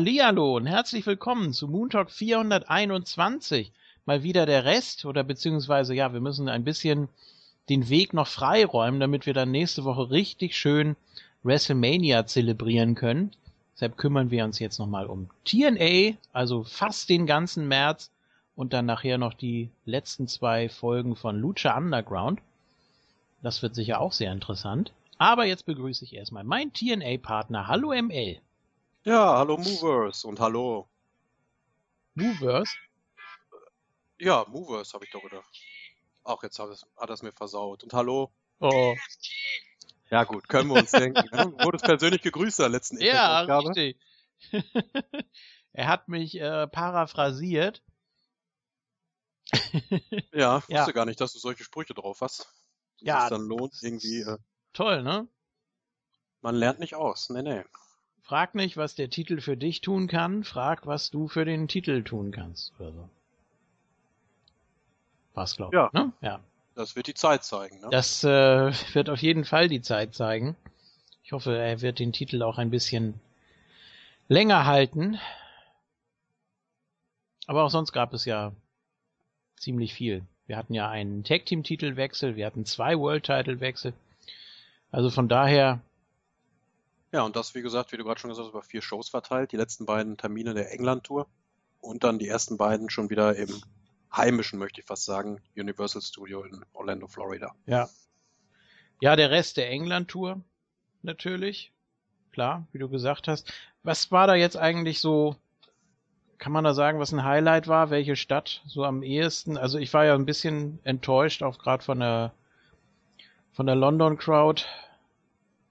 Hallihallo und herzlich willkommen zu Moon Talk 421. Mal wieder der Rest oder beziehungsweise ja, wir müssen ein bisschen den Weg noch freiräumen, damit wir dann nächste Woche richtig schön WrestleMania zelebrieren können. Deshalb kümmern wir uns jetzt nochmal um TNA, also fast den ganzen März und dann nachher noch die letzten zwei Folgen von Lucha Underground. Das wird sicher auch sehr interessant. Aber jetzt begrüße ich erstmal meinen TNA-Partner. Hallo ML. Ja, hallo Movers und hallo. Movers? Ja, Movers habe ich doch gedacht. Ach, jetzt hat es, hat es mir versaut. Und hallo. Oh. Ja gut, können wir uns denken. Ne? Wurdest persönlich gegrüßt in der letzten Ja, richtig. er hat mich äh, paraphrasiert. ja, ich Ja. wusste gar nicht, dass du solche Sprüche drauf hast. Dass Ja, es dann lohnt, irgendwie, äh, Toll, ne? man lernt nicht aus. Nee, nee. Frag nicht, was der Titel für dich tun kann, frag, was du für den Titel tun kannst. Oder so. Was glaub Ja. ich, ne? Ja. Das wird die Zeit zeigen, ne? Das äh, wird auf jeden Fall die Zeit zeigen. Ich hoffe, er wird den Titel auch ein bisschen länger halten. Aber auch sonst gab es ja ziemlich viel. Wir hatten ja einen Tag Team Titelwechsel, wir hatten zwei World Title Wechsel. Also von daher, Ja, und das, wie gesagt, wie du gerade schon gesagt hast, über vier Shows verteilt. Die letzten beiden Termine der England-Tour und dann die ersten beiden schon wieder im heimischen, möchte ich fast sagen, Universal Studio in Orlando, Florida. ja. Ja, der Rest der England Tour natürlich. Klar, wie du gesagt hast. Was war da jetzt eigentlich so kann man da sagen, was ein Highlight war? Welche Stadt so am ehesten? Also ich war ja ein bisschen enttäuscht, auch gerade von der von der London Crowd.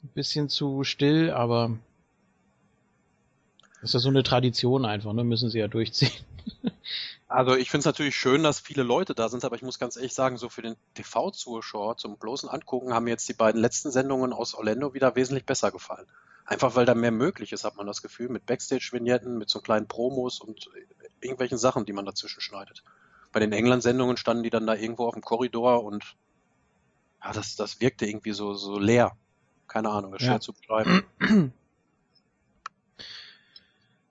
Ein bisschen zu still, aber das ist ja so eine Tradition einfach, ne? Müssen sie ja durchziehen. Also ich finde es natürlich schön, dass viele Leute da sind, aber ich muss ganz ehrlich sagen, so für den TV-Zuschauer zum bloßen Angucken haben mir jetzt die beiden letzten Sendungen aus Orlando wieder wesentlich besser gefallen. Einfach weil da mehr möglich ist, hat man das Gefühl, mit Backstage-Vignetten, mit so kleinen Promos und irgendwelchen Sachen, die man dazwischen schneidet. Bei den England-Sendungen standen die dann da irgendwo auf dem Korridor und ja, das, das wirkte irgendwie so, so leer. Keine Ahnung, ist Ja. schwer zu beschreiben.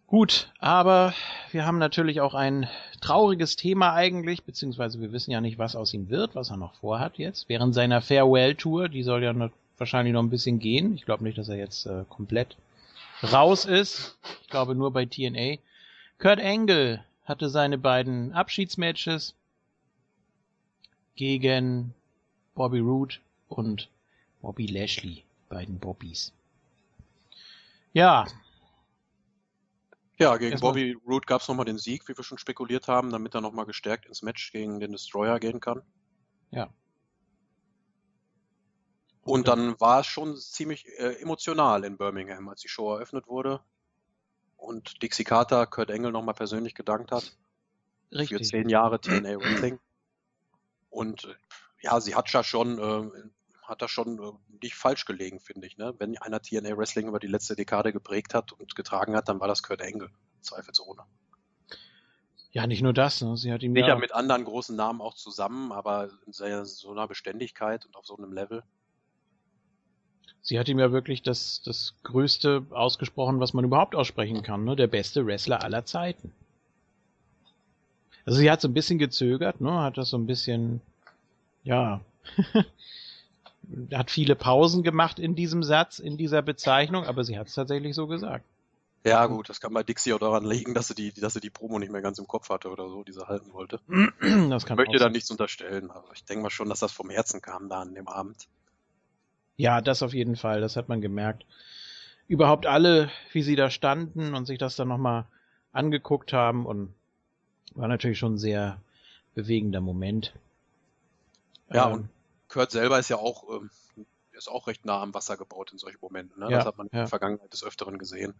Gut, aber wir haben natürlich auch ein trauriges Thema eigentlich, beziehungsweise wir wissen ja nicht, was aus ihm wird, was er noch vorhat jetzt. Während seiner Farewell-Tour, die soll ja noch, wahrscheinlich noch ein bisschen gehen. Ich glaube nicht, dass er jetzt äh, komplett raus ist. Ich glaube nur bei TNA. Kurt Angle hatte seine beiden Abschiedsmatches gegen Bobby Roode und Bobby Lashley, beiden Bobbys. Ja, Ja, gegen Erstmal- Bobby Roode gab es nochmal den Sieg, wie wir schon spekuliert haben, damit er nochmal gestärkt ins Match gegen den Destroyer gehen kann. ja. Und dann war es schon ziemlich äh, emotional in Birmingham, als die Show eröffnet wurde und Dixie Carter Kurt Angle nochmal persönlich gedankt hat für Richtig. zehn Jahre TNA Wrestling. Und äh, ja, sie hat ja schon, äh, hat da schon äh, nicht falsch gelegen, finde ich. Ne? Wenn einer TNA Wrestling über die letzte Dekade geprägt hat und getragen hat, dann war das Kurt Angle, zweifelsohne. Ja, nicht nur das, ne? Sie hat ihm Sicher ja, mit anderen großen Namen auch zusammen, aber in so einer Beständigkeit und auf so einem Level. sie hat ihm ja wirklich das, das Größte ausgesprochen, was man überhaupt aussprechen kann, ne? Der beste Wrestler aller Zeiten. Also sie hat so ein bisschen gezögert, ne? Hat das so ein bisschen, ja, hat viele Pausen gemacht in diesem Satz, in dieser Bezeichnung, aber sie hat es tatsächlich so gesagt. Ja, gut, das kann bei Dixie auch daran liegen, dass sie die, dass sie die Promo nicht mehr ganz im Kopf hatte oder so, die sie halten wollte. Das kann Ich möchte da nichts unterstellen, aber ich denke mal schon, dass das vom Herzen kam da an dem Abend. Ja, das auf jeden Fall, das hat man gemerkt. Überhaupt alle, wie sie da standen und sich das dann nochmal angeguckt haben und war natürlich schon ein sehr bewegender Moment. Ja, Ähm, und Kurt selber ist ja auch, ähm, ist auch recht nah am Wasser gebaut in solchen Momenten. Ne? Ja, das hat man in ja. der Vergangenheit des Öfteren gesehen.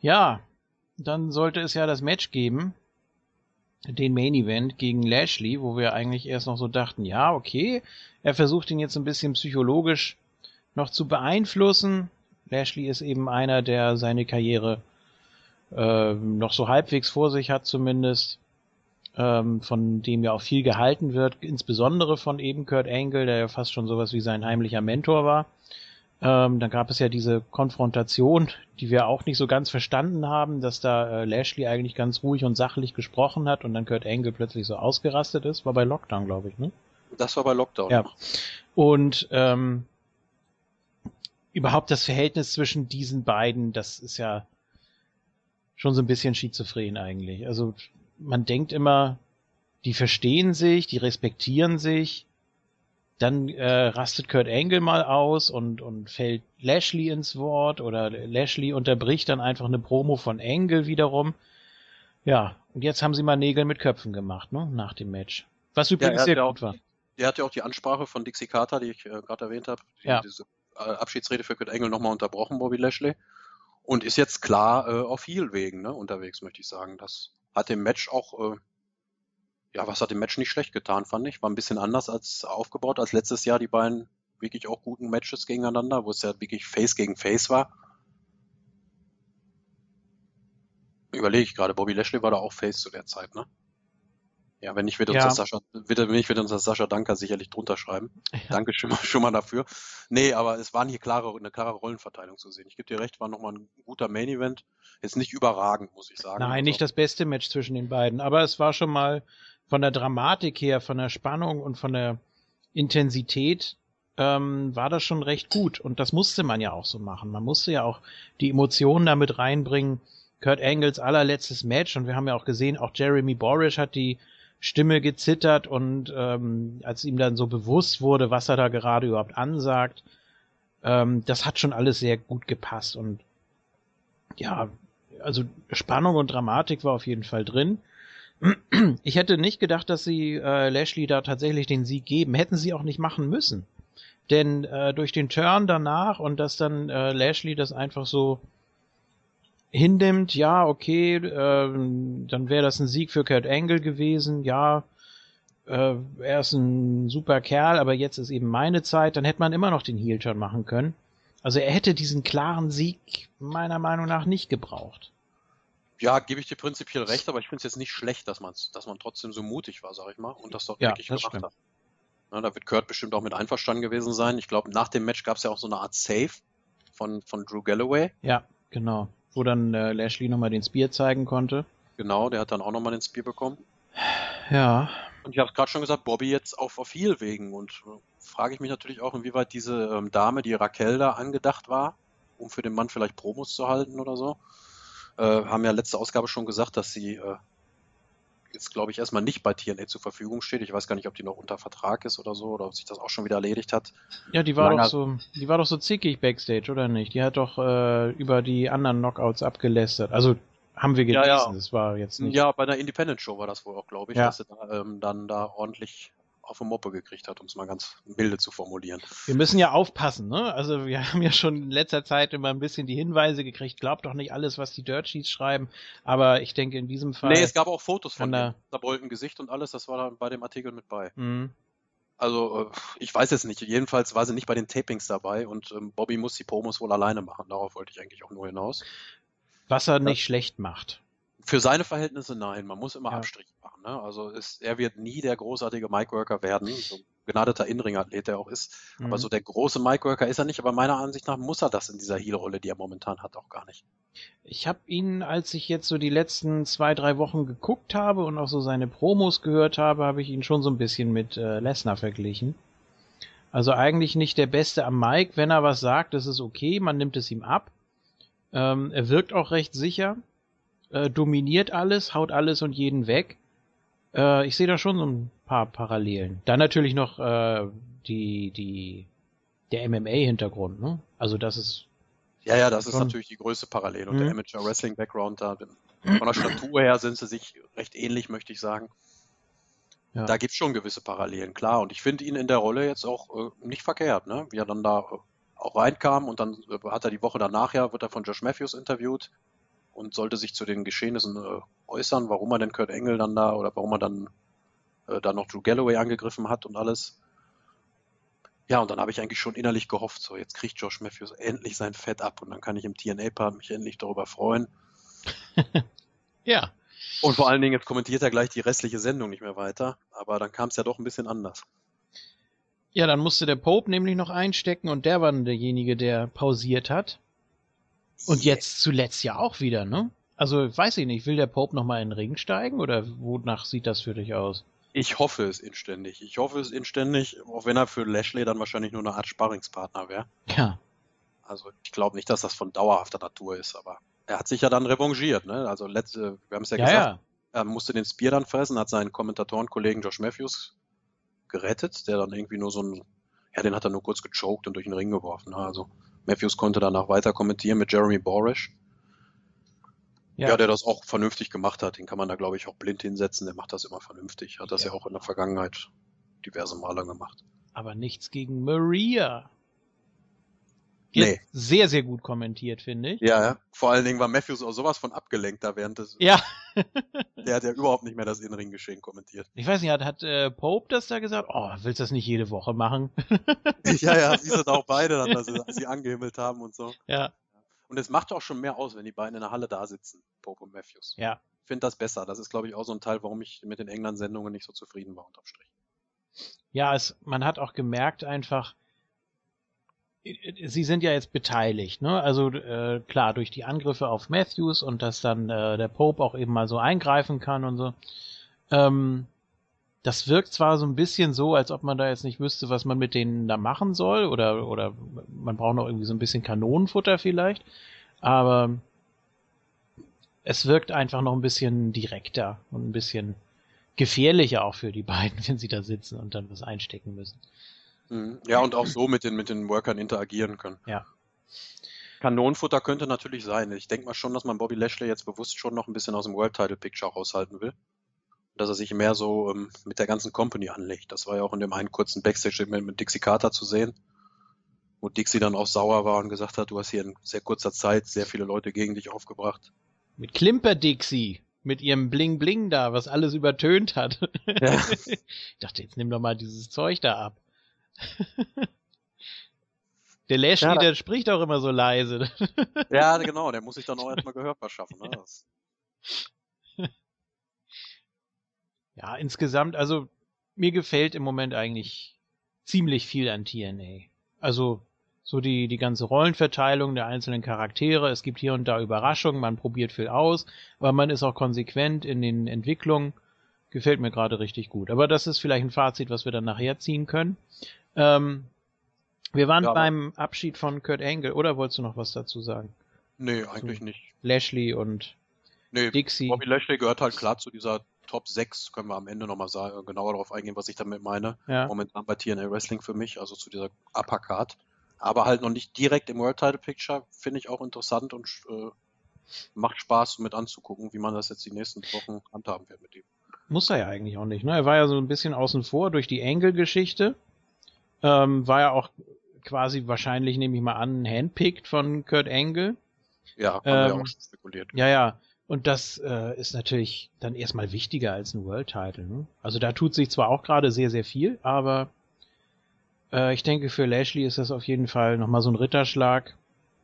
Ja, dann sollte es ja das Match geben, den Main Event gegen Lashley, wo wir eigentlich erst noch so dachten, ja, okay, er versucht ihn jetzt ein bisschen psychologisch noch zu beeinflussen. Lashley ist eben einer, der seine Karriere äh, noch so halbwegs vor sich hat zumindest, ähm, von dem ja auch viel gehalten wird, insbesondere von eben Kurt Angle, der ja fast schon sowas wie sein heimlicher Mentor war. Ähm, dann gab es ja diese Konfrontation, die wir auch nicht so ganz verstanden haben, dass da äh, Lashley eigentlich ganz ruhig und sachlich gesprochen hat und dann Kurt Angle plötzlich so ausgerastet ist. War bei Lockdown, glaube ich, ne? Das war bei Lockdown. Ja. Und ähm, überhaupt das Verhältnis zwischen diesen beiden, das ist ja schon so ein bisschen schizophren eigentlich. Also man denkt immer, die verstehen sich, die respektieren sich, dann äh, rastet Kurt Angle mal aus und, und fällt Lashley ins Wort oder Lashley unterbricht dann einfach eine Promo von Angle wiederum. Ja, und jetzt haben sie mal Nägel mit Köpfen gemacht, ne, nach dem Match. Was übrigens ja, sehr gut war. Der hat ja auch die Ansprache von Dixie Carter, die ich äh, gerade erwähnt habe, die, ja. diese äh, Abschiedsrede für Kurt Angle nochmal unterbrochen, Bobby Lashley. Und ist jetzt klar äh, auf Heel-Wegen ne, unterwegs, möchte ich sagen. Das hat dem Match auch äh, ja, was hat dem Match nicht schlecht getan, fand ich. War ein bisschen anders als aufgebaut als letztes Jahr die beiden wirklich auch guten Matches gegeneinander, wo es ja wirklich Face gegen Face war. Überlege ich gerade, Bobby Lashley war da auch Face zu der Zeit, ne? Ja, wenn nicht, wird uns, ja. das Sascha, wird, wenn nicht, wird uns das Sascha Danker sicherlich drunter schreiben. Ja. Danke schon mal, schon mal dafür. Nee, aber es war hier klare, eine klare Rollenverteilung zu sehen. Ich gebe dir recht, war nochmal ein guter Main Event. Jetzt nicht überragend, muss ich sagen. Nein, also. nicht das beste Match zwischen den beiden, aber es war schon mal von der Dramatik her, von der Spannung und von der Intensität ähm, war das schon recht gut. Und das musste man ja auch so machen. Man musste ja auch die Emotionen damit reinbringen. Kurt Angles allerletztes Match und wir haben ja auch gesehen, auch Jeremy Borish hat die Stimme gezittert und ähm, als ihm dann so bewusst wurde, was er da gerade überhaupt ansagt, ähm, das hat schon alles sehr gut gepasst und ja, also Spannung und Dramatik war auf jeden Fall drin. Ich hätte nicht gedacht, dass sie äh, Lashley da tatsächlich den Sieg geben. Hätten sie auch nicht machen müssen. Denn äh, durch den Turn danach und dass dann äh, Lashley das einfach so hinnimmt, ja, okay, äh, dann wäre das ein Sieg für Kurt Angle gewesen, ja, äh, er ist ein super Kerl, aber jetzt ist eben meine Zeit, dann hätte man immer noch den Heel-Turn machen können. Also er hätte diesen klaren Sieg meiner Meinung nach nicht gebraucht. Ja, gebe ich dir prinzipiell recht, aber ich finde es jetzt nicht schlecht, dass man, dass man trotzdem so mutig war, sag ich mal, und das dort ja, wirklich das gemacht stimmt. hat. Ja, da wird Kurt bestimmt auch mit einverstanden gewesen sein. Ich glaube, nach dem Match gab es ja auch so eine Art Save von, von Drew Galloway. Ja, genau. Wo dann äh, Lashley nochmal den Spear zeigen konnte. Genau, der hat dann auch nochmal den Spear bekommen. Ja. Und ich habe gerade schon gesagt, Bobby jetzt auf, auf Heel wegen. Und äh, frage ich mich natürlich auch, inwieweit diese ähm, Dame, die Raquel da angedacht war, um für den Mann vielleicht Promos zu halten oder so. Äh, haben ja letzte Ausgabe schon gesagt, dass sie äh, jetzt, glaube ich, erstmal nicht bei TNA zur Verfügung steht. Ich weiß gar nicht, ob die noch unter Vertrag ist oder so, oder ob sich das auch schon wieder erledigt hat. Ja, die war Langer doch so, die war doch so zickig backstage, oder nicht? Die hat doch äh, über die anderen Knockouts abgelästert. Also haben wir gelesen, ja, ja. das war jetzt nicht. Ja, bei der Independent Show war das wohl auch, glaube ich, ja. dass sie da, ähm, dann da ordentlich auf eine Moppe gekriegt hat, um es mal ganz milde zu formulieren. Wir müssen ja aufpassen, ne? Also wir haben ja schon in letzter Zeit immer ein bisschen die Hinweise gekriegt, glaubt doch nicht alles, was die Dirt Sheets schreiben, aber ich denke in diesem Fall... Nee, es gab auch Fotos von dem zerbeulten Gesicht und alles, das war dann bei dem Artikel mit bei. Mhm. Also, äh, ich weiß es nicht. Jedenfalls war sie nicht bei den Tapings dabei und ähm, Bobby muss die Promos wohl alleine machen. Darauf wollte ich eigentlich auch nur hinaus. Was er nicht schlecht macht. Für seine Verhältnisse nein. Man muss immer Ja. Abstriche machen. Ne? Also ist, er wird nie der großartige Mic-Worker werden. So ein begnadeter Inringathlet, der auch ist. Mhm. Aber so der große Mic-Worker ist er nicht. Aber meiner Ansicht nach muss er das in dieser Heel-Rolle, die er momentan hat, auch gar nicht. Ich habe ihn, als ich jetzt so die letzten zwei, drei Wochen geguckt habe und auch so seine Promos gehört habe, habe ich ihn schon so ein bisschen mit äh, Lesnar verglichen. Also eigentlich nicht der Beste am Mic. Wenn er was sagt, das ist okay, man nimmt es ihm ab. Ähm, er wirkt auch recht sicher, äh, dominiert alles, haut alles und jeden weg. Äh, ich sehe da schon so ein paar Parallelen. Dann natürlich noch äh, die, die, der MMA-Hintergrund, ne? Also das ist Ja, ja, das ist natürlich die größte Parallele. Und Mhm. der Amateur Wrestling Background da, von der Statur her sind sie sich recht ähnlich, möchte ich sagen. Ja. Da gibt's schon gewisse Parallelen, klar. Und ich finde ihn in der Rolle jetzt auch äh, nicht verkehrt, ne? Wie er dann da äh, auch reinkam und dann äh, hat er die Woche danach ja, wird er von Josh Matthews interviewt und sollte sich zu den Geschehnissen äh, äußern, warum er denn Kurt Engel dann da oder warum er dann äh, da noch Drew Galloway angegriffen hat und alles. Ja, und dann habe ich eigentlich schon innerlich gehofft, so jetzt kriegt Josh Matthews endlich sein Fett ab und dann kann ich im TNA-Part mich endlich darüber freuen. ja. Und vor allen Dingen, jetzt kommentiert er gleich die restliche Sendung nicht mehr weiter, aber dann kam es ja doch ein bisschen anders. Ja, dann musste der Pope nämlich noch einstecken und der war dann derjenige, der pausiert hat. Und jetzt zuletzt ja auch wieder, ne? Also, weiß ich nicht, will der Pope nochmal in den Ring steigen oder wonach sieht das für dich aus? Ich hoffe es inständig. Ich hoffe es inständig, auch wenn er für Lashley dann wahrscheinlich nur eine Art Sparringspartner wäre. Ja. Also ich glaube nicht, dass das von dauerhafter Natur ist, aber er hat sich ja dann revanchiert, ne? Also letzte, wir haben es ja, Ja, gesagt, ja. er musste den Spear dann fressen, hat seinen Kommentatorenkollegen Josh Matthews gerettet, der dann irgendwie nur so ein, ja, den hat er nur kurz gechoked und durch den Ring geworfen. Ne? Also Matthews konnte danach weiter kommentieren mit Jeremy Borish. Ja. der das auch vernünftig gemacht hat. Den kann man da, glaube ich, auch blind hinsetzen. Der macht das immer vernünftig. Hat das ja, Ja. auch in der Vergangenheit diverse Male gemacht. Aber nichts gegen Maria. Nee. Sehr, sehr gut kommentiert, finde ich. Ja, ja. Vor allen Dingen war Matthews auch sowas von abgelenkt da während des. Ja. Der hat ja überhaupt nicht mehr das Innenringgeschehen kommentiert. Ich weiß nicht, hat, hat äh, Pope das da gesagt? Oh, willst du das nicht jede Woche machen? ja, ja, siehst du da auch beide dann, dass sie, dass sie angehimmelt haben und so. ja. Und es macht auch schon mehr aus, wenn die beiden in der Halle da sitzen, Pope und Matthews. Ja. Ich finde das besser. Das ist, glaube ich, auch so ein Teil, warum ich mit den England-Sendungen nicht so zufrieden war, unterm Strich. Ja, es, man hat auch gemerkt einfach, sie sind ja jetzt beteiligt, ne? Also äh, klar, durch die Angriffe auf Matthews und dass dann äh, der Pope auch eben mal so eingreifen kann und so. Ähm, das wirkt zwar so ein bisschen so, als ob man da jetzt nicht wüsste, was man mit denen da machen soll, oder, oder man braucht noch irgendwie so ein bisschen Kanonenfutter vielleicht, aber es wirkt einfach noch ein bisschen direkter und ein bisschen gefährlicher auch für die beiden, wenn sie da sitzen und dann was einstecken müssen. Mhm. Ja, und auch so mit den, mit den Workern interagieren können. Ja. Kanonenfutter könnte natürlich sein. Ich denke mal schon, dass man Bobby Lashley jetzt bewusst schon noch ein bisschen aus dem World Title Picture raushalten will. Dass er sich mehr so ähm, mit der ganzen Company anlegt. Das war ja auch in dem einen kurzen Backstage-Segment mit Dixie Carter zu sehen. Wo Dixie dann auch sauer war und gesagt hat, du hast hier in sehr kurzer Zeit sehr viele Leute gegen dich aufgebracht. Mit Klimper Dixie, mit ihrem Bling Bling da, was alles übertönt hat. Ja. ich dachte, jetzt nimm doch mal dieses Zeug da ab. Der Lashley, Ja, der spricht auch immer so leise. Ja, genau, der muss sich dann auch erstmal Gehör verschaffen. Ne? Das, Ja, insgesamt, also mir gefällt im Moment eigentlich ziemlich viel an TNA. Also so die, die ganze Rollenverteilung der einzelnen Charaktere. Es gibt hier und da Überraschungen, man probiert viel aus, aber man ist auch konsequent in den Entwicklungen. Gefällt mir gerade richtig gut. Aber das ist vielleicht ein Fazit, was wir dann nachher ziehen können. Ähm, wir waren Ja, beim Abschied von Kurt Angle, oder wolltest du noch was dazu sagen? nee, eigentlich nicht. Lashley und Nee, Dixie. Bobby Lashley gehört halt klar zu dieser Top 6, können wir am Ende nochmal sagen, genauer darauf eingehen, was ich damit meine. Ja. Momentan bei TNA Wrestling für mich, also zu dieser Upper Card. Aber halt noch nicht direkt im World Title Picture, finde ich auch interessant und äh, macht Spaß mit anzugucken, wie man das jetzt die nächsten Wochen handhaben wird mit ihm. Muss er ja eigentlich auch nicht. Ne? Er war ja so ein bisschen außen vor durch die Angle-Geschichte. Ähm, war ja auch quasi wahrscheinlich, nehme ich mal an, handpicked von Kurt Angle. Ja, haben wir ja Ähm, auch schon spekuliert. Ja, ja. Und das äh, ist natürlich dann erstmal wichtiger als ein World Title. Ne? Also da tut sich zwar auch gerade sehr, sehr viel, aber äh, ich denke, für Lashley ist das auf jeden Fall nochmal so ein Ritterschlag,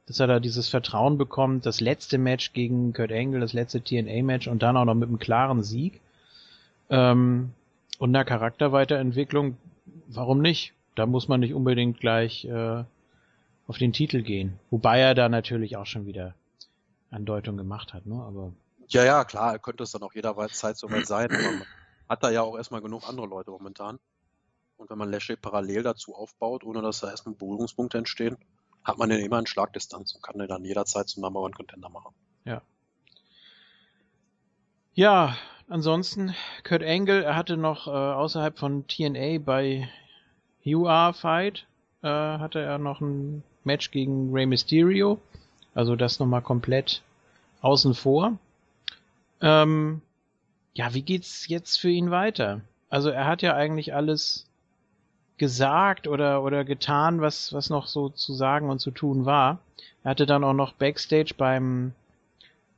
dass er da dieses Vertrauen bekommt. Das letzte Match gegen Kurt Angle, das letzte TNA-Match und dann auch noch mit einem klaren Sieg. Ähm, und einer Charakterweiterentwicklung, warum nicht? Da muss man nicht unbedingt gleich äh, auf den Titel gehen. Wobei er da natürlich auch schon wieder Andeutung gemacht hat, ne? Aber Ja, ja, klar, könnte es dann auch jederzeit soweit sein, aber man hat da ja auch erstmal genug andere Leute momentan. Und wenn man Lashley parallel dazu aufbaut, ohne dass da erstmal Berührungspunkte entstehen, hat man den immer in Schlagdistanz und kann den dann jederzeit zum Number One Contender machen. ja, ansonsten Kurt Angle, er hatte noch äh, außerhalb von TNA bei UR Fight äh, hatte er noch ein Match gegen Rey Mysterio, also das nochmal komplett außen vor. Ähm, ja, wie geht's jetzt für ihn weiter? Also er hat ja eigentlich alles gesagt oder oder getan, was was noch so zu sagen und zu tun war. Er hatte dann auch noch backstage beim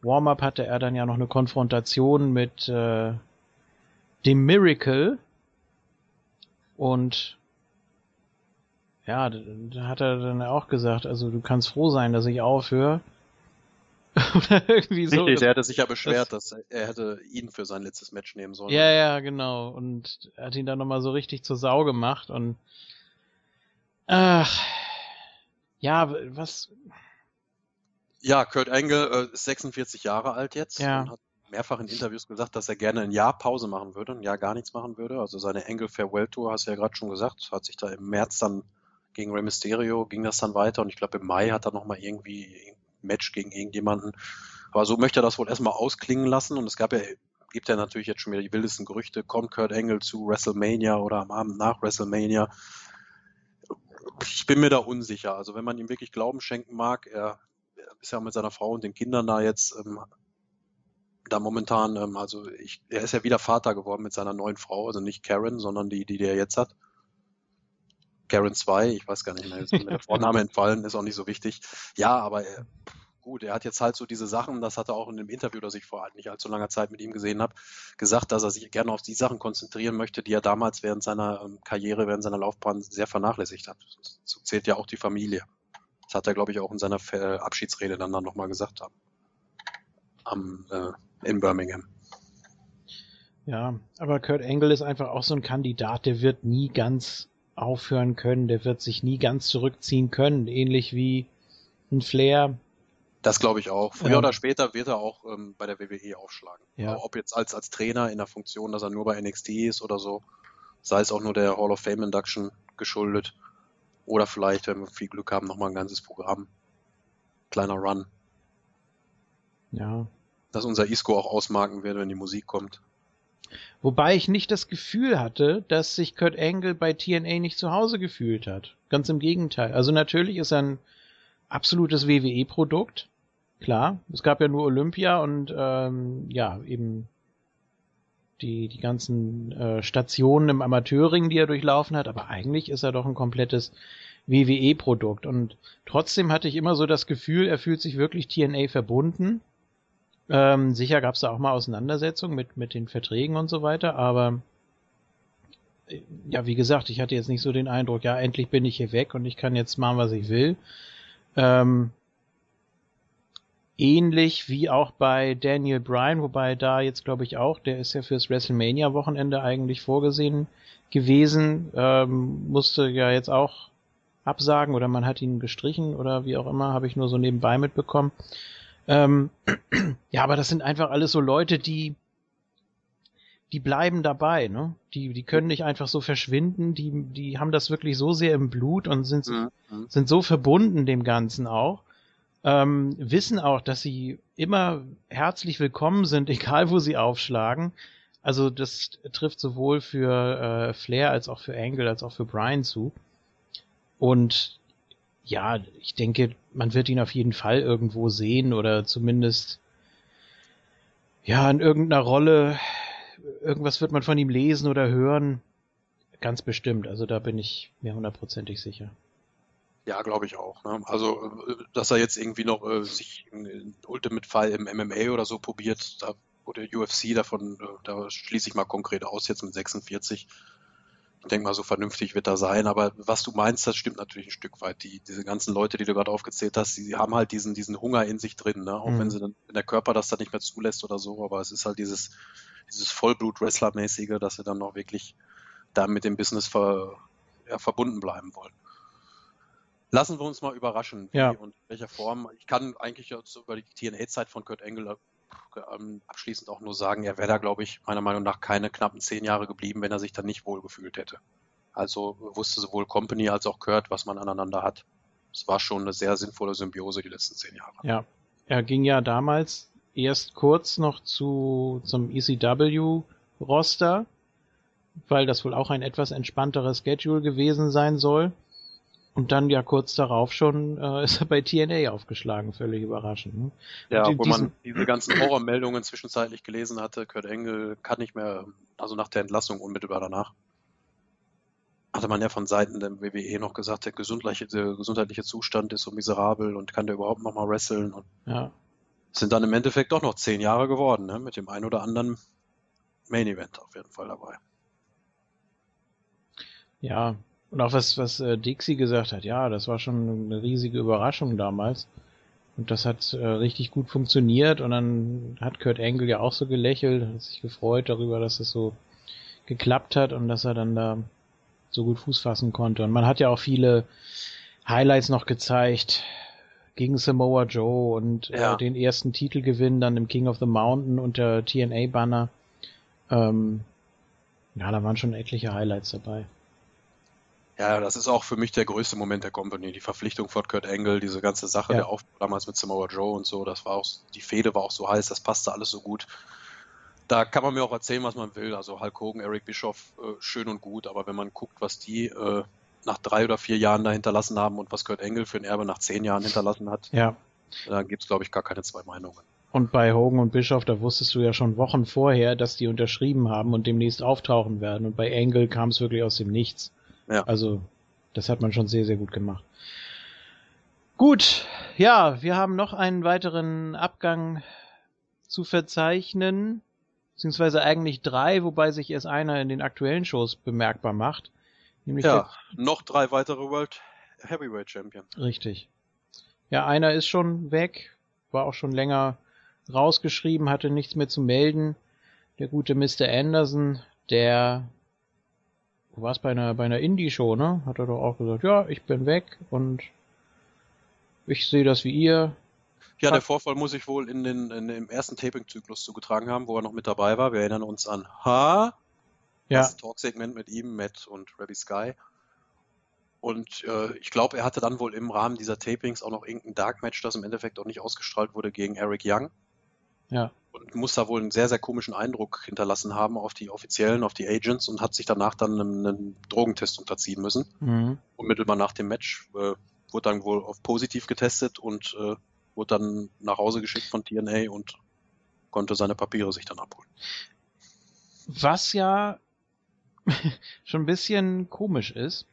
Warm-up hatte er dann ja noch eine Konfrontation mit äh, dem Miracle und ja, da, hat er dann auch gesagt, also du kannst froh sein, dass ich aufhöre. Oder irgendwie so. Richtig, er hätte sich ja beschwert, dass er, hätte ihn für sein letztes Match nehmen sollen. Ja, ja, genau. Und er hat ihn dann nochmal so richtig zur Sau gemacht und Ach, ja, was? Ja, Kurt Angle äh, ist 46 Jahre alt jetzt Ja. und hat mehrfach in Interviews gesagt, dass er gerne ein Jahr Pause machen würde, ein Jahr gar nichts machen würde. Also seine Angle Farewell Tour, hast du ja gerade schon gesagt, hat sich da im März dann gegen Rey Mysterio ging das dann weiter und ich glaube im Mai hat er nochmal irgendwie ein Match gegen irgendjemanden. Aber so möchte er das wohl erstmal ausklingen lassen und es gab ja, gibt ja natürlich jetzt schon wieder die wildesten Gerüchte, kommt Kurt Angle zu WrestleMania oder am Abend nach WrestleMania. Ich bin mir da unsicher. Also wenn man ihm wirklich Glauben schenken mag, er, er ist ja mit seiner Frau und den Kindern da jetzt ähm, da momentan, ähm, also ich, er ist ja wieder Vater geworden mit seiner neuen Frau, also nicht Karen, sondern die, die der jetzt hat. Karen 2, ich weiß gar nicht mehr, ist mir der Vorname entfallen, ist auch nicht so wichtig. Ja, aber er, gut, er hat jetzt halt so diese Sachen, das hat er auch in dem Interview, das ich vor nicht allzu langer Zeit mit ihm gesehen habe, gesagt, dass er sich gerne auf die Sachen konzentrieren möchte, die er damals während seiner ähm, Karriere, während seiner Laufbahn sehr vernachlässigt hat. So zählt ja auch die Familie. Das hat er, glaube ich, auch in seiner Ver- Abschiedsrede dann, dann nochmal gesagt haben. Am, äh, in Birmingham. Ja, aber Kurt Angle ist einfach auch so ein Kandidat, der wird nie ganz aufhören können, der wird sich nie ganz zurückziehen können, ähnlich wie ein Flair. Das glaube ich auch. Früher Ja. oder später wird er auch ähm, bei der WWE aufschlagen. Ja. Ob jetzt als, als Trainer in der Funktion, dass er nur bei NXT ist oder so, sei es auch nur der Hall of Fame Induction geschuldet. Oder vielleicht, wenn wir viel Glück haben, nochmal ein ganzes Programm. Kleiner Run. Ja. Dass unser Isco auch ausmarken wird, wenn die Musik kommt. Wobei ich nicht das Gefühl hatte, dass sich Kurt Angle bei TNA nicht zu Hause gefühlt hat. Ganz im Gegenteil. Also natürlich ist er ein absolutes WWE-Produkt. Klar, es gab ja nur Olympia und ähm, ja, eben die, die ganzen äh, Stationen im Amateurring, die er durchlaufen hat, aber eigentlich ist er doch ein komplettes WWE-Produkt. Und trotzdem hatte ich immer so das Gefühl, er fühlt sich wirklich TNA verbunden. Ähm, sicher gab es da auch mal Auseinandersetzungen mit, mit den Verträgen und so weiter, aber äh, ja, wie gesagt, ich hatte jetzt nicht so den Eindruck, ja, endlich bin ich hier weg und ich kann jetzt machen, was ich will. Ähm, ähnlich wie auch bei Daniel Bryan, wobei da jetzt glaube ich auch, der ist ja fürs WrestleMania-Wochenende eigentlich vorgesehen gewesen, ähm, musste ja jetzt auch absagen oder man hat ihn gestrichen oder wie auch immer, habe ich nur so nebenbei mitbekommen. Ähm, ja, aber das sind einfach alles so Leute, die die bleiben dabei, ne? Die, die können nicht einfach so verschwinden, die, die haben das wirklich so sehr im Blut und sind, Mhm. sind so verbunden dem Ganzen auch, ähm, wissen auch, dass sie immer herzlich willkommen sind, egal wo sie aufschlagen. Also das trifft sowohl für äh, Flair als auch für Angle als auch für Brian zu. Und ja, ich denke, man wird ihn auf jeden Fall irgendwo sehen oder zumindest ja in irgendeiner Rolle. Irgendwas wird man von ihm lesen oder hören. Ganz bestimmt. Also da bin ich mir hundertprozentig sicher. Ja, glaube ich auch. Ne? Also, äh, dass er jetzt irgendwie noch äh, sich in Ultimate Fall im MMA oder so probiert, da, oder UFC davon, äh, da schließe ich mal konkret aus, jetzt mit 46. Ich denke mal, so vernünftig wird er sein. Aber was du meinst, das stimmt natürlich ein Stück weit. Die, diese ganzen Leute, die du gerade aufgezählt hast, die haben halt diesen, diesen Hunger in sich drin, ne? auch Mhm. wenn sie dann, wenn der Körper das dann nicht mehr zulässt oder so. Aber es ist halt dieses, dieses Vollblut-Wrestler-mäßige, dass sie dann noch wirklich da mit dem Business ver, ja, verbunden bleiben wollen. Lassen wir uns mal überraschen, wie Ja. und in welcher Form. Ich kann eigentlich jetzt über die TNA-Zeit von Kurt Angle abschließend auch nur sagen, er wäre da, glaube ich, meiner Meinung nach keine knappen zehn Jahre geblieben, wenn er sich dann nicht wohlgefühlt hätte. Also wusste sowohl Company als auch Kurt, was man aneinander hat. Es war schon eine sehr sinnvolle Symbiose die letzten zehn Jahre. Ja, er ging ja damals erst kurz noch zu zum ECW-Roster, weil das wohl auch ein etwas entspannteres Schedule gewesen sein soll. Und dann ja kurz darauf schon äh, ist er bei TNA aufgeschlagen, völlig überraschend. Ne? Ja, diesen- man diese ganzen Horrormeldungen zwischenzeitlich gelesen hatte, Kurt Angle kann nicht mehr, also nach der Entlassung unmittelbar danach, hatte man ja von Seiten der WWE noch gesagt, der gesundheitliche, der gesundheitliche Zustand ist so miserabel und kann der überhaupt noch mal wresteln und Ja, sind dann im Endeffekt doch noch zehn Jahre geworden, ne? mit dem ein oder anderen Main Event auf jeden Fall dabei. ja. Und auch was, was äh, Dixie gesagt hat, ja, das war schon eine riesige Überraschung damals. Und das hat äh, richtig gut funktioniert. Und dann hat Kurt Angle ja auch so gelächelt, hat sich gefreut darüber, dass es so geklappt hat und dass er dann da so gut Fuß fassen konnte. Und man hat ja auch viele Highlights noch gezeigt gegen Samoa Joe und äh, ja. äh, den ersten Titelgewinn dann im King of the Mountain unter TNA-Banner. Ähm, ja, da waren schon etliche Highlights dabei. Ja, das ist auch für mich der größte Moment der Company. Die Verpflichtung von Kurt Angle, diese ganze Sache, ja. der Aufbau damals mit Samoa Joe und so, das war auch, die Fehde war auch so heiß, das passte alles so gut. Da kann man mir auch erzählen, was man will. Also Hulk Hogan, Eric Bischoff, äh, schön und gut, aber wenn man guckt, was die äh, nach drei oder vier Jahren da hinterlassen haben und was Kurt Angle für ein Erbe nach zehn Jahren hinterlassen hat, ja. da gibt es, glaube ich, gar keine zwei Meinungen. Und bei Hogan und Bischoff, da wusstest du ja schon Wochen vorher, dass die unterschrieben haben und demnächst auftauchen werden. Und bei Angle kam es wirklich aus dem Nichts. Ja. Also das hat man schon sehr, sehr gut gemacht. Gut, ja, wir haben noch einen weiteren Abgang zu verzeichnen, beziehungsweise eigentlich drei, wobei sich erst einer in den aktuellen Shows bemerkbar macht. Nämlich ja, noch drei weitere World Heavyweight Champion. Richtig. Ja, einer ist schon weg, war auch schon länger rausgeschrieben, hatte nichts mehr zu melden. Der gute Mr. Anderson, der du warst bei einer, bei einer Indie-Show, ne? Hat er doch auch gesagt, ja, ich bin weg und ich sehe das wie ihr. Ja, der Vorfall muss ich wohl in den, in dem ersten Taping-Zyklus zugetragen haben, wo er noch mit dabei war. Wir erinnern uns an Ha, ja. das Talk-Segment mit ihm, Matt und Rabbi Sky. Und äh, ich glaube, er hatte dann wohl im Rahmen dieser Tapings auch noch irgendein Dark-Match, das im Endeffekt auch nicht ausgestrahlt wurde, gegen Eric Young. Ja und muss da wohl einen sehr, sehr komischen Eindruck hinterlassen haben auf die Offiziellen, auf die Agents und hat sich danach dann einen, einen Drogentest unterziehen müssen. Mhm. Unmittelbar nach dem Match äh, wurde dann wohl auf positiv getestet und äh, wurde dann nach Hause geschickt von TNA und konnte seine Papiere sich dann abholen. Was ja schon ein bisschen komisch ist.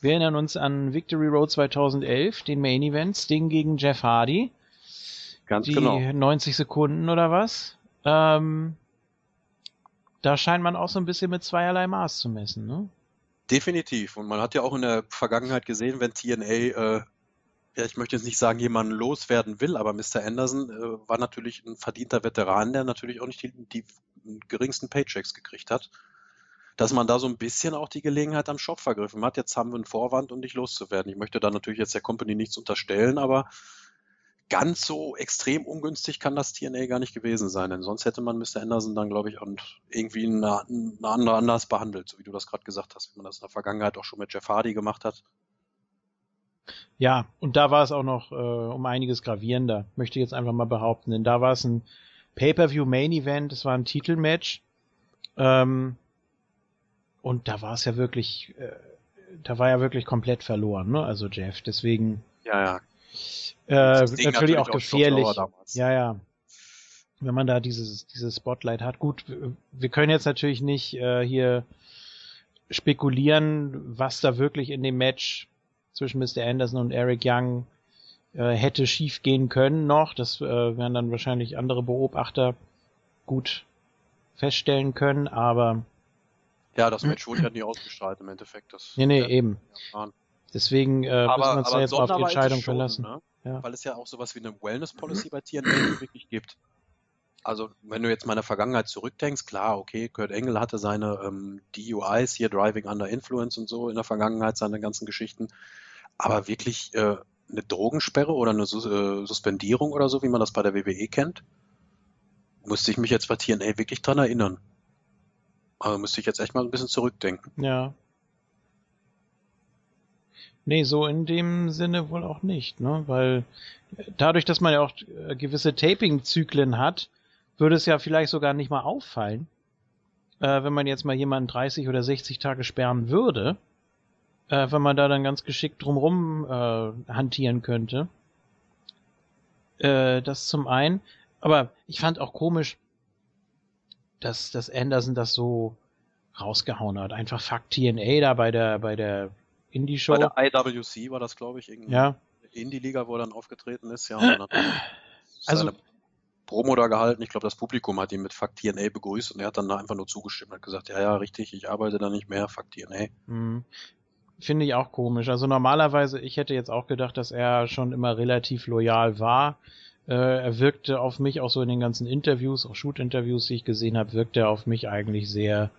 Wir erinnern uns an Victory Road 2011, den Main Event, Sting gegen Jeff Hardy. Ganz die genau. 90 Sekunden oder was. Ähm, da scheint man auch so ein bisschen mit zweierlei Maß zu messen, ne? Definitiv. Und man hat ja auch in der Vergangenheit gesehen, wenn TNA, äh, ja, ich möchte jetzt nicht sagen, jemanden loswerden will, aber Mr. Anderson äh, war natürlich ein verdienter Veteran, der natürlich auch nicht die, die geringsten Paychecks gekriegt hat. Dass man da so ein bisschen auch die Gelegenheit am Shop vergriffen hat. Jetzt haben wir einen Vorwand, um dich loszuwerden. Ich möchte da natürlich jetzt der Company nichts unterstellen, aber ganz so extrem ungünstig kann das TNA gar nicht gewesen sein, denn sonst hätte man Mr. Anderson dann, glaube ich, und irgendwie eine, eine andere anders behandelt, so wie du das gerade gesagt hast, wie man das in der Vergangenheit auch schon mit Jeff Hardy gemacht hat. Ja, und da war es auch noch äh, um einiges gravierender, möchte ich jetzt einfach mal behaupten, denn da war es ein Pay-per-view Main Event, es war ein Titelmatch, ähm, und da war es ja wirklich, äh, da war ja wirklich komplett verloren, ne? Also Jeff, deswegen. Ja, ja, äh, natürlich, natürlich, auch gefährlich. Ja, ja. Wenn man da dieses, dieses Spotlight hat. Gut, wir können jetzt natürlich nicht äh, hier spekulieren, was da wirklich in dem Match zwischen Mr. Anderson und Eric Young äh, hätte schief gehen können noch. Das äh, werden dann wahrscheinlich andere Beobachter gut feststellen können, aber ja, das Match wurde ja nie ausgestrahlt im Endeffekt. Das nee, nee, eben. Deswegen äh, aber, müssen wir uns jetzt auf die Entscheidung schon, verlassen. Ne? Ja. Weil es ja auch sowas wie eine Wellness-Policy bei TNA wirklich gibt. Also, wenn du jetzt mal in der Vergangenheit zurückdenkst, klar, okay, Kurt Engel hatte seine ähm, DUIs, hier Driving Under Influence und so in der Vergangenheit, seine ganzen Geschichten. Aber wirklich äh, eine Drogensperre oder eine Sus äh, Suspendierung oder so, wie man das bei der WWE kennt, musste ich mich jetzt bei TNA wirklich dran erinnern. Also müsste ich jetzt echt mal ein bisschen zurückdenken. Ja, Nee, so in dem Sinne wohl auch nicht, ne? Weil dadurch, dass man ja auch äh, gewisse Taping-Zyklen hat, würde es ja vielleicht sogar nicht mal auffallen, äh, wenn man jetzt mal jemanden 30 oder 60 Tage sperren würde, äh, wenn man da dann ganz geschickt drumrum äh, hantieren könnte. Äh, das zum einen. Aber ich fand auch komisch, dass, dass Anderson das so rausgehauen hat. Einfach Fuck TNA da bei der, bei der Indie-Show. Bei der IWC war das, glaube ich, irgendwie. Ja. Indie-Liga, wo er dann aufgetreten ist, ja. Und dann also, Promo da gehalten. Ich glaube, das Publikum hat ihn mit Fuck TNA begrüßt und er hat dann einfach nur zugestimmt, hat gesagt, ja, ja, richtig, ich arbeite da nicht mehr, Fuck TNA. Mhm. Finde ich auch komisch. Also normalerweise, ich hätte jetzt auch gedacht, dass er schon immer relativ loyal war. Äh, er wirkte auf mich auch so in den ganzen Interviews, auch Shoot-Interviews, die ich gesehen habe, wirkte er auf mich eigentlich sehr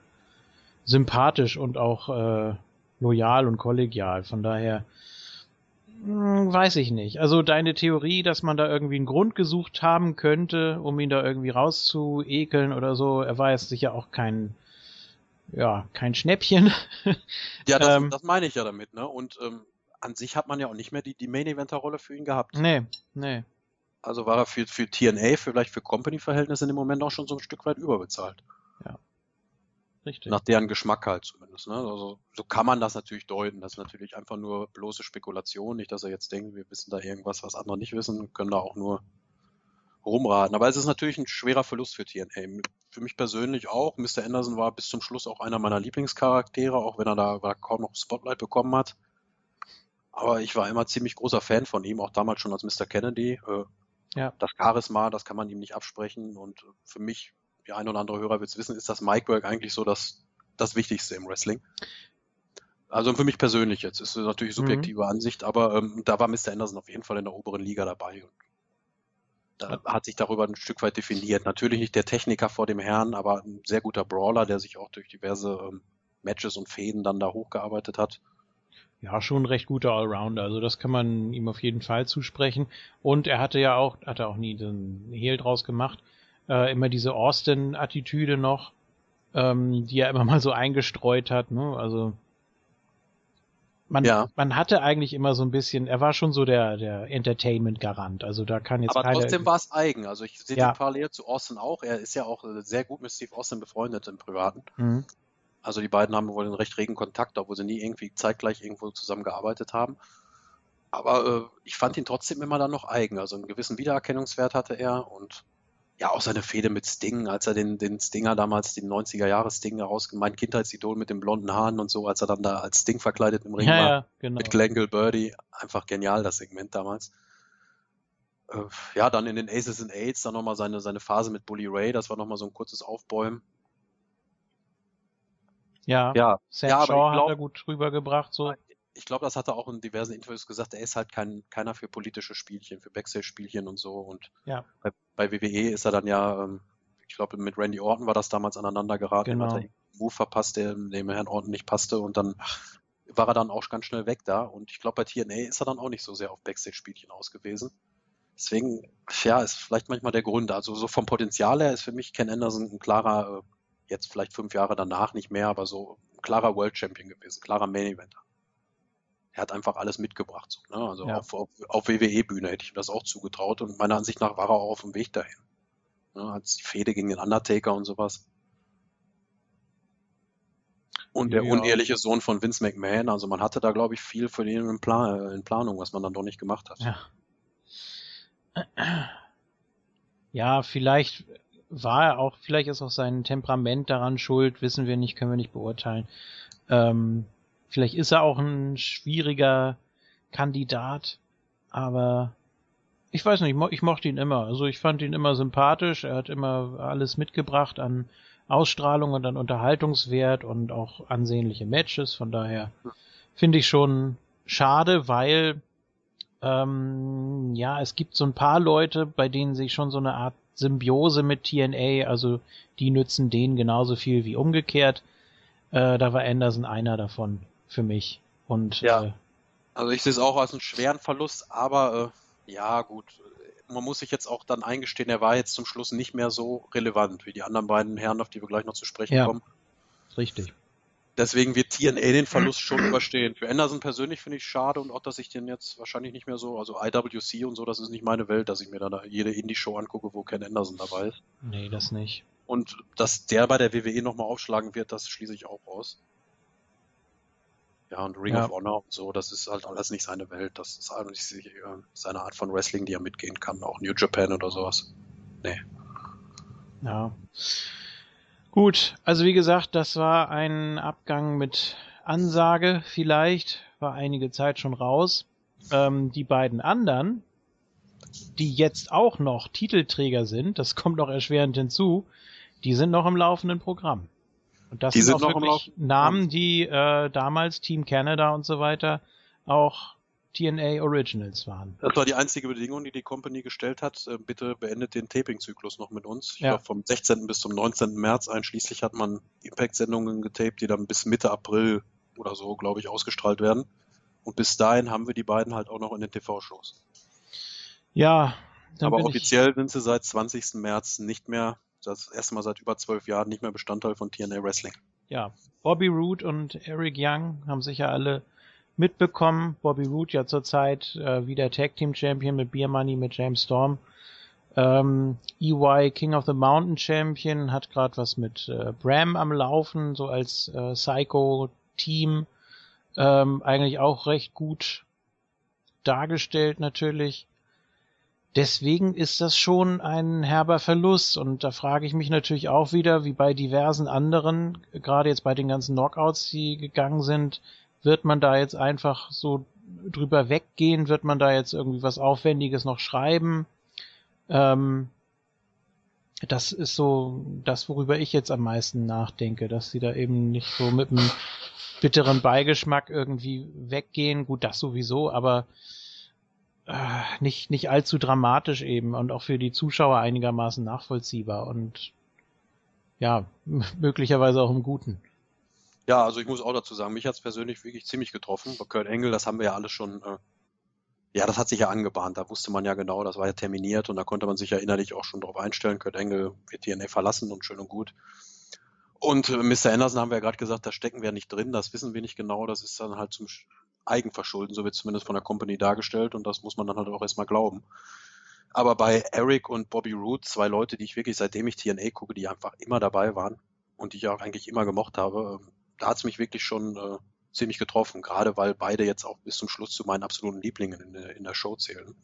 sympathisch und auch äh, loyal und kollegial. Von daher hm, weiß ich nicht. Also deine Theorie, dass man da irgendwie einen Grund gesucht haben könnte, um ihn da irgendwie rauszuekeln oder so, er war jetzt sicher auch kein ja, kein Schnäppchen. ja, das, ähm, das meine ich ja damit, ne? Und ähm, an sich hat man ja auch nicht mehr die, die Main-Eventer-Rolle für ihn gehabt. Nee, nee. Also war er für, für TNA, vielleicht für Company-Verhältnisse im Moment auch schon so ein Stück weit überbezahlt. Ja. Richtig. Nach deren Geschmack halt zumindest. Ne? Also so kann man das natürlich deuten. Das ist natürlich einfach nur bloße Spekulation. Nicht, dass er jetzt denkt, wir wissen da irgendwas, was andere nicht wissen, können da auch nur rumraten. Aber es ist natürlich ein schwerer Verlust für TNA. Für mich persönlich auch. Mr. Anderson war bis zum Schluss auch einer meiner Lieblingscharaktere, auch wenn er da, kaum noch Spotlight bekommen hat. Aber ich war immer ziemlich großer Fan von ihm, auch damals schon als Mr. Kennedy. Äh, ja. Das Charisma, das kann man ihm nicht absprechen. Und für mich, die ein oder andere Hörer wird es wissen, ist das Micwork eigentlich so das, das Wichtigste im Wrestling. Also für mich persönlich jetzt, ist natürlich subjektive mhm. Ansicht, aber ähm, da war Mr. Anderson auf jeden Fall in der oberen Liga dabei. Und da hat sich darüber ein Stück weit definiert. Natürlich nicht der Techniker vor dem Herrn, aber ein sehr guter Brawler, der sich auch durch diverse ähm, Matches und Fäden dann da hochgearbeitet hat. Ja, schon ein recht guter Allrounder. Also das kann man ihm auf jeden Fall zusprechen. Und er hatte ja auch, hat er auch nie den Hehl draus gemacht, äh, immer diese Austin-Attitüde noch, ähm, die er immer mal so eingestreut hat. Ne? Also man, ja. man hatte eigentlich immer so ein bisschen, er war schon so der, der Entertainment-Garant. Also da kann jetzt Aber keine, trotzdem war es eigen. Also ich sehe ja. die Parallel zu Austin auch. Er ist ja auch sehr gut mit Steve Austin befreundet im Privaten. Mhm. Also die beiden haben wohl einen recht regen Kontakt, obwohl sie nie irgendwie zeitgleich irgendwo zusammengearbeitet haben. Aber äh, ich fand ihn trotzdem immer dann noch eigen. Also einen gewissen Wiedererkennungswert hatte er und ja, auch seine Fehde mit Sting, als er den, den Stinger damals, den 90er Jahre Sting herausgemacht, mein Kindheitsidol mit den blonden Haaren und so, als er dann da als Sting verkleidet im Ring ja, war, ja, genau. mit Glenn Birdie, einfach genial, das Segment damals. Äh, ja, dann in den Aces and Aids, dann nochmal seine, seine Phase mit Bully Ray, das war nochmal so ein kurzes Aufbäumen. Ja, ja, Sam ja, Shaw glaub, hat er gut rübergebracht, so ich glaube, das hat er auch in diversen Interviews gesagt, er ist halt kein, keiner für politische Spielchen, für Backstage-Spielchen und so. Und ja. bei, bei, WWE ist er dann ja, ähm, ich glaube, mit Randy Orton war das damals aneinander geraten, genau. hat er einen Move verpasst, der dem Herrn Orton nicht passte und dann war er dann auch ganz schnell weg da. Und ich glaube, bei TNA ist er dann auch nicht so sehr auf Backstage-Spielchen ausgewiesen. Deswegen, ja, ist vielleicht manchmal der Grund. Also so vom Potenzial her ist für mich Ken Anderson ein klarer, äh, jetzt vielleicht fünf Jahre danach nicht mehr, aber so ein klarer World Champion gewesen, klarer Main Eventer er hat einfach alles mitgebracht. So, ne? Also ja. auf, auf, auf WWE-Bühne hätte ich ihm das auch zugetraut und meiner Ansicht nach war er auch auf dem Weg dahin. Ne? Als die Fehde gegen den Undertaker und sowas. Und der ja. unehrliche Sohn von Vince McMahon, also man hatte da, glaube ich, viel für den in, Plan in Planung, was man dann doch nicht gemacht hat. Ja. Ja, vielleicht war er auch, vielleicht ist auch sein Temperament daran schuld, wissen wir nicht, können wir nicht beurteilen. Ähm, Vielleicht ist er auch ein schwieriger Kandidat, aber ich weiß nicht, ich mochte ihn immer. Also ich fand ihn immer sympathisch. Er hat immer alles mitgebracht an Ausstrahlung und an Unterhaltungswert und auch ansehnliche Matches. Von daher finde ich schon schade, weil ähm, ja, es gibt so ein paar Leute, bei denen sich schon so eine Art Symbiose mit TNA, also die nützen denen genauso viel wie umgekehrt. Äh, da war Anderson einer davon für mich. Und ja. Äh, also ich sehe es auch als einen schweren Verlust, aber äh, ja, gut. Man muss sich jetzt auch dann eingestehen, er war jetzt zum Schluss nicht mehr so relevant wie die anderen beiden Herren, auf die wir gleich noch zu sprechen ja, kommen. Richtig. Deswegen wird TNA den Verlust schon überstehen. Für Anderson persönlich finde ich schade und auch, dass ich den jetzt wahrscheinlich nicht mehr so, also IWC und so, das ist nicht meine Welt, dass ich mir da jede Indie-Show angucke, wo Ken Anderson dabei ist. Nee, das nicht. Und dass der bei der WWE nochmal aufschlagen wird, das schließe ich auch aus. Ja, und Ring ja. of Honor und so, das ist halt alles nicht seine Welt. Das ist halt nicht seine Art von Wrestling, die er mitgehen kann. Auch New Japan oder sowas. Nee. Ja. Gut, also wie gesagt, das war ein Abgang mit Ansage vielleicht, war einige Zeit schon raus. Ähm, die beiden anderen, die jetzt auch noch Titelträger sind, das kommt noch erschwerend hinzu, die sind noch im laufenden Programm. Und das die sind, sind auch wirklich Namen, die äh, damals Team Canada und so weiter auch TNA Originals waren. Das war die einzige Bedingung, die die Company gestellt hat. Äh, bitte beendet den Taping-Zyklus noch mit uns. Ja. glaube, vom 16. bis zum 19. März einschließlich hat man Impact-Sendungen getaped, die dann bis Mitte April oder so, glaube ich, ausgestrahlt werden. Und bis dahin haben wir die beiden halt auch noch in den TV-Shows. Ja. Aber offiziell ich... sind sie seit 20. März nicht mehr, das erste Mal seit über zwölf Jahren nicht mehr Bestandteil von TNA Wrestling. Ja, Bobby Roode und Eric Young haben sicher alle mitbekommen. Bobby Roode ja zurzeit äh, wieder Tag Team Champion mit Beer Money mit James Storm. Ähm, EY King of the Mountain Champion hat gerade was mit äh, Bram am Laufen, so als äh, Psycho-Team. Ähm, eigentlich auch recht gut dargestellt natürlich. Deswegen ist das schon ein herber Verlust und da frage ich mich natürlich auch wieder, wie bei diversen anderen, gerade jetzt bei den ganzen Knockouts, die gegangen sind, wird man da jetzt einfach so drüber weggehen? Wird man da jetzt irgendwie was Aufwendiges noch schreiben? Ähm, das ist so das, worüber ich jetzt am meisten nachdenke, dass sie da eben nicht so mit einem bitteren Beigeschmack irgendwie weggehen. Gut, das sowieso, aber nicht, nicht allzu dramatisch eben und auch für die Zuschauer einigermaßen nachvollziehbar und ja, möglicherweise auch im Guten. Ja, also ich muss auch dazu sagen, mich hat es persönlich wirklich ziemlich getroffen. Bei Kurt Engel, das haben wir ja alles schon äh, ja, das hat sich ja angebahnt. Da wusste man ja genau, das war ja terminiert und da konnte man sich ja innerlich auch schon darauf einstellen. Kurt Engel wird TNA verlassen und schön und gut. Und äh, Mr. Anderson haben wir ja gerade gesagt, da stecken wir nicht drin, das wissen wir nicht genau. Das ist dann halt zum Eigenverschulden, so wird zumindest von der Company dargestellt und das muss man dann halt auch erstmal glauben. Aber bei Eric und Bobby Root, zwei Leute, die ich wirklich seitdem ich TNA gucke, die einfach immer dabei waren und die ich auch eigentlich immer gemocht habe, ähm, da hat es mich wirklich schon äh, ziemlich getroffen, gerade weil beide jetzt auch bis zum Schluss zu meinen absoluten Lieblingen in der, in der Show zählen.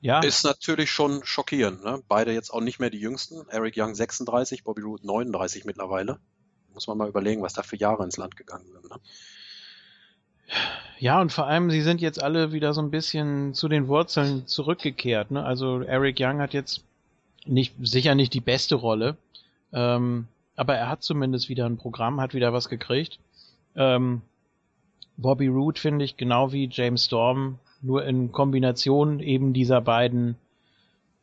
Ja. Ist natürlich schon schockierend. Ne? Beide jetzt auch nicht mehr die jüngsten. Eric Young 36, Bobby Roode 39 mittlerweile. Muss man mal überlegen, was da für Jahre ins Land gegangen sind. Ne? Ja, und vor allem, sie sind jetzt alle wieder so ein bisschen zu den Wurzeln zurückgekehrt. Ne? Also Eric Young hat jetzt nicht sicher nicht die beste Rolle. Ähm, aber er hat zumindest wieder ein Programm, hat wieder was gekriegt. Ähm, Bobby Root finde ich genau wie James Storm nur in Kombination eben dieser beiden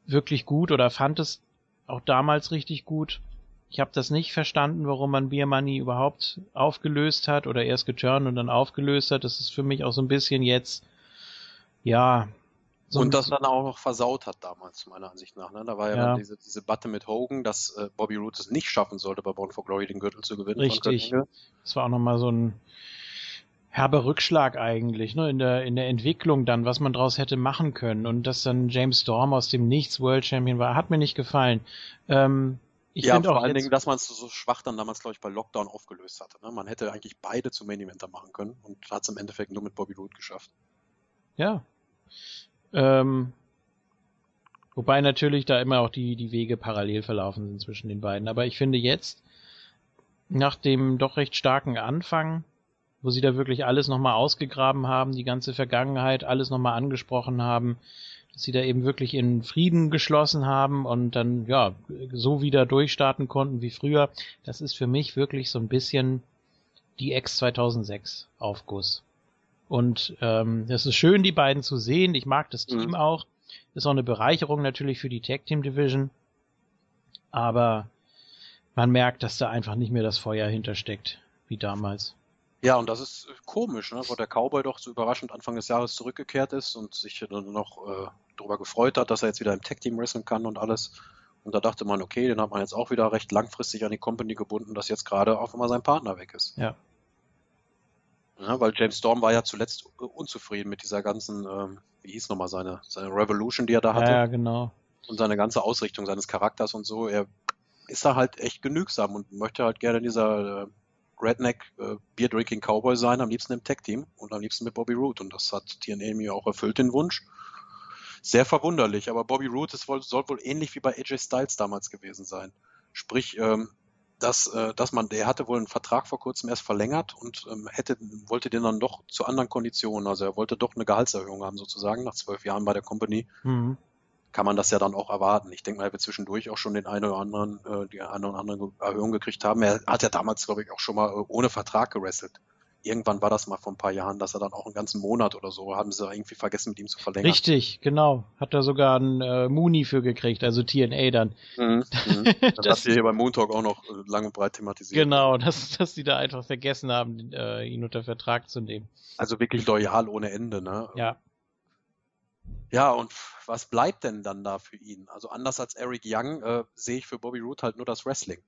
wirklich gut oder fand es auch damals richtig gut. Ich habe das nicht verstanden, warum man Beer Money überhaupt aufgelöst hat oder erst geturnt und dann aufgelöst hat. Das ist für mich auch so ein bisschen jetzt, ja, so und das dann auch noch versaut hat damals, meiner Ansicht nach. Ne? Da war ja, ja. diese, diese Batte mit Hogan, dass äh, Bobby Roode es nicht schaffen sollte, bei Born for Glory den Gürtel zu gewinnen. Richtig. Das war auch nochmal so ein herber Rückschlag eigentlich, ne, in der, in der Entwicklung dann, was man daraus hätte machen können. Und dass dann James Storm aus dem Nichts World Champion war, hat mir nicht gefallen. Ähm, ich ja, vor allen Dingen, dass man es so schwach dann damals, glaube ich, bei Lockdown aufgelöst hatte. Ne? Man hätte eigentlich beide zu Main Eventer machen können und hat es im Endeffekt nur mit Bobby Roode geschafft. Ja, ähm, wobei natürlich da immer auch die, die Wege parallel verlaufen sind zwischen den beiden. Aber ich finde jetzt, nach dem doch recht starken Anfang, wo sie da wirklich alles nochmal ausgegraben haben, die ganze Vergangenheit, alles nochmal angesprochen haben, dass sie da eben wirklich in Frieden geschlossen haben und dann, ja, so wieder durchstarten konnten wie früher. Das ist für mich wirklich so ein bisschen die Ex 2006 Aufguss. Und ähm, es ist schön, die beiden zu sehen. Ich mag das Team mhm. auch. Ist auch eine Bereicherung natürlich für die Tag Team Division. Aber man merkt, dass da einfach nicht mehr das Feuer hintersteckt, wie damals. Ja, und das ist komisch, ne? wo der Cowboy doch so überraschend Anfang des Jahres zurückgekehrt ist und sich dann noch äh, darüber gefreut hat, dass er jetzt wieder im Tag Team wresteln kann und alles. Und da dachte man, okay, den hat man jetzt auch wieder recht langfristig an die Company gebunden, dass jetzt gerade auch immer sein Partner weg ist. Ja. Ja, weil James Storm war ja zuletzt unzufrieden mit dieser ganzen, ähm, wie hieß nochmal seine, seine Revolution, die er da hatte. Ja, genau. Und seine ganze Ausrichtung seines Charakters und so. Er ist da halt echt genügsam und möchte halt gerne dieser äh, Redneck äh, Beer Drinking Cowboy sein, am liebsten im Tech Team und am liebsten mit Bobby Root. Und das hat TNA mir auch erfüllt, den Wunsch. Sehr verwunderlich, aber Bobby Root ist wohl, soll wohl ähnlich wie bei AJ Styles damals gewesen sein. Sprich, ähm, dass, äh, dass man, der hatte wohl einen Vertrag vor kurzem erst verlängert und ähm, hätte, wollte den dann doch zu anderen Konditionen. Also er wollte doch eine Gehaltserhöhung haben, sozusagen, nach zwölf Jahren bei der Company. Mhm. Kann man das ja dann auch erwarten. Ich denke mal, er wird zwischendurch auch schon den einen oder anderen, äh, die eine oder andere Erhöhung gekriegt haben. Er hat ja damals, glaube ich, auch schon mal äh, ohne Vertrag gewrestelt. irgendwann war das mal vor ein paar Jahren, dass er dann auch einen ganzen Monat oder so, haben sie irgendwie vergessen, mit ihm zu verlängern. Richtig, genau. Hat er sogar einen äh, Mooney für gekriegt, also TNA dann. Mhm, mhm. Das, das habt ihr hier beim Moon Talk auch noch äh, lang und breit thematisiert. Genau, dass, dass die da einfach vergessen haben, äh, ihn unter Vertrag zu nehmen. Also wirklich loyal ohne Ende, ne? Ja. Ja, und was bleibt denn dann da für ihn? Also anders als Eric Young äh, sehe ich für Bobby Roode halt nur das Wrestling.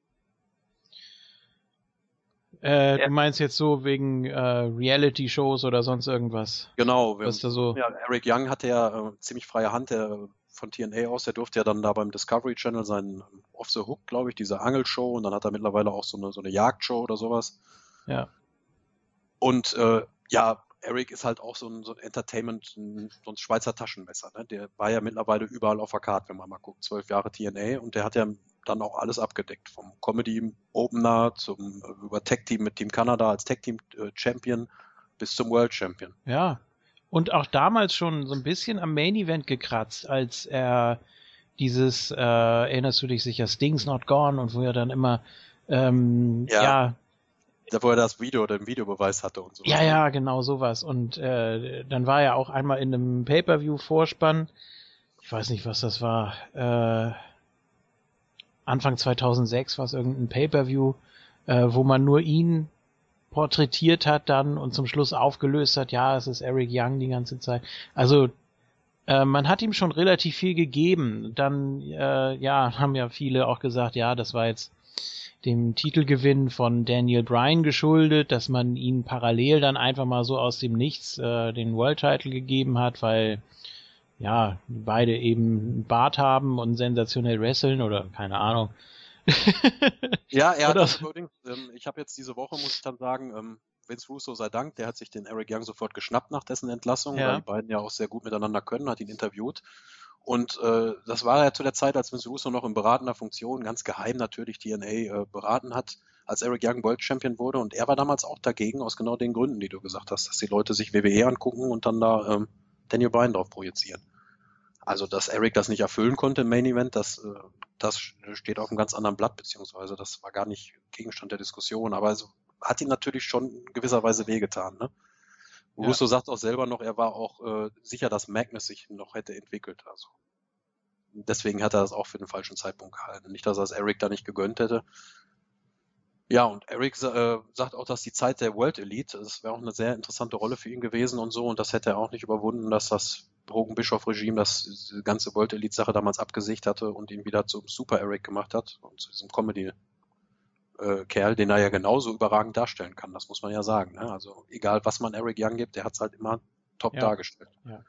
Äh, ja. Du meinst jetzt so wegen äh, Reality-Shows oder sonst irgendwas? Genau. Was da so... Ja, Eric Young hatte ja äh, ziemlich freie Hand der, von TNA aus. Der durfte ja dann da beim Discovery Channel seinen Off the Hook, glaube ich, diese Angelshow und dann hat er mittlerweile auch so eine, so eine Jagdshow oder sowas. Ja. Und äh, ja, Eric ist halt auch so ein, so ein Entertainment, so ein Schweizer Taschenmesser. Ne? Der war ja mittlerweile überall auf der Karte, wenn man mal guckt. Zwölf Jahre TNA und der hat ja dann auch alles abgedeckt. Vom Comedy Opener zum über Tech Team mit Team Canada als Tech Team äh, Champion bis zum World Champion. Ja. Und auch damals schon so ein bisschen am Main Event gekratzt, als er dieses, äh, erinnerst du dich sicher, Sting's Not Gone und wo er dann immer ähm, ja. ja da wo er das Video oder den Videobeweis hatte und so. Ja, ja, genau sowas. Und äh, dann war er auch einmal in einem Pay-per-View-Vorspann. Ich weiß nicht, was das war. Äh, Anfang 2006 war es irgendein Pay-per-View, äh, wo man nur ihn porträtiert hat dann und zum Schluss aufgelöst hat, ja, es ist Eric Young die ganze Zeit. Also äh, man hat ihm schon relativ viel gegeben. Dann, äh, ja, haben ja viele auch gesagt, ja, das war jetzt dem Titelgewinn von Daniel Bryan geschuldet, dass man ihm parallel dann einfach mal so aus dem Nichts äh, den World Title gegeben hat, weil ja, beide eben einen Bart haben und sensationell wresteln oder keine Ahnung. ja, er hat das übrigens, ähm, ich habe jetzt diese Woche, muss ich dann sagen, ähm, Vince Russo sei Dank, der hat sich den Eric Young sofort geschnappt nach dessen Entlassung, ja. weil die beiden ja auch sehr gut miteinander können, hat ihn interviewt. Und äh, das war ja zu der Zeit, als Vince Russo noch in beratender Funktion, ganz geheim natürlich TNA äh, beraten hat, als Eric Young World Champion wurde. Und er war damals auch dagegen, aus genau den Gründen, die du gesagt hast, dass die Leute sich WWE angucken und dann da ähm, Daniel Bryan drauf projizieren. Also, dass Eric das nicht erfüllen konnte im Main Event, das, äh, das steht auf einem ganz anderen Blatt, beziehungsweise das war gar nicht Gegenstand der Diskussion, aber es hat ihm natürlich schon in gewisser Weise wehgetan. Ne? Russo ja. sagt auch selber noch, er war auch äh, sicher, dass Magnus sich noch hätte entwickelt. Also deswegen hat er das auch für den falschen Zeitpunkt gehalten. Nicht, dass er es Eric da nicht gegönnt hätte. Ja, und Eric äh, sagt auch, dass die Zeit der World Elite, das wäre auch eine sehr interessante Rolle für ihn gewesen und so, und das hätte er auch nicht überwunden, dass das Hogan Bischof Regime das ganze World Elite Sache damals abgesicht hatte und ihn wieder zum Super Eric gemacht hat und zu diesem Comedy äh, Kerl, den er ja genauso überragend darstellen kann, das muss man ja sagen. Ne? Also egal, was man Eric Young gibt, der hat es halt immer top ja. dargestellt. Ja.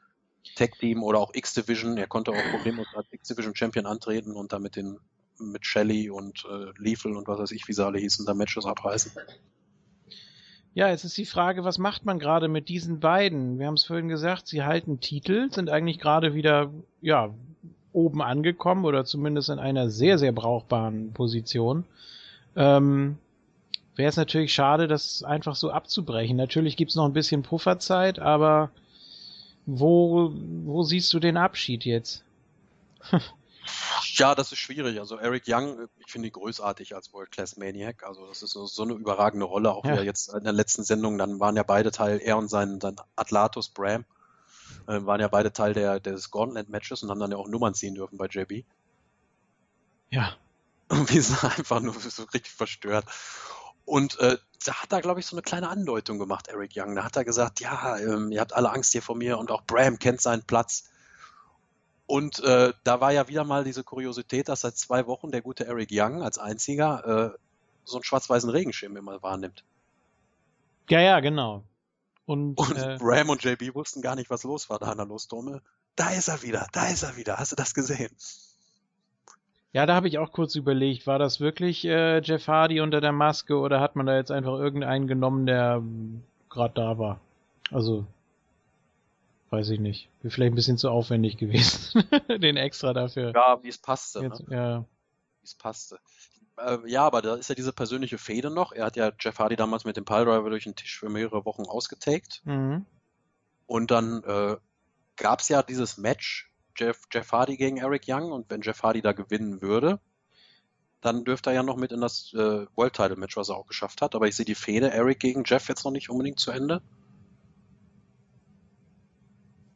Tech Team oder auch X-Division, er konnte auch problemlos als X-Division Champion antreten und dann mit den mit Shelly und äh, Lethal und was weiß ich, wie sie alle hießen, da Matches abreißen. Ja, jetzt ist die Frage, was macht man gerade mit diesen beiden? Wir haben es vorhin gesagt, sie halten Titel, sind eigentlich gerade wieder, ja, oben angekommen oder zumindest in einer sehr, sehr brauchbaren Position. Ähm, Wäre es natürlich schade, das einfach so abzubrechen. Natürlich gibt's noch ein bisschen Pufferzeit, aber wo, wo siehst du den Abschied jetzt? Ja, das ist schwierig. Also Eric Young, ich finde ihn großartig als World Class Maniac. Also das ist so, so eine überragende Rolle. Auch ja. wieder jetzt in der letzten Sendung, dann waren ja beide Teil, er und sein, sein Atlatus Bram, äh, waren ja beide Teil der, des Gauntlet Matches und haben dann ja auch Nummern ziehen dürfen bei JB. Ja. Und wir sind einfach nur so richtig verstört. Und äh, da hat er, glaube ich, so eine kleine Andeutung gemacht, Eric Young. Da hat er gesagt, ja, ähm, ihr habt alle Angst hier vor mir und auch Bram kennt seinen Platz. Und äh, da war ja wieder mal diese Kuriosität, dass seit zwei Wochen der gute Eric Young als einziger äh, so einen schwarz-weißen Regenschirm immer wahrnimmt. Ja, ja, genau. Und, und äh, Bram und JB wussten gar nicht, was los war da an der Losturme. Da ist er wieder, da ist er wieder. Hast du das gesehen? Ja, da habe ich auch kurz überlegt, war das wirklich äh, Jeff Hardy unter der Maske oder hat man da jetzt einfach irgendeinen genommen, der hm, gerade da war? Also weiß ich nicht. Wäre vielleicht ein bisschen zu aufwendig gewesen, den extra dafür. Ja, wie es passte. Jetzt, ne? Ja. Wie es passte. Äh, ja, aber da ist ja diese persönliche Fehde noch. Er hat ja Jeff Hardy damals mit dem Piledriver durch den Tisch für mehrere Wochen ausgetaked. Mhm. Und dann äh, gab es ja dieses Match Jeff, Jeff Hardy gegen Eric Young und wenn Jeff Hardy da gewinnen würde, dann dürfte er ja noch mit in das äh, World Title Match, was er auch geschafft hat. Aber ich sehe die Fehde Eric gegen Jeff jetzt noch nicht unbedingt zu Ende.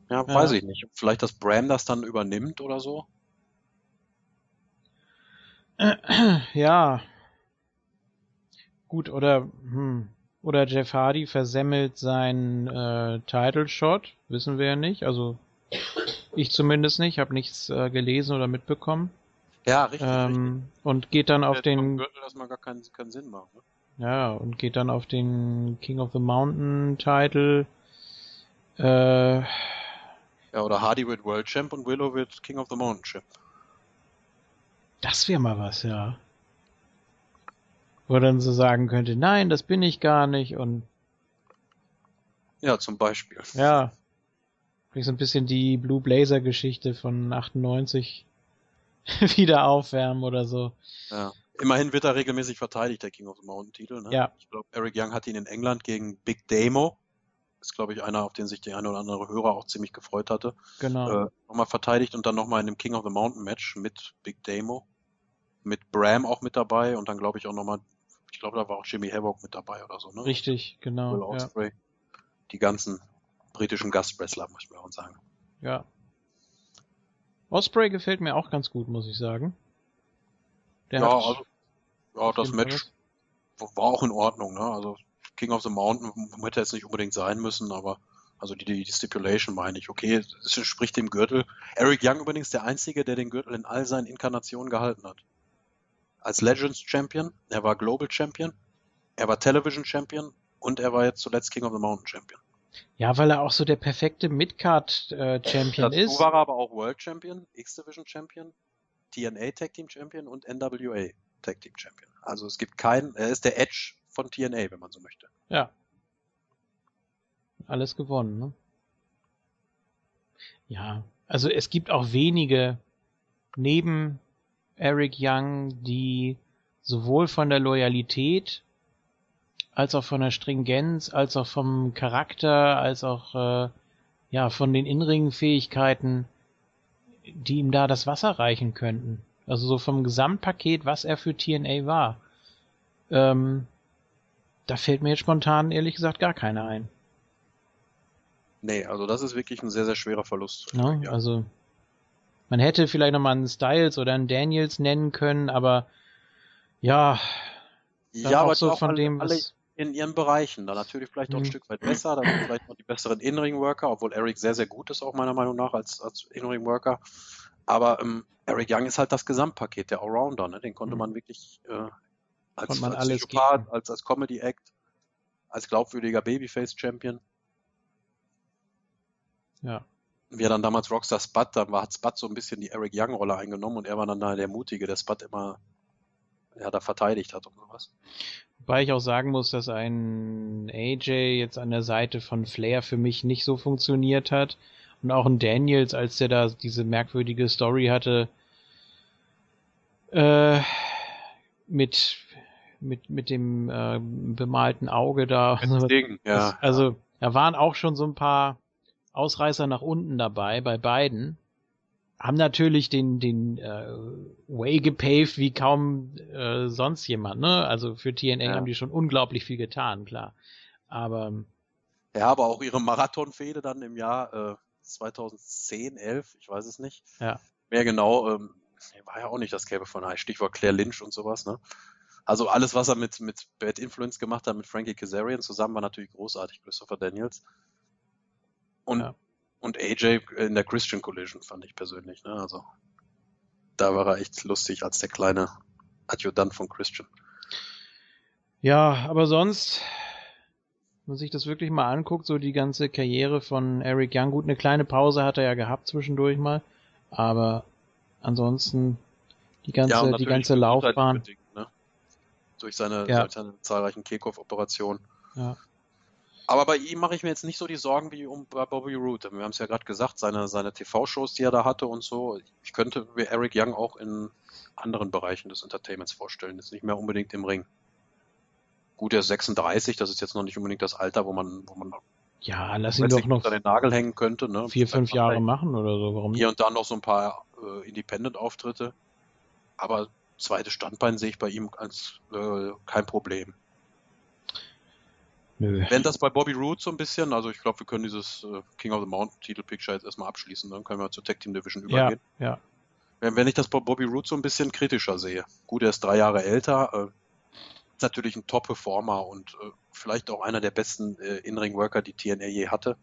Ja, Ja. weiß ich nicht. Vielleicht, dass Bram das dann übernimmt oder so. Ja. Gut, oder hm. oder Jeff Hardy versemmelt seinen äh, Title Shot, wissen wir ja nicht. Also ich zumindest nicht, habe nichts äh, gelesen oder mitbekommen. Ja, richtig. Ähm, und geht dann auf den Gürtel, das mal gar keinen, keinen Sinn macht. Ne? ja und geht dann auf den King of the Mountain Title. Äh, Ja, oder Hardy wird World Champ und Willow wird King of the Mountain Champ. das wäre mal was, ja. Wo dann so sagen könnte, nein, das bin ich gar nicht und Ja, zum Beispiel. Ja. Vielleicht so ein bisschen die Blue Blazer Geschichte von 98 wieder aufwärmen oder so. Ja. Immerhin wird er regelmäßig verteidigt, der King of the Mountain Titel. Ne? Ja. Ich glaube, Eric Young hat ihn in England gegen Big Damo. Ist, glaube ich, einer, auf den sich der eine oder andere Hörer auch ziemlich gefreut hatte. Genau. Äh, nochmal verteidigt und dann nochmal in dem King of the Mountain Match mit Big Damo. Mit Bram auch mit dabei und dann glaube ich auch nochmal, ich glaube, da war auch Jimmy Havoc mit dabei oder so, ne? Richtig, Will genau. Ja. Die ganzen britischen Gastwrestler, muss man auch sagen. ja. Osprey gefällt mir auch ganz gut, muss ich sagen. Der ja, also, ja, das Match war auch in Ordnung, ne? Also King of the Mountain hätte jetzt nicht unbedingt sein müssen, aber also die, die Stipulation meine ich. Okay, es entspricht dem Gürtel. Eric Young übrigens der Einzige, der den Gürtel in all seinen Inkarnationen gehalten hat. Als Legends Champion, er war Global Champion, er war Television Champion und er war jetzt zuletzt King of the Mountain Champion. Ja, weil er auch so der perfekte Midcard-Champion Dazu ist. war er aber auch World Champion, X-Division Champion, TNA Tag Team Champion und NWA Tag Team Champion. Also es gibt keinen, er ist der Edge von TNA, wenn man so möchte. Ja. Alles gewonnen, ne? Ja, also es gibt auch wenige neben Eric Young, die sowohl von der Loyalität als auch von der Stringenz, als auch vom Charakter, als auch äh, ja von den inneren Fähigkeiten, die ihm da das Wasser reichen könnten. Also so vom Gesamtpaket, was er für TNA war. Ähm, da fällt mir jetzt spontan ehrlich gesagt gar keiner ein. Nee, also das ist wirklich ein sehr, sehr schwerer Verlust. Ne? Ja. Also man hätte vielleicht noch mal einen Styles oder einen Daniels nennen können, aber ja, ja auch aber so von alle, dem, was in ihren Bereichen. Da natürlich vielleicht auch ein Mhm. Stück weit besser, da sind vielleicht noch die besseren In-Ring-Worker, obwohl Eric sehr, sehr gut ist, auch meiner Meinung nach, als, als In-Ring-Worker. Aber ähm, Eric Young ist halt das Gesamtpaket, der Allrounder, ne? Den konnte Mhm. man wirklich äh, als, man als Psychopath, als, als Comedy-Act, als glaubwürdiger Babyface-Champion. ja, Wie er dann damals Rockstar Spud, dann war, hat Spud so ein bisschen die Eric Young-Rolle eingenommen und er war dann da der Mutige, der Spud immer ja, da verteidigt hat und sowas. wobei ich auch sagen muss, dass ein AJ jetzt an der Seite von Flair für mich nicht so funktioniert hat und auch ein Daniels, als der da diese merkwürdige Story hatte äh, mit mit mit dem äh, bemalten Auge da. sowas. Deswegen, ja. Also, da waren auch schon so ein paar Ausreißer nach unten dabei bei beiden. Haben natürlich den, den äh, Way gepaved wie kaum äh, sonst jemand, ne? Also für TNA Ja. haben die schon unglaublich viel getan, klar. Aber Ja, aber auch ihre Marathonfehde dann im Jahr äh, 2010, 11, ich weiß es nicht. Ja. Mehr genau, ähm, war ja auch nicht das Gelbe von Ei. Stichwort Claire Lynch und sowas, ne? Also alles, was er mit, mit Bad Influence gemacht hat, mit Frankie Kazarian zusammen, war natürlich großartig, Christopher Daniels. Und, Ja. Und AJ in der Christian Collision fand ich persönlich, ne? Also da war er echt lustig als der kleine Adjutant von Christian. ja, aber sonst, wenn man sich das wirklich mal anguckt, so die ganze Karriere von Eric Young, gut, eine kleine Pause hat er ja gehabt zwischendurch mal, aber ansonsten die ganze, und die ganze Laufbahn. ne? Durch seine, Ja. seine zahlreichen Kehlkopf-Operationen. Ja. Aber bei ihm mache ich mir jetzt nicht so die Sorgen wie um bei Bobby Roode. Wir haben es ja gerade gesagt, seine, seine TV-Shows, die er da hatte und so. Ich könnte mir Eric Young auch in anderen Bereichen des Entertainments vorstellen. Jetzt nicht mehr unbedingt im Ring. Gut, er ist 36, das ist jetzt noch nicht unbedingt das Alter, wo man, wo man Ja, lass ihn doch noch unter den Nagel hängen könnte. Ne? vier, fünf Jahre machen oder so. Warum er? Hier und da noch so ein paar äh, Independent-Auftritte. Aber zweites Standbein sehe ich bei ihm als äh, kein Problem. Nö. Wenn das bei Bobby Roode so ein bisschen, also ich glaube, wir können dieses äh, King of the Mountain Titelpicture jetzt erstmal abschließen, dann können wir zur Tag Team Division übergehen. Ja, ja. Wenn, wenn ich das bei Bobby Roode so ein bisschen kritischer sehe. Gut, er ist drei Jahre älter, äh, ist natürlich ein Top-Performer und äh, vielleicht auch einer der besten äh, In-Ring-Worker, die TNA je hatte.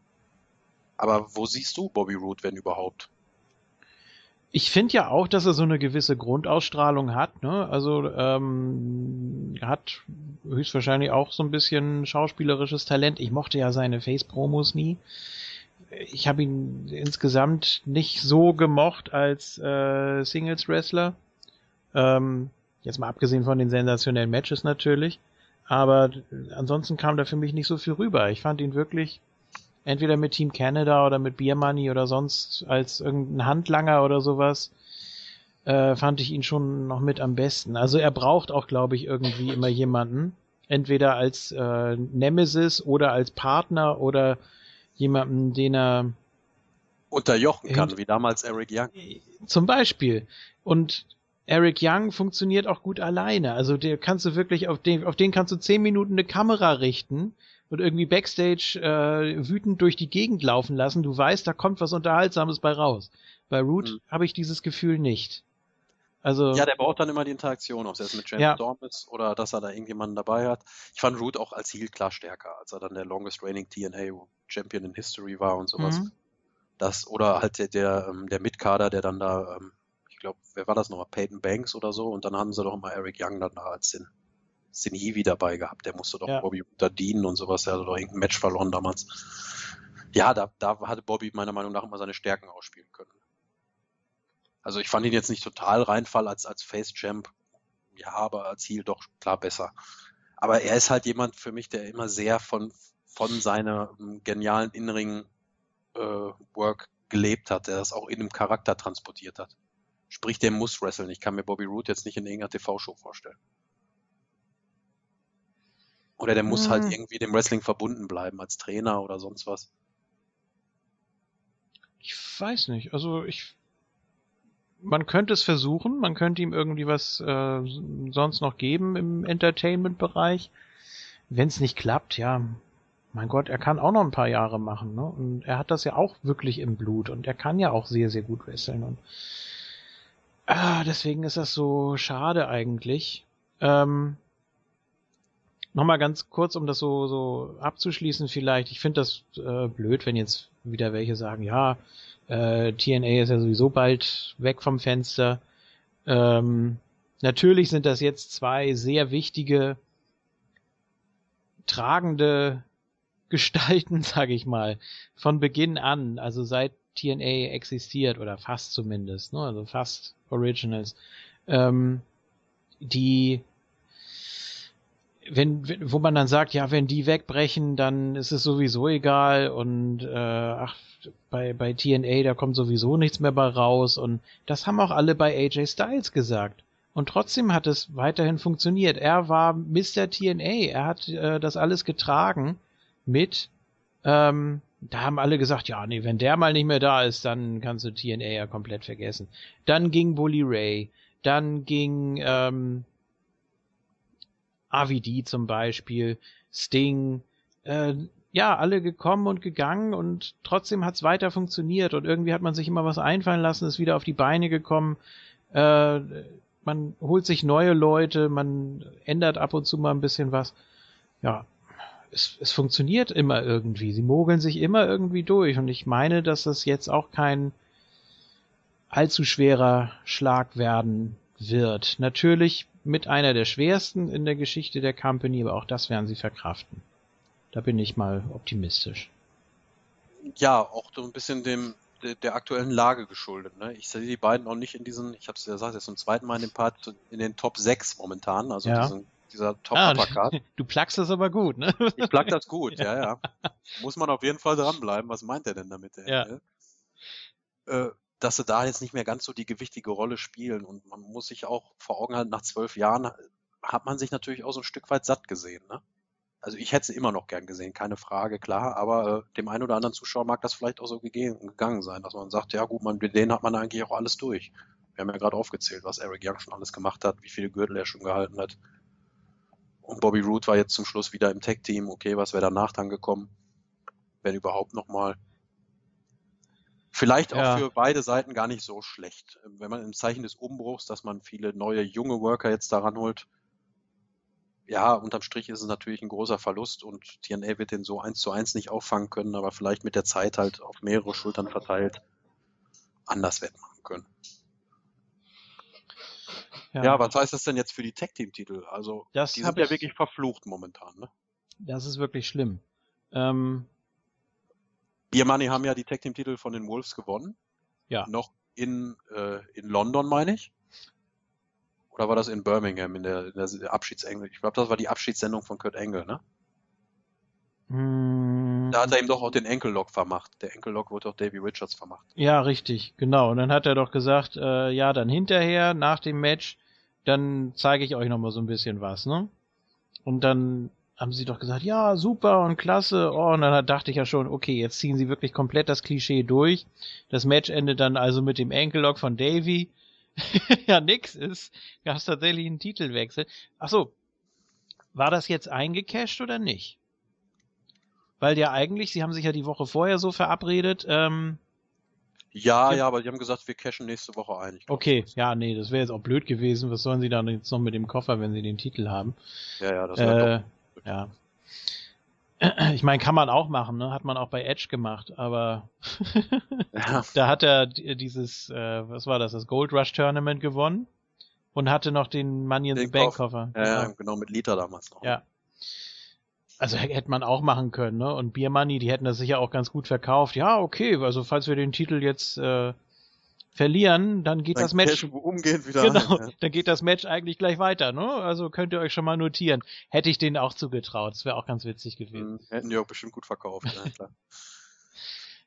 Aber wo siehst du Bobby Roode, wenn überhaupt? Ich finde ja auch, dass er so eine gewisse Grundausstrahlung hat. Ne? Also ähm, hat höchstwahrscheinlich auch so ein bisschen schauspielerisches Talent. Ich mochte ja seine Face-Promos nie. Ich habe ihn insgesamt nicht so gemocht als äh, Singles-Wrestler. Ähm, jetzt mal abgesehen von den sensationellen Matches natürlich. Aber ansonsten kam da für mich nicht so viel rüber. Ich fand ihn wirklich entweder mit Team Canada oder mit Beer Money oder sonst als irgendein Handlanger oder sowas, äh, fand ich ihn schon noch mit am besten. Also er braucht auch, glaube ich, irgendwie immer jemanden. Entweder als äh, Nemesis oder als Partner oder jemanden, den er unterjochen kann, wie damals Eric Young. Zum Beispiel. Und Eric Young funktioniert auch gut alleine. Also der kannst du wirklich auf den, auf den kannst du zehn Minuten eine Kamera richten und irgendwie Backstage äh, wütend durch die Gegend laufen lassen. Du weißt, da kommt was Unterhaltsames bei raus. Bei Root mhm. habe ich dieses Gefühl nicht. Also ja, der braucht dann immer die Interaktion, ob es jetzt mit James ja. Storm ist oder dass er da irgendjemanden dabei hat. Ich fand Root auch als Heel klar stärker, als er dann der longest reigning TNA Champion in History war und sowas. Mhm. Das oder halt der der, ähm, der Mitkader, der dann da, ähm, ich glaube, wer war das nochmal, Peyton Banks oder so und dann haben sie doch immer Eric Young dann da als den Sinivi dabei gehabt. Der musste doch ja. Bobby unter dienen und sowas. Der hatte doch irgendein Match verloren damals. Ja, da, da hatte Bobby meiner Meinung nach immer seine Stärken ausspielen können. Also ich fand ihn jetzt nicht total reinfall als, als Face-Champ. Ja, aber als Ziel doch klar besser. Aber er ist halt jemand für mich, der immer sehr von, von seiner genialen In-Ring-Work äh, gelebt hat, der das auch in einem Charakter transportiert hat. Sprich, der muss wresteln. Ich kann mir Bobby Roode jetzt nicht in irgendeiner TV-Show vorstellen. Oder der muss halt hm. halt irgendwie dem Wrestling verbunden bleiben, als Trainer oder sonst was. Ich weiß nicht. Also ich. Man könnte es versuchen, man könnte ihm irgendwie was äh, sonst noch geben im Entertainment-Bereich. Wenn es nicht klappt, ja, mein Gott, er kann auch noch ein paar Jahre machen, ne? Und er hat das ja auch wirklich im Blut und er kann ja auch sehr, sehr gut wresteln und ah, deswegen ist das so schade eigentlich. Ähm, Nochmal ganz kurz, um das so, so abzuschließen vielleicht. Ich finde das äh, blöd, wenn jetzt wieder welche sagen, ja, äh, TNA ist ja sowieso bald weg vom Fenster. Ähm, natürlich sind das jetzt zwei sehr wichtige, tragende Gestalten, sage ich mal, von Beginn an, also seit TNA existiert oder fast zumindest, ne, also fast Originals, ähm, die wenn, wo man dann sagt, ja, wenn die wegbrechen, dann ist es sowieso egal und äh, ach, bei, bei TNA, da kommt sowieso nichts mehr bei raus und das haben auch alle bei AJ Styles gesagt. Und trotzdem hat es weiterhin funktioniert. Er war Mr. TNA, er hat äh, das alles getragen mit, ähm, da haben alle gesagt, ja, nee, wenn der mal nicht mehr da ist, dann kannst du TNA ja komplett vergessen. Dann ging Bully Ray, dann ging, ähm, RVD zum Beispiel, Sting, äh, ja, alle gekommen und gegangen und trotzdem hat's weiter funktioniert und irgendwie hat man sich immer was einfallen lassen, ist wieder auf die Beine gekommen. Äh, man holt sich neue Leute, man ändert ab und zu mal ein bisschen was. Ja, es, es funktioniert immer irgendwie. Sie mogeln sich immer irgendwie durch und ich meine, dass das jetzt auch kein allzu schwerer Schlag werden wird. Natürlich mit einer der schwersten in der Geschichte der Company, aber auch das werden sie verkraften. Da bin ich mal optimistisch. Ja, auch so ein bisschen dem der, aktuellen Lage geschuldet. Ne? Ich sehe die beiden auch nicht in diesen, ich habe es ja gesagt, jetzt zum zweiten Mal in dem Part, in den Top 6 momentan, also ja. diesen, dieser Top ah. Du plagst das aber gut, ne? Ich plag das gut, ja, ja. Muss man auf jeden Fall dranbleiben. Was meint er denn damit? Der ja. Äh, dass sie da jetzt nicht mehr ganz so die gewichtige Rolle spielen. Und man muss sich auch vor Augen halten, nach zwölf Jahren hat man sich natürlich auch so ein Stück weit satt gesehen. Ne? Also ich hätte sie immer noch gern gesehen, keine Frage, klar, aber äh, dem einen oder anderen Zuschauer mag das vielleicht auch so gegangen sein, dass man sagt, ja gut, man, mit denen hat man eigentlich auch alles durch. Wir haben ja gerade aufgezählt, was Eric Young schon alles gemacht hat, wie viele Gürtel er schon gehalten hat. Und Bobby Roode war jetzt zum Schluss wieder im Tech-Team. Okay, was wäre danach dann gekommen? Wenn überhaupt nochmal. Vielleicht auch Ja. für beide Seiten gar nicht so schlecht. Wenn man im Zeichen des Umbruchs, dass man viele neue junge Worker jetzt daran holt, ja, unterm Strich ist es natürlich ein großer Verlust und TNA wird den so eins zu eins nicht auffangen können, aber vielleicht mit der Zeit halt auf mehrere Schultern verteilt anders wettmachen können. Ja, was heißt das denn jetzt für die Tag-Team-Titel? Also, Das die sind ja ich- wirklich verflucht momentan. Ne? Das ist wirklich schlimm. Ähm, Beer Money haben ja die Tag-Team-Titel von den Wolves gewonnen. Ja. Noch in, äh, in London, meine ich. Oder war das in Birmingham in der, in der Abschiedssendung? Ich glaube, das war die Abschiedssendung von Kurt Angle, ne? mh, Da hat er ihm doch auch den Enkellock vermacht. Der Enkellock wurde auch Davy Richards vermacht. Ja, richtig, genau. Und dann hat er doch gesagt, äh, ja, dann hinterher, nach dem Match, dann zeige ich euch noch mal so ein bisschen was, ne? Und dann haben sie doch gesagt, ja, super und klasse. Oh, und dann dachte ich ja schon, okay, jetzt ziehen sie wirklich komplett das Klischee durch. Das Match endet dann also mit dem Enkellock von Davy. ja, nix ist. Gab es tatsächlich einen Titelwechsel. Ach so, war das jetzt eingecashed oder nicht? Weil ja eigentlich, sie haben sich ja die Woche vorher so verabredet, ähm, Ja, Ja. ja, aber die haben gesagt, wir cashen nächste Woche ein. Glaub, Okay, ja, nee, das wäre jetzt auch blöd gewesen. Was sollen sie dann jetzt noch mit dem Koffer, wenn sie den Titel haben? Ja, ja, das wäre Äh, ja. Ich meine, kann man auch machen, ne? Hat man auch bei Edge gemacht, aber. Ja, da hat er dieses, äh, was war das, das Gold Rush Tournament gewonnen und hatte noch den Money in the Bank Koffer. Koffer. ja, Genau. mit Liter damals noch. Ja. Also hätte man auch machen können, ne? Und Beer Money, die hätten das sicher auch ganz gut verkauft. Ja, okay, also falls wir den Titel jetzt äh, verlieren, dann geht Dann das Match umgehend wieder Genau, ein. Ja. dann geht das Match eigentlich gleich weiter, ne? Also könnt ihr euch schon mal notieren. Hätte ich denen auch zugetraut, das wäre auch ganz witzig gewesen. Mhm, Hätten die auch bestimmt gut verkauft. Ja, klar.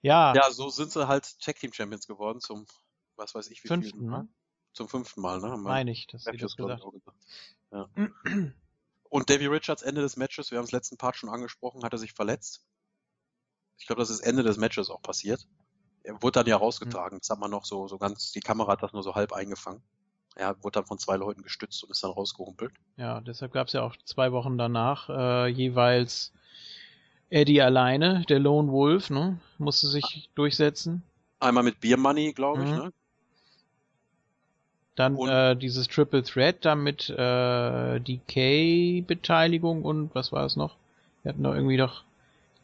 Ja, ja, so sind sie halt Tag Team Champions geworden zum, was weiß ich, wie fünften, viel, ne? Zum fünften Mal, ne? Meine ich, das glaub ich, gesagt gesagt. Ja. Und Davy Richards Ende des Matches, wir haben es letzten Part schon angesprochen, hat er sich verletzt. Ich glaube, das ist Ende des Matches auch passiert. Er wurde dann ja rausgetragen. Das hat man noch so, so ganz, die Kamera hat das nur so halb eingefangen. Er wurde dann von zwei Leuten gestützt und ist dann rausgehumpelt. Ja, deshalb gab es ja auch zwei Wochen danach äh, jeweils Eddie alleine, der Lone Wolf, ne? Musste sich durchsetzen. Einmal mit Beer Money, glaube ich, Mhm. ne? Dann Und- äh, dieses Triple Threat, dann mit äh, DK-Beteiligung und was war es noch? Wir hatten doch irgendwie doch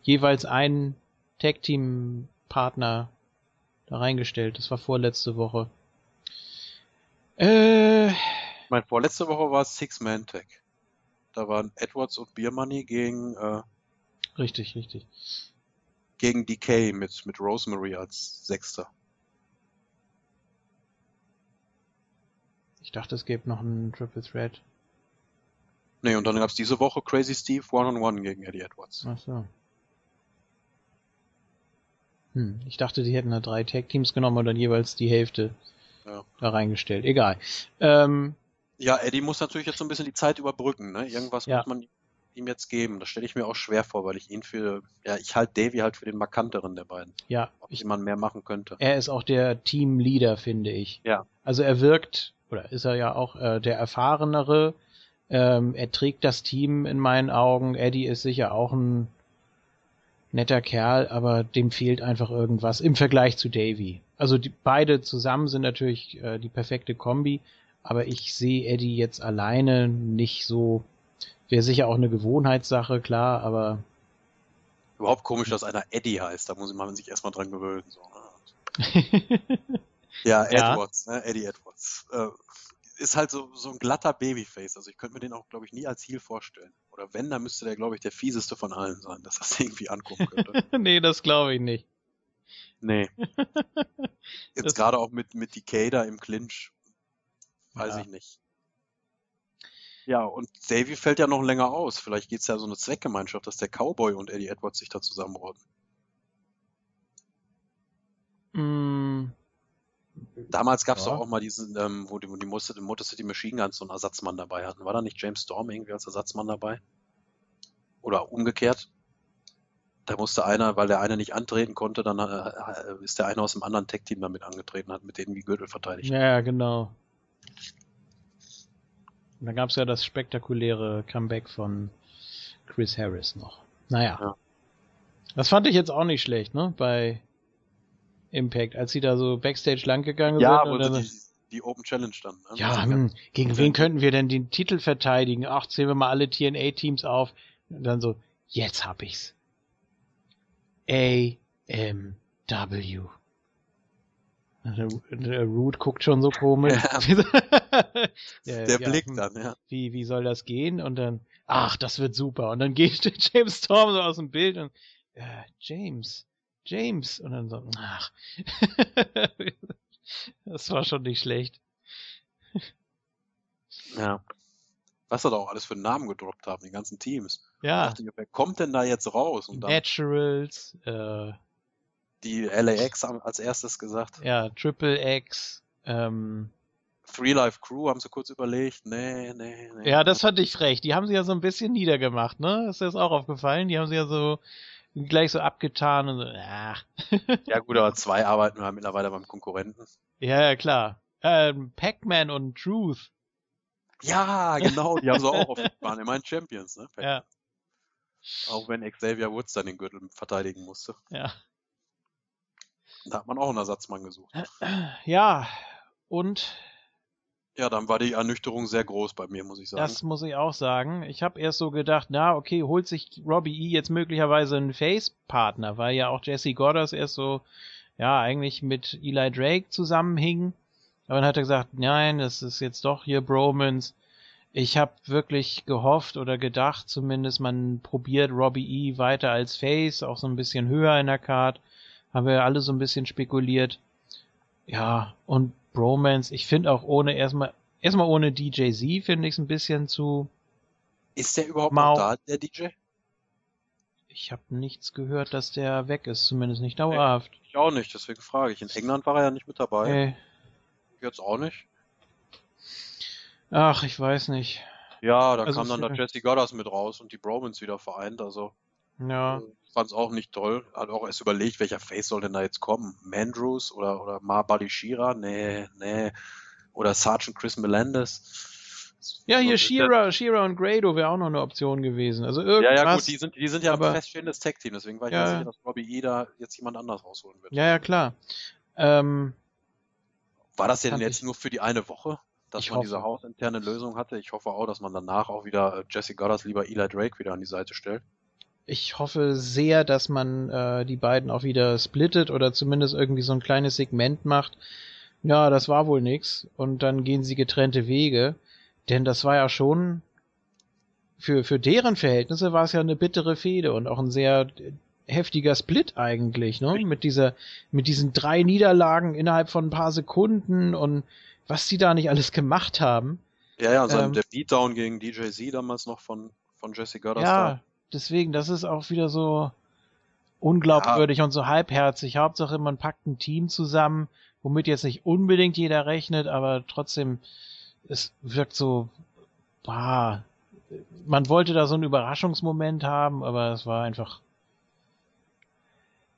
jeweils einen Tag-Team-Partner da reingestellt. Das war vorletzte Woche. Äh, Ich meine, vorletzte Woche war es Six-Man-Tag. Da waren Edwards und Beer Money gegen, äh, richtig, richtig. gegen DK mit, mit Rosemary als Sechster. Ich dachte, es gäbe noch einen Triple Threat. Nee, und dann gab's diese Woche Crazy Steve One-on-One gegen Eddie Edwards. Ach so. Hm, ich dachte, die hätten da drei Tag-Teams genommen und dann jeweils die Hälfte Ja. da reingestellt. Egal. Ähm, Ja, Eddie muss natürlich jetzt so ein bisschen die Zeit überbrücken. Ne? Irgendwas Ja. muss man ihm jetzt geben. Das stelle ich mir auch schwer vor, weil ich ihn für, ja, ich halte Davy halt für den markanteren der beiden. ja, Ob ich jemand mehr machen könnte. Er ist auch der Teamleader, finde ich. Ja. Also er wirkt, oder ist er ja auch äh, der erfahrenere. Ähm, er trägt das Team in meinen Augen. Eddie ist sicher auch ein netter Kerl, aber dem fehlt einfach irgendwas im Vergleich zu Davy. Also die beide zusammen sind natürlich äh, die perfekte Kombi, aber ich sehe Eddie jetzt alleine nicht so. Wäre sicher auch eine Gewohnheitssache, klar, aber Überhaupt komisch, dass einer Eddie heißt. Da muss man sich erstmal dran gewöhnen. So? Ja, Ja. Edwards, ne? Eddie Edwards. Äh, ist halt so, so ein glatter Babyface. Also ich könnte mir den auch, glaube ich, nie als Heel vorstellen. Oder wenn, dann müsste der, glaube ich, der fieseste von allen sein, dass das irgendwie angucken könnte. nee, das glaube ich nicht. nee. Jetzt gerade auch mit, mit Decada im Clinch. Weiß Ja. ich nicht. Ja, und Davy fällt ja noch länger aus. Vielleicht geht's ja so eine Zweckgemeinschaft, dass der Cowboy und Eddie Edwards sich da zusammenrotten. Mm, Damals gab's Ja. doch auch mal diesen, ähm, wo die, wo die Motor City Machine Guns so einen Ersatzmann dabei hatten. War da nicht James Storm irgendwie als Ersatzmann dabei? Oder umgekehrt? Da musste einer, weil der eine nicht antreten konnte, dann äh, ist der eine aus dem anderen Tech-Team damit angetreten, hat mit denen wie Gürtel verteidigt. Ja, genau. Und dann gab es ja das spektakuläre Comeback von Chris Harris noch. Naja. Ja. Das fand ich jetzt auch nicht schlecht, ne? Bei Impact, als sie da so Backstage lang gegangen ja, sind. Ja, die, die Open Challenge dann. Ne? Ja, hm, gegen wen könnten wir denn den Titel verteidigen? Ach, zählen wir mal alle TNA-Teams auf. Und dann so, jetzt hab ich's. A-M-W. Der Root guckt schon so komisch. Ja. der ja, Blick hm, dann, ja. Wie, wie soll das gehen? Und dann, ach, das wird super. Und dann geht James Storm so aus dem Bild und, äh, James, James. Und dann so, ach. das war schon nicht schlecht. Ja. Was er da auch alles für Namen gedroppt haben, die ganzen Teams. Ja. Dachte, wer kommt denn da jetzt raus? Und dann Naturals, äh, die LAX als erstes gesagt. Ja, Triple X, ähm, Three Life Crew haben sie kurz überlegt. Nee, nee, nee. Ja, das fand ich frech. Die haben sie ja so ein bisschen niedergemacht, ne? Ist dir das auch aufgefallen? Die haben sie ja so gleich so abgetan und so, ach. ja gut, aber zwei arbeiten wir mittlerweile beim Konkurrenten. Ja, ja, klar. Ähm, Pac-Man und Truth. Ja, genau, die haben sie auch aufgefahren. Immerhin Champions, ne? Ja. Auch wenn Xavier Woods dann den Gürtel verteidigen musste. Ja. Da hat man auch einen Ersatzmann gesucht. Ja, und ja, dann war die Ernüchterung sehr groß bei mir, muss ich sagen. Das muss ich auch sagen. Ich habe erst so gedacht, na, okay, holt sich Robbie E jetzt möglicherweise einen Face-Partner, weil ja auch Jesse Goddard erst so, ja, eigentlich mit Eli Drake zusammenhing. Aber dann hat er gesagt, nein, das ist jetzt doch hier Bromans. Ich habe wirklich gehofft oder gedacht, zumindest man probiert Robbie E weiter als Face, auch so ein bisschen höher in der Card. Haben wir alle so ein bisschen spekuliert. Ja, und Bromance. Ich finde auch ohne erstmal erstmal ohne DJ Z finde ich es ein bisschen zu. Ist der überhaupt mau. noch da, der DJ? Ich habe nichts gehört, dass der weg ist, zumindest nicht dauerhaft. Ich auch nicht, deswegen frage ich. In England war er ja nicht mit dabei. Hey. Jetzt auch nicht. Ach, ich weiß nicht. Ja, da also kam dann der Jesse Goddard mit raus und die Bromans wieder vereint, also. Ja. Äh, fand es auch nicht toll. Hat auch erst überlegt, welcher Face soll denn da jetzt kommen? Mandrews oder, oder Ma Shira? Nee, nee. Oder Sergeant Chris Melendez? Ja, hier Shira, Shira und Grado wäre auch noch eine Option gewesen. Also irgendwas. Ja, ja, gut, die sind, die sind ja aber, ein feststehendes Tech-Team, deswegen war ich ja, sicher, dass Robbie E da jetzt jemand anders rausholen wird. Ja, ja, klar. Ähm, war das denn jetzt ich, nur für die eine Woche, dass man hoffe. diese hausinterne Lösung hatte? Ich hoffe auch, dass man danach auch wieder äh, Jesse Goddard lieber Eli Drake wieder an die Seite stellt ich hoffe sehr, dass man äh, die beiden auch wieder splittet oder zumindest irgendwie so ein kleines Segment macht. Ja, das war wohl nix. Und dann gehen sie getrennte Wege. Denn das war ja schon für, für deren Verhältnisse war es ja eine bittere Fehde und auch ein sehr heftiger Split eigentlich, ne? Mit dieser, mit diesen drei Niederlagen innerhalb von ein paar Sekunden und was sie da nicht alles gemacht haben. Ja, ja, ähm, der Beatdown gegen DJ Z damals noch von, von Jesse Goddard. Ja, deswegen, das ist auch wieder so unglaubwürdig ja. und so halbherzig. Hauptsache, man packt ein Team zusammen, womit jetzt nicht unbedingt jeder rechnet, aber trotzdem, es wirkt so, bah, man wollte da so einen Überraschungsmoment haben, aber es war einfach,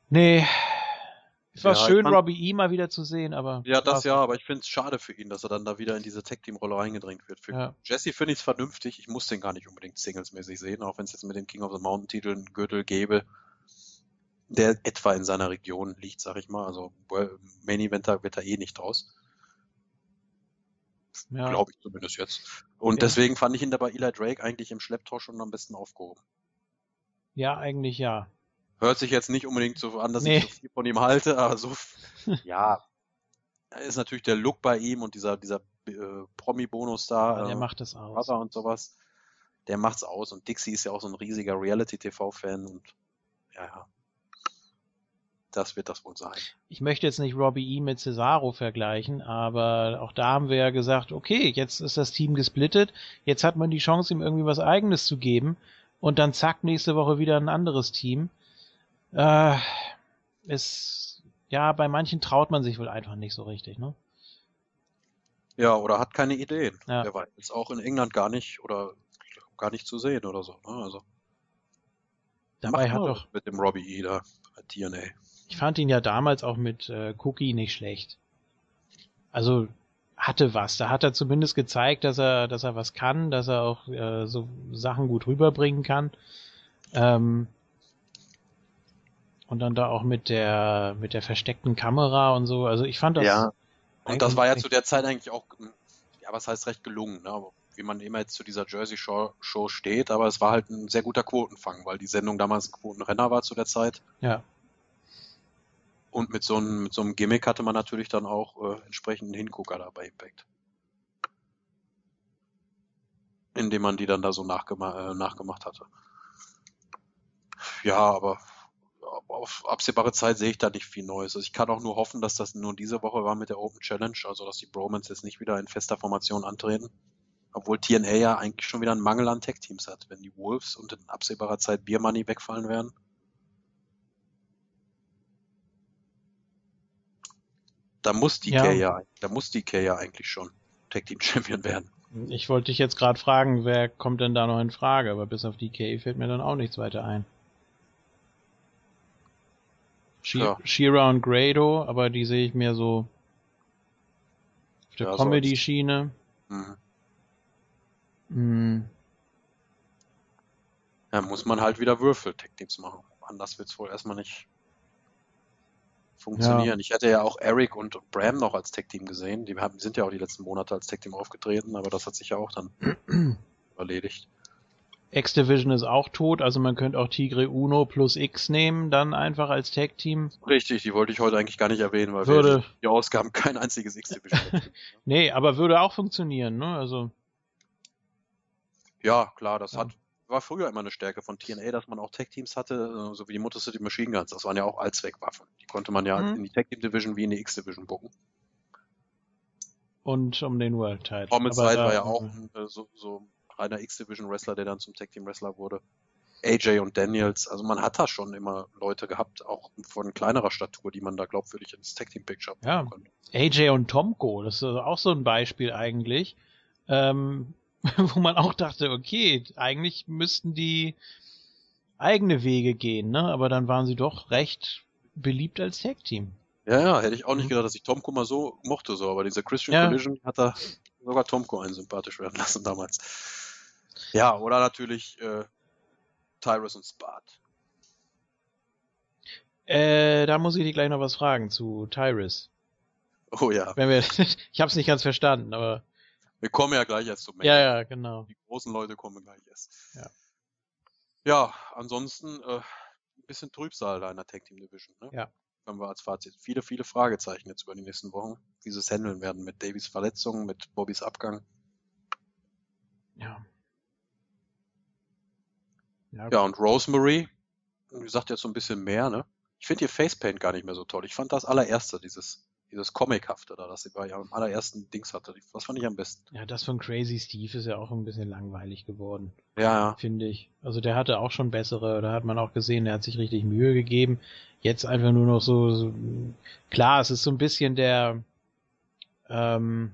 nee, es war ja, schön, fand, Robbie E mal wieder zu sehen, aber. Ja, das ja, aber ich finde es schade für ihn, dass er dann da wieder in diese Tag-Team-Rolle reingedrängt wird. Für ja. Jesse finde ich es vernünftig. Ich muss den gar nicht unbedingt singlesmäßig sehen, auch wenn es jetzt mit dem King of the Mountain-Titel einen Gürtel gäbe, der etwa in seiner Region liegt, sag ich mal. Also Main Eventer wird er eh nicht draus. Ja. Glaube ich zumindest jetzt. Und ja. deswegen fand ich ihn da bei Eli Drake eigentlich im Schlepptau schon am besten aufgehoben. Ja, eigentlich ja. Hört sich jetzt nicht unbedingt so an, dass nee. ich so viel von ihm halte, aber so, ja, ist natürlich der Look bei ihm und dieser, dieser äh, Promi-Bonus da. Ja, der äh, macht das aus. Wasser und sowas. Der macht's aus. Und Dixie ist ja auch so ein riesiger Reality-TV-Fan und ja, ja. Das wird das wohl sein. Ich möchte jetzt nicht Robbie E mit Cesaro vergleichen, aber auch da haben wir ja gesagt, okay, jetzt ist das Team gesplittet, jetzt hat man die Chance, ihm irgendwie was eigenes zu geben und dann zack, nächste Woche wieder ein anderes Team. Äh, ist, ja, bei manchen traut man sich wohl einfach nicht so richtig, ne? Ja, oder hat keine Ideen. Ja. Wer weiß, ist auch in England gar nicht oder gar nicht zu sehen oder so. Ne? Also. Dabei hat doch, mit dem Robbie E da TNA. ich fand ihn ja damals auch mit äh, Cookie nicht schlecht. Also hatte was. Da hat er zumindest gezeigt, dass er, dass er was kann, dass er auch äh, so Sachen gut rüberbringen kann. Ähm, und dann da auch mit der mit der versteckten Kamera und so. Also ich fand das. Ja. Und das war ja zu der Zeit eigentlich auch, ja, was heißt recht gelungen, ne? Wie man immer jetzt zu dieser Jersey Show, Show steht, aber es war halt ein sehr guter Quotenfang, weil die Sendung damals ein Quotenrenner war zu der Zeit. Ja. Und mit so einem, mit so einem Gimmick hatte man natürlich dann auch äh, entsprechenden Hingucker da bei Impact. Indem man die dann da so nachgema äh, nachgemacht hatte. Ja, aber auf absehbare Zeit sehe ich da nicht viel Neues. Also ich kann auch nur hoffen, dass das nur diese Woche war mit der Open Challenge, also dass die Bromans jetzt nicht wieder in fester Formation antreten. Obwohl TNA ja eigentlich schon wieder einen Mangel an Tech-Teams hat, wenn die Wolves und in absehbarer Zeit Beer Money wegfallen werden. Da muss DK Ja. ja, da muss DK ja eigentlich schon Tag Team Champion werden. Ich wollte dich jetzt gerade fragen, wer kommt denn da noch in Frage, aber bis auf DK fällt mir dann auch nichts weiter ein. She Ja. Shira und Grado, aber die sehe ich mehr so auf der Ja, Comedy-Schiene. Mhm. Hm, Ja, muss man halt wieder Würfel-Tag-Teams machen. Anders wird's wohl erstmal nicht funktionieren. Ich hätte ja auch Eric und Bram noch als Tag-Team gesehen. Die haben, sind ja auch die letzten Monate als Tag-Team aufgetreten, aber das hat sich ja auch dann erledigt. X-Division ist auch tot, also man könnte auch Tigre Uno plus X nehmen, dann einfach als Tag-Team. Richtig, die wollte ich heute eigentlich gar nicht erwähnen, weil Würde- wir die Ausgaben kein einziges X-Division hatten. Nee, aber würde auch funktionieren, ne? Also, Ja, klar, das Ja. hat, war früher immer eine Stärke von TNA, dass man auch Tag-Teams hatte, äh, so wie die Motor City Machine Guns. Das waren ja auch Allzweckwaffen. Die konnte man ja Mhm. in die Tag-Team-Division wie in die X-Division bucken. und um den World Title. Homicide war ja auch äh, so, so reiner X-Division-Wrestler, der dann zum Tag-Team-Wrestler wurde. AJ und Daniels, also man hat da schon immer Leute gehabt, auch von kleinerer Statur, die man da glaubwürdig ins Tag-Team-Picture Ja. bringen konnte. AJ und Tomko, das ist auch so ein Beispiel eigentlich, ähm, wo man auch dachte, okay, eigentlich müssten die eigene Wege gehen, ne? Aber dann waren sie doch recht beliebt als Tag-Team. Ja, ja, hätte ich auch nicht Mhm. gedacht, dass ich Tomko mal so mochte, so, aber diese Christian Ja. Collision hat er sogar Tomko einen sympathisch werden lassen damals. Ja, oder natürlich äh, Tyrus und Spart. Äh, da muss ich dir gleich noch was fragen zu Tyrus. Oh ja, Wenn wir, ich hab's nicht ganz verstanden, aber wir kommen ja gleich erst zum Match. ja, ja, genau. Die großen Leute kommen gleich erst. Ja. Ja, ansonsten äh, ein bisschen Trübsal da in der Tag Team Division. Ne? Ja. Haben wir als Fazit. Viele, viele Fragezeichen jetzt über die nächsten Wochen, wie sie es handeln werden mit Davies Verletzung, mit Bobbys Abgang. Ja. Ja, Ja, und Rosemary, wie gesagt, jetzt so ein bisschen mehr, ne? Ich finde ihr Facepaint gar nicht mehr so toll. Ich fand das allererste, dieses, dieses Comichafte da, das sie bei ihrem allerersten Dings hatte. Das fand ich am besten. ja, das von Crazy Steve ist ja auch ein bisschen langweilig geworden. Ja, finde ich. Also der hatte auch schon bessere, da hat man auch gesehen, der hat sich richtig Mühe gegeben. Jetzt einfach nur noch so, so klar, es ist so ein bisschen der ähm,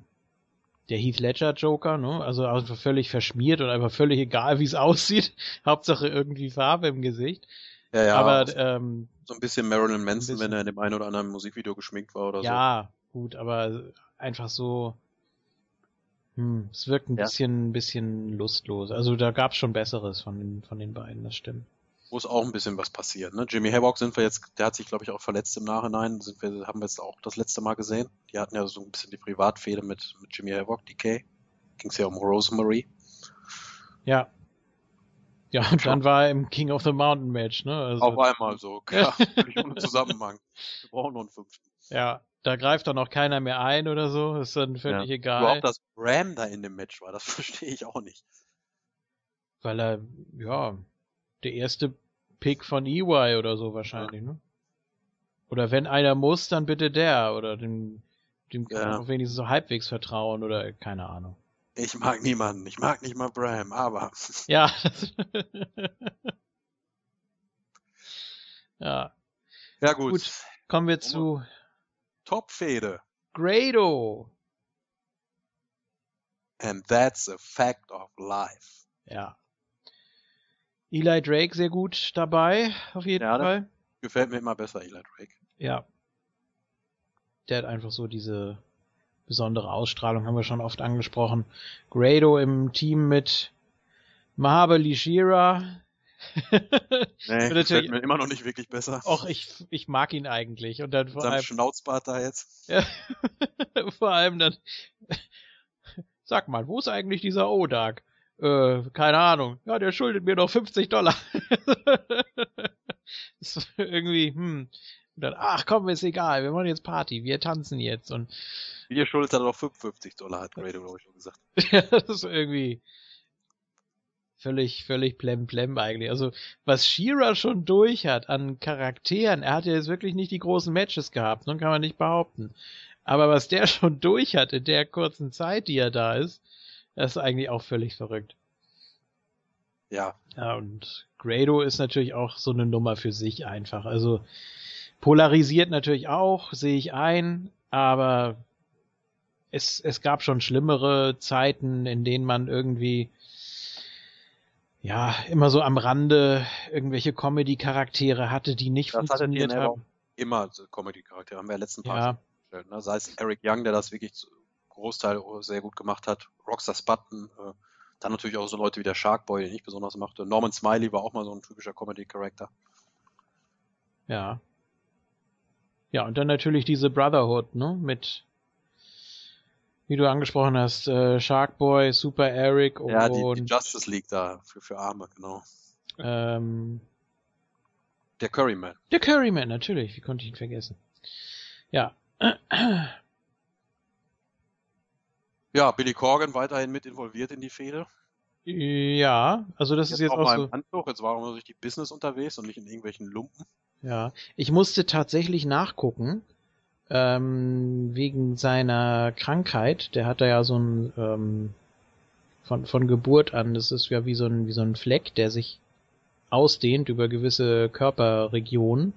der Heath Ledger Joker, ne? Also einfach völlig verschmiert und einfach völlig egal, wie es aussieht. Hauptsache irgendwie Farbe im Gesicht. Ja, ja. Aber ähm, so ein bisschen Marilyn Manson, bisschen. wenn er in dem einen oder anderen Musikvideo geschminkt war oder so. ja, gut, aber einfach so hm, es wirkt ein Ja. bisschen, ein bisschen lustlos. Also da gab's schon Besseres von den, von den beiden, das stimmt. Muss auch ein bisschen was passieren. Ne? Jimmy Havoc sind wir jetzt, der hat sich, glaube ich, auch verletzt im Nachhinein. Sind wir, haben wir jetzt auch das letzte Mal gesehen. Die hatten ja so ein bisschen die Privatfehde mit, mit Jimmy Havoc, DK. Ging es ja um Rosemary. Ja. Ja, und dann war er im King of the Mountain Match, ne? Also, Auf einmal so, klar, ohne Zusammenhang. Wir brauchen noch einen fünften. ja, da greift dann auch keiner mehr ein oder so, ist dann völlig Ja. egal, Überhaupt, dass Ram da in dem Match war, das verstehe ich auch nicht. weil er, ja, der erste Pick von EY oder so wahrscheinlich, ne? Oder wenn einer muss, dann bitte der, oder dem, dem kann man Ja. wenigstens so halbwegs vertrauen, oder keine Ahnung. Ich mag niemanden, ich mag nicht mal Bram, aber Ja. ja, ja gut. Gut. kommen wir zu Top-Fehde. Grado. And that's a fact of life. Ja. Eli Drake sehr gut dabei, auf jeden Ja, Fall. Gefällt mir immer besser, Eli Drake. Ja. Der hat einfach so diese besondere Ausstrahlung, haben wir schon oft angesprochen. Grado im Team mit Mahabali Shira. Nee, gefällt mir immer noch nicht wirklich besser. Och, ich, ich mag ihn eigentlich. Und dann vor allem, Schnauzbart da jetzt. ja, vor allem dann, sag mal, wo ist eigentlich dieser Odak? Äh, keine Ahnung. Ja, der schuldet mir noch 50 Dollar. das ist irgendwie, hm. Und dann, ach komm, ist egal, wir machen jetzt Party, wir tanzen jetzt. Und Ihr schuldet dann noch 55 Dollar, hat Grado, glaube ich, schon gesagt. Ja, das ist irgendwie völlig, völlig plem plem eigentlich. Also, was Shira schon durch hat an Charakteren, er hat ja jetzt wirklich nicht die großen Matches gehabt, ne, kann man nicht behaupten. Aber was der schon durch hat in der kurzen Zeit, die er da ist, das ist eigentlich auch völlig verrückt. Ja, Ja, und Grado ist natürlich auch so eine Nummer für sich einfach. Also polarisiert natürlich auch, sehe ich ein, aber es, es gab schon schlimmere Zeiten, in denen man irgendwie ja immer so am Rande irgendwelche Comedy-Charaktere hatte, die nicht Das funktioniert haben. immer so Comedy-Charaktere. Haben wir ja letzten Part Ja, gestellt. Ne? Sei es Eric Young, der das wirklich zu Großteil sehr gut gemacht hat. Rockstar Sputton. Äh, dann natürlich auch so Leute wie der Sharkboy, den ich besonders mochte. Norman Smiley war auch mal so ein typischer Comedy-Charakter. ja. Ja, und dann natürlich diese Brotherhood, ne, mit wie du angesprochen hast, äh, Sharkboy, Super Eric und Ja, die, die Justice League da für, für Arme, genau. ähm, Der Curryman. Der Curryman, natürlich. Wie konnte ich ihn vergessen? Ja. Ja, Billy Corgan weiterhin mit involviert in die Fehde. Ja, also das ist jetzt auch auch mal so. Anzug, jetzt war er nur richtig Business unterwegs und nicht in irgendwelchen Lumpen. Ja. Ich musste tatsächlich nachgucken, ähm, wegen seiner Krankheit. Der hat da ja so ein, ähm, von, von Geburt an, das ist ja wie so ein, wie so ein Fleck, der sich ausdehnt über gewisse Körperregionen.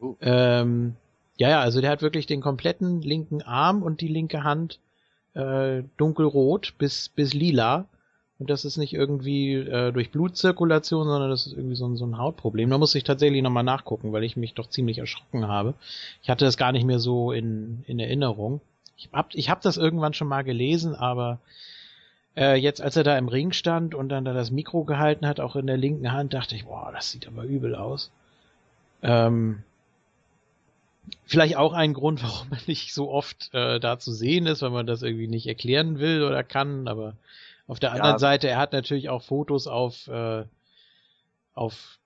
Oh. Ähm, ja, ja, also der hat wirklich den kompletten linken Arm und die linke Hand äh, dunkelrot bis, bis lila. Und das ist nicht irgendwie äh, durch Blutzirkulation, sondern das ist irgendwie so ein, so ein Hautproblem. Da muss ich tatsächlich nochmal nachgucken, weil ich mich doch ziemlich erschrocken habe. Ich hatte das gar nicht mehr so in, in Erinnerung. Ich hab, ich hab das irgendwann schon mal gelesen, aber äh, jetzt, als er da im Ring stand und dann da das Mikro gehalten hat, auch in der linken Hand, dachte ich, boah, das sieht aber übel aus. Ähm, vielleicht auch ein Grund, warum er nicht so oft äh, da zu sehen ist, weil man das irgendwie nicht erklären will oder kann, aber auf der Ja. anderen Seite, er hat natürlich auch Fotos auf, äh, auf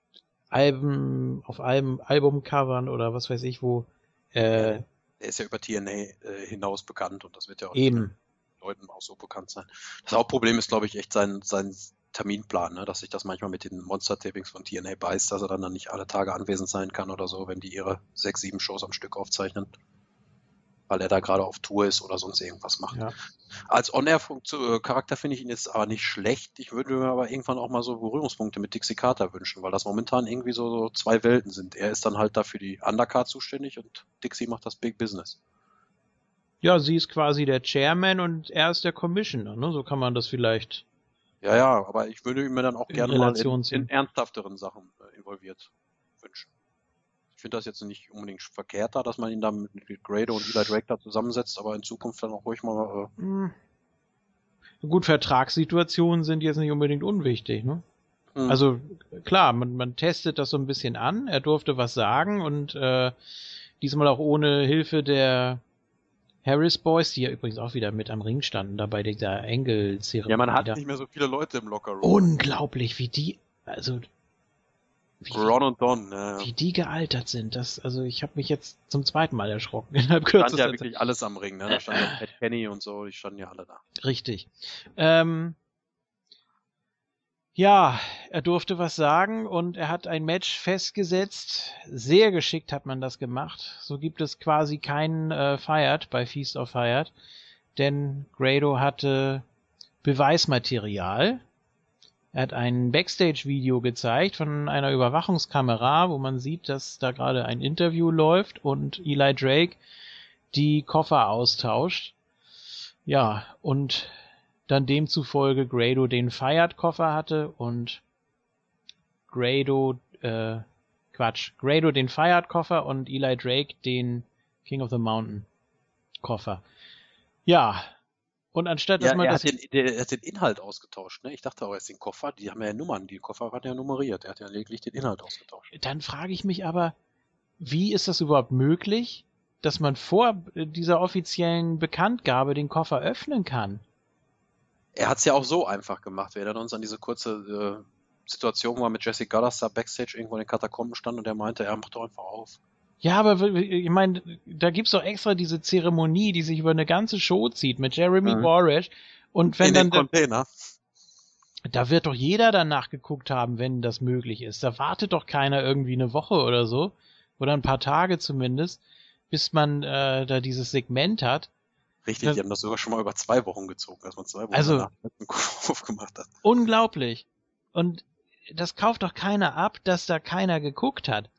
Alben, auf Alben, Albumcovern oder was weiß ich wo. Äh, Er ist ja über TNA äh, hinaus bekannt und das wird ja auch eben. Leuten auch so bekannt sein. Das Hauptproblem ist, glaube ich, echt sein, sein Terminplan, ne? dass sich das manchmal mit den Monster-Tapings von TNA beißt, dass er dann, dann nicht alle Tage anwesend sein kann oder so, wenn die ihre sechs, sieben Shows am Stück aufzeichnen. Weil er da gerade auf Tour ist oder sonst irgendwas macht. Ja. Als On-Air-Charakter finde ich ihn jetzt aber nicht schlecht. Ich würde mir aber irgendwann auch mal so Berührungspunkte mit Dixie Carter wünschen, weil das momentan irgendwie so, so zwei Welten sind. Er ist dann halt da für die Undercard zuständig und Dixie macht das Big Business. Ja, sie ist quasi der Chairman und er ist der Commissioner, ne? So kann man das vielleicht. Ja, ja, aber ich würde mir dann auch In gerne mal Relation in, zu- in ernsthafteren Sachen äh, involviert wünschen. Ich finde das jetzt nicht unbedingt verkehrt da, dass man ihn da mit, mit Grado und Eli Drake da zusammensetzt, aber in Zukunft dann auch ruhig mal, äh, Hm. Gut, Vertragssituationen sind jetzt nicht unbedingt unwichtig, ne? hm, Also klar, man, man testet das so ein bisschen an. Er durfte was sagen und äh, diesmal auch ohne Hilfe der Harris Boys, die ja übrigens auch wieder mit am Ring standen, da bei dieser Engel-Zeremonie. ja, man hat da. nicht mehr so viele Leute im Lockerroom. Unglaublich, wie die, also wie, Ron und Don, äh, wie die gealtert sind. Das, also ich habe mich jetzt zum zweiten Mal erschrocken innerhalb stand kürzester ja Zeit. wirklich alles am Ring, ne? Da stand ja Pat Kenny und so, die standen ja alle da. Richtig. Ähm, ja, er durfte was sagen und er hat ein Match festgesetzt. Sehr geschickt hat man das gemacht. So gibt es quasi keinen äh, Fired bei Feast of Fired, denn Grado hatte Beweismaterial. Er hat ein Backstage-Video gezeigt von einer Überwachungskamera, wo man sieht, dass da gerade ein Interview läuft und Eli Drake die Koffer austauscht. Ja, und dann demzufolge Grado den Fired-Koffer hatte und Grado, äh, Quatsch, Grado den Fired-Koffer und Eli Drake den King of the Mountain Koffer. Ja, und anstatt dass Ja, man er das. hat, den, der, er hat den Inhalt ausgetauscht. Ne? Ich dachte auch, er ist den Koffer. Die haben ja Nummern. Die Koffer waren ja nummeriert. Er hat ja lediglich den Inhalt ausgetauscht. Dann frage ich mich aber, wie ist das überhaupt möglich, dass man vor dieser offiziellen Bekanntgabe den Koffer öffnen kann? Er hat es ja auch so einfach gemacht. Wir erinnern uns an diese kurze äh, Situation, wo er mit Jesse Gallus da Backstage irgendwo in den Katakomben stand und er meinte, er macht doch einfach auf. Ja, aber ich meine, da gibt's doch extra diese Zeremonie, die sich über eine ganze Show zieht mit Jeremy Mhm. Borash. Und wenn in dann, den da, Container. da wird doch jeder danach geguckt haben, wenn das möglich ist. Da wartet doch keiner irgendwie eine Woche oder so, oder ein paar Tage zumindest, bis man äh, da dieses Segment hat. Richtig, die haben das sogar schon mal über zwei Wochen gezogen, dass man zwei Wochen Also- letzten Koffer aufgemacht hat. Unglaublich. Und das kauft doch keiner ab, dass da keiner geguckt hat.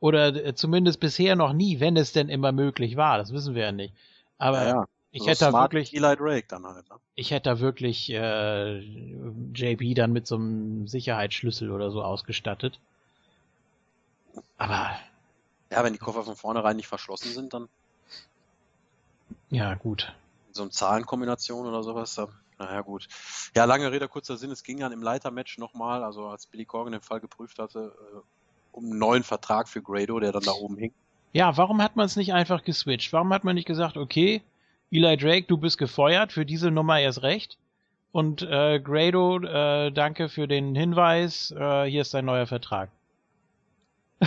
Oder äh, zumindest bisher noch nie, wenn es denn immer möglich war. Das wissen wir ja nicht. Aber ja, ich so hätte da wirklich, Eli Drake dann halt. Ne? ich hätte da wirklich äh, JP dann mit so einem Sicherheitsschlüssel oder so ausgestattet. Aber Ja, wenn die Koffer von vornherein nicht verschlossen sind, dann ja, gut. so eine Zahlenkombination oder sowas, naja gut. Ja, lange Rede, kurzer Sinn, es ging dann im Leitermatch nochmal, also als Billy Corgan den Fall geprüft hatte, äh, um einen neuen Vertrag für Grado, der dann da oben hing. Ja, warum hat man es nicht einfach geswitcht? Warum hat man nicht gesagt, okay, Eli Drake, du bist gefeuert, für diese Nummer erst recht. Und äh, Grado, äh, danke für den Hinweis, äh, hier ist dein neuer Vertrag.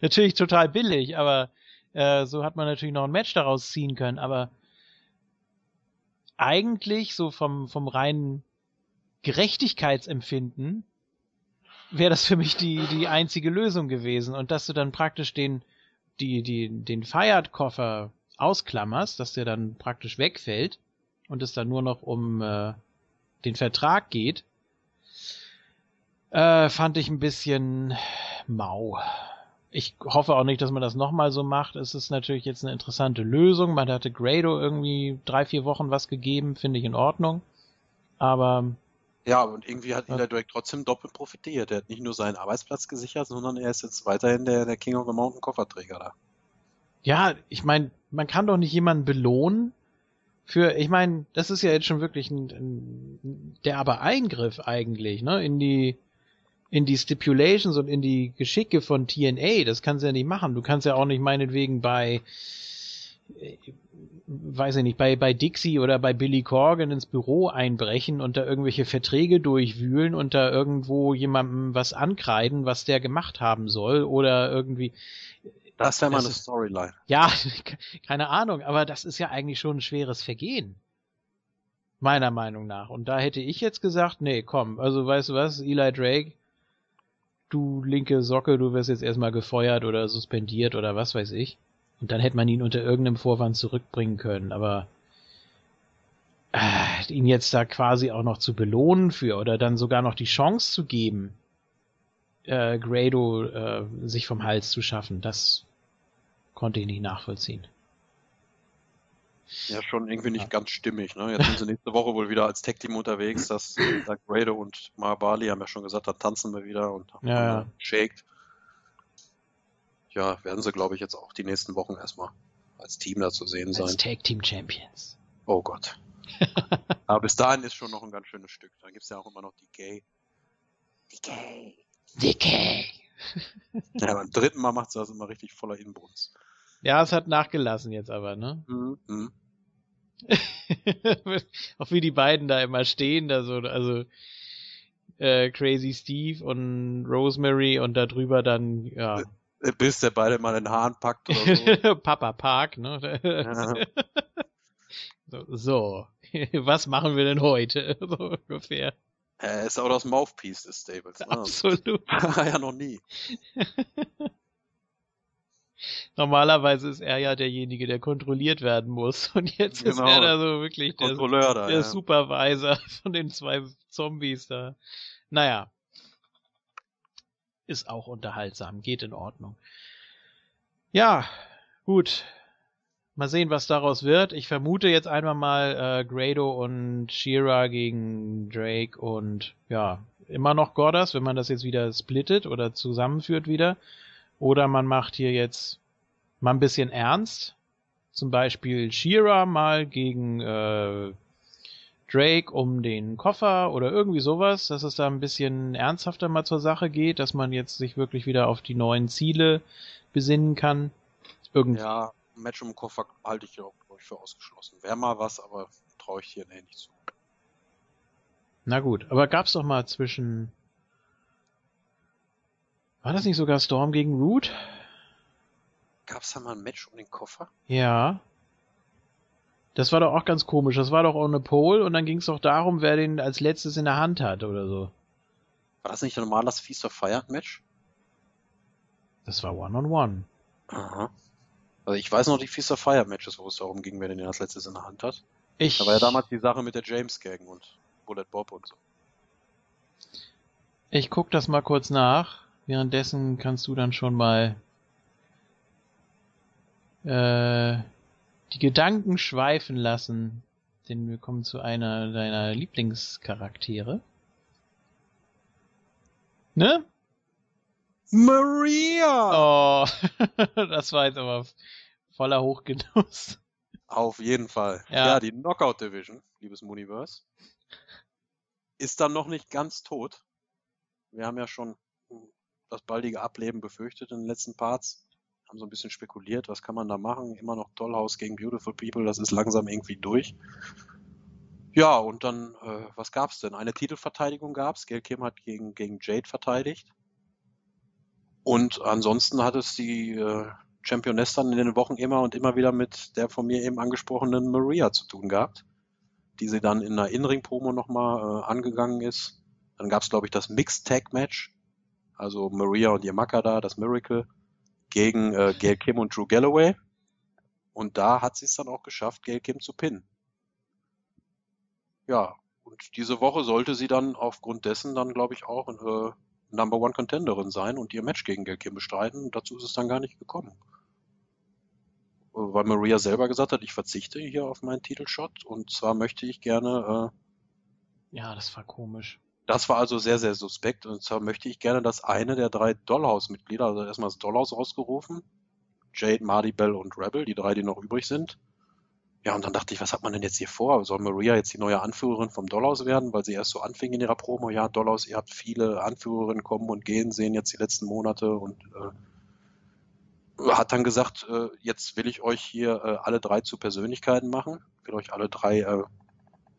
Natürlich total billig, aber äh, so hat man natürlich noch ein Match daraus ziehen können. Aber eigentlich so vom, vom reinen Gerechtigkeitsempfinden wäre das für mich die, die einzige Lösung gewesen. Und dass du dann praktisch den, die, die, den Fired-Koffer ausklammerst, dass der dann praktisch wegfällt und es dann nur noch um äh, den Vertrag geht, äh, fand ich ein bisschen mau. Ich hoffe auch nicht, dass man das nochmal so macht. Es ist natürlich jetzt eine interessante Lösung. Man hatte Grado irgendwie drei, vier Wochen was gegeben, finde ich in Ordnung. Aber Ja, und irgendwie hat Ja. Eli Drake trotzdem doppelt profitiert. Er hat nicht nur seinen Arbeitsplatz gesichert, sondern er ist jetzt weiterhin der, der King of the Mountain Kofferträger da. Ja, ich meine, man kann doch nicht jemanden belohnen für, ich meine, das ist ja jetzt schon wirklich ein, ein der aber Eingriff eigentlich, ne, in die in die Stipulations und in die Geschicke von TNA, das kannst du ja nicht machen. Du kannst ja auch nicht meinetwegen bei äh, weiß ich nicht, bei, bei Dixie oder bei Billy Corgan ins Büro einbrechen und da irgendwelche Verträge durchwühlen und da irgendwo jemandem was ankreiden, was der gemacht haben soll oder irgendwie, Das wäre mal eine ist- Storyline. ja, keine Ahnung, aber das ist ja eigentlich schon ein schweres Vergehen. Meiner Meinung nach. Und da hätte ich jetzt gesagt, nee, komm, also weißt du was, Eli Drake, du linke Socke, du wirst jetzt erstmal gefeuert oder suspendiert oder was weiß ich. Und dann hätte man ihn unter irgendeinem Vorwand zurückbringen können, aber äh, ihn jetzt da quasi auch noch zu belohnen für oder dann sogar noch die Chance zu geben, äh, Grado äh, sich vom Hals zu schaffen, das konnte ich nicht nachvollziehen. Ja, schon irgendwie nicht ganz stimmig. Ne? Jetzt sind sie nächste Woche wohl wieder als Tag-Team unterwegs. Das da Grado und Mahabali haben ja schon gesagt, dann tanzen wir wieder und haben Ja, ja. shaked. Ja, werden sie, glaube ich, jetzt auch die nächsten Wochen erstmal als Team da zu sehen Als sein. Tag Team Champions. Oh Gott. Aber bis dahin ist schon noch ein ganz schönes Stück. Dann gibt's ja auch immer noch die Gay. Die Gay. Dicke. Ja, beim dritten Mal macht sie das immer richtig voller Inbrunst. Ja, es hat nachgelassen jetzt aber, ne? Mhm. Auch wie die beiden da immer stehen, da so, also äh, Crazy Steve und Rosemary und da drüber dann, ja, Bis der beide mal den Haaren packt oder so. Papa Park, ne? Ja. So, so, was machen wir denn heute? So ungefähr. Er ist auch das Mouthpiece des Stables. Ne? Absolut. War ja noch nie. Normalerweise ist er ja derjenige, der kontrolliert werden muss. Und jetzt ist Genau. er da so wirklich der, da. der Ja. Supervisor von den zwei Zombies da. Naja. Ist auch unterhaltsam, geht in Ordnung. Ja, gut. Mal sehen, was daraus wird. Ich vermute jetzt einmal mal äh, Grado und Shira gegen Drake und ja, immer noch Goddard, wenn man das jetzt wieder splittet oder zusammenführt wieder. Oder man macht hier jetzt mal ein bisschen ernst. Zum Beispiel Shira mal gegen äh, Drake um den Koffer oder irgendwie sowas, dass es da ein bisschen ernsthafter mal zur Sache geht, dass man jetzt sich wirklich wieder auf die neuen Ziele besinnen kann. Irgend ja, Match um den Koffer halte ich ja auch für ausgeschlossen. Wäre mal was, aber traue ich dir nicht zu. Na gut, aber gab's doch mal zwischen. War das nicht sogar Storm gegen Root? Gab's da mal ein Match um den Koffer? Ja. Das war doch auch ganz komisch. Das war doch ohne Pole und dann ging es doch darum, wer den als letztes in der Hand hat oder so. War das nicht ein normales Feast of Fire Match? Das war One-on-One. -on -one. Aha. Also ich weiß noch die Feast of Fire Matches, wo es darum ging, wer den als letztes in der Hand hat. Ich... Da war ja damals die Sache mit der James Gang und Bullet Bob und so. Ich guck das mal kurz nach. Währenddessen kannst du dann schon mal äh, die Gedanken schweifen lassen, denn wir kommen zu einer deiner Lieblingscharaktere. Ne? Maria! Oh, das war jetzt aber voller Hochgenuss. Auf jeden Fall. Ja, ja die Knockout Division, liebes Muniverse, ist dann noch nicht ganz tot. Wir haben ja schon das baldige Ableben befürchtet in den letzten Parts haben so ein bisschen spekuliert, was kann man da machen. Immer noch Dollhouse gegen Beautiful People, das ist langsam irgendwie durch. Ja, und dann, äh, was gab's denn? Eine Titelverteidigung gab's. Gail Kim hat gegen, gegen Jade verteidigt. Und ansonsten hat es die äh, Championess dann in den Wochen immer und immer wieder mit der von mir eben angesprochenen Maria zu tun gehabt, die sie dann in einer In-Ring-Promo nochmal äh, angegangen ist. Dann gab's glaube ich, das Mixed-Tag-Match, also Maria und ihr Macker da, das Miracle gegen äh, Gail Kim und Drew Galloway. Und da hat sie es dann auch geschafft, Gail Kim zu pinnen. Ja, und diese Woche sollte sie dann aufgrund dessen dann, glaube ich, auch äh, Number One Contenderin sein und ihr Match gegen Gail Kim bestreiten. Und dazu ist es dann gar nicht gekommen. Weil Maria selber gesagt hat, ich verzichte hier auf meinen Titelshot und zwar möchte ich gerne. Äh, ja, das war komisch. Das war also sehr, sehr suspekt. Und zwar möchte ich gerne, dass eine der drei Dollhouse-Mitglieder, also erstmal das Dollhouse ausgerufen, Jade, Marty Bell und Rebel, die drei, die noch übrig sind. Ja, und dann dachte ich, was hat man denn jetzt hier vor? Soll Maria jetzt die neue Anführerin vom Dollhouse werden, weil sie erst so anfing in ihrer Promo? Ja, Dollhouse, ihr habt viele Anführerinnen kommen und gehen sehen jetzt die letzten Monate und äh, hat dann gesagt, äh, jetzt will ich euch hier äh, alle drei zu Persönlichkeiten machen, will euch alle drei äh,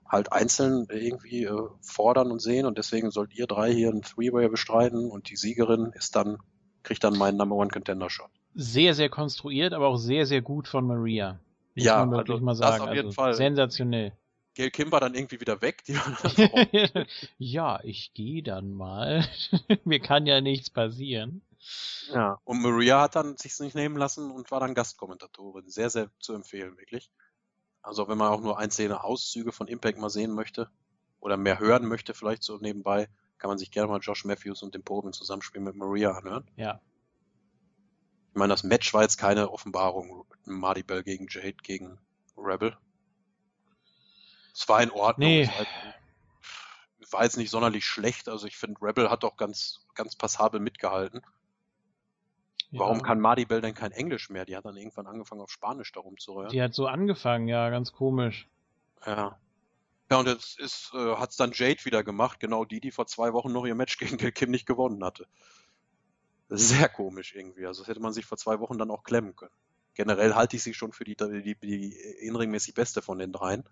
halt einzeln irgendwie äh, fordern und sehen und deswegen sollt ihr drei hier ein Three-Way bestreiten und die Siegerin ist dann, kriegt dann meinen Number One Contender Shot. Sehr, sehr konstruiert, aber auch sehr, sehr gut von Maria. Muss ja, man wirklich also mal sagen. Das auf jeden also, Fall. Sensationell. Gail Kim war dann irgendwie wieder weg. ja, ich gehe dann mal. Mir kann ja nichts passieren. Ja, und Maria hat dann sich nicht nehmen lassen und war dann Gastkommentatorin. Sehr, sehr zu empfehlen, wirklich. Also wenn man auch nur einzelne Auszüge von Impact mal sehen möchte oder mehr hören möchte, vielleicht so nebenbei, kann man sich gerne mal Josh Matthews und den Poben zusammenspielen mit Maria anhören. Ja. Ich meine, das Match war jetzt keine Offenbarung. Marty Bell gegen Jade gegen Rebel. Es war in Ordnung. Nee. Halt, war jetzt nicht sonderlich schlecht. Also ich finde, Rebel hat auch ganz, ganz passabel mitgehalten. Warum ja. kann Maribel denn kein Englisch mehr? Die hat dann irgendwann angefangen, auf Spanisch darum zu rühren. Die hat so angefangen, ja, ganz komisch. Ja. Ja, und jetzt ist, äh, hat's dann Jade wieder gemacht, genau die, die vor zwei Wochen noch ihr Match gegen Kim nicht gewonnen hatte. Sehr komisch irgendwie. Also das hätte man sich vor zwei Wochen dann auch klemmen können. Generell halte ich sie schon für die, die, die inringmäßig beste von den dreien.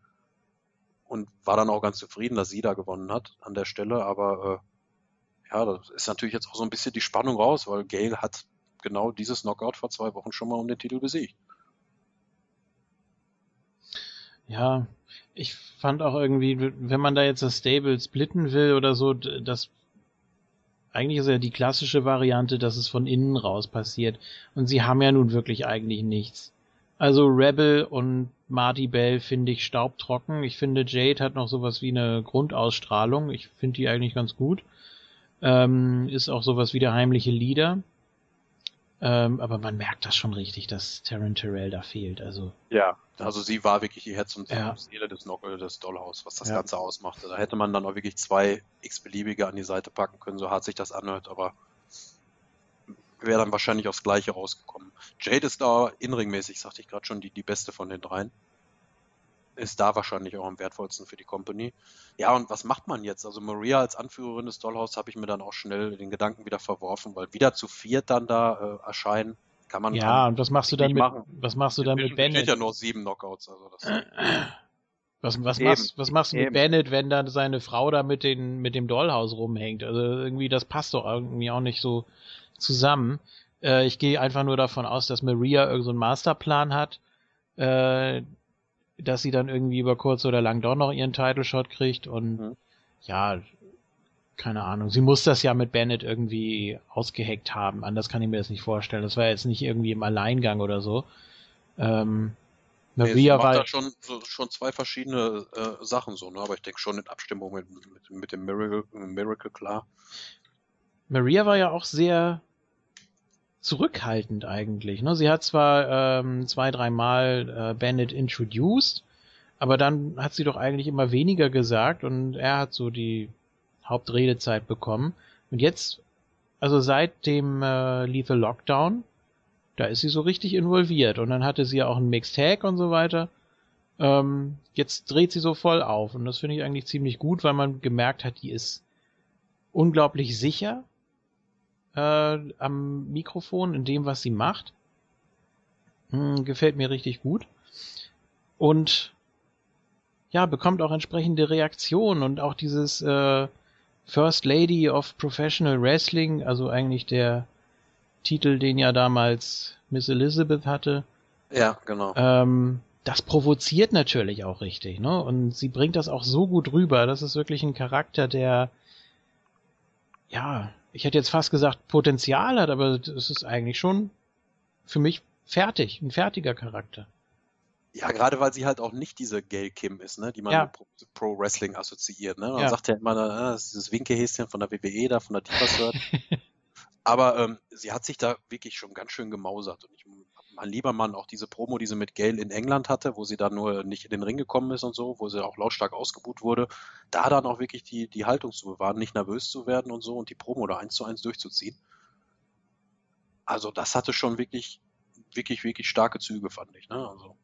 Und war dann auch ganz zufrieden, dass sie da gewonnen hat an der Stelle. Aber äh, ja, das ist natürlich jetzt auch so ein bisschen die Spannung raus, weil Gail hat genau dieses Knockout vor zwei Wochen schon mal um den Titel besiegt. Ja, ich fand auch irgendwie, wenn man da jetzt das Stable splitten will oder so, das eigentlich ist ja die klassische Variante, dass es von innen raus passiert. Und sie haben ja nun wirklich eigentlich nichts. Also Rebel und Marty Bell finde ich staubtrocken. Ich finde Jade hat noch sowas wie eine Grundausstrahlung. Ich finde die eigentlich ganz gut. Ähm, ist auch sowas wie der heimliche Leader. Ähm, aber man merkt das schon richtig, dass Taryn Terrell da fehlt. Also Ja, also sie war wirklich die Herz und Ja. Seele des, Knock des Dollhouse, was das Ja. Ganze ausmachte. Da hätte man dann auch wirklich zwei x-beliebige an die Seite packen können, so hart sich das anhört, aber wäre dann wahrscheinlich aufs Gleiche rausgekommen. Jade ist da inringmäßig, sagte ich gerade schon, die, die beste von den dreien. Ist da wahrscheinlich auch am wertvollsten für die Company. Ja, und was macht man jetzt? Also Maria als Anführerin des Dollhouse habe ich mir dann auch schnell den Gedanken wieder verworfen, weil wieder zu viert dann da äh, erscheinen, kann man ja, und was machst du dann mit machen. was machst du dann mit Bennett? ja nur sieben Knockouts, also das Was, was, Eben, machst, was machst du mit eben. Bennett, wenn dann seine Frau da mit, den, mit dem Dollhaus rumhängt? Also irgendwie, das passt doch irgendwie auch nicht so zusammen. Äh, ich gehe einfach nur davon aus, dass Maria irgendeinen so einen Masterplan hat, äh, dass sie dann irgendwie über kurz oder lang doch noch ihren Title Shot kriegt und Mhm. ja, keine Ahnung. Sie muss das ja mit Bennett irgendwie ausgeheckt haben. Anders kann ich mir das nicht vorstellen. Das war jetzt nicht irgendwie im Alleingang oder so. Ähm, Nee, Maria macht war da schon, so, schon zwei verschiedene äh, Sachen so, ne? aber ich denke schon in Abstimmung mit, mit, mit dem Miracle, Miracle klar. Maria war ja auch sehr zurückhaltend eigentlich. Ne? Sie hat zwar ähm, zwei, dreimal äh, Bennett introduced, aber dann hat sie doch eigentlich immer weniger gesagt und er hat so die Hauptredezeit bekommen. Und jetzt, also seit dem äh, Lethal Lockdown, da ist sie so richtig involviert. Und dann hatte sie ja auch einen Mixed Tag und so weiter. Ähm, jetzt dreht sie so voll auf. Und das finde ich eigentlich ziemlich gut, weil man gemerkt hat, die ist unglaublich sicher äh, am Mikrofon in dem, was sie macht. Hm, gefällt mir richtig gut. Und ja, bekommt auch entsprechende Reaktionen und auch dieses äh, First Lady of Professional Wrestling, also eigentlich der Titel, den ja damals Miss Elizabeth hatte, Ja, genau. ähm, das provoziert natürlich auch richtig, ne? Und sie bringt das auch so gut rüber. Das ist wirklich ein Charakter, der, ja, ich hätte jetzt fast gesagt Potenzial hat, aber es ist eigentlich schon für mich fertig, ein fertiger Charakter. Ja, gerade weil sie halt auch nicht diese Gail Kim ist, ne, die man Ja. mit Pro, Wrestling assoziiert. Ne? Man Ja. sagt ja immer, ah, das ist dieses Winkehäschen von der WWE da, von der Divas Aber ähm, sie hat sich da wirklich schon ganz schön gemausert. Und ich, mein lieber Mann, auch diese Promo, die sie mit Gail in England hatte, wo sie dann nur nicht in den Ring gekommen ist und so, wo sie auch lautstark ausgebuht wurde, da dann auch wirklich die, die Haltung zu bewahren, nicht nervös zu werden und so und die Promo da eins zu eins durchzuziehen. Also das hatte schon wirklich, wirklich, wirklich starke Züge, fand ich. Ne? Also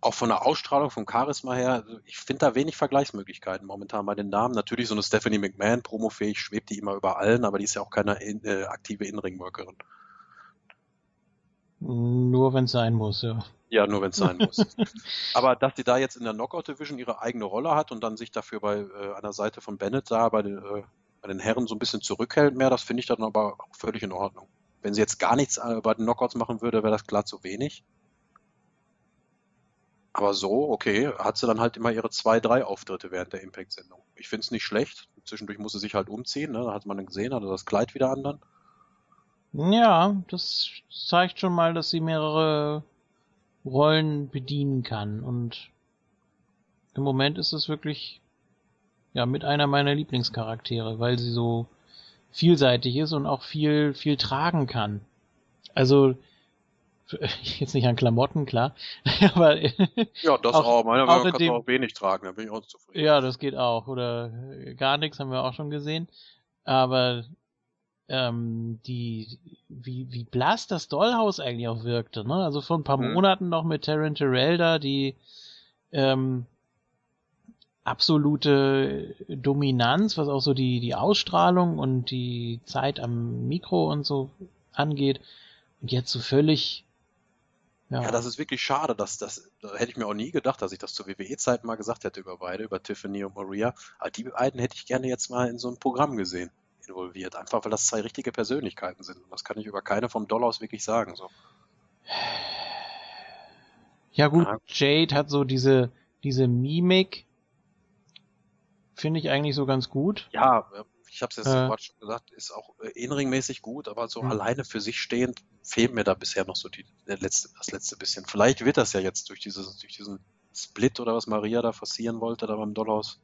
auch von der Ausstrahlung, vom Charisma her, also ich finde da wenig Vergleichsmöglichkeiten momentan bei den Damen. Natürlich so eine Stephanie McMahon, promofähig, schwebt die immer über allen, aber die ist ja auch keine in, äh, aktive Innenringworkerin. Nur wenn es sein muss, ja. Ja, nur wenn es sein muss. aber dass sie da jetzt in der Knockout Division ihre eigene Rolle hat und dann sich dafür bei äh, an der Seite von Bennett da bei den, äh, bei den Herren so ein bisschen zurückhält mehr, das finde ich dann aber auch völlig in Ordnung. Wenn sie jetzt gar nichts äh, bei den Knockouts machen würde, wäre das klar zu wenig. Aber so, okay, hat sie dann halt immer ihre zwei, drei Auftritte während der Impact-Sendung. Ich finde es nicht schlecht. Zwischendurch muss sie sich halt umziehen, ne? da hat man dann gesehen, hatte das Kleid wieder an dann. Ja, das zeigt schon mal, dass sie mehrere Rollen bedienen kann. Und im Moment ist es wirklich ja mit einer meiner Lieblingscharaktere, weil sie so vielseitig ist und auch viel, viel tragen kann. Also jetzt nicht an Klamotten, klar, aber Ja, das Auch- auch. Meiner Meinung in nach kann dem- man auch wenig tragen, da bin ich auch zufrieden. ja, das geht auch. Oder äh, gar nichts haben wir auch schon gesehen. Aber ähm, die, wie, wie blass das Dollhaus eigentlich auch wirkte, ne? Also vor ein paar Mhm. Monaten noch mit Taryn Terrell da, die ähm, absolute Dominanz, was auch so die, die Ausstrahlung und die Zeit am Mikro und so angeht. Und jetzt so völlig ja, Ja, das ist wirklich schade, dass das, da hätte ich mir auch nie gedacht, dass ich das zur WWE-Zeit mal gesagt hätte über beide, über Tiffany und Maria. Aber die beiden hätte ich gerne jetzt mal in so ein Programm gesehen, involviert. Einfach weil das zwei richtige Persönlichkeiten sind. Und das kann ich über keine vom Dollhaus wirklich sagen. So. Ja gut, Ja. Jade hat so diese, diese Mimik, finde ich eigentlich so ganz gut. Ja, ich habe es jetzt Äh. gerade schon gesagt, ist auch äh, inringmäßig gut, aber so Hm. alleine für sich stehend fehlt mir da bisher noch so die, letzte, das letzte bisschen. Vielleicht wird das ja jetzt durch, dieses, durch diesen Split oder was Maria da forcieren wollte, da beim Dollhaus.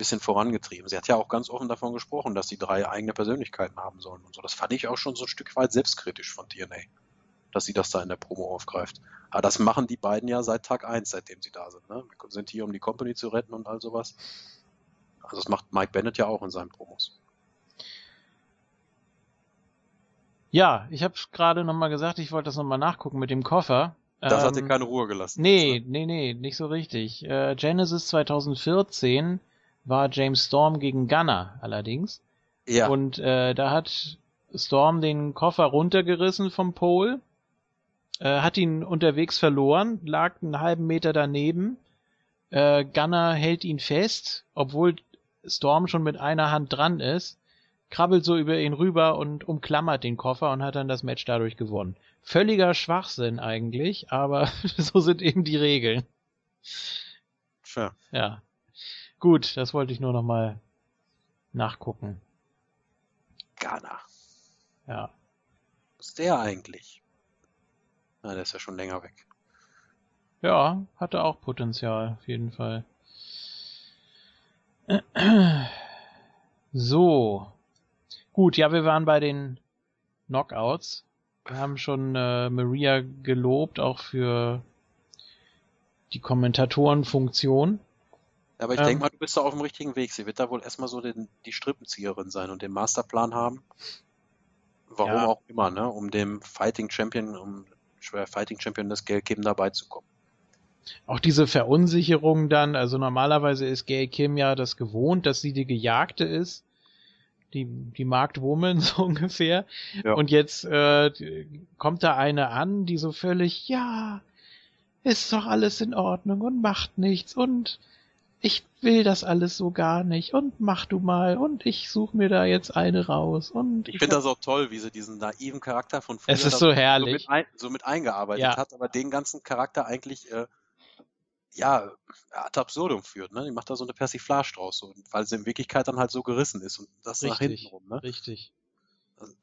Bisschen vorangetrieben. Sie hat ja auch ganz offen davon gesprochen, dass die drei eigene Persönlichkeiten haben sollen und so. Das fand ich auch schon so ein Stück weit selbstkritisch von TNA, dass sie das da in der Promo aufgreift. Aber das machen die beiden ja seit Tag eins, seitdem sie da sind. Ne? Wir sind hier, um die Company zu retten und all sowas. Also das macht Mike Bennett ja auch in seinen Promos. Ja, ich habe gerade nochmal gesagt, ich wollte das nochmal nachgucken mit dem Koffer. Das ähm, hat dir keine Ruhe gelassen. Nee, nee, nee, nicht so richtig. Äh, Genesis 2014 war James Storm gegen Gunner allerdings. Ja. Und äh, da hat Storm den Koffer runtergerissen vom Pole, äh, hat ihn unterwegs verloren, lag einen halben Meter daneben. Äh, Gunner hält ihn fest, obwohl Storm schon mit einer Hand dran ist, krabbelt so über ihn rüber und umklammert den Koffer und hat dann das Match dadurch gewonnen. Völliger Schwachsinn eigentlich, aber so sind eben die Regeln. Fair. Ja. Gut, das wollte ich nur noch mal nachgucken. Ghana. Ja. Was ist der eigentlich? Na, der ist ja schon länger weg. Ja, hatte auch Potenzial, auf jeden Fall. So. Gut, ja, wir waren bei den Knockouts. Wir haben schon äh, Maria gelobt, auch für die Kommentatorenfunktion. Aber ich ähm, denke mal, du bist da auf dem richtigen Weg. Sie wird da wohl erstmal so den, die Strippenzieherin sein und den Masterplan haben. Warum ja. auch immer, ne? Um dem Fighting Champion, um schwer Fighting Champion das Geld geben, dabei zu kommen. Auch diese Verunsicherung dann, also normalerweise ist Gail Kim ja das gewohnt, dass sie die Gejagte ist. Die, die Marktwoman so ungefähr. Ja. Und jetzt äh, kommt da eine an, die so völlig, ja, ist doch alles in Ordnung und macht nichts und ich will das alles so gar nicht und mach du mal und ich suche mir da jetzt eine raus und ich, ich finde das auch toll, wie sie diesen naiven Charakter von früher es ist so herrlich. So mit, ein, so mit eingearbeitet ja. hat, aber den ganzen Charakter eigentlich äh, ja ad absurdum führt. Ne? Die macht da so eine Persiflage draus, so, weil sie in Wirklichkeit dann halt so gerissen ist und das Richtig. nach hinten rum. Ne? Richtig.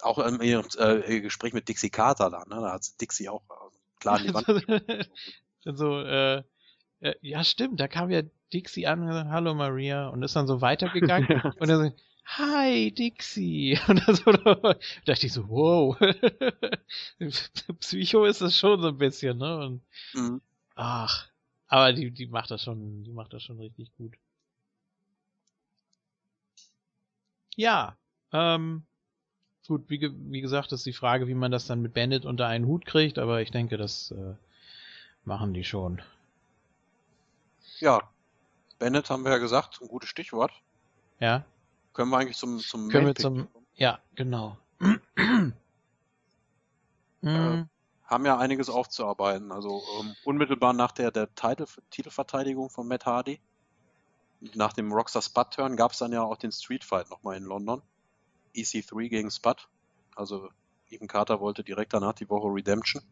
Auch im äh, Gespräch mit Dixie Carter da, ne? da hat Dixie auch äh, klar in die Wand. so, äh, äh, ja, stimmt, da kam ja Dixie an und gesagt, hallo Maria und ist dann so weitergegangen ja. und dann so, hi Dixie und dann so, da dachte ich so, wow, Psycho ist das schon so ein bisschen, ne? Und, mhm. Ach, aber die, die macht das schon, die macht das schon richtig gut. Ja, ähm, gut, wie, wie gesagt, ist die Frage, wie man das dann mit Bandit unter einen Hut kriegt, aber ich denke, das äh, machen die schon. Ja, Bennett haben wir ja gesagt, ein gutes Stichwort. Ja. Können wir eigentlich zum zum Können wir zum Ja, genau. äh, haben ja einiges aufzuarbeiten. Also ähm, unmittelbar nach der, der Titel, Titelverteidigung von Matt Hardy, nach dem Rockstar Spud Turn gab es dann ja auch den Street Fight nochmal in London. EC3 gegen Spud. Also Ethan Carter wollte direkt danach die Woche Redemption.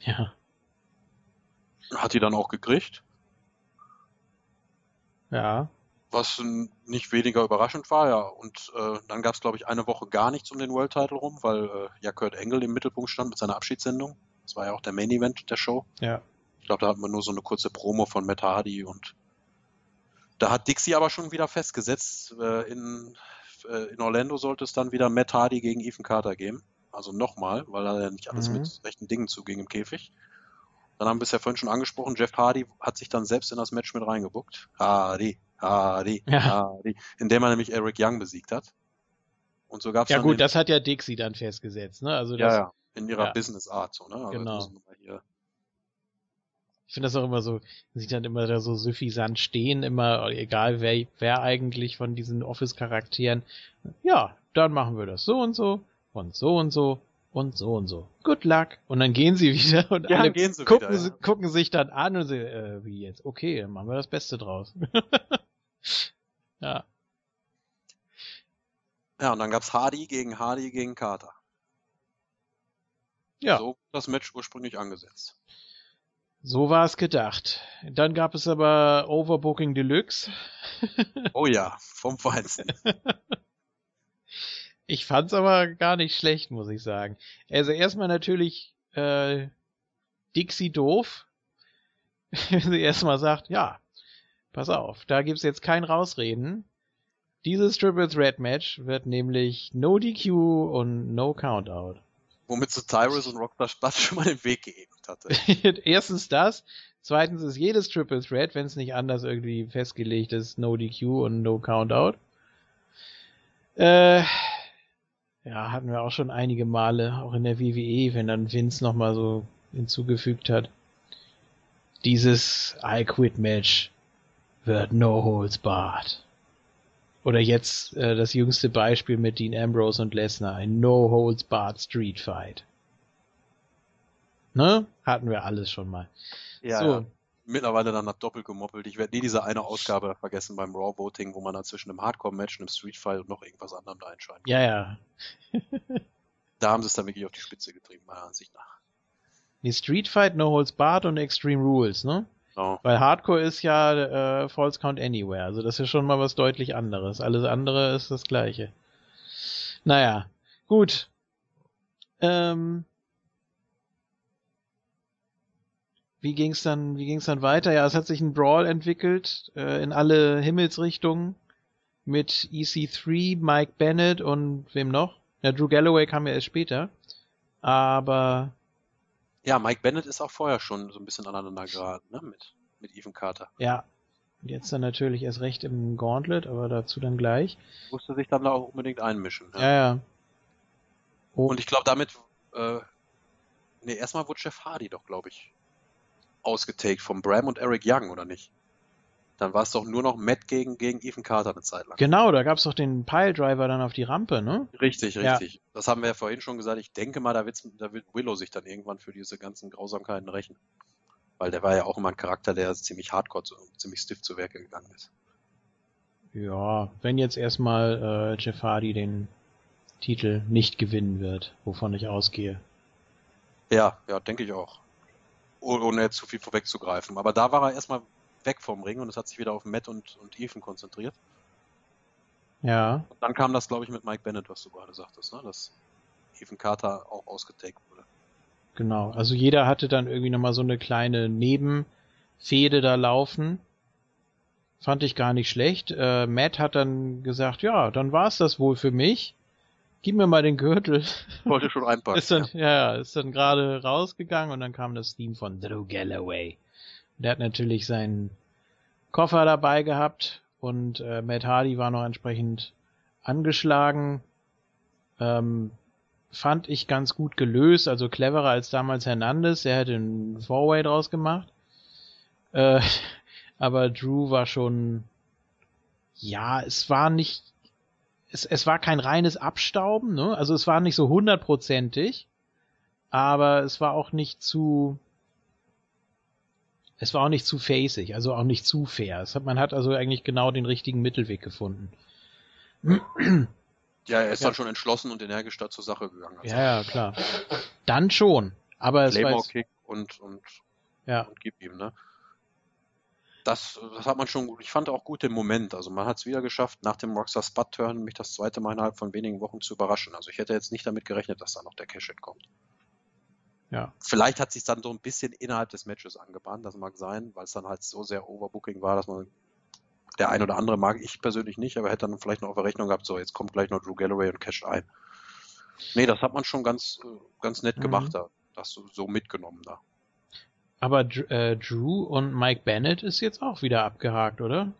Ja. Hat die dann auch gekriegt. Ja. Was nicht weniger überraschend war, ja. Und äh, dann gab es, glaube ich, eine Woche gar nichts um den World Title rum, weil äh, ja Kurt Engel im Mittelpunkt stand mit seiner Abschiedssendung. Das war ja auch der Main Event der Show. Ja. Ich glaube, da hatten wir nur so eine kurze Promo von Matt Hardy und da hat Dixie aber schon wieder festgesetzt, äh, in, äh, in Orlando sollte es dann wieder Matt Hardy gegen Ethan Carter geben. Also nochmal, weil da ja nicht alles mhm. mit rechten Dingen zuging im Käfig. Dann haben wir es ja vorhin schon angesprochen, Jeff Hardy hat sich dann selbst in das Match mit reingebuckt. Hardy, Hardy, ja. Hardy. Indem er nämlich Eric Young besiegt hat. Und so gab's Ja gut, das hat ja Dixie dann festgesetzt, ne? Also das, ja, ja, in ihrer ja. Business Art so, ne? Also genau. Ich finde das auch immer so, sieht dann immer da so suffisant stehen, immer, egal wer, wer eigentlich von diesen Office-Charakteren. Ja, dann machen wir das so und so und so und so und so und so. Good luck. Und dann gehen sie wieder und ja, alle gucken, wieder, ja. gucken sich dann an und sagen, äh, wie jetzt? Okay, dann machen wir das Beste draus. ja. Ja, und dann gab's Hardy gegen Hardy gegen Carter. Ja. So das Match ursprünglich angesetzt. So war es gedacht. Dann gab es aber Overbooking Deluxe. oh ja, vom Feinsten. Ich fand's aber gar nicht schlecht, muss ich sagen. Also erstmal natürlich äh, Dixie doof. Wenn sie erstmal sagt, ja, pass auf, da gibt's jetzt kein Rausreden. Dieses Triple Threat Match wird nämlich No DQ und No Countout. Womit so Tyrus und Rockstar Spatz schon mal den Weg geebnet hatte. Erstens das. Zweitens ist jedes Triple Threat, wenn es nicht anders irgendwie festgelegt ist, No DQ und No Countout. Äh, ja, hatten wir auch schon einige Male, auch in der WWE, wenn dann Vince nochmal so hinzugefügt hat. Dieses I Quit Match wird No Holds Barred. Oder jetzt äh, das jüngste Beispiel mit Dean Ambrose und Lesnar, ein No Holds Barred Street Fight. Ne? Hatten wir alles schon mal. Ja, so. Mittlerweile dann hat doppelt gemoppelt. Ich werde nie diese eine Ausgabe vergessen beim Raw Voting, wo man dann zwischen einem Hardcore-Match, einem Street Fight und noch irgendwas anderem da entscheiden kann. Ja, ja. da haben sie es dann wirklich auf die Spitze getrieben, meiner Ansicht nach. Nee, Street Fight, No Holds Barred und Extreme Rules, ne? Oh. Weil Hardcore ist ja äh, False Count Anywhere, also das ist schon mal was deutlich anderes. Alles andere ist das gleiche. Naja, gut. Ähm, wie ging's dann, wie ging's dann weiter? Ja, es hat sich ein Brawl entwickelt äh, in alle Himmelsrichtungen mit EC3, Mike Bennett und wem noch? Ja, Drew Galloway kam ja erst später. Aber ja, Mike Bennett ist auch vorher schon so ein bisschen aneinander geraten, ne, mit, mit Ethan Carter. Ja. Und jetzt dann natürlich erst recht im Gauntlet, aber dazu dann gleich. Musste sich dann da auch unbedingt einmischen. Ja, ja. ja. Oh. Und ich glaube damit, äh, nee, erstmal wurde Jeff Hardy doch, glaube ich, ausgetaked vom Bram und Eric Young, oder nicht? Dann war es doch nur noch Matt gegen, gegen Ethan Carter eine Zeit lang. Genau, da gab es doch den Piledriver dann auf die Rampe, ne? Richtig, richtig. Ja. Das haben wir ja vorhin schon gesagt. Ich denke mal, da, da wird Willow sich dann irgendwann für diese ganzen Grausamkeiten rächen. Weil der war ja auch immer ein Charakter, der ziemlich hardcore, ziemlich stiff zu Werke gegangen ist. Ja, wenn jetzt erstmal äh, Jeff Hardy den Titel nicht gewinnen wird, wovon ich ausgehe. Ja, ja, denke ich auch. Ohne jetzt zu viel vorwegzugreifen. Aber da war er erstmal weg vom Ring und es hat sich wieder auf Matt und, und Ethan konzentriert. Ja. Und dann kam das, glaube ich, mit Mike Bennett, was du gerade sagtest, ne? dass Ethan Carter auch ausgetaked wurde. Genau, also jeder hatte dann irgendwie nochmal so eine kleine Nebenfehde da laufen. Fand ich gar nicht schlecht. Äh, Matt hat dann gesagt, ja, dann war es das wohl für mich. Gib mir mal den Gürtel. Wollte schon einpacken. ist dann, ja. ja, ist dann gerade rausgegangen und dann kam das Theme von Drew Galloway. Der hat natürlich seinen Koffer dabei gehabt und äh, Matt Hardy war noch entsprechend angeschlagen. Ähm, fand ich ganz gut gelöst, also cleverer als damals Hernandez. Er hätte einen Four-Way draus gemacht. Äh, aber Drew war schon, ja, es war nicht, es, es war kein reines Abstauben, ne? Also es war nicht so hundertprozentig, aber es war auch nicht zu, es war auch nicht zu facig, also auch nicht zu fair. Hat, man hat also eigentlich genau den richtigen Mittelweg gefunden. Ja, er ist ja. dann schon entschlossen und energisch da zur Sache gegangen. Also ja, ja, klar. Dann schon. Aber es war Kick und, und, ja. und gib ihm, ne? Das, das hat man schon gut. Ich fand auch gut den Moment. Also man hat es wieder geschafft, nach dem Rockstar Spud Turn mich das zweite Mal innerhalb von wenigen Wochen zu überraschen. Also ich hätte jetzt nicht damit gerechnet, dass da noch der Cash-Hit kommt. Ja. Vielleicht hat sich dann so ein bisschen innerhalb des Matches angebahnt, das mag sein, weil es dann halt so sehr Overbooking war, dass man der ein oder andere mag ich persönlich nicht, aber hätte dann vielleicht noch auf der Rechnung gehabt, so jetzt kommt gleich noch Drew Galloway und casht ein. Nee, das hat man schon ganz, äh, ganz nett mhm. gemacht, da, das so, so mitgenommen da. Aber äh, Drew und Mike Bennett ist jetzt auch wieder abgehakt, oder?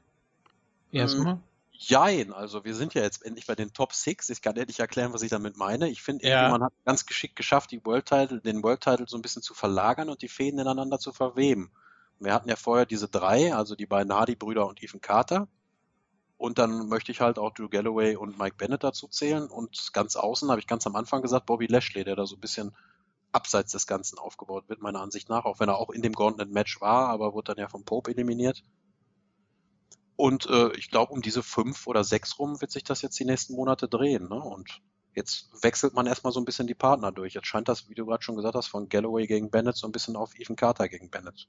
Erstmal? Jein, also wir sind ja jetzt endlich bei den Top Six. Ich kann endlich erklären, was ich damit meine. Ich finde, ja. man hat ganz geschickt geschafft, die World Title, den World Title so ein bisschen zu verlagern und die Fäden ineinander zu verweben. Wir hatten ja vorher diese drei, also die beiden Hardy-Brüder und Ethan Carter. Und dann möchte ich halt auch Drew Galloway und Mike Bennett dazu zählen. Und ganz außen habe ich ganz am Anfang gesagt, Bobby Lashley, der da so ein bisschen abseits des Ganzen aufgebaut wird, meiner Ansicht nach, auch wenn er auch in dem Gauntlet-Match war, aber wurde dann ja vom Pope eliminiert. Und äh, ich glaube, um diese fünf oder sechs rum wird sich das jetzt die nächsten Monate drehen. Ne? Und jetzt wechselt man erstmal so ein bisschen die Partner durch. Jetzt scheint das, wie du gerade schon gesagt hast, von Galloway gegen Bennett so ein bisschen auf Ethan Carter gegen Bennett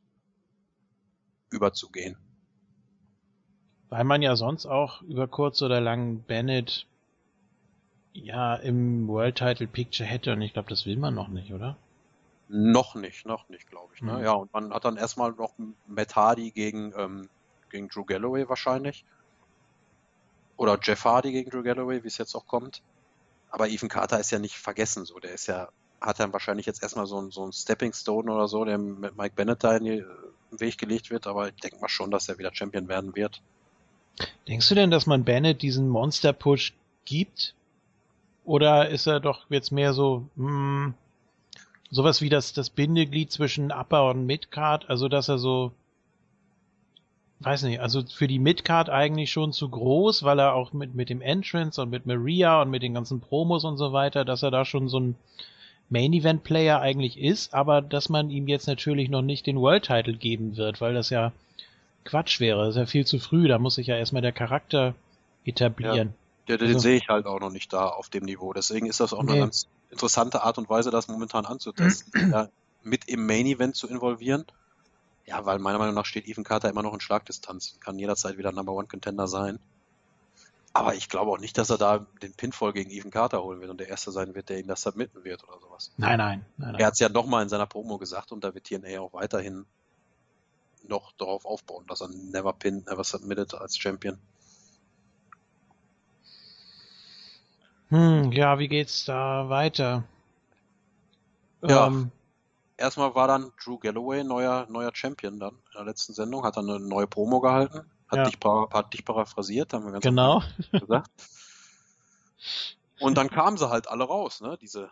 überzugehen. Weil man ja sonst auch über kurz oder lang Bennett ja im World Title Picture hätte und ich glaube, das will man noch nicht, oder? Noch nicht, noch nicht, glaube ich. Ne? Mhm. Ja, und man hat dann erstmal noch Matt Hardy gegen ähm, gegen Drew Galloway wahrscheinlich. Oder Jeff Hardy gegen Drew Galloway, wie es jetzt auch kommt. Aber Ethan Carter ist ja nicht vergessen, so. Der ist ja, hat dann wahrscheinlich jetzt erstmal so ein, so ein Stepping Stone oder so, der mit Mike Bennett da in den Weg gelegt wird, aber ich denke mal schon, dass er wieder Champion werden wird. Denkst du denn, dass man Bennett diesen Monster-Push gibt? Oder ist er doch jetzt mehr so, hm, sowas wie das, das Bindeglied zwischen Upper und Midcard, also dass er so, weiß nicht, also für die Midcard eigentlich schon zu groß, weil er auch mit, mit dem Entrance und mit Maria und mit den ganzen Promos und so weiter, dass er da schon so ein Main Event Player eigentlich ist, aber dass man ihm jetzt natürlich noch nicht den World Title geben wird, weil das ja Quatsch wäre, das ist ja viel zu früh, da muss sich ja erstmal der Charakter etablieren. Ja, den also, sehe ich halt auch noch nicht da auf dem Niveau. Deswegen ist das auch nee. eine ganz interessante Art und Weise, das momentan anzutesten, ja, mit im Main Event zu involvieren. Ja, weil meiner Meinung nach steht Ethan Carter immer noch in Schlagdistanz, kann jederzeit wieder Number One Contender sein. Aber ich glaube auch nicht, dass er da den Pinfall gegen Ethan Carter holen wird und der Erste sein wird, der ihn das submitten wird oder sowas. Nein, nein. nein, nein. Er hat es ja nochmal in seiner Promo gesagt und da wird TNA auch weiterhin noch darauf aufbauen, dass er never pin, never submitted als Champion. Hm, ja, wie geht's da weiter? Ja, ähm, erstmal war dann Drew Galloway neuer, neuer Champion dann in der letzten Sendung, hat dann eine neue Promo gehalten, hat, ja. dich, hat dich paraphrasiert, haben wir ganz genau. gesagt. Und dann kamen sie halt alle raus, ne, diese,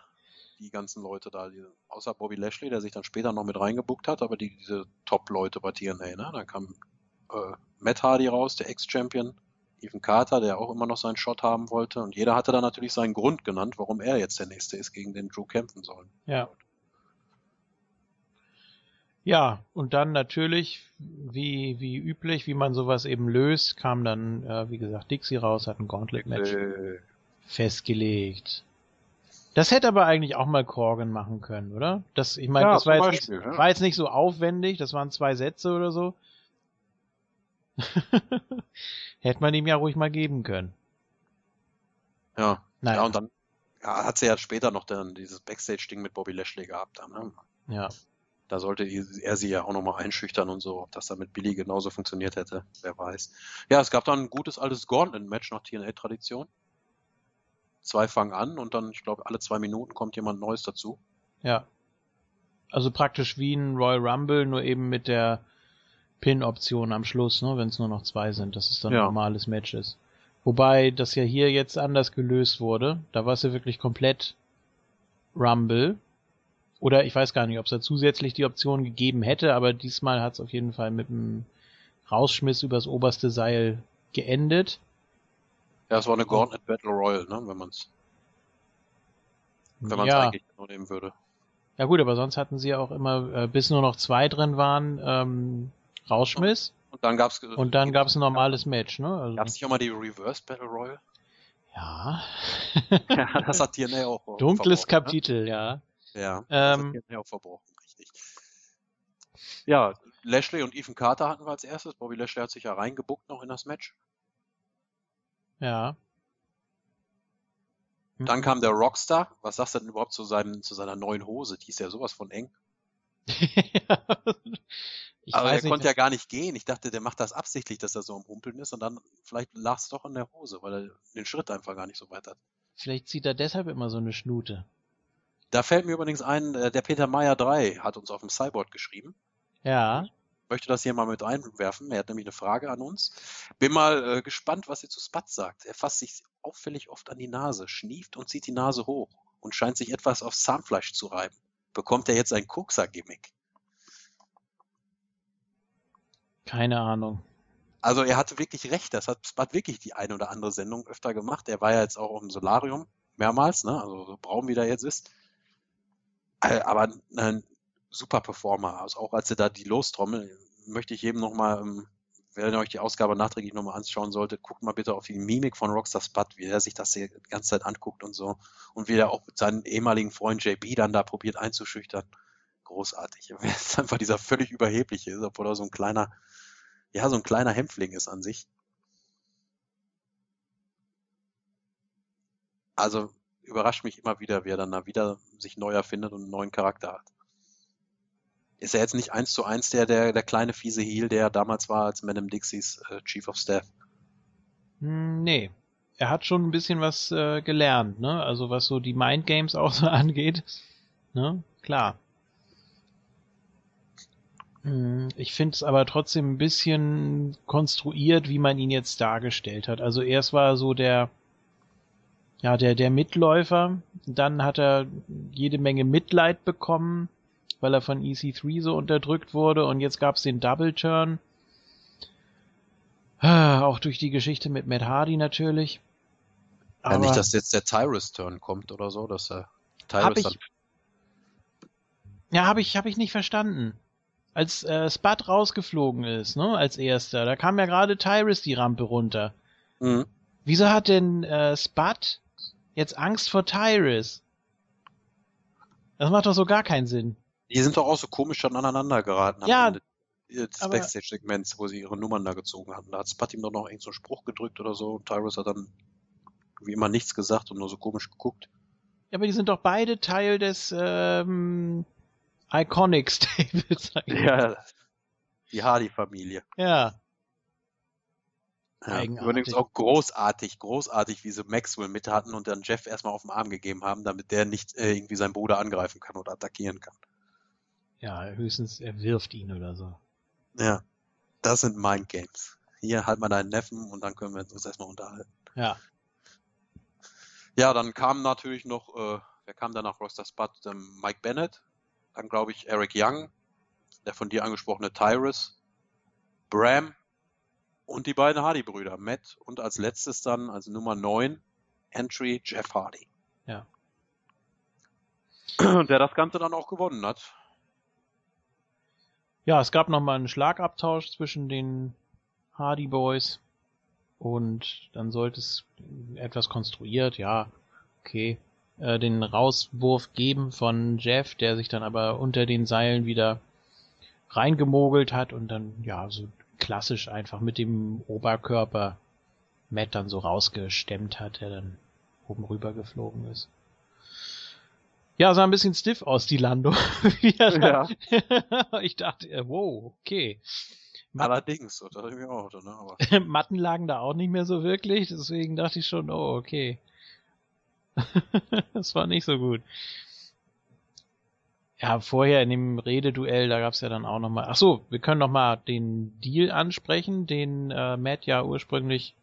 die ganzen Leute da, die, außer Bobby Lashley, der sich dann später noch mit reingebuckt hat, aber die, diese Top-Leute bei TNA, ne, dann kam äh, Matt Hardy raus, der Ex-Champion, Ethan Carter, der auch immer noch seinen Shot haben wollte. Und jeder hatte dann natürlich seinen Grund genannt, warum er jetzt der Nächste ist, gegen den Drew kämpfen soll. Ja. Ja, und dann natürlich, wie, wie üblich, wie man sowas eben löst, kam dann, äh, wie gesagt, Dixie raus, hat ein Gauntlet-Match äh. festgelegt. Das hätte aber eigentlich auch mal Corgan machen können, oder? Das, ich meine, ja, das war jetzt, Beispiel, nicht, ja. war jetzt nicht so aufwendig, das waren zwei Sätze oder so. Hätte man ihm ja ruhig mal geben können. Ja. Naja. Ja, und dann ja, hat sie ja später noch dann dieses Backstage-Ding mit Bobby Lashley gehabt. Dann, ne? Ja. Da sollte er sie ja auch nochmal einschüchtern und so. Ob das dann mit Billy genauso funktioniert hätte, wer weiß. Ja, es gab dann ein gutes altes Gauntlet-Match nach TNA-Tradition. Zwei fangen an und dann, ich glaube, alle zwei Minuten kommt jemand Neues dazu. Ja. Also praktisch wie ein Royal Rumble, nur eben mit der Pin-Option am Schluss, ne, wenn es nur noch zwei sind, dass es dann ja. ein normales Match ist. Wobei das ja hier jetzt anders gelöst wurde. Da war es ja wirklich komplett Rumble. Oder ich weiß gar nicht, ob es da zusätzlich die Option gegeben hätte, aber diesmal hat es auf jeden Fall mit einem Rausschmiss übers oberste Seil geendet. Ja, es war eine Gauntlet Battle Royal, ne, wenn man es wenn man es ja. eigentlich nur nehmen würde. Ja gut, aber sonst hatten sie ja auch immer, äh, bis nur noch zwei drin waren, ähm, rausschmiss. Und dann gab's und dann gab's ein normales Match, ne? Also, gab's nicht auch mal die Reverse Battle Royal? Ja. ja, das hat TNA auch. Dunkles ne? Kapitel, ne? ja. Ja, das ähm, hat TNA auch verbrochen, richtig. Ja, Lashley und Ethan Carter hatten wir als erstes. Bobby Lashley hat sich ja reingebuckt noch in das Match. Ja. Dann kam der Rockstar. Was sagst du denn überhaupt zu, seinem, zu seiner neuen Hose? Die ist ja sowas von eng. Ich aber er konnte ja gar nicht gehen. Ich dachte, der macht das absichtlich, dass er so am Humpeln ist und dann vielleicht lag es doch an der Hose, weil er den Schritt einfach gar nicht so weit hat. Vielleicht zieht er deshalb immer so eine Schnute. Da fällt mir übrigens ein, äh, der Peter Meyer 3 hat uns auf dem Cyborg geschrieben. Ja. Ich möchte das hier mal mit einwerfen. Er hat nämlich eine Frage an uns. Bin mal äh, gespannt, was ihr zu Spatz sagt. Er fasst sich auffällig oft an die Nase, schnieft und zieht die Nase hoch und scheint sich etwas aufs Zahnfleisch zu reiben. Bekommt er jetzt ein Kokser-Gimmick? Keine Ahnung. Also er hatte wirklich recht, das hat Spud wirklich die eine oder andere Sendung öfter gemacht. Er war ja jetzt auch im Solarium mehrmals, ne? also so braun wie der jetzt ist. Äh, aber ein super Performer. Also auch als er da die Lostrommel, möchte ich jedem nochmal, ähm, wenn ihr euch die Ausgabe nachträglich nochmal anschauen solltet, guckt mal bitte auf die Mimik von Rockstar Spud, wie er sich das die ganze Zeit anguckt und so. Und wie er auch seinen ehemaligen Freund JB dann da probiert einzuschüchtern. Großartig. Er ist einfach dieser völlig überhebliche ist, obwohl er so ein kleiner ja, so ein kleiner Hämpfling ist an sich. Also überrascht mich immer wieder, wie er dann da wieder sich neu erfindet und einen neuen Charakter hat. ist er jetzt nicht eins zu eins der, der, der kleine fiese Heel, der damals war als Madame Dixies äh, Chief of Staff. Hm, nee. Er hat schon ein bisschen was äh, gelernt, ne? Also was so die Mind Games auch so angeht. Ne? Klar. Hm, ich finde es aber trotzdem ein bisschen konstruiert, wie man ihn jetzt dargestellt hat. Also erst war er so der, ja, der, der Mitläufer. Dann hat er jede Menge Mitleid bekommen, weil er von EC3 so unterdrückt wurde. Und jetzt gab es den Double Turn. Ah, auch durch die Geschichte mit Matt Hardy natürlich. Ja, nicht, dass jetzt der Tyrus-Turn kommt oder so, dass er Tyrus dann. Ja, habe ich, hab ich nicht verstanden als äh, Spud rausgeflogen ist, ne, als erster, da kam ja gerade Tyrus die Rampe runter. Mhm. Wieso hat denn äh, Spud jetzt Angst vor Tyrus? Das macht doch so gar keinen Sinn. Die sind doch auch so komisch dann aneinander geraten. Ja. Des Backstage-Segments, wo sie ihre Nummern da gezogen hatten. Da hat Spud ihm doch noch irgendeinen so Spruch gedrückt oder so und Tyrus hat dann wie immer nichts gesagt und nur so komisch geguckt. Ja, aber die sind doch beide Teil des ähm, Iconic Stables. Ja, die Hardy-Familie. Ja. ja. Übrigens auch großartig, großartig, wie sie Maxwell mit hatten und dann Jeff erstmal auf den Arm gegeben haben, damit der nicht äh, irgendwie seinen Bruder angreifen kann oder attackieren kann. Ja, höchstens er wirft ihn oder so. Ja, das sind Mind Games. Hier halt mal deinen Neffen und dann können wir uns erstmal unterhalten. Ja. Ja, dann kam natürlich noch, äh, wer kam dann nach Roster Spot? Ähm, Mike Bennett, dann glaube ich Eric Young, der von dir angesprochene Tyrus, Bram und die beiden Hardy-Brüder, Matt und als letztes dann, also Nummer 9, Entry Jeff Hardy. Ja. Der das Ganze dann auch gewonnen hat. Ja, es gab nochmal einen Schlagabtausch zwischen den Hardy Boys und dann sollte es etwas konstruiert, ja, okay, äh, den Rauswurf geben von Jeff, der sich dann aber unter den Seilen wieder reingemogelt hat und dann, ja, so klassisch einfach mit dem Oberkörper Matt dann so rausgestemmt hat, der dann oben rüber geflogen ist. Ja, sah ein bisschen stiff aus, die Landung. ja. ich dachte, äh, wow, okay. Matten, Allerdings, oder irgendwie auch, ne? Aber. Matten lagen da auch nicht mehr so wirklich, deswegen dachte ich schon, oh, okay. das war nicht so gut. Ja, vorher in dem Rededuell, da gab's ja dann auch nochmal. Ach so, wir können nochmal den Deal ansprechen, den äh, Matt ja ursprünglich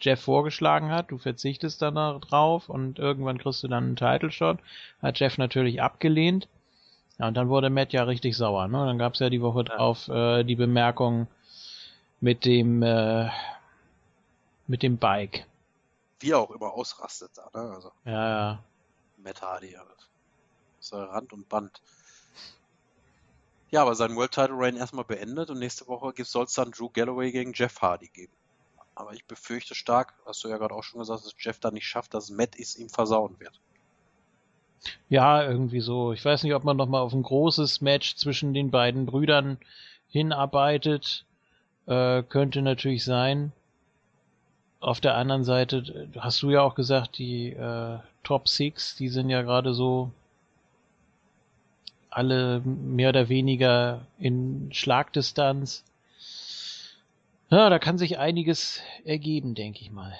Jeff vorgeschlagen hat. Du verzichtest dann drauf und irgendwann kriegst du dann einen Title Shot. Hat Jeff natürlich abgelehnt. Ja, und dann wurde Matt ja richtig sauer. Ne? Dann gab's ja die Woche drauf äh, die Bemerkung mit dem äh, mit dem Bike wie er auch immer ausrastet da, ne? Also, ja, ja. Matt Hardy, also. So Rand und Band. Ja, aber sein World Title Reign erstmal beendet und nächste Woche soll es dann Drew Galloway gegen Jeff Hardy geben. Aber ich befürchte stark, hast du ja gerade auch schon gesagt, dass Jeff da nicht schafft, dass Matt es ihm versauen wird. Ja, irgendwie so. Ich weiß nicht, ob man noch mal auf ein großes Match zwischen den beiden Brüdern hinarbeitet. Äh, könnte natürlich sein auf der anderen Seite hast du ja auch gesagt, die äh, Top Six, die sind ja gerade so alle mehr oder weniger in Schlagdistanz. Ja, da kann sich einiges ergeben, denke ich mal.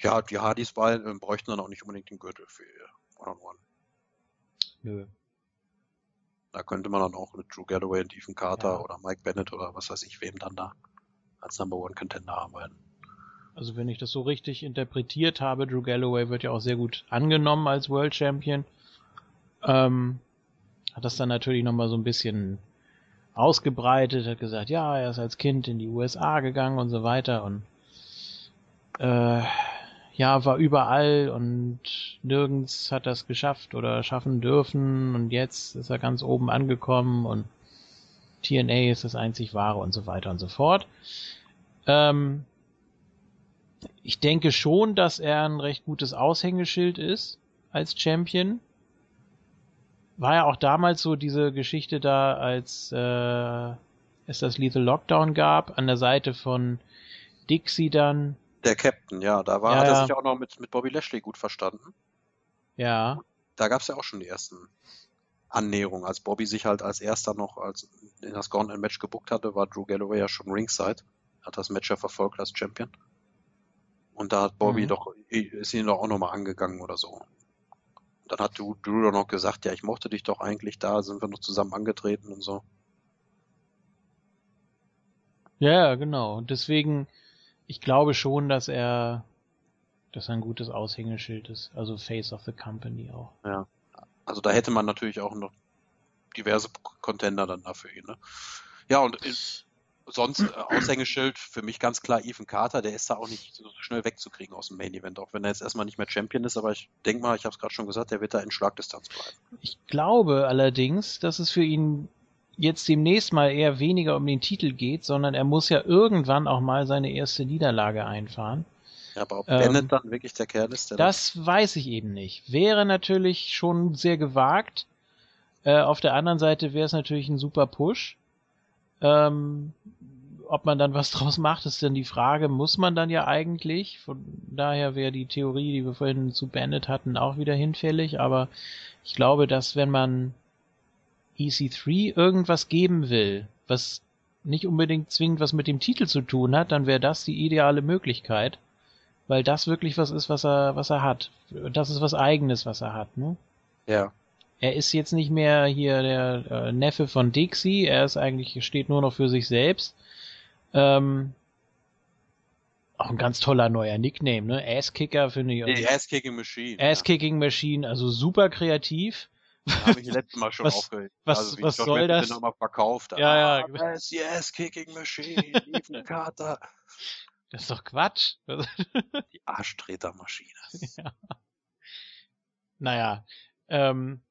Ja, die Hardys bei, äh, bräuchten dann auch nicht unbedingt den Gürtel für ihr One-on-One. Nö. Da könnte man dann auch mit Drew Galloway und Ethan Carter ja. oder Mike Bennett oder was weiß ich wem dann da als Number One Contender arbeiten. Also wenn ich das so richtig interpretiert habe, Drew Galloway wird ja auch sehr gut angenommen als World Champion. Ähm, hat das dann natürlich nochmal so ein bisschen ausgebreitet, hat gesagt, ja, er ist als Kind in die USA gegangen und so weiter und äh, ja, war überall und nirgends hat es geschafft oder schaffen dürfen und jetzt ist er ganz oben angekommen und TNA ist das einzig wahre und so weiter und so fort. Ähm, ich denke schon, dass er ein recht gutes Aushängeschild ist als Champion. War ja auch damals so diese Geschichte da, als äh, es das Lethal Lockdown gab, an der Seite von Dixie dann. Der Captain, ja, da war, ja, hat er sich auch noch mit, mit Bobby Lashley gut verstanden. Ja. Da gab es ja auch schon die ersten Annäherung. Als Bobby sich halt als erster noch als in das Gauntlet-Match gebuckt hatte, war Drew Galloway ja schon ringside. Hat das Match ja verfolgt als Champion. Und da hat Bobby Mhm. doch, ist ihn doch auch nochmal angegangen oder so. Und dann hat Drew, Drew doch noch gesagt, ja, ich mochte dich doch eigentlich da, sind wir noch zusammen angetreten und so. Ja, genau. Und deswegen, ich glaube schon, dass er, dass er ein gutes Aushängeschild ist. Also Face of the Company auch. Ja. Also da hätte man natürlich auch noch diverse Contender dann dafür ihn. Ne? Ja, und in, sonst äh, Aushängeschild für mich ganz klar Ethan Carter, der ist da auch nicht so schnell wegzukriegen aus dem Main Event, auch wenn er jetzt erstmal nicht mehr Champion ist, aber ich denke mal, ich habe es gerade schon gesagt, der wird da in Schlagdistanz bleiben. Ich glaube allerdings, dass es für ihn jetzt demnächst mal eher weniger um den Titel geht, sondern er muss ja irgendwann auch mal seine erste Niederlage einfahren. Ja, aber ob Ähm, Bennett dann wirklich der Kerl ist, der Das weiß ich eben nicht. Wäre natürlich schon sehr gewagt. Äh, auf der anderen Seite wäre es natürlich ein super Push. Ähm, ob man dann was draus macht, ist dann die Frage, muss man dann ja eigentlich. Von daher wäre die Theorie, die wir vorhin zu Bennett hatten, auch wieder hinfällig. Aber ich glaube, dass wenn man EC3 irgendwas geben will, was nicht unbedingt zwingend was mit dem Titel zu tun hat, dann wäre das die ideale Möglichkeit weil das wirklich was ist, was er, was er hat. Das ist was Eigenes, was er hat. Ne? ja, Er ist jetzt nicht mehr hier der äh, Neffe von Dixie. Er ist eigentlich steht nur noch für sich selbst. Ähm, auch ein ganz toller neuer Nickname, ne? Asskicker finde ich. die Ass-Kicking Machine. Ass-Kicking Machine, also super kreativ. Ja. Habe ich letztes Mal schon Was- aufgeregt. was- also, was Josh soll das? Nochmal verkauft. Ja, ja. Ah, das ist die Ass-Kicking Machine, Ethan Carter. Das ist doch Quatsch. Die Arschtretermaschine. Naja, ähm,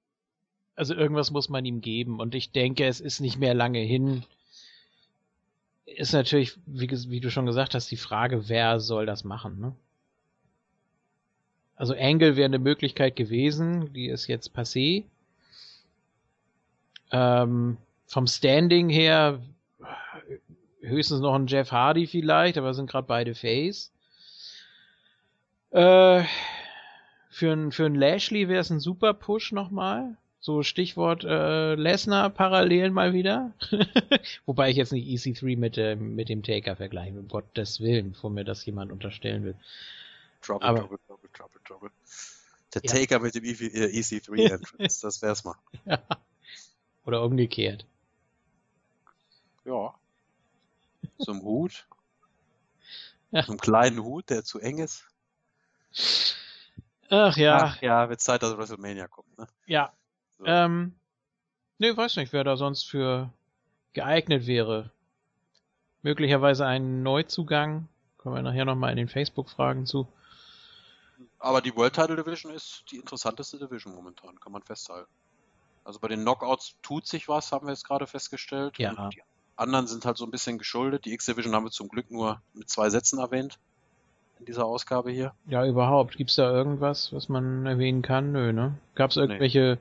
also irgendwas muss man ihm geben und ich denke, es ist nicht mehr lange hin. Ist natürlich, wie, wie du schon gesagt hast, die Frage, wer soll das machen, ne? Also Angle wäre eine Möglichkeit gewesen, die ist jetzt passé. Ähm, vom Standing her höchstens noch ein Jeff Hardy vielleicht, aber sind gerade beide Face. Äh, für ein für ein Lashley wäre es ein super Push nochmal. So Stichwort äh, Lesnar parallel mal wieder. Wobei ich jetzt nicht EC3 mit, dem mit dem Taker vergleiche, um Gottes Willen, bevor mir das jemand unterstellen will. Trouble, Aber- trouble, trouble, trouble, trouble. Der Ja. Taker mit dem EV äh, EC3 Entrance, das wär's mal. Oder umgekehrt. Ja. Ein Hut. Ja. Einem kleinen Hut, der zu eng ist. Ach ja, Ach ja, wird Zeit, dass WrestleMania kommt, ne? ja. So. Ähm, nee, weiß nicht, wer da sonst für geeignet wäre. Möglicherweise ein Neuzugang. Kommen wir nachher nochmal in den Facebook-Fragen zu. Aber die World Title Division ist die interessanteste Division momentan, kann man festhalten. Also bei den Knockouts tut sich was, haben wir jetzt gerade festgestellt. Ja. Und die anderen sind halt so ein bisschen geschuldet. Die X-Division haben wir zum Glück nur mit zwei Sätzen erwähnt in dieser Ausgabe hier. Ja, überhaupt. Gibt's da irgendwas, was man erwähnen kann? Nö, ne? Gab's irgendwelche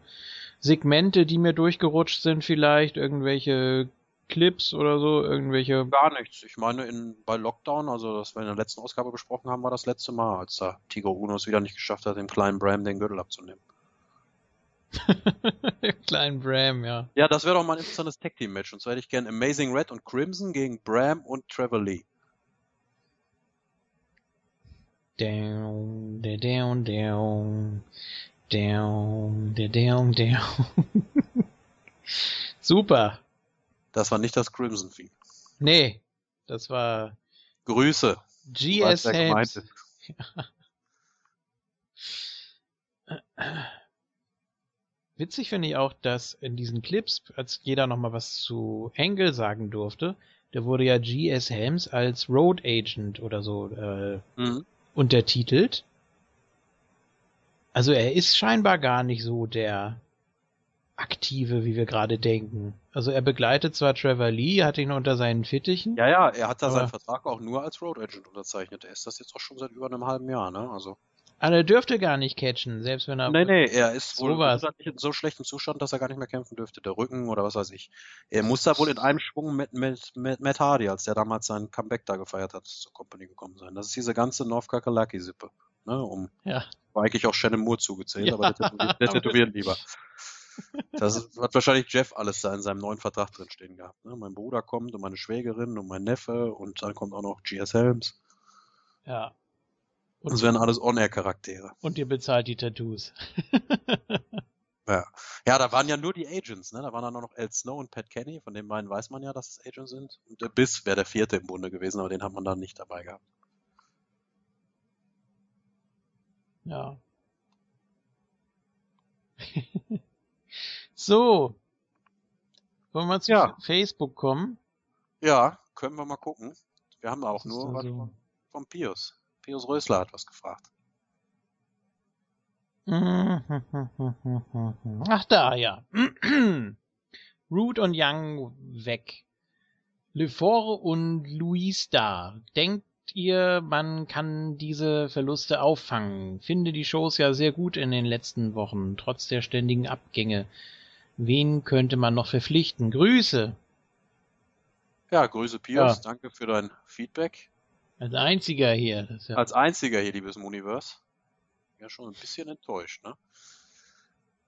Segmente, die mir durchgerutscht sind vielleicht? Irgendwelche Clips oder so? Irgendwelche... Gar nichts. Ich meine, in, bei Lockdown, also das wir in der letzten Ausgabe besprochen haben, war das letzte Mal, als da Tigo Uno es wieder nicht geschafft hat, dem kleinen Bram den Gürtel abzunehmen. Kleinen Bram, ja. Ja, das wäre doch mal ein interessantes Tag Team Match. Und zwar hätte ich gern Amazing Red und Crimson gegen Bram und Trevor Lee. Down, da- down, down. Down, da- down, down. Super. Das war nicht das Crimson Theme. Nee, das war Grüße. GS Helms. ist. Witzig finde ich auch, dass in diesen Clips, als jeder nochmal was zu Angle sagen durfte, der wurde ja GS Helms als Road Agent oder so äh, Mhm. Untertitelt. Also er ist scheinbar gar nicht so der aktive, wie wir gerade denken. Also er begleitet zwar Trevor Lee, hat ihn unter seinen Fittichen. Ja, ja, er hat da seinen Vertrag auch nur als Road Agent unterzeichnet. Er ist das jetzt auch schon seit über einem halben Jahr, ne? Also. Aber er dürfte gar nicht catchen, selbst wenn er. Nee, nee, er ist wohl in so schlechtem Zustand, dass er gar nicht mehr kämpfen dürfte. Der Rücken oder was weiß ich. Er muss da wohl in einem Schwung mit, mit, mit Matt Hardy, als der damals sein Comeback da gefeiert hat, zur Company gekommen sein. Das ist diese ganze North Kakalaki-Sippe. Ne, um, Ja. war eigentlich auch Shannon Moore zugezählt, Ja. aber der tätowiert, der tätowiert lieber. Das hat wahrscheinlich Jeff alles da in seinem neuen Vertrag drin stehen gehabt. Ne? Mein Bruder kommt und meine Schwägerin und mein Neffe und dann kommt auch noch GS Helms. Ja. Und das wären alles On-Air-Charaktere. Und ihr bezahlt die Tattoos. ja. ja, da waren ja nur die Agents, ne? Da waren dann noch El Snow und Pat Kenny, von den beiden weiß man ja, dass es Agents sind. Und der Biss wäre der vierte im Bunde gewesen, aber den hat man dann nicht dabei gehabt. Ja. so. Wollen wir zu ja. Facebook kommen? Ja, können wir mal gucken. Wir haben auch nur was so? von, von Pius. Pius Rösler hat was gefragt. Ach da, ja. Root und Young weg. Lefort und Louis da. Denkt ihr, man kann diese Verluste auffangen? Finde die Shows ja sehr gut in den letzten Wochen, trotz der ständigen Abgänge. Wen könnte man noch verpflichten? Grüße! Ja, Grüße Pius, ja. danke für dein Feedback. Als einziger hier. Ja Als einziger hier, liebes Universe. Ja, schon ein bisschen enttäuscht, ne?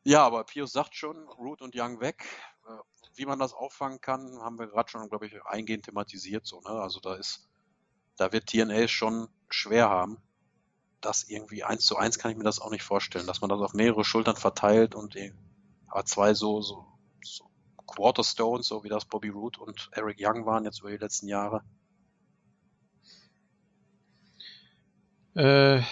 Ja, aber Pius sagt schon, Root und Young weg. Äh, wie man das auffangen kann, haben wir gerade schon, glaube ich, eingehend thematisiert. So, ne? Also da ist da wird TNA schon schwer haben. Das irgendwie eins zu eins kann ich mir das auch nicht vorstellen, dass man das auf mehrere Schultern verteilt und aber zwei so, so, so Quarterstones, so wie das Bobby Root und Eric Young waren jetzt über die letzten Jahre. Äh,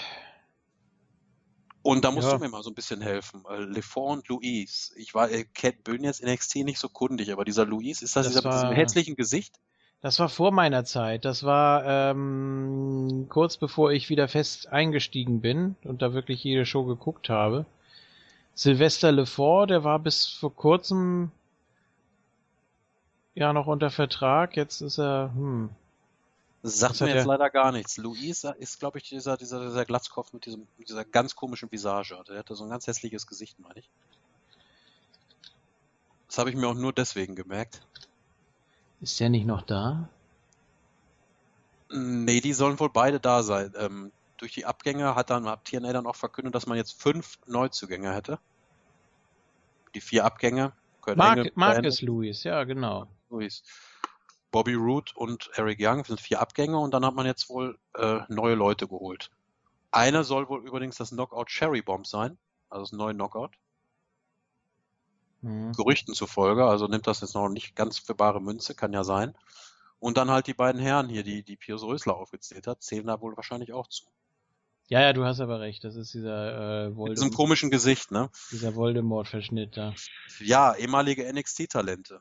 und da musst ja. du mir mal so ein bisschen helfen. Lefort und Louise. Ich war, äh, bin jetzt NXT nicht so kundig, aber dieser Louise, ist das, das dieser mit diesem hässlichen Gesicht? Das war vor meiner Zeit. Das war ähm, kurz bevor ich wieder fest eingestiegen bin und da wirklich jede Show geguckt habe. Sylvester Lefort, der war bis vor kurzem ja noch unter Vertrag. Jetzt ist er, hm. Das sagt mir jetzt leider gar nichts. Luisa ist, glaube ich, dieser, dieser, dieser Glatzkopf mit, diesem, mit dieser ganz komischen Visage. Der hatte so ein ganz hässliches Gesicht, meine ich. Das habe ich mir auch nur deswegen gemerkt. Ist der nicht noch da? Nee, die sollen wohl beide da sein. Ähm, durch die Abgänge hat dann hat TNA dann auch verkündet, dass man jetzt fünf Neuzugänge hätte. Die vier Abgänge. Mark, Marcus Lewis, ja, genau. Lewis. Bobby Root und Eric Young sind vier Abgänge und dann hat man jetzt wohl äh, neue Leute geholt. Einer soll wohl übrigens das Knockout Cherry Bomb sein, also das neue Knockout. Mhm. Gerüchten zufolge, also nimmt das jetzt noch nicht ganz für bare Münze, kann ja sein. Und dann halt die beiden Herren hier, die, die Pius Rösler aufgezählt hat, zählen da wohl wahrscheinlich auch zu. Ja, ja, du hast aber recht, das ist dieser äh, Voldemort. Mit diesem komischen Gesicht, ne? Dieser Voldemort-Verschnitt da. Ja, ehemalige NXT-Talente.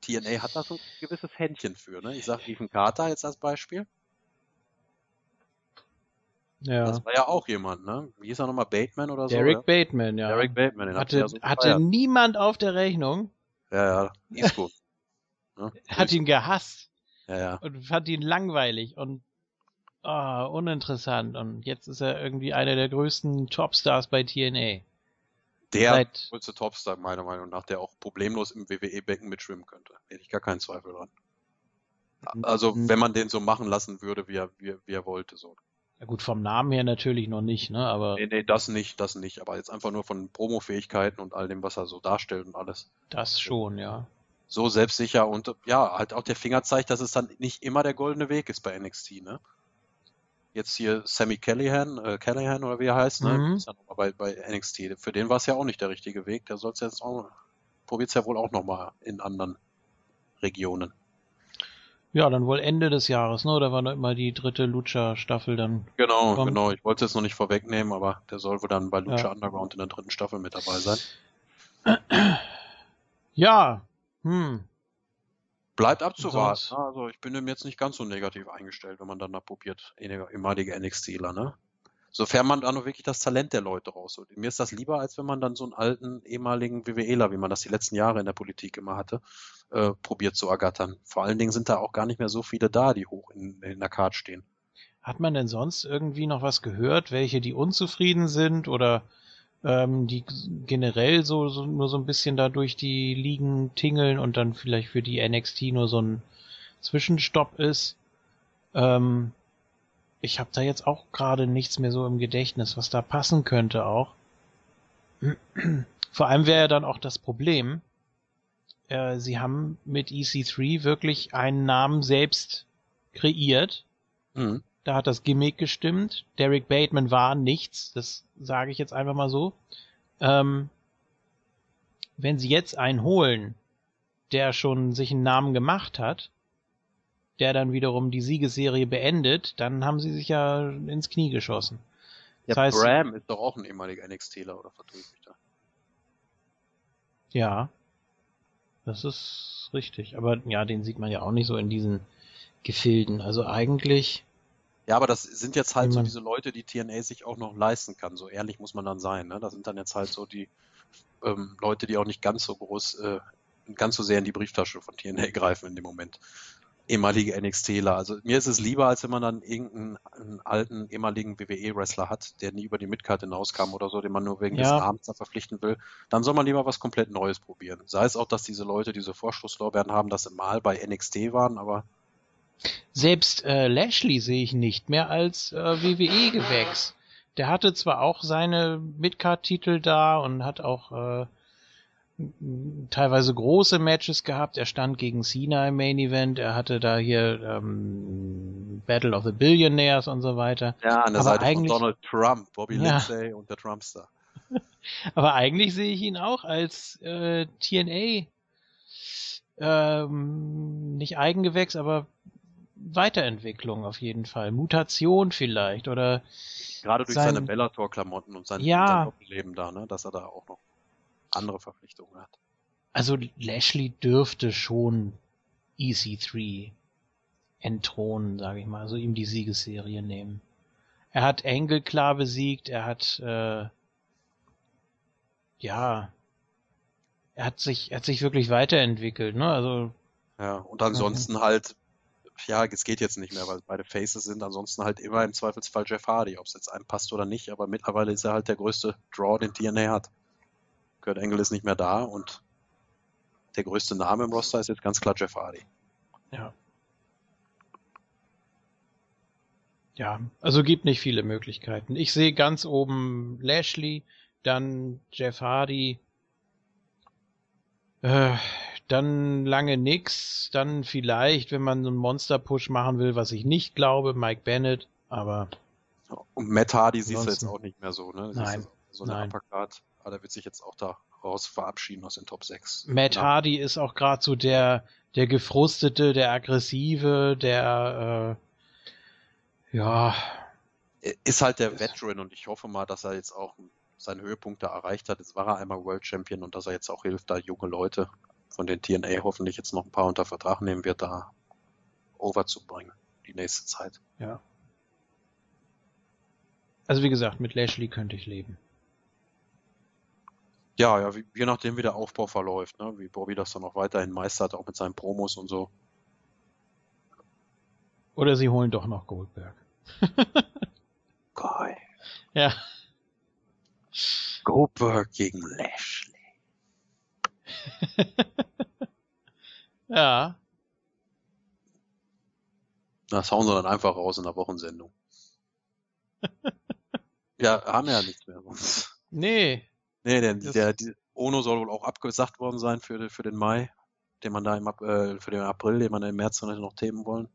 TNA hat da so ein gewisses Händchen für, ne? Ich sag Ethan Carter jetzt als Beispiel. Ja. Das war ja auch jemand, ne? Wie hieß er nochmal? Bateman oder so? Derek ja? Bateman, ja. Derek Bateman, den hatte, ja so hatte niemand auf der Rechnung. Ja, ja, Isco. ne? Hat ihn gehasst. Ja, ja. Und fand ihn langweilig und oh, uninteressant. Und jetzt ist er irgendwie einer der größten Topstars bei TNA. Der Seit... größte Topstar, meiner Meinung nach, der auch problemlos im WWE-Becken mitschwimmen könnte. Hätte ich gar keinen Zweifel dran. Also, wenn man den so machen lassen würde, wie er, wie, wie er wollte, so. Ja gut, vom Namen her natürlich noch nicht, ne? Aber. Nee, nee, das nicht, das nicht. Aber jetzt einfach nur von Promo-Fähigkeiten und all dem, was er so darstellt und alles. Das schon, ja. So selbstsicher und ja, halt auch der Finger zeigt, dass es dann nicht immer der goldene Weg ist bei NXT, ne? Jetzt hier Sammy Callahan, äh, Callahan oder wie er heißt, ne? Mhm. Ist ja nochmal bei, bei NXT. Für den war es ja auch nicht der richtige Weg. Der soll es jetzt auch, probiert es ja wohl auch nochmal in anderen Regionen. Ja, dann wohl Ende des Jahres, ne? Da war noch immer die dritte Lucha-Staffel dann. Genau, kommt. genau. Ich wollte es jetzt noch nicht vorwegnehmen, aber der soll wohl dann bei Lucha ja. Underground in der dritten Staffel mit dabei sein. Ja, hm. Bleibt abzuwarten. Ne? Also ich bin dem jetzt nicht ganz so negativ eingestellt, wenn man dann da probiert, ehemalige NXTler, ne? Sofern man da nur wirklich das Talent der Leute rausholt. Mir ist das lieber, als wenn man dann so einen alten ehemaligen WWEler, wie man das die letzten Jahre in der Politik immer hatte, äh, probiert zu ergattern. Vor allen Dingen sind da auch gar nicht mehr so viele da, die hoch in, in der Karte stehen. Hat man denn sonst irgendwie noch was gehört, welche die unzufrieden sind oder ähm, die generell so, so nur so ein bisschen da durch die Ligen tingeln und dann vielleicht für die NXT nur so ein Zwischenstopp ist? Ähm, ich habe da jetzt auch gerade nichts mehr so im Gedächtnis, was da passen könnte auch. Vor allem wäre ja dann auch das Problem, äh, sie haben mit EC3 wirklich einen Namen selbst kreiert. Mhm. Da hat das Gimmick gestimmt. Derek Bateman war nichts, das sage ich jetzt einfach mal so. Ähm, wenn sie jetzt einen holen, der schon sich einen Namen gemacht hat, der dann wiederum die Siegesserie beendet, dann haben sie sich ja ins Knie geschossen. Ja, Das heißt- Bram ist doch auch ein ehemaliger NXTler, oder vertue ich mich da? Ja, das ist richtig. Aber ja, den sieht man ja auch nicht so in diesen Gefilden. Also eigentlich, Ja, aber das sind jetzt halt so diese Leute, die TNA sich auch noch leisten kann. So ehrlich muss man dann sein. Ne? Das sind dann jetzt halt so die ähm, Leute, die auch nicht ganz so groß, äh, ganz so sehr in die Brieftasche von TNA greifen in dem Moment. Ehemalige NXTler. Also mir ist es lieber, als wenn man dann irgendeinen einen alten ehemaligen WWE-Wrestler hat, der nie über die Midcard hinauskam oder so, den man nur wegen des Ja. Namens da verpflichten will. Dann soll man lieber was komplett Neues probieren. Sei es auch, dass diese Leute diese Vorschusslorbeeren haben, dass sie mal bei NXT waren, aber selbst äh, Lashley sehe ich nicht mehr als äh, WWE-Gewächs. Der hatte zwar auch seine Midcard-Titel da und hat auch äh, teilweise große Matches gehabt. Er stand gegen Cena im Main Event. Er hatte da hier ähm, Battle of the Billionaires und so weiter. ja, an der Aber Seite von eigentlich- Donald Trump, Bobby Ja. Lindsay und der Trumpster. Aber eigentlich sehe ich ihn auch als äh, TNA ähm, nicht Eigengewächs, aber Weiterentwicklung auf jeden Fall. Mutation vielleicht oder Gerade durch Sein- seine Bellator-Klamotten und sein, Ja. sein Doppelleben da, ne, dass er da auch noch andere Verpflichtungen hat. also Lashley dürfte schon EC3 entthronen, sage ich mal, also ihm die Siegesserie nehmen. Er hat Engel klar besiegt, er hat äh, ja er hat sich er hat sich wirklich weiterentwickelt, ne? Also Ja, und ansonsten halt, ja, es geht jetzt nicht mehr, weil beide Faces sind, ansonsten halt immer im Zweifelsfall Jeff Hardy, ob es jetzt einem passt oder nicht, aber mittlerweile ist er halt der größte Draw, den TNA hat. Kurt Angle ist nicht mehr da und der größte Name im Roster ist jetzt ganz klar Jeff Hardy. Ja. Ja, also gibt nicht viele Möglichkeiten. Ich sehe ganz oben Lashley, dann Jeff Hardy, äh, dann lange nix, dann vielleicht, wenn man so einen Monster-Push machen will, was ich nicht glaube, Mike Bennett, aber Und Matt Hardy siehst du jetzt auch nicht mehr so, ne? Nein, So eine nein. Uppercard, aber der wird sich jetzt auch da raus verabschieden aus den Top 6. Matt Ja. Hardy ist auch gerade so der, der gefrustete, der aggressive, der, äh, ja, ist halt der Veteran und ich hoffe mal, dass er jetzt auch seinen Höhepunkt da erreicht hat. Jetzt war er einmal World Champion und dass er jetzt auch hilft, da junge Leute von den TNA hoffentlich jetzt noch ein paar unter Vertrag nehmen wird, da overzubringen die nächste Zeit. Ja. Also wie gesagt, mit Lashley könnte ich leben. Ja, ja, wie, je nachdem, wie der Aufbau verläuft, ne? wie Bobby das dann auch weiterhin meistert, auch mit seinen Promos und so. Oder sie holen doch noch Goldberg. Geil. Ja. Goldberg gegen Lashley. Ja. Das hauen sie dann einfach raus in der Wochensendung. ja, haben ja nichts mehr. sonst. Nee. Nee, der, Das- der, die, Ono soll wohl auch abgesagt worden sein für, für den Mai, den man da im, äh, für den April, den man im März noch themen wollen.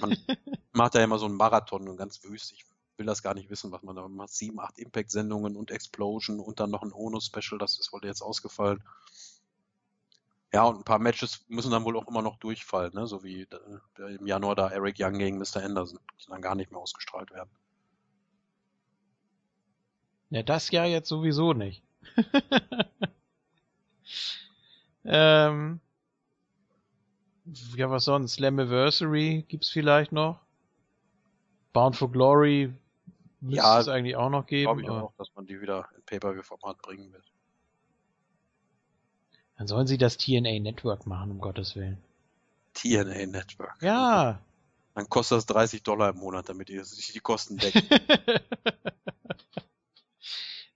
Man macht ja immer so einen Marathon und ganz wüst. Ich will das gar nicht wissen, was man da macht. Sieben, acht Impact-Sendungen und Explosion und dann noch ein Ono-Special, das ist wohl jetzt ausgefallen. Ja, und ein paar Matches müssen dann wohl auch immer noch durchfallen, ne? so wie äh, im Januar da Eric Young gegen Mr. Anderson, die dann gar nicht mehr ausgestrahlt werden. Ja, das Jahr jetzt sowieso nicht. ähm. Ja, was sonst? Slammiversary gibt's vielleicht noch. Bound for Glory müsste Ja, es eigentlich auch noch geben. Glaube ich aber auch, dass man die wieder in Pay-Per-View-Format bringen wird. Dann sollen sie das TNA Network machen, um Gottes Willen. TNA Network. Ja. Dann kostet das 30 Dollar im Monat, damit ihr sich die Kosten deckt.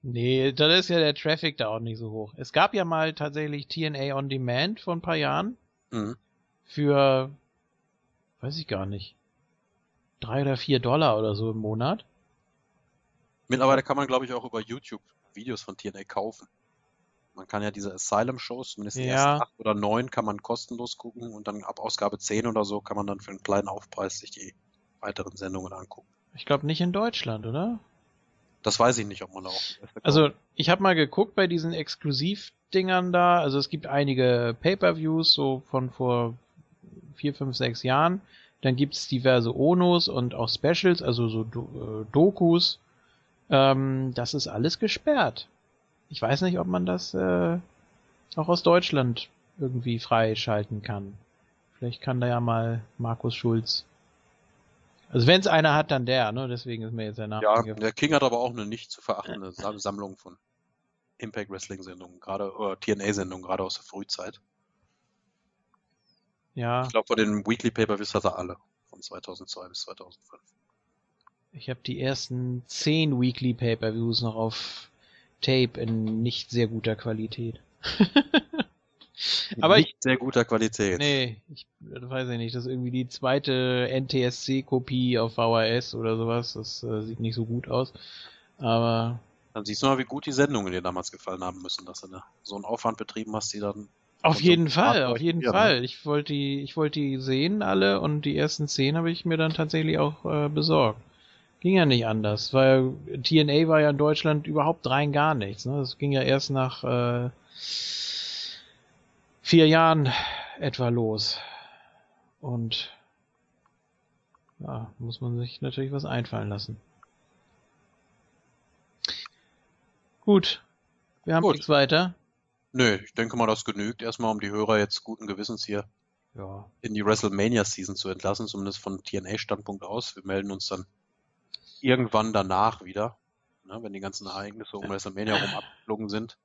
nee, dann ist ja der Traffic da auch nicht so hoch. Es gab ja mal tatsächlich TNA On Demand vor ein paar Jahren mhm. für, weiß ich gar nicht, drei oder vier Dollar oder so im Monat. Mittlerweile kann man, glaube ich, auch über YouTube Videos von TNA kaufen. Man kann ja diese Asylum-Shows, zumindest die Ja. ersten acht oder neun, kann man kostenlos gucken und dann ab Ausgabe 10 oder so kann man dann für einen kleinen Aufpreis sich die weiteren Sendungen angucken. Ich glaube nicht in Deutschland, oder? Das weiß ich nicht, ob man auch. Also, ich habe mal geguckt bei diesen Exklusivdingern da. Also es gibt einige Pay-per-Views, so von vor vier, fünf, sechs Jahren. Dann gibt's diverse Onos und auch Specials, also so Do äh, Dokus. Ähm, das ist alles gesperrt. Ich weiß nicht, ob man das äh, auch aus Deutschland irgendwie freischalten kann. Vielleicht kann da ja mal Markus Schulz. Also wenn es einer hat, dann der, ne? Deswegen ist mir jetzt der Name. Ja, eingefallen. der King hat aber auch eine nicht zu verachtende Sam- Sammlung von Impact Wrestling Sendungen, gerade oder TNA Sendungen, gerade aus der Frühzeit. ja. Ich glaube, von den Weekly Pay-Per-Views hat er alle. Von 2002 bis 2005. Ich habe die ersten zehn Weekly Pay-per-Views noch auf Tape in nicht sehr guter Qualität. Aber ich, Nicht sehr guter Qualität. nee, ich das weiß ich nicht, das ist irgendwie die zweite NTSC-Kopie auf VHS oder sowas. Das äh, sieht nicht so gut aus. Aber Dann siehst du mal, wie gut die Sendungen dir damals gefallen haben müssen, dass du da so einen Aufwand betrieben hast, die dann. auf so jeden ein Fall, auf jeden ja, ne? Fall. Ich wollte die, ich wollte die sehen alle und die ersten zehn habe ich mir dann tatsächlich auch äh, besorgt. Ging ja nicht anders, weil TNA war ja in Deutschland überhaupt rein gar nichts. Ne? Das ging ja erst nach äh, vier Jahren etwa los. Und ja, muss man sich natürlich was einfallen lassen. Gut, wir haben Gut. nichts weiter. Nö, ich denke mal, das genügt erstmal, um die Hörer jetzt guten Gewissens hier Ja, in die WrestleMania-Season zu entlassen, zumindest von TNA-Standpunkt aus. Wir melden uns dann irgendwann danach wieder, ne, wenn die ganzen Ereignisse um WrestleMania rum abgeflogen sind.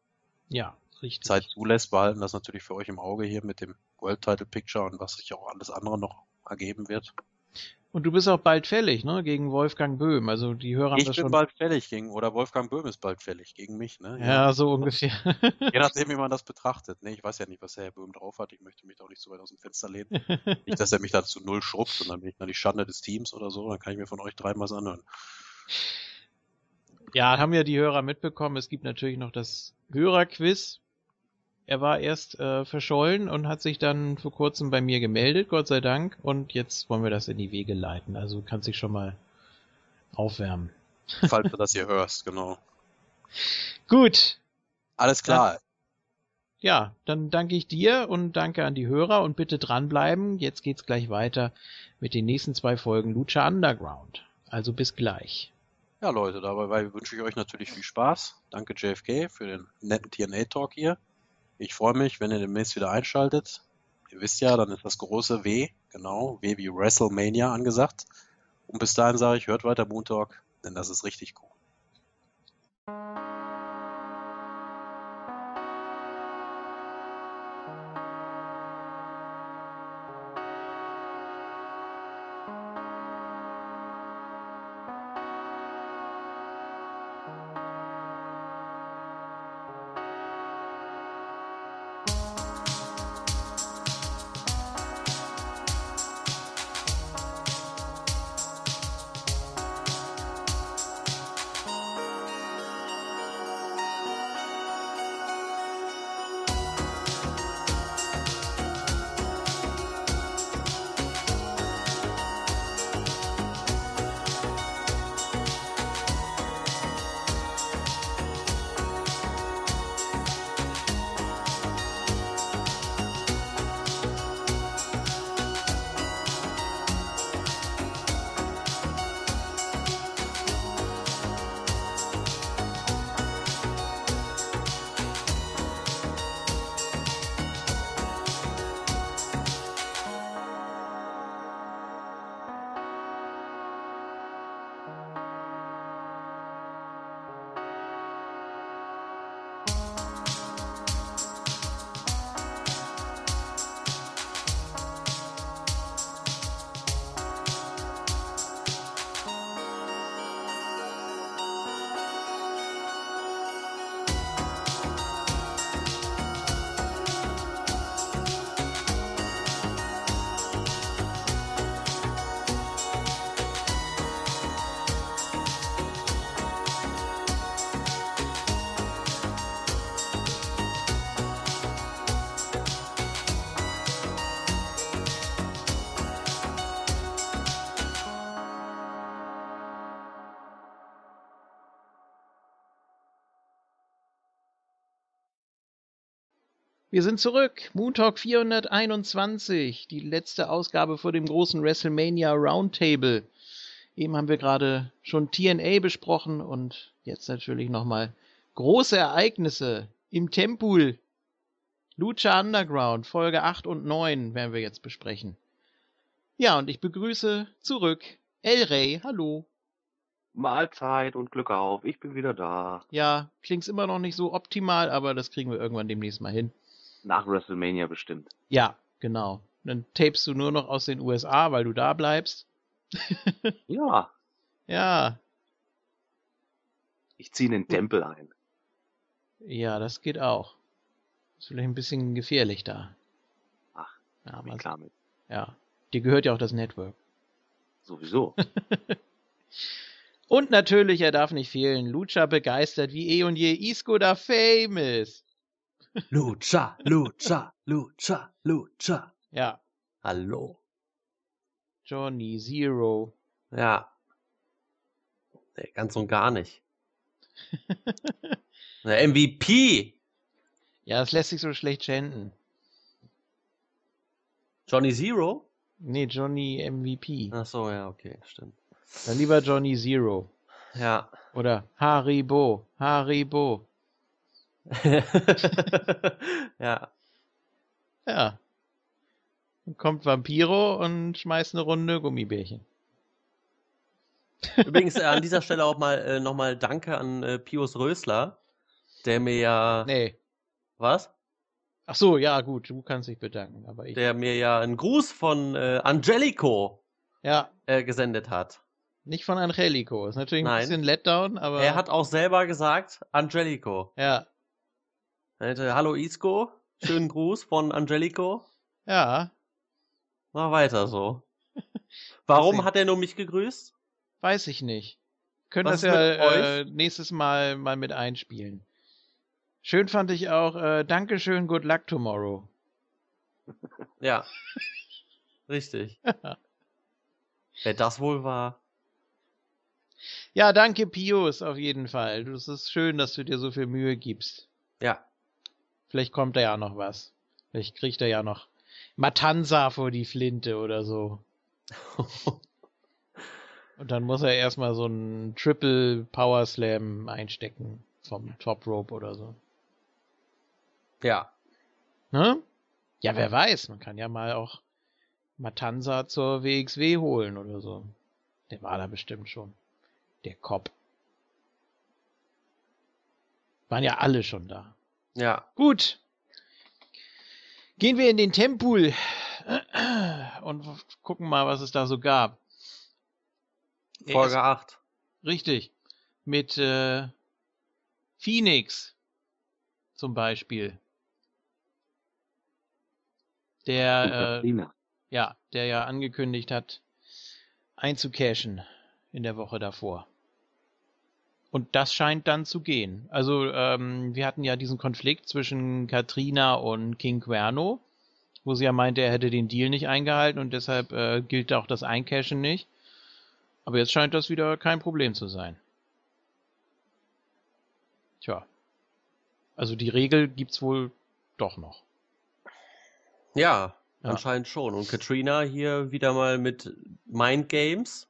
ja, richtig. Zeit zulässt, behalten das natürlich für euch im Auge hier mit dem World Title Picture und was sich auch alles andere noch ergeben wird. Und du bist auch bald fällig, ne? Gegen Wolfgang Böhm. Also die Hörer haben Ich das bin schon. bald fällig gegen, oder Wolfgang Böhm ist bald fällig gegen mich, ne? ja, so ungefähr. Je nachdem, wie man das betrachtet. Ne, ich weiß ja nicht, was der Herr Böhm drauf hat. Ich möchte mich da auch nicht zu weit aus dem Fenster lehnen. nicht, dass er mich da zu null schrubbt und dann bin ich dann die Schande des Teams oder so. Dann kann ich mir von euch dreimal was anhören. ja, haben ja die Hörer mitbekommen. Es gibt natürlich noch das Hörerquiz. Er war erst äh, verschollen und hat sich dann vor kurzem bei mir gemeldet, Gott sei Dank. Und jetzt wollen wir das in die Wege leiten. Also du kannst dich schon mal aufwärmen. Falls du das hier hörst, genau. Gut. Alles klar. Ja, dann danke ich dir und danke an die Hörer und bitte dranbleiben. Jetzt geht's gleich weiter mit den nächsten zwei Folgen Lucha Underground. Also bis gleich. Ja, Leute, dabei wünsche ich euch natürlich viel Spaß. Danke JFK für den netten TNA-Talk hier. Ich freue mich, wenn ihr demnächst wieder einschaltet. Ihr wisst ja, dann ist das große W, genau, W wie WrestleMania angesagt. Und bis dahin sage ich, hört weiter Moon Talk, denn das ist richtig cool. Wir sind zurück. Moon Talk 421. Die letzte Ausgabe vor dem großen WrestleMania Roundtable. Eben haben wir gerade schon TNA besprochen und jetzt natürlich nochmal große Ereignisse im Tempel. Lucha Underground, Folge 8 und 9 werden wir jetzt besprechen. Ja, und ich begrüße zurück El Rey. Hallo. Mahlzeit und Glück auf, ich bin wieder da. Ja, klingt's immer noch nicht so optimal, aber das kriegen wir irgendwann demnächst mal hin. Nach WrestleMania bestimmt. Ja, genau. Dann tapest du nur noch aus den USA, weil du da bleibst. Ja, Ja, ich ziehe in den Tempel ein. ja, das geht auch. Ist vielleicht ein bisschen gefährlich da. Ach, Ja, mal, klar mit. ja. Dir gehört ja auch das Network. Sowieso. Und natürlich, er darf nicht fehlen, Lucha begeistert wie eh und je Isco da famous. Lucha, Lucha, Lucha, Lucha. Ja, Hallo. Johnny Zero. Ja. Nee, ganz und gar nicht. Der MVP. Ja, das lässt sich so schlecht chanten. Johnny Zero? Nee, Johnny MVP. Ach so, ja, okay, stimmt. Dann lieber Johnny Zero. Ja. Oder Haribo. Haribo. ja. Ja. Dann kommt Vampiro und schmeißt eine Runde Gummibärchen. Übrigens äh, an dieser Stelle auch mal äh, nochmal Danke an äh, Pius Rösler, der mir ja. Nee. Was? Ach so, ja, gut, du kannst dich bedanken, aber ich. Der mir ja einen Gruß von äh, Angelico Ja, äh, gesendet hat. nicht von Angelico. Ist natürlich ein Nein. bisschen Letdown, aber. Er hat auch selber gesagt, Angelico. Ja, Hätte, Hallo Isco, schönen Gruß von Angelico. ja, Mach weiter so. Warum hat er nur mich gegrüßt? weiß ich nicht. Können Was das ja äh, nächstes Mal mal mit einspielen. Schön fand ich auch, äh, Dankeschön, good luck tomorrow. Ja. Richtig. Wer das wohl war? Ja, danke, Pius, auf jeden Fall. Es ist schön, dass du dir so viel Mühe gibst. Ja. Vielleicht kommt da ja noch was. Vielleicht kriegt er ja noch Matanza vor die Flinte oder so. Und dann muss er erstmal so einen Triple Power Slam einstecken vom Top Rope oder so. ja. Ne? Ja, wer weiß, man kann ja mal auch Matanza zur WXW holen oder so. Der war da bestimmt schon. Der Cop. Waren ja alle schon da. Ja. Gut. Gehen wir in den Tempel und gucken mal, was es da so gab. Folge Erst- 8. Richtig. Mit äh, Phoenix zum Beispiel. Der, äh, ja, der ja angekündigt hat, einzucashen in der Woche davor. Und das scheint dann zu gehen. Also, ähm, wir hatten ja diesen Konflikt zwischen Katrina und King Cuerno, wo sie ja meinte, er hätte den Deal nicht eingehalten und deshalb äh, gilt auch das Eincashen nicht. Aber jetzt scheint das wieder kein Problem zu sein. Tja. Also die Regel gibt's wohl doch noch. Ja, Ja. anscheinend schon. Und Katrina hier wieder mal mit Mind Games.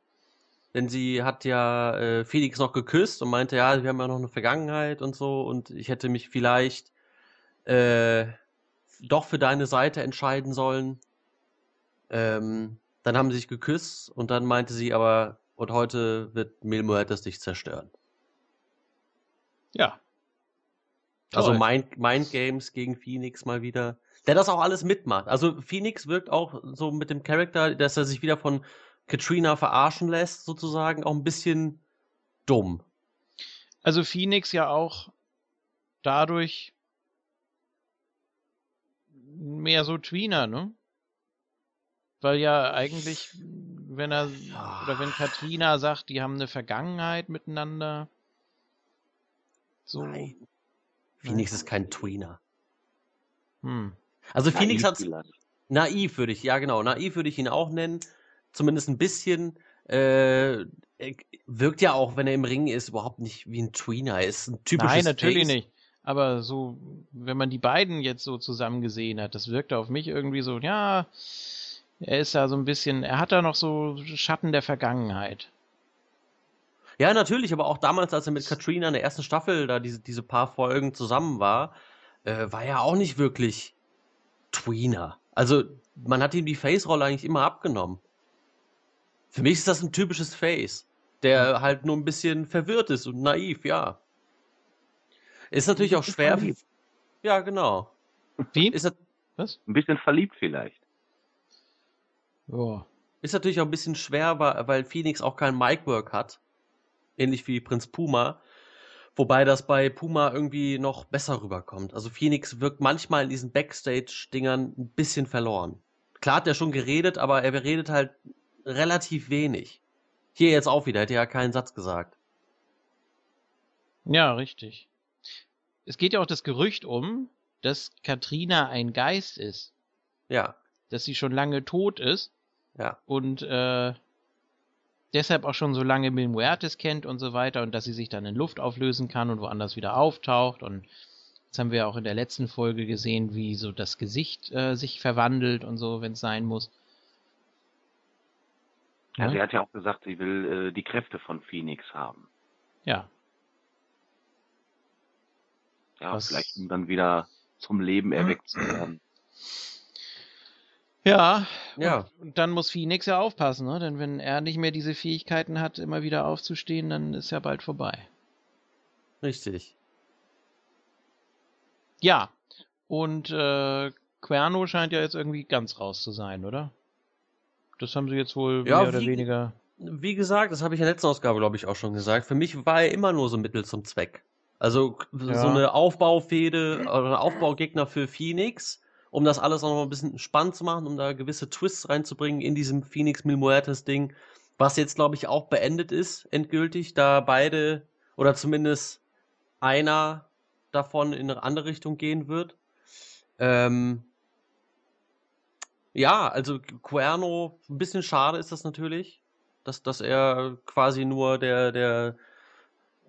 Denn sie hat ja äh, Felix noch geküsst und meinte, ja, wir haben ja noch eine Vergangenheit und so und ich hätte mich vielleicht äh, doch für deine Seite entscheiden sollen. Ähm, dann haben sie sich geküsst und dann meinte sie aber, und heute wird Mil Muertes dich zerstören. Ja. Also. Mind, Mind Games gegen Phoenix mal wieder. Der das auch alles mitmacht. Also Phoenix wirkt auch so mit dem Charakter, dass er sich wieder von Katrina verarschen lässt, sozusagen, auch ein bisschen dumm. Also Phoenix ja auch dadurch mehr so Tweener, ne? Weil ja eigentlich, wenn er oder wenn Katrina sagt, die haben eine Vergangenheit miteinander. So. Nein. Phoenix ist kein Tweener. Hm. Also Phoenix Naiv hat vielleicht. naiv würde ich, ja genau, naiv würde ich ihn auch nennen. Zumindest ein bisschen. Äh, er wirkt ja auch, wenn er im Ring ist, überhaupt nicht wie ein Tweener. Er ist ein typisches Nein, natürlich Face. nicht. Aber so, wenn man die beiden jetzt so zusammen gesehen hat, das wirkte auf mich irgendwie so, ja, er ist da so ein bisschen, er hat da noch so Schatten der Vergangenheit. Ja, natürlich, aber auch damals, als er mit Katrina in der ersten Staffel da diese, diese paar Folgen zusammen war, äh, war er auch nicht wirklich Tweener. Also, man hat ihm die Face-Rolle eigentlich immer abgenommen. Für mich ist das ein typisches Face, der halt nur ein bisschen verwirrt ist und naiv, ja. Ist natürlich auch schwer. verliebt. Ja, genau. Wie? Ist, nat- Was? Ein bisschen verliebt vielleicht. Ja. ist natürlich auch ein bisschen schwer, weil Phoenix auch kein Mic-Work hat. Ähnlich wie Prinz Puma. Wobei das bei Puma irgendwie noch besser rüberkommt. Also Phoenix wirkt manchmal in diesen Backstage-Dingern ein bisschen verloren. Klar hat er schon geredet, aber er redet halt relativ wenig. Hier jetzt auch wieder, hätte er ja keinen Satz gesagt. Ja, richtig. Es geht ja auch das Gerücht um, dass Katrina ein Geist ist, Ja, dass sie schon lange tot ist ja. und äh, deshalb auch schon so lange Mil Muertes kennt und so weiter und dass sie sich dann in Luft auflösen kann und woanders wieder auftaucht und jetzt haben wir auch in der letzten Folge gesehen, wie so das Gesicht äh, sich verwandelt und so, wenn es sein muss. Ja, Ja. sie hat ja auch gesagt, sie will äh, die Kräfte von Phoenix haben. Ja, Ja, Was- vielleicht um dann wieder zum Leben erweckt zu werden. ja, Ja. Und dann muss Phoenix ja aufpassen, ne? denn wenn er nicht mehr diese Fähigkeiten hat, immer wieder aufzustehen, dann ist ja bald vorbei. Richtig. Ja, und äh, Querno scheint ja jetzt irgendwie ganz raus zu sein, oder? Das haben sie jetzt wohl Ja, mehr oder wie- weniger. Wie gesagt, das habe ich in der letzten Ausgabe, glaube ich, auch schon gesagt. Für mich war er immer nur so Mittel zum Zweck. Also Ja. so eine Aufbaufehde oder ein Aufbaugegner für Phoenix, um das alles auch noch ein bisschen spannend zu machen, um da gewisse Twists reinzubringen in diesem Phoenix Mil Muertes Ding, was jetzt, glaube ich, auch beendet ist, endgültig, da beide oder zumindest einer davon in eine andere Richtung gehen wird. Ähm, ja, also Cuerno, ein bisschen schade ist das natürlich, dass, dass er quasi nur der, der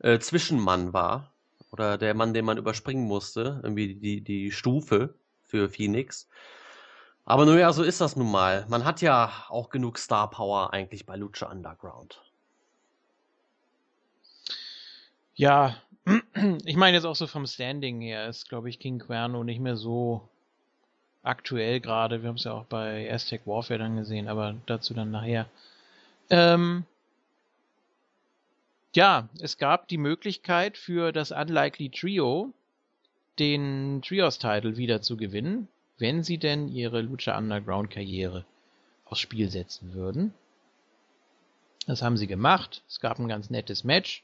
äh, Zwischenmann war. Oder der Mann, den man überspringen musste, irgendwie die, die Stufe für Phoenix. Aber naja, so ist das nun mal. Man hat ja auch genug Star Power eigentlich bei Lucha Underground. Ja, ich meine jetzt auch so vom Standing her ist, glaube ich, King Querno nicht mehr so aktuell gerade. Wir haben es ja auch bei Aztec Warfare dann gesehen, aber dazu dann nachher. Ähm, ja, es gab die Möglichkeit für das Unlikely Trio den Trios-Title wieder zu gewinnen, wenn sie denn ihre Lucha Underground-Karriere aufs Spiel setzen würden. Das haben sie gemacht. Es gab ein ganz nettes Match.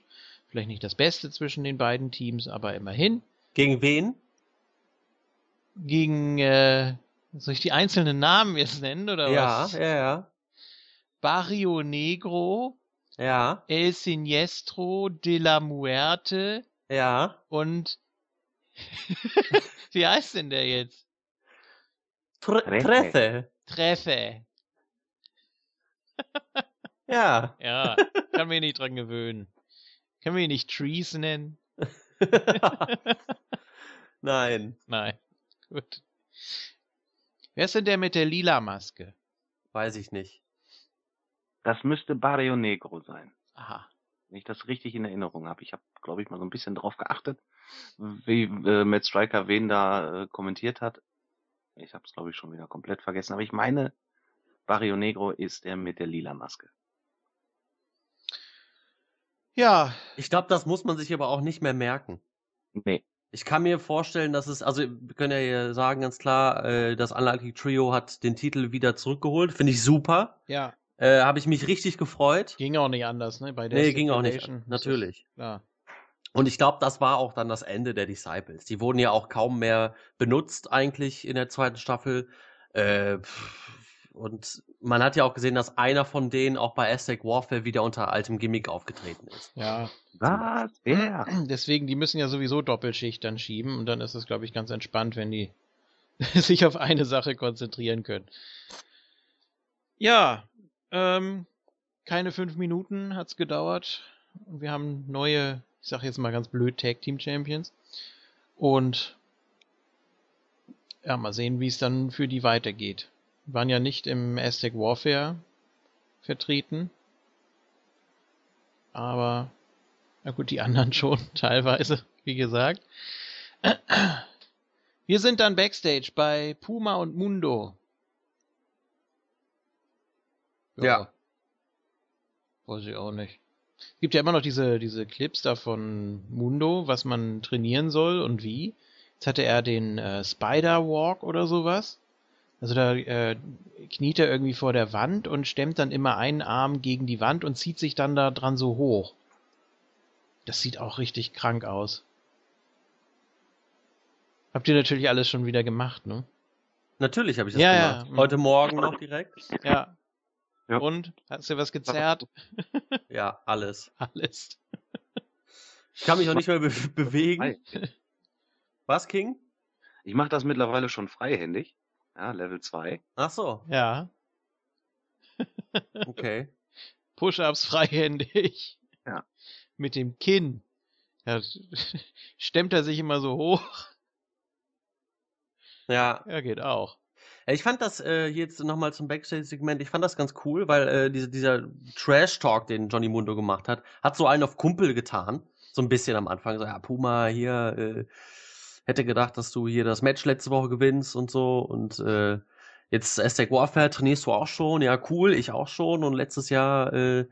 Vielleicht nicht das Beste zwischen den beiden Teams, aber immerhin. Gegen wen? Gegen, äh, soll ich die einzelnen Namen jetzt nennen oder Ja, was? ja, ja. Barrio Negro, Ja, El Siniestro de la Muerte ja. und wie heißt denn der jetzt? Tre. Trece. Treffe. Ja. Ja, kann mich nicht dran gewöhnen. Können wir ihn nicht Trees nennen? Nein, Nein. Gut. Wer ist denn der mit der lila Maske? weiß ich nicht. Das müsste Barrio Negro sein. Aha. Wenn ich das richtig in Erinnerung habe. Ich habe, glaube ich, mal so ein bisschen drauf geachtet, wie äh, Matt Striker wen da äh, kommentiert hat. Ich habe es, glaube ich, schon wieder komplett vergessen. Aber ich meine, Barrio Negro ist der mit der lila Maske. Ja, Ich glaube, das muss man sich aber auch nicht mehr merken. Nee. Ich kann mir vorstellen, dass es, also wir können ja hier sagen ganz klar, äh, das Unlucky Trio hat den Titel wieder zurückgeholt. Finde ich super. ja. Äh, Habe ich mich richtig gefreut. Ging auch nicht anders, ne? Bei der Nee, ging auch nicht. Natürlich. Ja. Und ich glaube, das war auch dann das Ende der Disciples. Die wurden ja auch kaum mehr benutzt eigentlich in der zweiten Staffel. Äh, und man hat ja auch gesehen, dass einer von denen auch bei Aztec Warfare wieder unter altem Gimmick aufgetreten ist. ja. Was? Wer? Deswegen, die müssen ja sowieso Doppelschicht dann schieben und dann ist es, glaube ich, ganz entspannt, wenn die sich auf eine Sache konzentrieren können. Ja, ähm, keine fünf Minuten hat's gedauert und wir haben neue, ich sag jetzt mal ganz blöd, Tag Team Champions. Und ja, mal sehen, wie es dann für die weitergeht. Waren ja nicht im Aztec Warfare vertreten. Aber, na gut, die anderen schon teilweise, wie gesagt. Wir sind dann backstage bei Puma und Mundo. Ja. Weiß ich auch nicht. Gibt ja immer noch diese, diese Clips da von Mundo, was man trainieren soll und wie. Jetzt hatte er den äh, Spider Walk oder sowas. Also da äh, kniet er irgendwie vor der Wand und stemmt dann immer einen Arm gegen die Wand und zieht sich dann da dran so hoch. Das sieht auch richtig krank aus. Habt ihr natürlich alles schon wieder gemacht, ne? Natürlich habe ich das Ja, ja. gemacht. Heute Morgen noch direkt. Ja. Ja. Und? Hast du was gezerrt? Ja, alles. Alles. Ich kann mich auch nicht mehr be bewegen. Was, King? Ich mache das mittlerweile schon freihändig. Ja, Level 2. Ach so, Ja. okay. Push-ups freihändig. Ja. Mit dem Kinn. Ja, stemmt er sich immer so hoch. Ja, Ja, geht auch. Ich fand das äh, jetzt nochmal zum Backstage-Segment, ich fand das ganz cool, weil äh, diese, dieser Trash-Talk, den Johnny Mundo gemacht hat, hat so einen auf Kumpel getan. So ein bisschen am Anfang. So, ja, Puma, hier, äh, hätte gedacht, dass du hier das Match letzte Woche gewinnst und so. Und äh, jetzt Aztec Warfare trainierst du auch schon. Ja, cool, ich auch schon. Und letztes Jahr äh,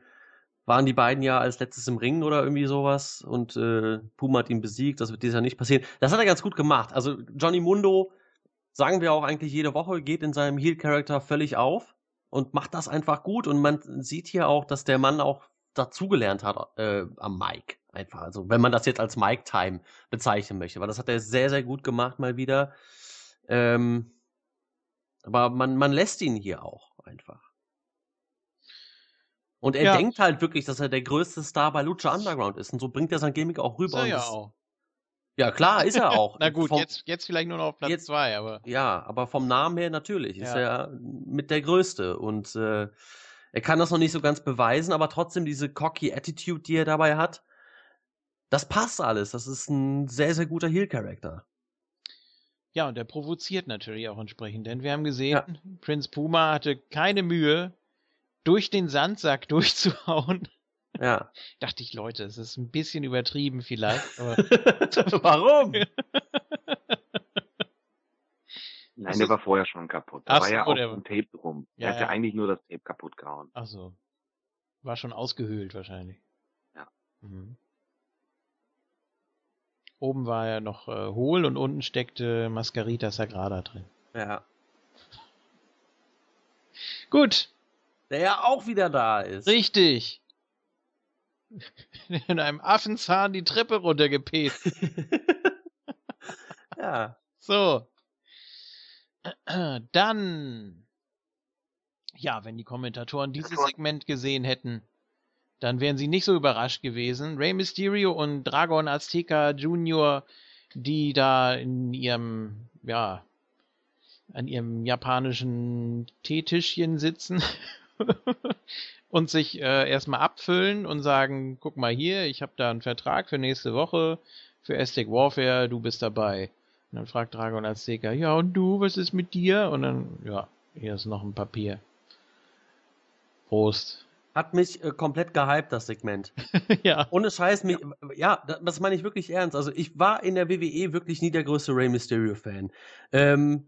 waren die beiden ja als letztes im Ring oder irgendwie sowas. Und äh, Puma hat ihn besiegt. Das wird dieses Jahr nicht passieren. Das hat er ganz gut gemacht. Also Johnny Mundo sagen wir auch eigentlich jede Woche, geht in seinem Heel-Charakter völlig auf und macht das einfach gut. Und man sieht hier auch, dass der Mann auch dazugelernt hat äh, am Mic. Einfach. Also, wenn man das jetzt als Mic-Time bezeichnen möchte. Weil das hat er sehr, sehr gut gemacht mal wieder. Ähm, aber man, man lässt ihn hier auch einfach. Und er Ja. denkt halt wirklich, dass er der größte Star bei Lucha Underground ist. Und so bringt er sein Gimmick auch Ist rüber. er und ja auch. ja, klar, ist er auch. Na gut, Vom- jetzt, jetzt vielleicht nur noch auf Platz Jetzt- zwei, aber ja, aber vom Namen her natürlich ist Ja. er mit der Größte und äh, er kann das noch nicht so ganz beweisen, aber trotzdem diese cocky Attitude, die er dabei hat, das passt alles. Das ist ein sehr, sehr guter Heel-Charakter. ja, und er provoziert natürlich auch entsprechend, denn wir haben gesehen, Prince Puma hatte keine Mühe, durch den Sandsack durchzuhauen. Ja. Dachte ich, Leute, es ist ein bisschen übertrieben vielleicht, aber Warum? Nein, Ach der war vorher schon kaputt. Da war so, ja auch der- ein Tape drum. Ja, er hat ja ja. eigentlich nur das Tape kaputt gehauen. ach so, war schon ausgehöhlt wahrscheinlich. Ja. Mhm. Oben war er noch äh, hohl und unten steckte Mascarita Sagrada drin. ja. Gut, Der ja auch wieder da ist. richtig. In einem Affenzahn die Treppe runtergepest. ja. So. Dann. Ja, wenn die Kommentatoren dieses Segment gesehen hätten, dann wären sie nicht so überrascht gewesen. Rey Mysterio und Dragon Azteca Jr., die da in ihrem, ja, an ihrem japanischen Teetischchen sitzen und sich äh, erstmal abfüllen und sagen, guck mal hier, ich habe da einen Vertrag für nächste Woche für Aztec Warfare, du bist dabei. Und dann fragt Dragon Azteca, ja und du, was ist mit dir? Und dann, ja, hier ist noch ein Papier. Prost. Hat mich äh, komplett gehypt, das Segment. ja. Ohne Scheiß, mich, ja, da- das meine ich wirklich ernst. Also ich war in der WWE wirklich nie der größte Rey Mysterio-Fan. Ähm,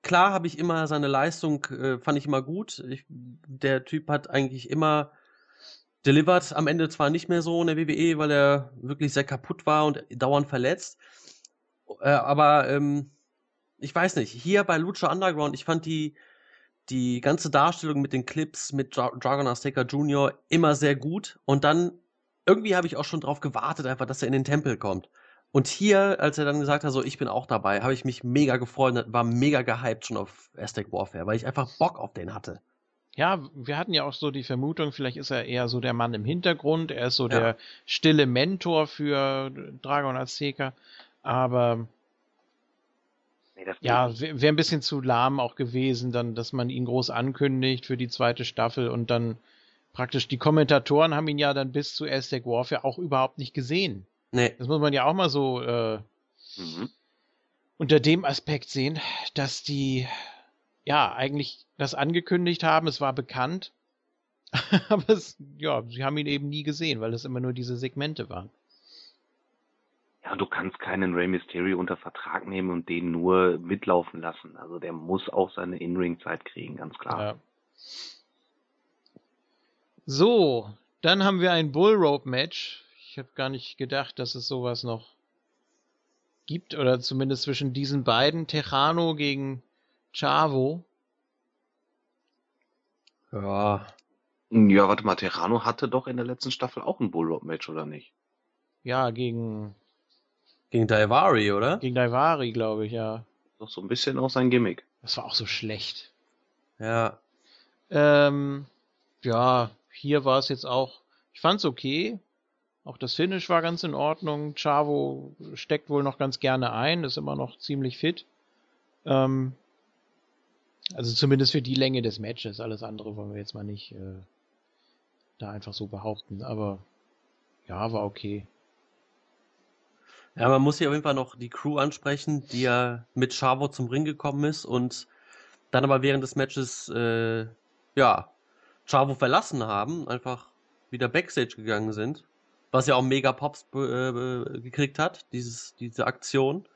klar habe ich immer seine Leistung, äh, fand ich immer gut. Ich, der Typ hat eigentlich immer delivered, am Ende zwar nicht mehr so in der WWE, weil er wirklich sehr kaputt war und dauernd verletzt. Äh, aber ähm, ich weiß nicht, hier bei Lucha Underground, ich fand die, die ganze Darstellung mit den Clips mit Dra Dragon Azteca Jr. immer sehr gut. Und dann irgendwie habe ich auch schon drauf gewartet, einfach, dass er in den Tempel kommt. Und hier, als er dann gesagt hat, so, ich bin auch dabei, habe ich mich mega gefreut war mega gehypt schon auf Aztec Warfare, weil ich einfach Bock auf den hatte. Ja, wir hatten ja auch so die Vermutung, vielleicht ist er eher so der Mann im Hintergrund, er ist so Ja. der stille Mentor für Dragon Azteca, aber Nee, das ja, wäre wär ein bisschen zu lahm auch gewesen, dann, dass man ihn groß ankündigt für die zweite Staffel und dann praktisch die Kommentatoren haben ihn ja dann bis zu Aztec Warfare auch überhaupt nicht gesehen. Nee, Das muss man ja auch mal so äh, Mhm. unter dem Aspekt sehen, dass die ja eigentlich das angekündigt haben, es war bekannt, aber es, ja, sie haben ihn eben nie gesehen, weil es immer nur diese Segmente waren. Ja, und du kannst keinen Rey Mysterio unter Vertrag nehmen und den nur mitlaufen lassen. Also der muss auch seine In-Ring-Zeit kriegen, ganz klar. Ja. So, dann haben wir ein Bull Rope Match. Ich habe gar nicht gedacht, dass es sowas noch gibt oder zumindest zwischen diesen beiden Tejano gegen Chavo. Ja. Ja, warte mal, Terrano hatte doch in der letzten Staffel auch ein Bullrope-Match, oder nicht? Ja, gegen Gegen Daivari, oder? gegen Daivari, glaube ich, ja. Doch so ein bisschen auch sein Gimmick. Das war auch so schlecht. Ja. Ähm, ja, hier war es jetzt auch, ich fand's okay. Auch das Finish war ganz in Ordnung. Chavo steckt wohl noch ganz gerne ein, ist immer noch ziemlich fit. Ähm, also zumindest für die Länge des Matches. Alles andere wollen wir jetzt mal nicht äh, da einfach so behaupten. Aber ja, war okay. Ja, man muss hier auf jeden Fall noch die Crew ansprechen, die ja mit Chavo zum Ring gekommen ist und dann aber während des Matches, äh, ja, Chavo verlassen haben, einfach wieder Backstage gegangen sind. Was ja auch mega Pops äh, gekriegt hat, dieses, diese Aktion.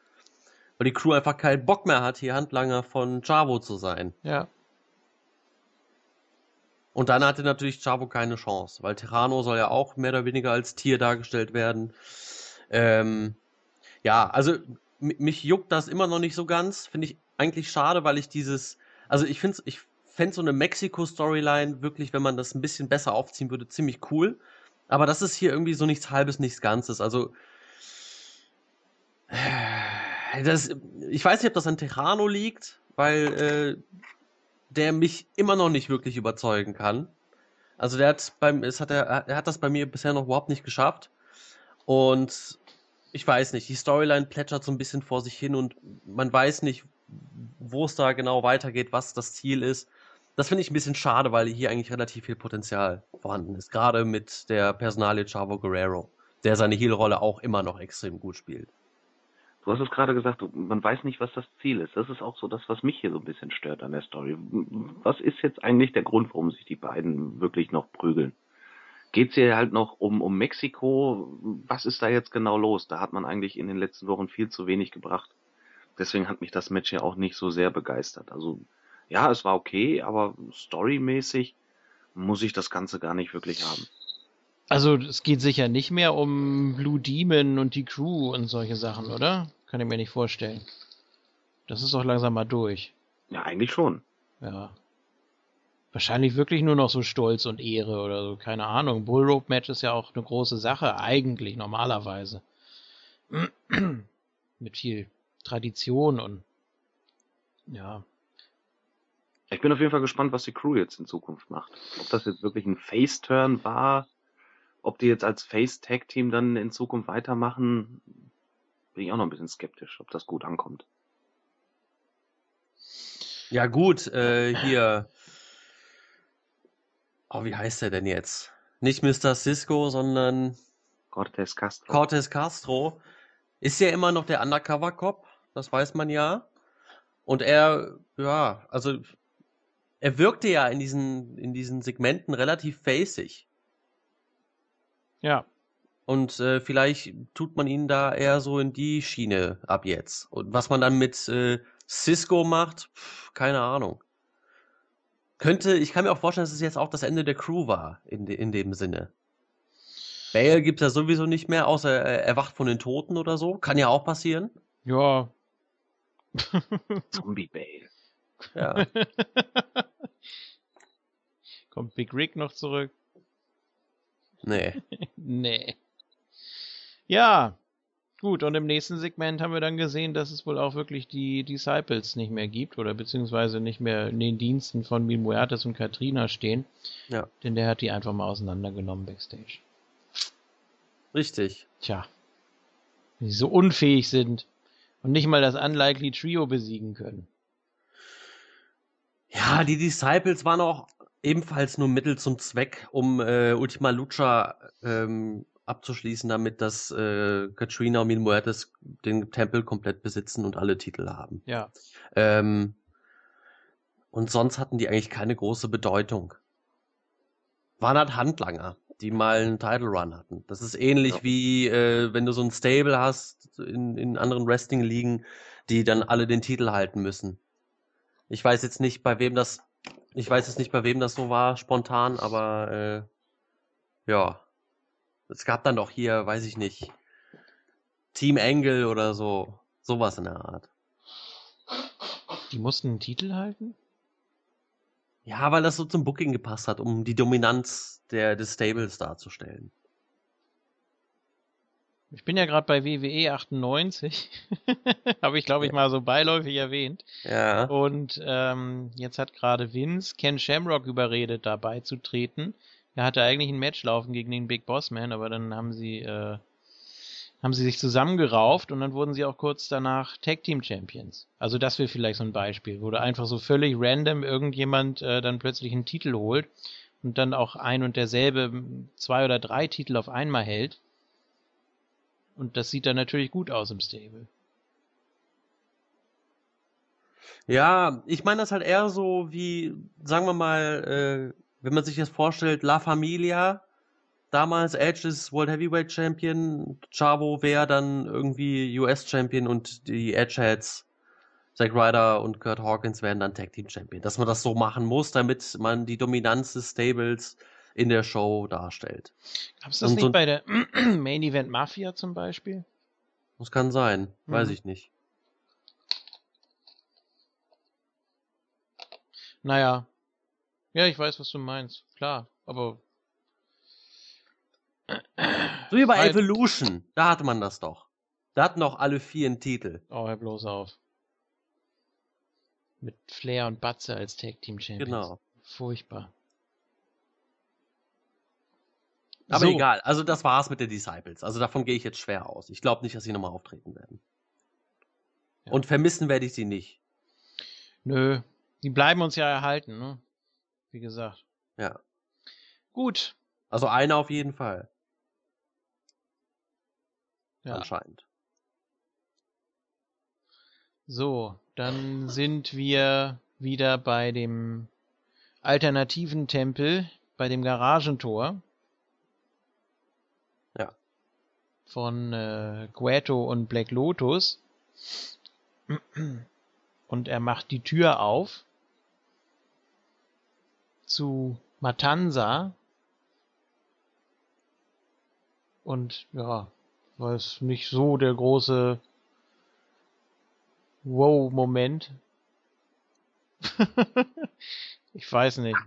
Weil die Crew einfach keinen Bock mehr hat, hier Handlanger von Chavo zu sein. Ja. Und dann hatte natürlich Chavo keine Chance, weil Terrano soll ja auch mehr oder weniger als Tier dargestellt werden. Ähm, ja, also mich juckt das immer noch nicht so ganz. Finde ich eigentlich schade, weil ich dieses, also ich finde ich fände so eine Mexiko-Storyline wirklich, wenn man das ein bisschen besser aufziehen würde, ziemlich cool. Aber das ist hier irgendwie so nichts Halbes, nichts Ganzes. Also äh, das, ich weiß nicht, ob das an Terrano liegt, weil äh, der mich immer noch nicht wirklich überzeugen kann. Also der hat beim, es hat er, er hat das bei mir bisher noch überhaupt nicht geschafft. Und ich weiß nicht, die Storyline plätschert so ein bisschen vor sich hin und man weiß nicht, wo es da genau weitergeht, was das Ziel ist. Das finde ich ein bisschen schade, weil hier eigentlich relativ viel Potenzial vorhanden ist. Gerade mit der Personalie Chavo Guerrero, der seine Heel-Rolle auch immer noch extrem gut spielt. Du hast es gerade gesagt, man weiß nicht, was das Ziel ist. Das ist auch so das, was mich hier so ein bisschen stört an der Story. Was ist jetzt eigentlich der Grund, warum sich die beiden wirklich noch prügeln? Geht's hier halt noch um, um Mexiko? Was ist da jetzt genau los? Da hat man eigentlich in den letzten Wochen viel zu wenig gebracht. Deswegen hat mich das Match ja auch nicht so sehr begeistert. Also, ja, es war okay, aber storymäßig muss ich das Ganze gar nicht wirklich haben. Also es geht sicher nicht mehr um Blue Demon und die Crew und solche Sachen, oder? Kann ich mir nicht vorstellen. Das ist doch langsam mal durch. Ja, eigentlich schon. Ja. Wahrscheinlich wirklich nur noch so Stolz und Ehre oder so, keine Ahnung. Bullrope Match ist ja auch eine große Sache, eigentlich, normalerweise. Mit viel Tradition und ja. Ich bin auf jeden Fall gespannt, was die Crew jetzt in Zukunft macht. Ob das jetzt wirklich ein Face-Turn war, ob die jetzt als Face-Tag-Team dann in Zukunft weitermachen, bin ich auch noch ein bisschen skeptisch, ob das gut ankommt. Ja, gut, äh, hier. Oh, wie heißt der denn jetzt? Nicht Mr. Cisco, sondern Cortez Castro. Cortez Castro. Ist ja immer noch der Undercover-Cop, das weiß man ja. Und er, ja, also er wirkte ja in diesen, in diesen Segmenten relativ facig. Ja. Und äh, vielleicht tut man ihn da eher so in die Schiene ab jetzt. Und was man dann mit äh, Cisco macht, pf, keine Ahnung. Könnte, ich kann mir auch vorstellen, dass es jetzt auch das Ende der Crew war, in, de, in dem Sinne. Bale gibt's ja sowieso nicht mehr, außer er erwacht von den Toten oder so. Kann ja auch passieren. Ja. Zombie Bale. Ja. Kommt Big Rick noch zurück? nee. Nee. Ja. Gut, und im nächsten Segment haben wir dann gesehen, dass es wohl auch wirklich die Disciples nicht mehr gibt oder beziehungsweise nicht mehr in den Diensten von Mil Muertes und Katrina stehen. Ja. Denn der hat die einfach mal auseinandergenommen backstage. Richtig. Tja. Wenn sie so unfähig sind und nicht mal das Unlikely Trio besiegen können. Ja, die Disciples waren auch ebenfalls nur Mittel zum Zweck, um äh, Ultima Lucha ähm, abzuschließen damit, dass äh, Katrina und Mil Muertes den Tempel komplett besitzen und alle Titel haben. Ja. Ähm, und sonst hatten die eigentlich keine große Bedeutung. Waren halt Handlanger, die mal einen Title Run hatten. Das ist ähnlich Ja. wie äh, wenn du so ein Stable hast in, in anderen Wrestling-Ligen, die dann alle den Titel halten müssen. Ich weiß jetzt nicht, bei wem das, ich weiß jetzt nicht, bei wem das so war, spontan, aber äh, ja. Es gab dann doch hier, weiß ich nicht, Team Angle oder so, sowas in der Art. Die mussten einen Titel halten? Ja, weil das so zum Booking gepasst hat, um die Dominanz der, des Stables darzustellen. Ich bin ja gerade bei WWE 98. Habe ich, glaube ich, mal so beiläufig erwähnt. Ja. Und ähm, jetzt hat gerade Vince Ken Shamrock überredet, da beizutreten. Er hatte eigentlich ein Match laufen gegen den Big Boss Man, aber dann haben sie, äh, haben sie sich zusammengerauft und dann wurden sie auch kurz danach Tag Team Champions. Also das wäre vielleicht so ein Beispiel, wo da einfach so völlig random irgendjemand äh, dann plötzlich einen Titel holt und dann auch ein und derselbe zwei oder drei Titel auf einmal hält. Und das sieht dann natürlich gut aus im Stable. Ja, ich meine das halt eher so wie, sagen wir mal, äh, wenn man sich das vorstellt, La Familia, damals Edge ist World Heavyweight Champion, Chavo wäre dann irgendwie US Champion und die Edgeheads, Zack Ryder und Kurt Hawkins wären dann Tag Team Champion. Dass man das so machen muss, damit man die Dominanz des Stables in der Show darstellt. Gab es das Und nicht so- bei der Main Event Mafia zum Beispiel? Das kann sein, weiß Mhm. ich nicht. Naja. Ja, ich weiß, was du meinst. Klar. Aber So wie bei Weil- Evolution, da hatte man das doch. Da hatten auch alle vier einen Titel. oh, hör bloß auf. Mit Flair und Batze als Tag Team Champions. Genau. Furchtbar. Aber So. egal, also das war's mit den Disciples. Also davon gehe ich jetzt schwer aus. Ich glaube nicht, dass sie nochmal auftreten werden. Ja. Und vermissen werde ich sie nicht. Nö. Die bleiben uns ja erhalten, ne? Wie gesagt. Ja. Gut. Also einer auf jeden Fall. Ja. Anscheinend. So, dann sind wir wieder bei dem alternativen Tempel, bei dem Garagentor. Ja. Von äh, Gueto und Black Lotus. Und er macht die Tür auf zu Matanza. Und ja, war es nicht so der große Wow-Moment. ich weiß nicht.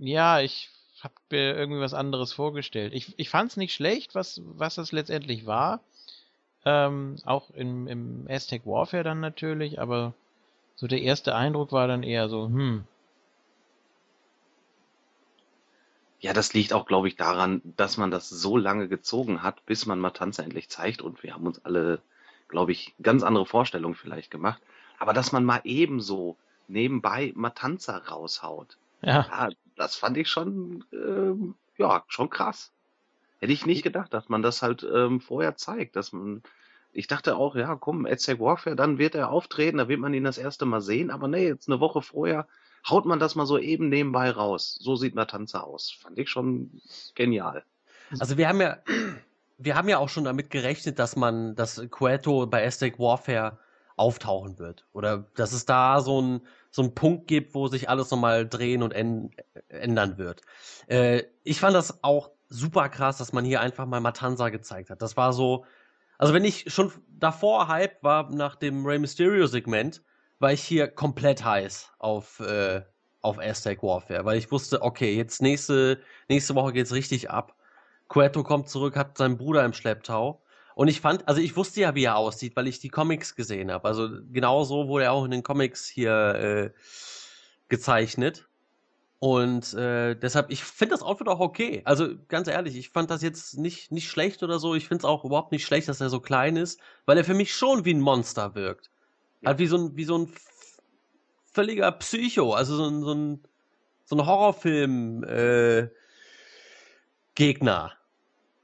Ja, ich habe mir irgendwie was anderes vorgestellt. Ich, ich fand es nicht schlecht, was, was das letztendlich war. Ähm, auch im, im Aztec Warfare dann natürlich, aber so der erste Eindruck war dann eher so, hm, Ja, das liegt auch, glaube ich, daran, dass man das so lange gezogen hat, bis man Matanza endlich zeigt. Und wir haben uns alle, glaube ich, ganz andere Vorstellungen vielleicht gemacht. Aber dass man mal ebenso nebenbei Matanza raushaut, ja, ja, das fand ich schon, ähm, ja, schon krass. Hätte ich nicht gedacht, dass man das halt ähm, vorher zeigt, dass man, ich dachte auch, ja, komm, Aztec Warfare, dann wird er auftreten, da wird man ihn das erste Mal sehen, aber nee, jetzt eine Woche vorher haut man das mal so eben nebenbei raus. So sieht Matanza aus. Fand ich schon genial. Also wir haben ja, wir haben ja auch schon damit gerechnet, dass man, dass Cueto bei Aztec Warfare auftauchen wird. Oder dass es da so ein so einen Punkt gibt, wo sich alles nochmal drehen und änd ändern wird. Äh, ich fand das auch super krass, dass man hier einfach mal Matanza gezeigt hat. Das war so, also wenn ich schon davor hype war nach dem Rey Mysterio Segment, war ich hier komplett heiß auf äh, auf Aztec Warfare, weil ich wusste, okay, jetzt nächste nächste Woche geht's richtig ab. Cueto kommt zurück, hat seinen Bruder im Schlepptau. Und ich fand, also ich wusste ja, wie er aussieht, weil ich die Comics gesehen habe. Also genau so wurde er auch in den Comics hier äh, gezeichnet. Und äh, deshalb, ich finde das Outfit auch okay. Also ganz ehrlich, ich fand das jetzt nicht, nicht schlecht oder so. Ich finde es auch überhaupt nicht schlecht, dass er so klein ist, weil er für mich schon wie ein Monster wirkt. Ja. Halt wie so ein, wie so ein völliger Psycho, also so ein, so ein, so ein Horrorfilm äh, Gegner.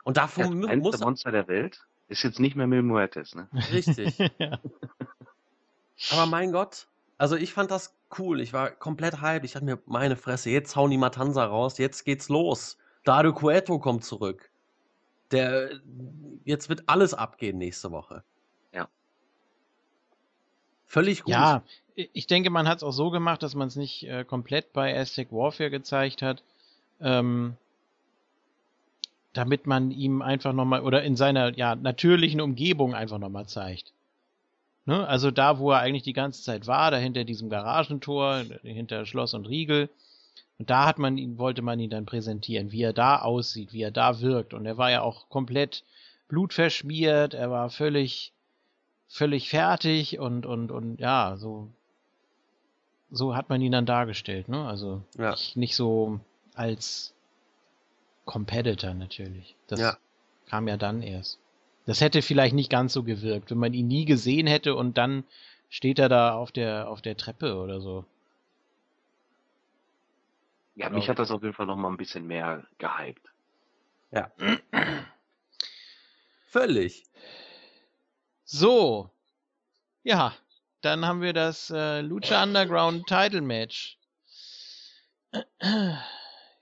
Und davon Das kleinste muss Monster der Welt ist jetzt nicht mehr Mil Muertes, ne? richtig. ja. Aber mein Gott, also ich fand das cool. Ich war komplett hyped. Ich dachte mir, meine Fresse, jetzt hauen die Matanza raus, jetzt geht's los. Dario Cueto kommt zurück. Der, jetzt wird alles abgehen nächste Woche. Völlig gut. Ja, ich denke, man hat es auch so gemacht, dass man es nicht äh, komplett bei Aztec Warfare gezeigt hat, ähm, damit man ihm einfach nochmal oder in seiner ja, natürlichen Umgebung einfach nochmal zeigt. Ne? Also da, wo er eigentlich die ganze Zeit war, da hinter diesem Garagentor, hinter Schloss und Riegel. Und da hat man ihn, wollte man ihn dann präsentieren, wie er da aussieht, wie er da wirkt. Und er war ja auch komplett blutverschmiert, er war völlig, völlig fertig und, und, und ja, so, so hat man ihn dann dargestellt, ne? Also Ja. nicht, nicht so als Competitor natürlich. Das Ja. kam ja dann erst. Das hätte vielleicht nicht ganz so gewirkt, wenn man ihn nie gesehen hätte und dann steht er da auf der, auf der Treppe oder so. Ja, mich hat das auf jeden Fall noch mal ein bisschen mehr gehypt. Völlig. So. Ja, dann haben wir das äh, Lucha Underground Title Match.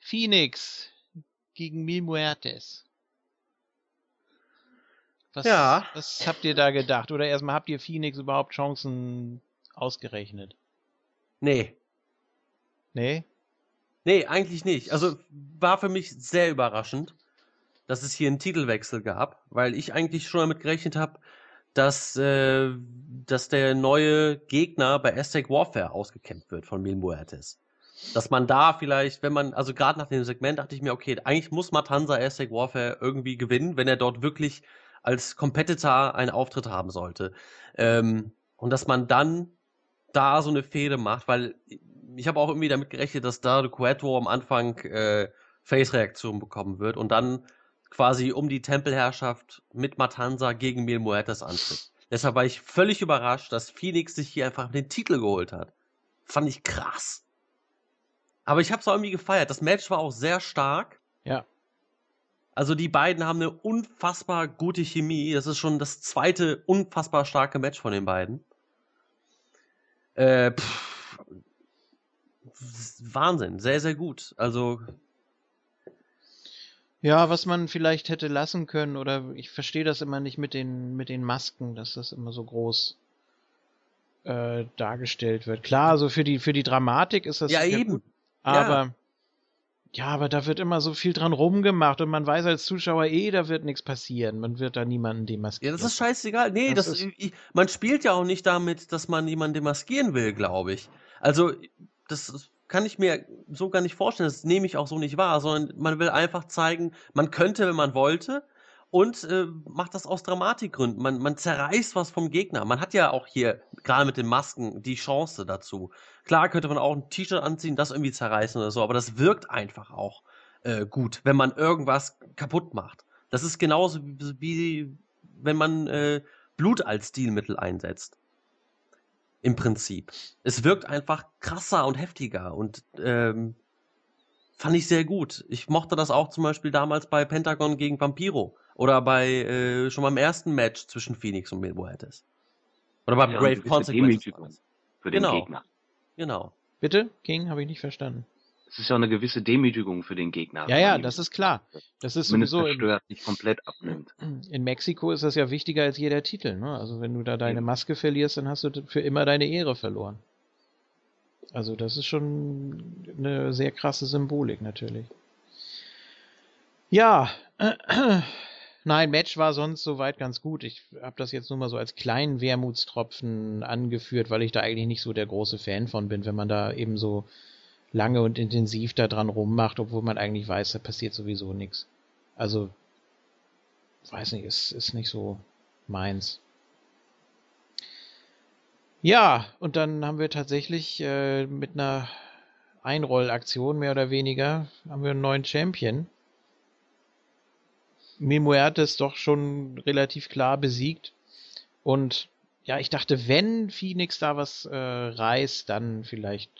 Phoenix gegen Mil Muertes. Was, Ja. was habt ihr da gedacht? Oder erstmal habt ihr Phoenix überhaupt Chancen ausgerechnet? Nee. Nee? Nee, eigentlich nicht. Also war für mich sehr überraschend, dass es hier einen Titelwechsel gab, weil ich eigentlich schon damit gerechnet habe, dass, äh, dass der neue Gegner bei Aztec Warfare ausgekämpft wird von Mil Muertes. Dass man da vielleicht, wenn man, also gerade nach dem Segment dachte ich mir, okay, eigentlich muss Matanza Aztec Warfare irgendwie gewinnen, wenn er dort wirklich als Competitor einen Auftritt haben sollte. Ähm, und dass man dann da so eine Fehde macht, weil ich habe auch irgendwie damit gerechnet, dass da Cueto am Anfang äh, Face-Reaktion bekommen wird und dann quasi um die Tempelherrschaft mit Matanza gegen Mil Muertes antritt. Deshalb war ich völlig überrascht, dass Phoenix sich hier einfach den Titel geholt hat. Fand ich krass. Aber ich habe es auch irgendwie gefeiert. Das Match war auch sehr stark. Ja. Also die beiden haben eine unfassbar gute Chemie. Das ist schon das zweite unfassbar starke Match von den beiden. Äh, pff, Wahnsinn, sehr, sehr gut. Also, Ja, was man vielleicht hätte lassen können, oder ich verstehe das immer nicht mit den, mit den Masken, dass das immer so groß äh, dargestellt wird. Klar, so für die, für die Dramatik ist das ja eben. gut, aber ja, aber da wird immer so viel dran rumgemacht und man weiß als Zuschauer eh, da wird nichts passieren. Man wird da niemanden Ja, demaskieren. das ist scheißegal. Nee, Das das, ist- ich, man spielt ja auch nicht damit, dass man jemanden demaskieren will, glaube ich. Also, das kann ich mir so gar nicht vorstellen. Das nehme ich auch so nicht wahr, sondern man will einfach zeigen, man könnte, wenn man wollte, und äh, macht das aus Dramatikgründen. Man, man zerreißt was vom Gegner. Man hat ja auch hier, gerade mit den Masken, die Chance dazu. Klar könnte man auch ein T-Shirt anziehen, das irgendwie zerreißen oder so, aber das wirkt einfach auch äh, gut, wenn man irgendwas kaputt macht. Das ist genauso wie, wie wenn man äh, Blut als Stilmittel einsetzt. Im Prinzip. Es wirkt einfach krasser und heftiger und ähm, fand ich sehr gut. Ich mochte das auch zum Beispiel damals bei Pentagon gegen Vampiro oder bei äh, schon beim ersten Match zwischen Phoenix und Mil Muertes. Oder beim Ja, Brave Consequences. Für den Genau. Gegner. Genau. Bitte? King, habe ich nicht verstanden. Es ist ja eine gewisse Demütigung für den Gegner. Ja, ja, das ist klar. Das ist Zumindest sowieso in, zerstört, nicht komplett abnimmt. in Mexiko ist das ja wichtiger als jeder Titel. Ne? Also wenn du da deine Maske verlierst, dann hast du für immer deine Ehre verloren. Also das ist schon eine sehr krasse Symbolik natürlich. Ja, nein, Match war sonst soweit ganz gut. Ich habe das jetzt nur mal so als kleinen Wermutstropfen angeführt, weil ich da eigentlich nicht so der große Fan von bin, wenn man da eben so lange und intensiv da dran rummacht, obwohl man eigentlich weiß, da passiert sowieso nichts. Also, weiß nicht, ist, ist nicht so meins. Ja, und dann haben wir tatsächlich äh, mit einer Einrollaktion mehr oder weniger haben wir einen neuen Champion. Mimuertes doch schon relativ klar besiegt. Und ja, ich dachte, wenn Phoenix da was äh, reißt, dann vielleicht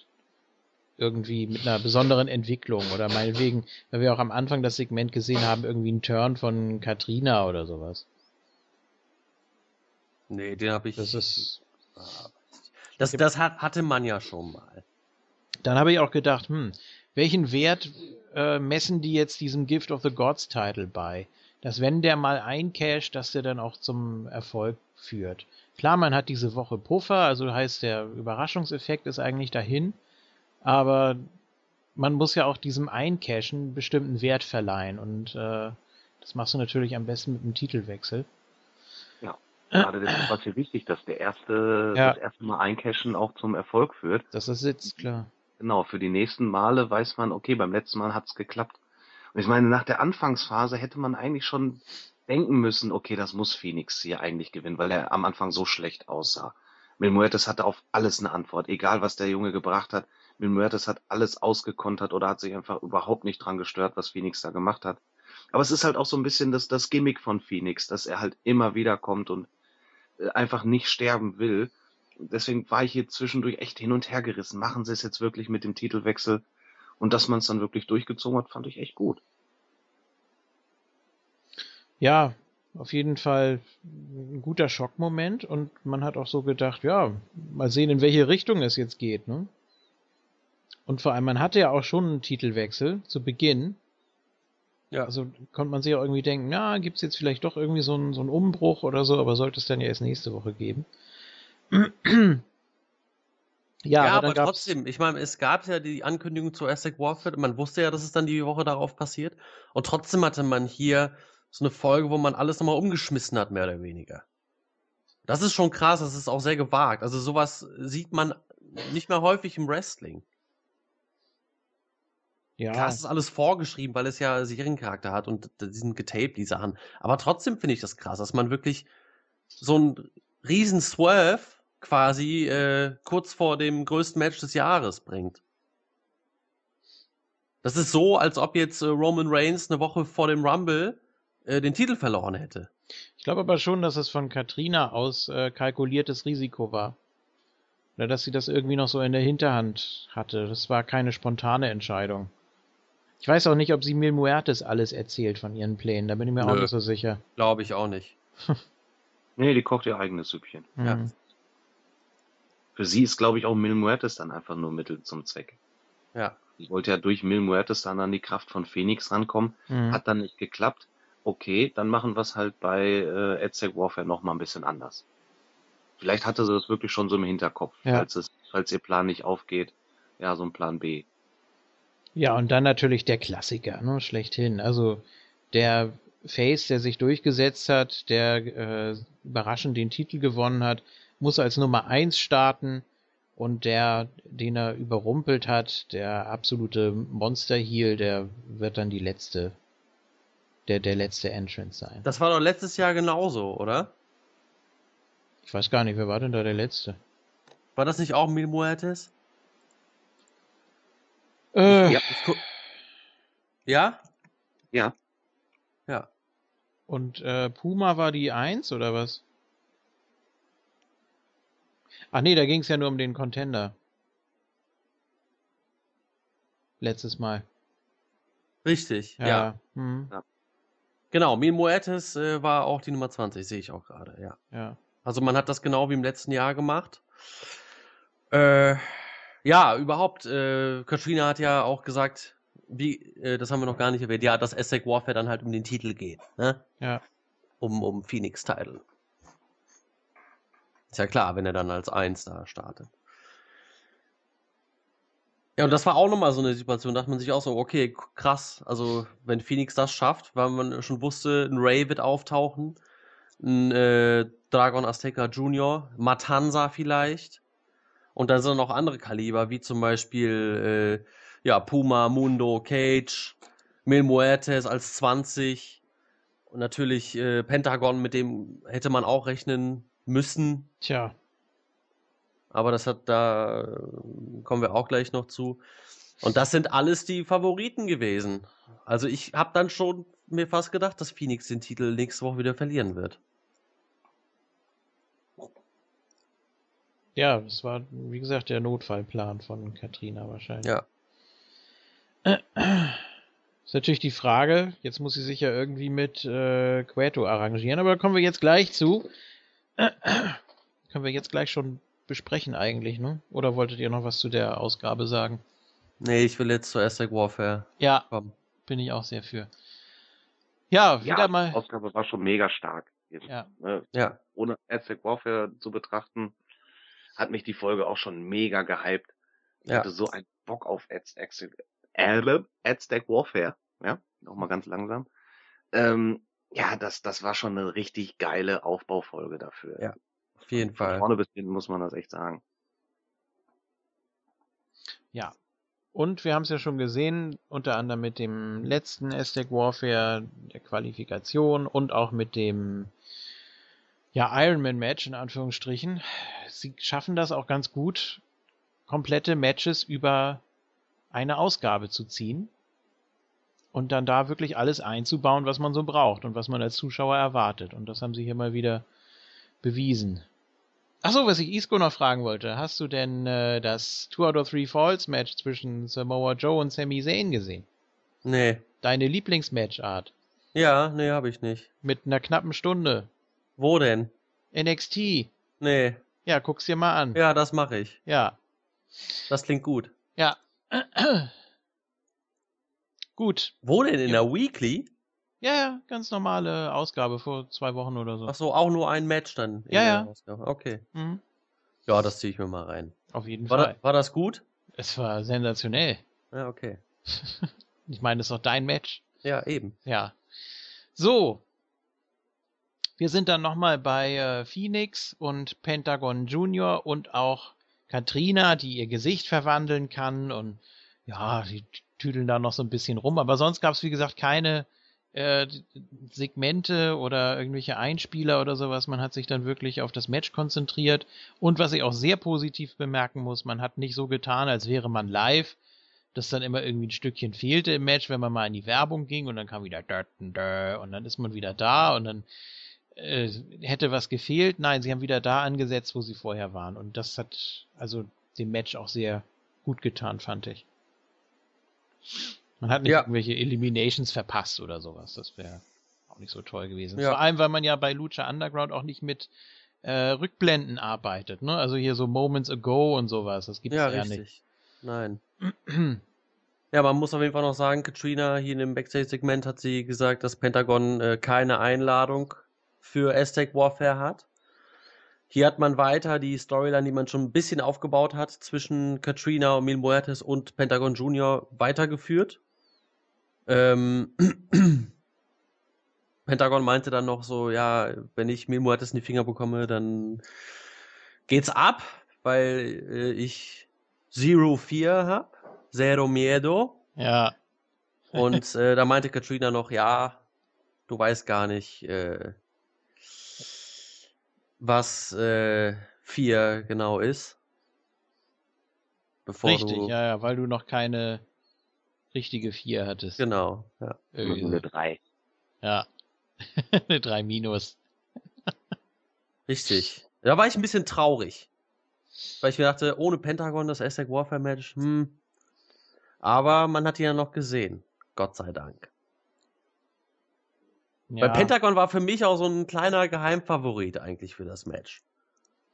irgendwie mit einer besonderen Entwicklung oder meinetwegen, weil wir auch am Anfang das Segment gesehen haben, irgendwie einen Turn von Katrina oder sowas. Nee, den habe ich. Das ist. Das, das hat, hatte man ja schon mal. Dann habe ich auch gedacht, hm, welchen Wert äh, messen die jetzt diesem Gift of the Gods Title bei? Dass wenn der mal eincasht, dass der dann auch zum Erfolg führt. Klar, man hat diese Woche Puffer, also heißt der Überraschungseffekt ist eigentlich dahin, aber man muss ja auch diesem Eincashen bestimmten Wert verleihen und äh, das machst du natürlich am besten mit einem Titelwechsel. Ja, gerade war es hier wichtig, dass der erste, Ja. das erste Mal eincashen auch zum Erfolg führt. Dass das sitzt, klar. Genau, für die nächsten Male weiß man, okay, beim letzten Mal hat's geklappt. Und ich meine, nach der Anfangsphase hätte man eigentlich schon denken müssen, okay, das muss Phoenix hier eigentlich gewinnen, weil er am Anfang so schlecht aussah. Mil Muertes hatte auf alles eine Antwort, egal was der Junge gebracht hat. Mil Muertes hat alles ausgekontert oder hat sich einfach überhaupt nicht dran gestört, was Phoenix da gemacht hat. Aber es ist halt auch so ein bisschen das, das Gimmick von Phoenix, dass er halt immer wieder kommt und äh, einfach nicht sterben will. Deswegen war ich hier zwischendurch echt hin und her gerissen. Machen sie es jetzt wirklich mit dem Titelwechsel? Und dass man es dann wirklich durchgezogen hat, fand ich echt gut. Ja, auf jeden Fall ein guter Schockmoment und man hat auch so gedacht, ja, mal sehen, in welche Richtung es jetzt geht, ne? Und vor allem, man hatte ja auch schon einen Titelwechsel zu Beginn. Ja. Also konnte man sich auch irgendwie denken, na, gibt's jetzt vielleicht doch irgendwie so einen, so einen Umbruch oder so, aber sollte es dann ja erst nächste Woche geben. ja, Ja, aber, aber, trotzdem, ich meine, es gab ja die Ankündigung zu Aztec Warfare, man wusste ja, dass es dann die Woche darauf passiert. Und trotzdem hatte man hier so eine Folge, wo man alles nochmal umgeschmissen hat, mehr oder weniger. Das ist schon krass, das ist auch sehr gewagt. Also sowas sieht man nicht mehr häufig im Wrestling. Ja, Klar, es ist alles vorgeschrieben, weil es ja Seriencharakter hat und die sind getaped, die Sachen. Aber trotzdem finde ich das krass, dass man wirklich so einen riesen Swerve quasi äh, kurz vor dem größten Match des Jahres bringt. Das ist so, als ob jetzt äh, Roman Reigns eine Woche vor dem Rumble äh, den Titel verloren hätte. Ich glaube aber schon, dass es von Katrina aus äh, kalkuliertes Risiko war. Oder dass sie das irgendwie noch so in der Hinterhand hatte. Das war keine spontane Entscheidung. Ich weiß auch nicht, ob sie Mil Muertes alles erzählt von ihren Plänen. Da bin ich mir auch Nö. nicht so sicher. Glaube ich auch nicht. Nee, die kocht ihr eigenes Süppchen. Ja. Mhm. Für sie ist, glaube ich, auch Mil Muertes dann einfach nur Mittel zum Zweck. Ja. Sie wollte ja durch Mil Muertes dann an die Kraft von Phoenix rankommen. Mhm. Hat dann nicht geklappt. Okay, dann machen wir es halt bei äh, Aztec Warfare noch mal ein bisschen anders. Vielleicht hatte sie das wirklich schon so im Hinterkopf, Ja. falls, es, falls ihr Plan nicht aufgeht. Ja, so ein Plan B. Ja, und dann natürlich der Klassiker, ne, schlechthin. Also der Face, der sich durchgesetzt hat, der äh, überraschend den Titel gewonnen hat, muss als Nummer eins starten und der, den er überrumpelt hat, der absolute Monster Heel, der wird dann die letzte, der, der letzte Entrance sein. Das war doch letztes Jahr genauso, oder? Ich weiß gar nicht, wer war denn da der letzte? War das nicht auch Mil Muertes? Äh, Ja. Ja? Ja, Ja. Und äh, Puma war die Eins oder was? Ach nee, da ging es ja nur um den Contender. Letztes Mal. Richtig, ja. Ja. Hm, Genau, Mil Muertes äh, war auch die Nummer 20, sehe ich auch gerade, ja. ja. Also man hat das genau wie im letzten Jahr gemacht. Äh, ja, überhaupt, äh, Katrina hat ja auch gesagt, wie, äh, das haben wir noch gar nicht erwähnt, ja, dass Aztec Warfare dann halt um den Titel geht, ne? Ja. Um, um Phoenix Title. Ist ja klar, wenn er dann als Eins da startet. Ja, und das war auch nochmal so eine Situation, da dachte man sich auch so, okay, krass, also wenn Phoenix das schafft, weil man schon wusste, ein Ray wird auftauchen, ein äh, Dragon Azteca Junior, Matanza vielleicht. Und dann sind noch andere Kaliber, wie zum Beispiel äh, ja, Puma, Mundo, Cage, Mil Muertes als 20. Und natürlich äh, Pentagon, mit dem hätte man auch rechnen müssen. Tja. Aber das hat, da äh, kommen wir auch gleich noch zu. Und das sind alles die Favoriten gewesen. Also ich habe dann schon mir fast gedacht, dass Phoenix den Titel nächste Woche wieder verlieren wird. Ja, das war, wie gesagt, der Notfallplan von Katrina wahrscheinlich. Ja. Ist natürlich die Frage, jetzt muss sie sich ja irgendwie mit äh, Queto arrangieren, aber da kommen wir jetzt gleich zu. Können wir jetzt gleich schon besprechen eigentlich, ne? Oder wolltet ihr noch was zu der Ausgabe sagen? Nee, ich will jetzt zu Aztec Warfare Ja, kommen. bin ich auch sehr für. Ja, wieder ja, mal. die Ausgabe war schon mega stark. Jetzt, Ja. ne, Ja, ohne Aztec Warfare zu betrachten, hat mich die Folge auch schon mega gehypt. Ich Ja. hatte so einen Bock auf Aztec Warfare. Ja, nochmal ganz langsam. Ähm, ja, das, das war schon eine richtig geile Aufbaufolge dafür. Ja, auf jeden Von Fall. vorne bis hinten muss man das echt sagen. Ja. Und wir haben es ja schon gesehen, unter anderem mit dem letzten Aztec Warfare, der Qualifikation und auch mit dem ja, Ironman-Match in Anführungsstrichen. Sie schaffen das auch ganz gut, komplette Matches über eine Ausgabe zu ziehen und dann da wirklich alles einzubauen, was man so braucht und was man als Zuschauer erwartet. Und das haben sie hier mal wieder bewiesen. Achso, was ich Isco noch fragen wollte. Hast du denn äh, das Two out of Three Falls Match zwischen Samoa Joe und Sami Zayn gesehen? Nee. Deine Lieblingsmatchart. Ja, nee, habe ich nicht. Mit einer knappen Stunde. Wo denn? NXT. Nee. Ja, guck's dir mal an. Ja, das mache ich. Ja. Das klingt gut. Ja. Gut. Wo denn? In Ja. der Weekly? Ja, ja, ganz normale Ausgabe vor zwei Wochen oder so. Ach so, auch nur ein Match dann. Ja, ja. Ausgabe. Okay. Mhm. Ja, das ziehe ich mir mal rein. Auf jeden War, Fall. das, war das gut? Es war sensationell. Ja, okay. Ich meine, das ist doch dein Match. Ja, eben. Ja. So. Wir sind dann nochmal bei äh, Phoenix und Pentagon Junior und auch Katrina, die ihr Gesicht verwandeln kann und ja, die tüdeln da noch so ein bisschen rum. Aber sonst gab es, wie gesagt, keine äh, Segmente oder irgendwelche Einspieler oder sowas. Man hat sich dann wirklich auf das Match konzentriert. Und was ich auch sehr positiv bemerken muss, man hat nicht so getan, als wäre man live, dass dann immer irgendwie ein Stückchen fehlte im Match, wenn man mal in die Werbung ging und dann kam wieder und dann ist man wieder da und dann äh, hätte was gefehlt. Nein, sie haben wieder da angesetzt, wo sie vorher waren. Und das hat also dem Match auch sehr gut getan, fand ich. Man hat nicht Ja. irgendwelche Eliminations verpasst oder sowas. Das wäre auch nicht so toll gewesen. Ja. Vor allem, weil man ja bei Lucha Underground auch nicht mit äh, Rückblenden arbeitet. Ne? Also hier so Moments ago und sowas. Das gibt es Ja, ja, richtig. Nein. nicht. Ja, man muss auf jeden Fall noch sagen, Katrina hier in dem Backstage-Segment hat sie gesagt, dass Pentagon äh, keine Einladung für Aztec Warfare hat. Hier hat man weiter die Storyline, die man schon ein bisschen aufgebaut hat, zwischen Katrina und Mil Muertes und Pentagon Junior weitergeführt. Ähm, Pentagon meinte dann noch so, ja, wenn ich Mil Muertes in die Finger bekomme, dann geht's ab, weil äh, ich Zero Fear hab. Zero Miedo. ja. Und äh, da meinte Katrina noch, ja, du weißt gar nicht, äh, was äh, vier genau ist. Bevor Richtig, du. ja, ja, weil du noch keine richtige 4 hattest. Genau, ja. Irgendwie Eine drei. Ja. Eine 3 minus. Richtig. Da war ich ein bisschen traurig. Weil ich mir dachte, ohne Pentagon das Aztec Warfare Match, hm. Aber man hat ihn ja noch gesehen. Gott sei Dank. Ja. Weil Pentagon war für mich auch so ein kleiner Geheimfavorit eigentlich für das Match.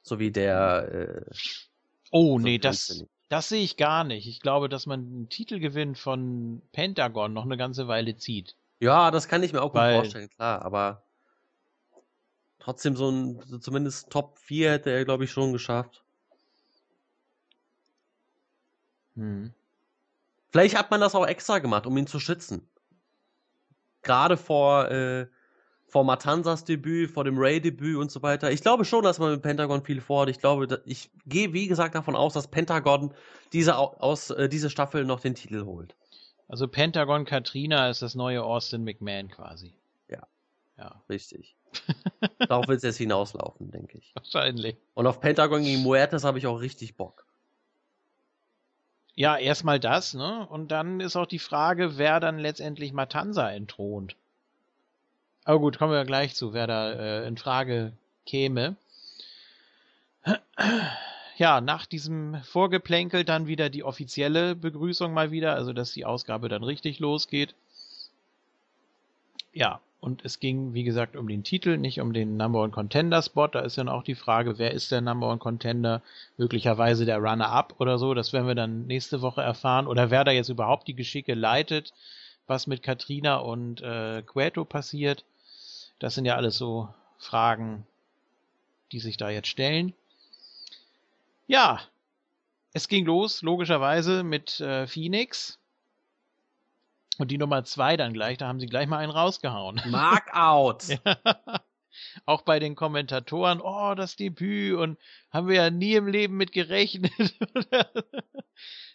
So wie der. Äh, oh, so nee, das, das sehe ich gar nicht. Ich glaube, dass man einen Titelgewinn von Pentagon noch eine ganze Weile zieht. Ja, das kann ich mir auch gut Weil- vorstellen, klar, aber trotzdem so ein, so zumindest Top 4 hätte er, glaube ich, schon geschafft. Hm. Vielleicht hat man das auch extra gemacht, um ihn zu schützen. Gerade vor, äh, vor Matanzas Debüt, vor dem Ray-Debüt und so weiter. Ich glaube schon, dass man mit Pentagon viel vorhat. Ich glaube, ich gehe, wie gesagt, davon aus, dass Pentagon diese, Au- aus, äh, diese Staffel noch den Titel holt. Also Pentagon Katrina ist das neue Austin McMahon quasi. Ja. Ja, Richtig. Darauf wird es jetzt hinauslaufen, denke ich. wahrscheinlich. Und auf Pentagon gegen Muertes habe ich auch richtig Bock. Ja, erstmal das, ne? Und dann ist auch die Frage, wer dann letztendlich Matanza entthront. Aber gut, kommen wir gleich zu, wer da äh, in Frage käme. ja, nach diesem Vorgeplänkel dann wieder die offizielle Begrüßung mal wieder, also dass die Ausgabe dann richtig losgeht. Ja, und es ging, wie gesagt, um den Titel, nicht um den Number One Contender Spot. Da ist dann auch die Frage, wer ist der Number One Contender? Möglicherweise der Runner-Up oder so. Das werden wir dann nächste Woche erfahren. Oder wer da jetzt überhaupt die Geschicke leitet, was mit Katrina und äh, Cueto passiert. Das sind ja alles so Fragen, die sich da jetzt stellen. Ja, es ging los, logischerweise, mit äh, Phoenix. Und die Nummer zwei dann gleich, da haben sie gleich mal einen rausgehauen. Mark out. Ja. Auch bei den Kommentatoren, oh, das Debüt und haben wir ja nie im Leben mit gerechnet.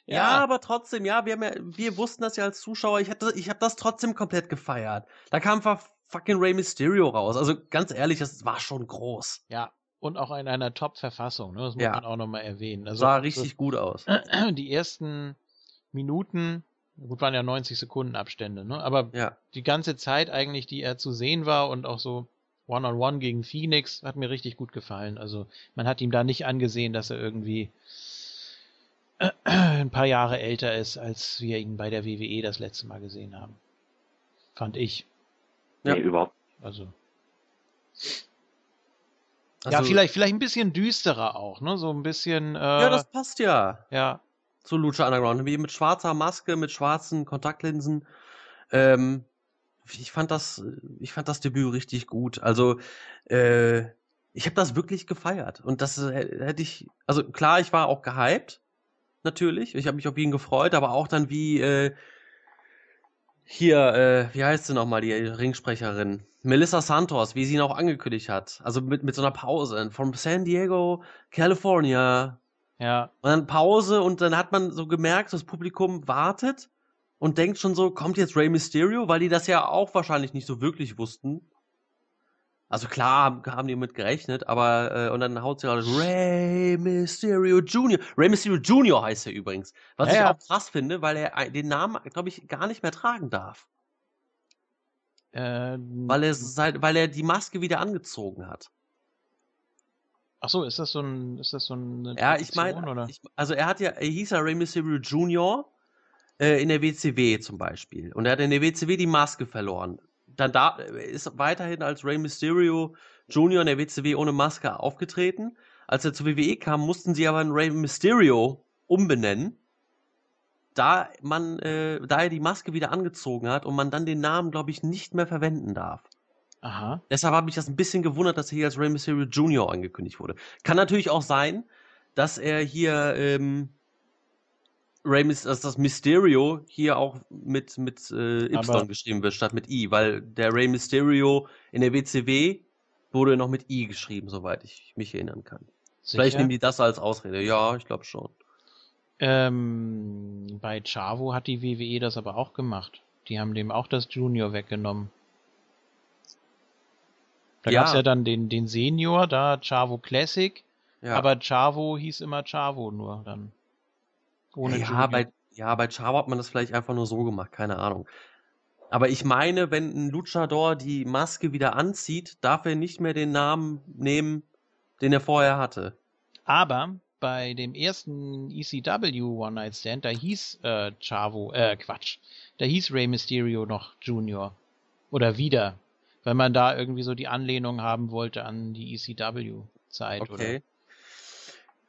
ja. ja. aber trotzdem, ja, wir, haben ja, wir wussten das ja als Zuschauer, ich, ich habe das trotzdem komplett gefeiert. Da kam fucking Rey Mysterio raus. Also ganz ehrlich, das war schon groß. Ja, und auch in einer Top-Verfassung, ne? das muss ja. man auch nochmal erwähnen. Also, sah richtig so, gut aus. Die ersten Minuten Gut, waren ja 90 Sekunden Abstände, ne? Aber ja. die ganze Zeit eigentlich, die er zu sehen war und auch so One-on-One -on -one gegen Phoenix, hat mir richtig gut gefallen. Also man hat ihm da nicht angesehen, dass er irgendwie ein paar Jahre älter ist, als wir ihn bei der WWE das letzte Mal gesehen haben. Fand ich. Ja, nee, überhaupt. Also. Also, ja, vielleicht, vielleicht ein bisschen düsterer auch, ne? So ein bisschen. Äh, ja, das passt ja. Ja zu Lucha Underground. Wie mit schwarzer Maske, mit schwarzen Kontaktlinsen. Ähm, ich fand das, ich fand das Debüt richtig gut. Also, äh, ich habe das wirklich gefeiert. Und das äh, hätte ich, also klar, ich war auch gehypt, natürlich. Ich habe mich auf ihn gefreut, aber auch dann wie äh, hier, äh, wie heißt sie nochmal, die Ringsprecherin? Melissa Santos, wie sie ihn auch angekündigt hat. Also mit, mit so einer Pause. From San Diego, California, ja. Und dann Pause und dann hat man so gemerkt, das Publikum wartet und denkt schon so, kommt jetzt Rey Mysterio, weil die das ja auch wahrscheinlich nicht so wirklich wussten. Also klar haben die mit gerechnet, aber äh, und dann haut sie gerade Rey Mysterio Jr. Rey Mysterio Jr. heißt er übrigens. Was ja, ich ja. auch krass finde, weil er den Namen, glaube ich, gar nicht mehr tragen darf. Äh, weil er weil er die Maske wieder angezogen hat. Ach so, ist das so ein, ist das so ein? Ja, ich meine, also er hat ja, er hieß ja Rey Mysterio Jr. Äh, in der WCW zum Beispiel und er hat in der WCW die Maske verloren. Dann da ist weiterhin als Rey Mysterio Jr. in der WCW ohne Maske aufgetreten. Als er zur WWE kam, mussten sie aber einen Rey Mysterio umbenennen, da man, äh, da er die Maske wieder angezogen hat und man dann den Namen, glaube ich, nicht mehr verwenden darf. Aha. Deshalb habe ich das ein bisschen gewundert, dass er hier als Rey Mysterio Jr. angekündigt wurde. Kann natürlich auch sein, dass er hier ähm, Rey dass das Mysterio hier auch mit mit äh, Y Aber geschrieben wird statt mit I, weil der Rey Mysterio in der WCW wurde noch mit I geschrieben, soweit ich mich erinnern kann. Sicher? Vielleicht nehmen die das als Ausrede. Ja, ich glaube schon. Ähm, bei Chavo hat die WWE das aber auch gemacht. Die haben dem auch das Junior weggenommen. Da ja. gab's ja dann den, den Senior, da Chavo Classic, ja. aber Chavo hieß immer Chavo nur dann. Ohne ja, bei, ja, bei Chavo hat man das vielleicht einfach nur so gemacht, keine Ahnung. Aber ich meine, wenn ein Luchador die Maske wieder anzieht, darf er nicht mehr den Namen nehmen, den er vorher hatte. Aber bei dem ersten ECW One Night Stand, da hieß äh, Chavo, äh, Quatsch, da hieß Rey Mysterio noch Junior. Oder wieder weil man da irgendwie so die Anlehnung haben wollte an die ECW-Zeit. Okay. Oder?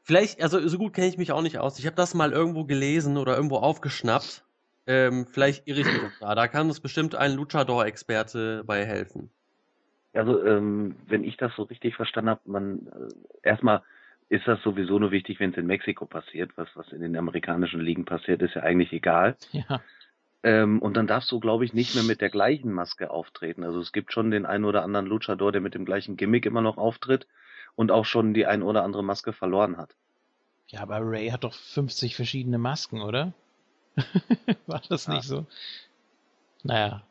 Vielleicht, also so gut kenne ich mich auch nicht aus. Ich habe das mal irgendwo gelesen oder irgendwo aufgeschnappt. Ähm, vielleicht irre ich mich da. Da kann uns bestimmt ein Luchador-Experte bei helfen. Also, ähm, wenn ich das so richtig verstanden habe, man äh, erstmal ist das sowieso nur wichtig, wenn es in Mexiko passiert. Was, was in den amerikanischen Ligen passiert, ist ja eigentlich egal. Ja. Ähm, und dann darfst du, glaube ich, nicht mehr mit der gleichen Maske auftreten. Also es gibt schon den einen oder anderen Luchador, der mit dem gleichen Gimmick immer noch auftritt und auch schon die ein oder andere Maske verloren hat. Ja, aber Ray hat doch 50 verschiedene Masken, oder? War das ja. nicht so? Naja.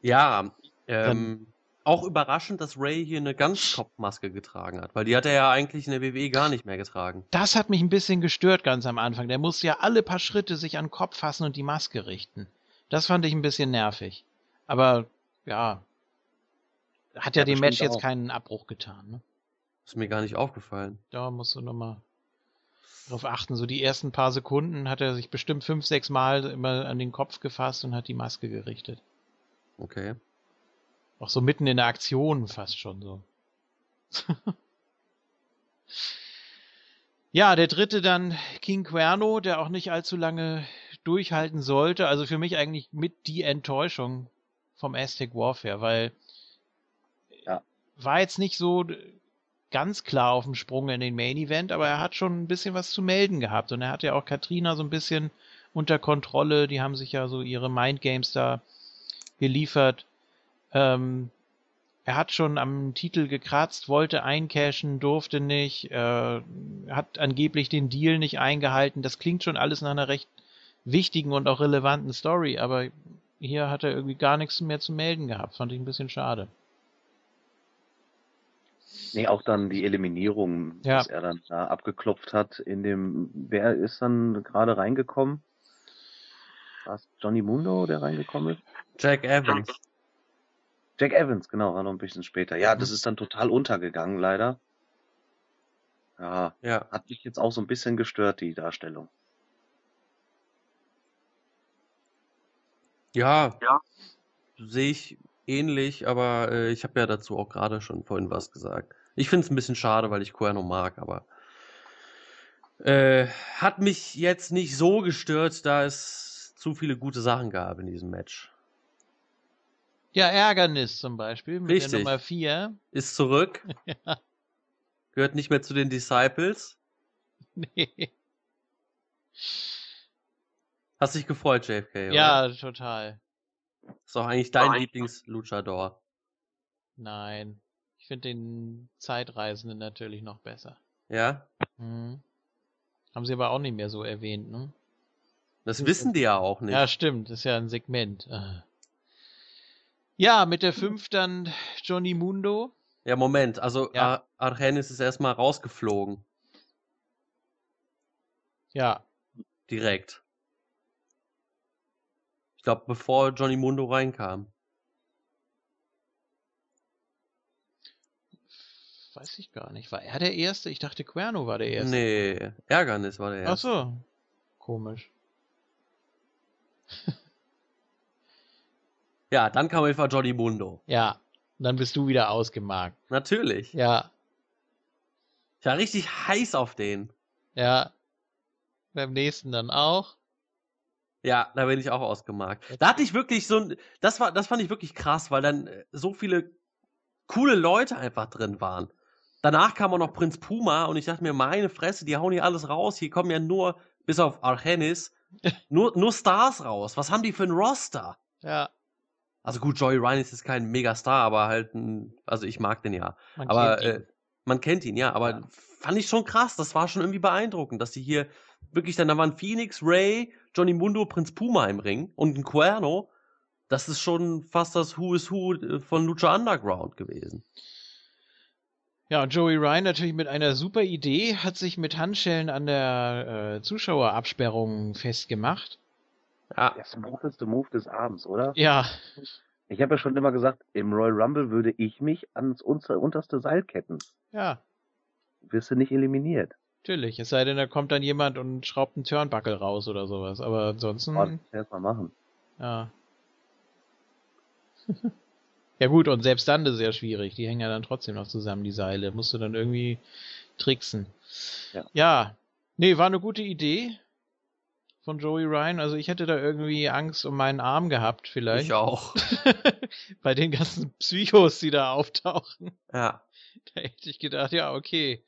Ja, ähm, auch überraschend, dass Ray hier eine Ganzkopfmaske getragen hat, weil die hat er ja eigentlich in der WWE gar nicht mehr getragen. Das hat mich ein bisschen gestört ganz am Anfang. Der musste ja alle paar Schritte sich an den Kopf fassen und die Maske richten. Das fand ich ein bisschen nervig. Aber ja, hat ja, ja dem Match jetzt auch. keinen Abbruch getan. Ne? Ist mir gar nicht aufgefallen. Da musst du nochmal darauf achten. So die ersten paar Sekunden hat er sich bestimmt fünf, sechs Mal immer an den Kopf gefasst und hat die Maske gerichtet. Okay. Auch so mitten in der Aktion fast schon so. ja, der dritte dann King Cuerno, der auch nicht allzu lange durchhalten sollte. Also für mich eigentlich mit die Enttäuschung vom Aztec Warfare, weil Ja. war jetzt nicht so ganz klar auf dem Sprung in den Main Event, aber er hat schon ein bisschen was zu melden gehabt und er hat ja auch Katrina so ein bisschen unter Kontrolle. Die haben sich ja so ihre Mind Games da geliefert. Ähm, er hat schon am Titel gekratzt, wollte eincashen, durfte nicht, äh, hat angeblich den Deal nicht eingehalten. Das klingt schon alles nach einer recht wichtigen und auch relevanten Story, aber hier hat er irgendwie gar nichts mehr zu melden gehabt. Fand ich ein bisschen schade. Nee, auch dann die Eliminierung, Ja. dass er dann da abgeklopft hat in dem, wer ist dann gerade reingekommen? War es Johnny Mundo, der reingekommen ist? Jack Evans. Jack Evans, genau, war noch ein bisschen später. Ja, das ist dann total untergegangen, leider. Ja, Ja. hat mich jetzt auch so ein bisschen gestört, die Darstellung. Ja. Ja. Sehe ich ähnlich, aber äh, ich habe ja dazu auch gerade schon vorhin was gesagt. Ich finde es ein bisschen schade, weil ich Cuerno mag, aber äh, hat mich jetzt nicht so gestört, da es zu viele gute Sachen gab in diesem Match. Ja, Ärgernis zum Beispiel mit Richtig. der Nummer 4. Ist zurück, Ja, gehört nicht mehr zu den Disciples. nee. Hast dich gefreut, JFK? Oder? ja, total. Ist doch eigentlich dein. Lieblings-Luchador. Nein. Ich finde den Zeitreisenden natürlich noch besser. Ja? Hm. Haben sie aber auch nicht mehr so erwähnt, ne? Das wissen die ja auch nicht. Ja, stimmt. Ist ja ein Segment. Ja, mit der 5 dann Johnny Mundo. Ja, Moment. Also Ja. Ar Argenis ist erstmal rausgeflogen. Ja, Direkt. Ich glaube, bevor Johnny Mundo reinkam. weiß ich gar nicht. War er der Erste? Ich dachte, Querno war der Erste. Nee, Ärgernis war der Ach erste. so. Komisch. Ja, dann kam einfach Johnny Mundo. Ja, dann bist du wieder ausgemarkt. Natürlich. Ja, Ich war richtig heiß auf den. ja. Beim nächsten dann auch. Ja, da bin ich auch ausgemarkt. Da hatte ich wirklich so ein, das war, das fand ich wirklich krass, weil dann äh, so viele coole Leute einfach drin waren. Danach kam auch noch Prinz Puma und ich dachte mir, meine Fresse, die hauen hier alles raus. Hier kommen ja nur, bis auf Argenis, nur, nur Stars raus. Was haben die für ein Roster? Ja, Also gut, Joey Ryan ist jetzt kein Megastar, aber halt ein, also ich mag den ja. man Aber kennt ihn. äh, man kennt ihn, ja. Aber Ja. fand ich schon krass. Das war schon irgendwie beeindruckend, dass die hier wirklich dann, da waren Phoenix, Ray, Johnny Mundo, Prinz Puma im Ring und ein Cuerno. Das ist schon fast das Who is Who äh, von Lucha Underground gewesen. Ja, und Joey Ryan natürlich mit einer super Idee, hat sich mit Handschellen an der äh, Zuschauerabsperrung festgemacht. Ja, Der smootheste Move des Abends, oder? Ja, Ich habe ja schon immer gesagt, im Royal Rumble würde ich mich ans unter, unterste Seil ketten. ja, Wirst du nicht eliminiert. natürlich. Es sei denn, da kommt dann jemand und schraubt einen Turnbuckle raus oder sowas. Aber ansonsten, Oh, das mal machen. ja. ja gut, und selbst dann ist es ja schwierig. Die hängen ja dann trotzdem noch zusammen, die Seile. Musst du dann irgendwie tricksen. Ja. ja. Nee, war eine gute Idee von Joey Ryan. Also ich hätte da irgendwie Angst um meinen Arm gehabt, vielleicht. ich auch. Bei den ganzen Psychos, die da auftauchen. Ja. Da hätte ich gedacht, ja, okay.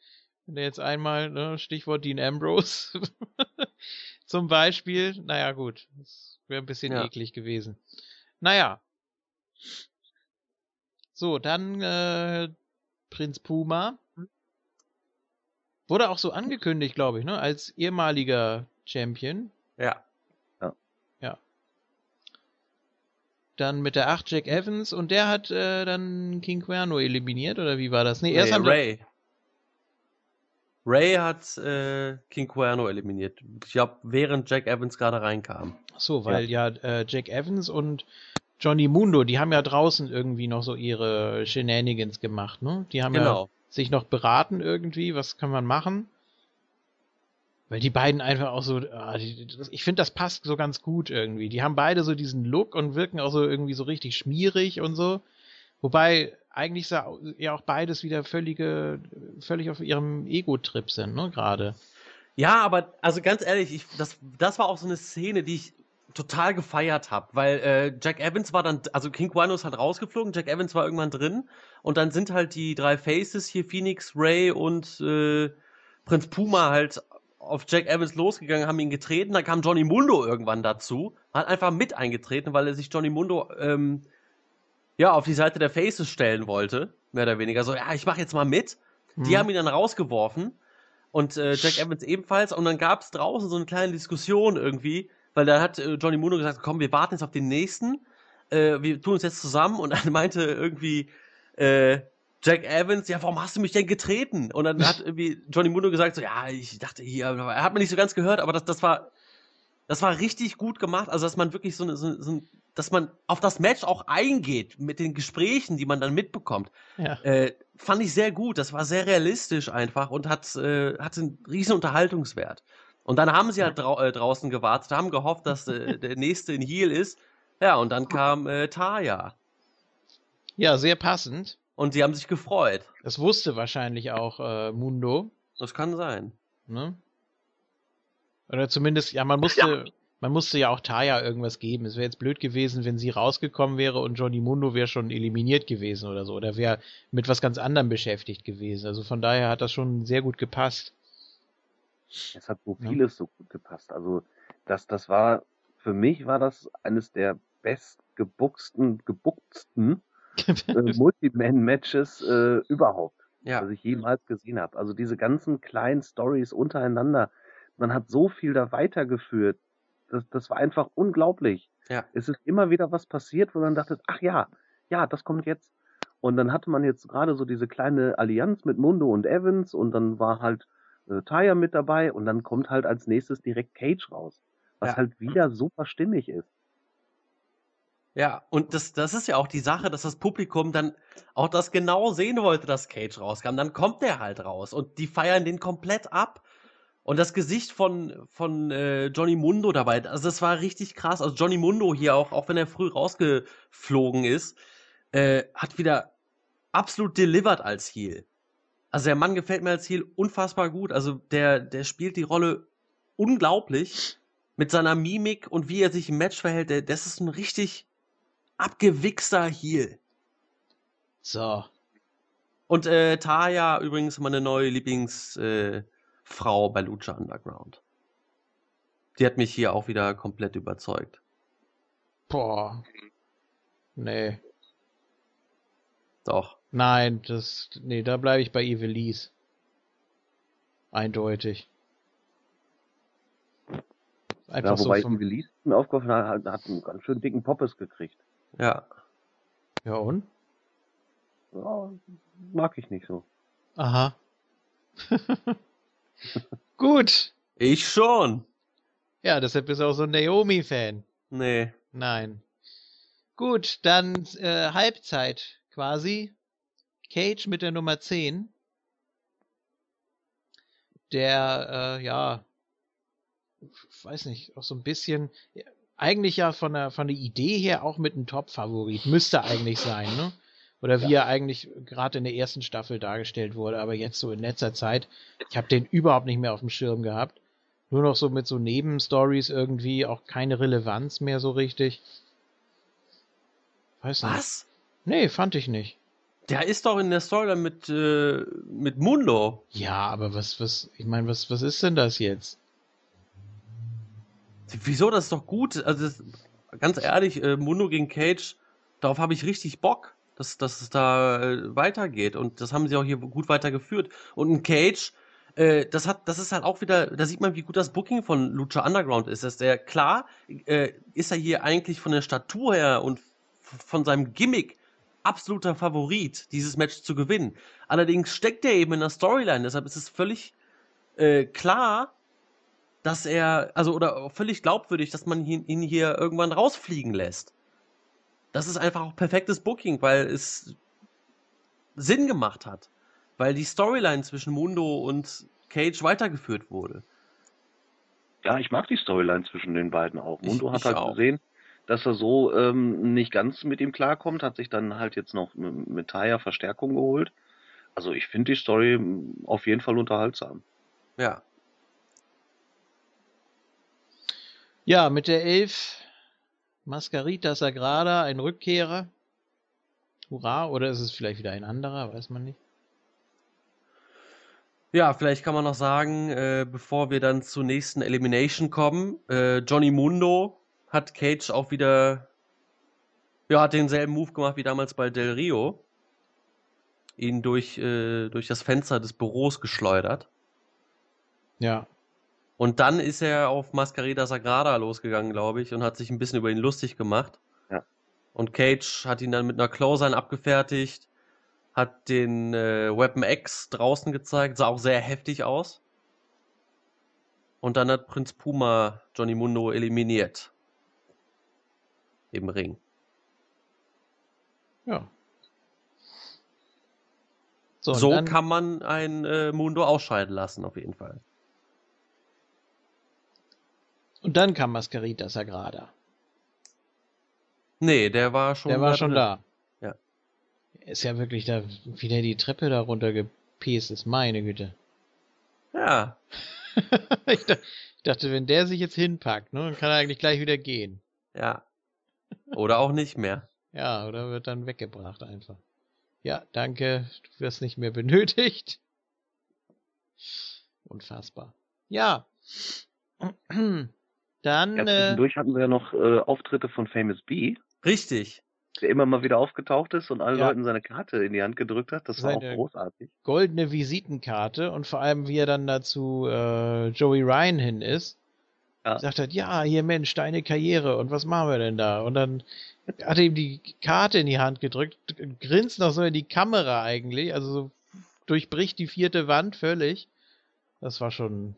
Wenn der jetzt einmal, ne, Stichwort Dean Ambrose zum Beispiel, naja, gut. Das wäre ein bisschen Ja. eklig gewesen. Naja. So, dann äh, Prinz Puma. Wurde auch so angekündigt, glaube ich, ne? Als ehemaliger Champion. Ja. Dann mit der 8 Jack Evans und der hat äh, dann King Cuerno eliminiert, oder wie war das? Nee, erst Nee, haben Ray. Ray hat äh, King Cuerno eliminiert. Ich glaube, während Jack Evans gerade reinkam. Ach so, weil ja, äh, Jack Evans und Johnny Mundo, die haben ja draußen irgendwie noch so ihre Shenanigans gemacht, ne? Die haben ja Genau. sich noch beraten irgendwie, was kann man machen. Weil die beiden einfach auch so, ah, ich finde, das passt so ganz gut irgendwie. Die haben beide so diesen Look und wirken auch so irgendwie so richtig schmierig und so. Wobei eigentlich ja auch beides wieder völlige, völlig auf ihrem Ego-Trip sind, ne, gerade. Ja, aber also ganz ehrlich, ich, das, das war auch so eine Szene, die ich total gefeiert habe, weil äh, Jack Evans war dann, also King Guano ist halt rausgeflogen, Jack Evans war irgendwann drin und dann sind halt die drei Faces hier, Phoenix, Ray und äh, Prinz Puma halt auf Jack Evans losgegangen, haben ihn getreten, dann kam Johnny Mundo irgendwann dazu, hat einfach mit eingetreten, weil er sich Johnny Mundo ähm, ja auf die Seite der Faces stellen wollte, mehr oder weniger. So, ja, ich mach jetzt mal mit. Mhm. Die haben ihn dann rausgeworfen und äh, Jack Evans ebenfalls und dann gab es draußen so eine kleine Diskussion irgendwie, weil da hat äh, Johnny Mundo gesagt, komm, wir warten jetzt auf den nächsten, äh, wir tun uns jetzt zusammen und dann meinte irgendwie äh, Jack Evans, ja, warum hast du mich denn getreten? Und dann hat irgendwie Johnny Mundo gesagt, so, ja, ich dachte hier, er hat mir nicht so ganz gehört, aber das, das war, das war richtig gut gemacht. Also, dass man wirklich so, eine, so, so dass man auf das Match auch eingeht mit den Gesprächen, die man dann mitbekommt. Ja. Äh, fand ich sehr gut. Das war sehr realistisch einfach und hat, äh, hat einen riesen Unterhaltungswert. Und dann haben sie halt drau äh, draußen gewartet, haben gehofft, dass äh, der nächste in Heal ist. Ja, und dann kam äh, Taya. Ja, sehr passend. Und sie haben sich gefreut. Das wusste wahrscheinlich auch äh, Mundo. Das kann sein. Ne? Oder zumindest, ja, man musste, ja. man musste ja auch Taya irgendwas geben. Es wäre jetzt blöd gewesen, wenn sie rausgekommen wäre und Johnny Mundo wäre schon eliminiert gewesen oder so. Oder wäre mit was ganz anderem beschäftigt gewesen. Also von daher hat das schon sehr gut gepasst. Es hat so vieles ja. so gut gepasst. Also das, das war, für mich war das eines der bestgebucksten, gebucksten äh, Multiman-Matches äh, überhaupt, ja. was ich jemals gesehen habe. Also diese ganzen kleinen Stories untereinander, man hat so viel da weitergeführt. Das, das war einfach unglaublich. Ja. Es ist immer wieder was passiert, wo man dachte, ach ja, ja, das kommt jetzt. Und dann hatte man jetzt gerade so diese kleine Allianz mit Mundo und Evans und dann war halt äh, Taya mit dabei und dann kommt halt als nächstes direkt Cage raus, was ja. halt wieder super stimmig ist. Ja, und das, das ist ja auch die Sache, dass das Publikum dann auch das genau sehen wollte, dass Cage rauskam. Dann kommt der halt raus und die feiern den komplett ab. Und das Gesicht von, von äh, Johnny Mundo dabei, also das war richtig krass. Also Johnny Mundo hier auch, auch wenn er früh rausgeflogen ist, äh, hat wieder absolut delivered als Heel. Also der Mann gefällt mir als Heel unfassbar gut. Also der, der spielt die Rolle unglaublich mit seiner Mimik und wie er sich im Match verhält. Der, das ist ein richtig abgewichster Heel. So. Und äh, Taya übrigens meine neue Lieblingsfrau äh, bei Lucha Underground. Die hat mich hier auch wieder komplett überzeugt. Boah. Nee. Doch. Nein, das. Nee, da bleibe ich bei Evelise. Eindeutig. Einfach ja, wobei so vom... Evelise mir aufgeworfen hat, hat einen ganz schön dicken Poppes gekriegt. Ja. Ja und? Ja, mag ich nicht so. Aha. Gut. Ich schon. Ja, deshalb bist du auch so ein Naomi-Fan. Nee. Nein. Gut, dann äh, Halbzeit quasi. Cage mit der Nummer 10. Der, äh, ja, weiß nicht, auch so ein bisschen, eigentlich ja von der, von der Idee her auch mit einem Top-Favorit. Müsste eigentlich sein, ne? Oder wie ja. er eigentlich gerade in der ersten Staffel dargestellt wurde, aber jetzt so in letzter Zeit, ich habe den überhaupt nicht mehr auf dem Schirm gehabt. Nur noch so mit so Nebenstories irgendwie, auch keine Relevanz mehr so richtig. Weiß nicht. Was? Nee, fand ich nicht. Der ist doch in der Story mit, äh, mit Mundo. Ja, aber was, was, ich meine, was, was ist denn das jetzt? Wieso? Das ist doch gut. Also, das, ganz ehrlich, äh, Mundo gegen Cage, darauf habe ich richtig Bock, dass, dass es da äh, weitergeht. Und das haben sie auch hier gut weitergeführt. Und ein Cage, äh, das hat, das ist halt auch wieder, da sieht man, wie gut das Booking von Lucha Underground ist. Dass der, klar, äh, ist er hier eigentlich von der Statur her und von seinem Gimmick absoluter Favorit, dieses Match zu gewinnen. Allerdings steckt er eben in der Storyline, deshalb ist es völlig äh, klar, dass er, also oder völlig glaubwürdig, dass man ihn, ihn hier irgendwann rausfliegen lässt. Das ist einfach auch perfektes Booking, weil es Sinn gemacht hat. Weil die Storyline zwischen Mundo und Cage weitergeführt wurde. Ja, ich mag die Storyline zwischen den beiden auch. Ich- Mundo hat ich halt auch. gesehen, dass er so ähm, nicht ganz mit ihm klarkommt, hat sich dann halt jetzt noch mit, Taya Verstärkung geholt. Also ich finde die Story auf jeden Fall unterhaltsam. Ja. Ja, mit der Elf Mascarita Sagrada, ein Rückkehrer. Hurra, oder ist es vielleicht wieder ein anderer, weiß man nicht. Ja, vielleicht kann man noch sagen, äh, bevor wir dann zur nächsten Elimination kommen, äh, Johnny Mundo hat Cage auch wieder, ja, hat denselben Move gemacht wie damals bei Del Rio. Ihn durch, äh, durch das Fenster des Büros geschleudert. Ja, Und dann ist er auf Mascarita Sagrada losgegangen, glaube ich, und hat sich ein bisschen über ihn lustig gemacht. Ja. Und Cage hat ihn dann mit einer Clothesline abgefertigt, hat den äh, Weapon X draußen gezeigt, sah auch sehr heftig aus. Und dann hat Prinz Puma Johnny Mundo eliminiert. Im Ring. ja. So, So dann, kann man ein äh, Mundo ausscheiden lassen, auf jeden Fall. Und dann kam Mascarita Sagrada. Nee, der war schon Der war da schon drin. da. Ja. Ist ja wirklich da, wie der die Treppe da runtergepäst ist, meine Güte. Ja, ich, da- ich dachte, wenn der sich jetzt hinpackt, ne, dann kann er eigentlich gleich wieder gehen. ja. Oder auch nicht mehr. Ja, oder wird dann weggebracht einfach. Ja, danke, du wirst nicht mehr benötigt. Unfassbar. Ja. Dann, Ja, äh, zwischendurch hatten wir ja noch äh, Auftritte von Famous B, Richtig. der immer mal wieder aufgetaucht ist und allen Ja. Leuten seine Karte in die Hand gedrückt hat. Das war Seine- auch großartig. goldene Visitenkarte und vor allem, wie er dann dazu äh, Joey Ryan hin ist. Ja. Sagt hat, ja, hier Mensch, deine Karriere und was machen wir denn da? Und dann hat er ihm die Karte in die Hand gedrückt, grinst noch so in die Kamera eigentlich, also so durchbricht die vierte Wand völlig. Das war schon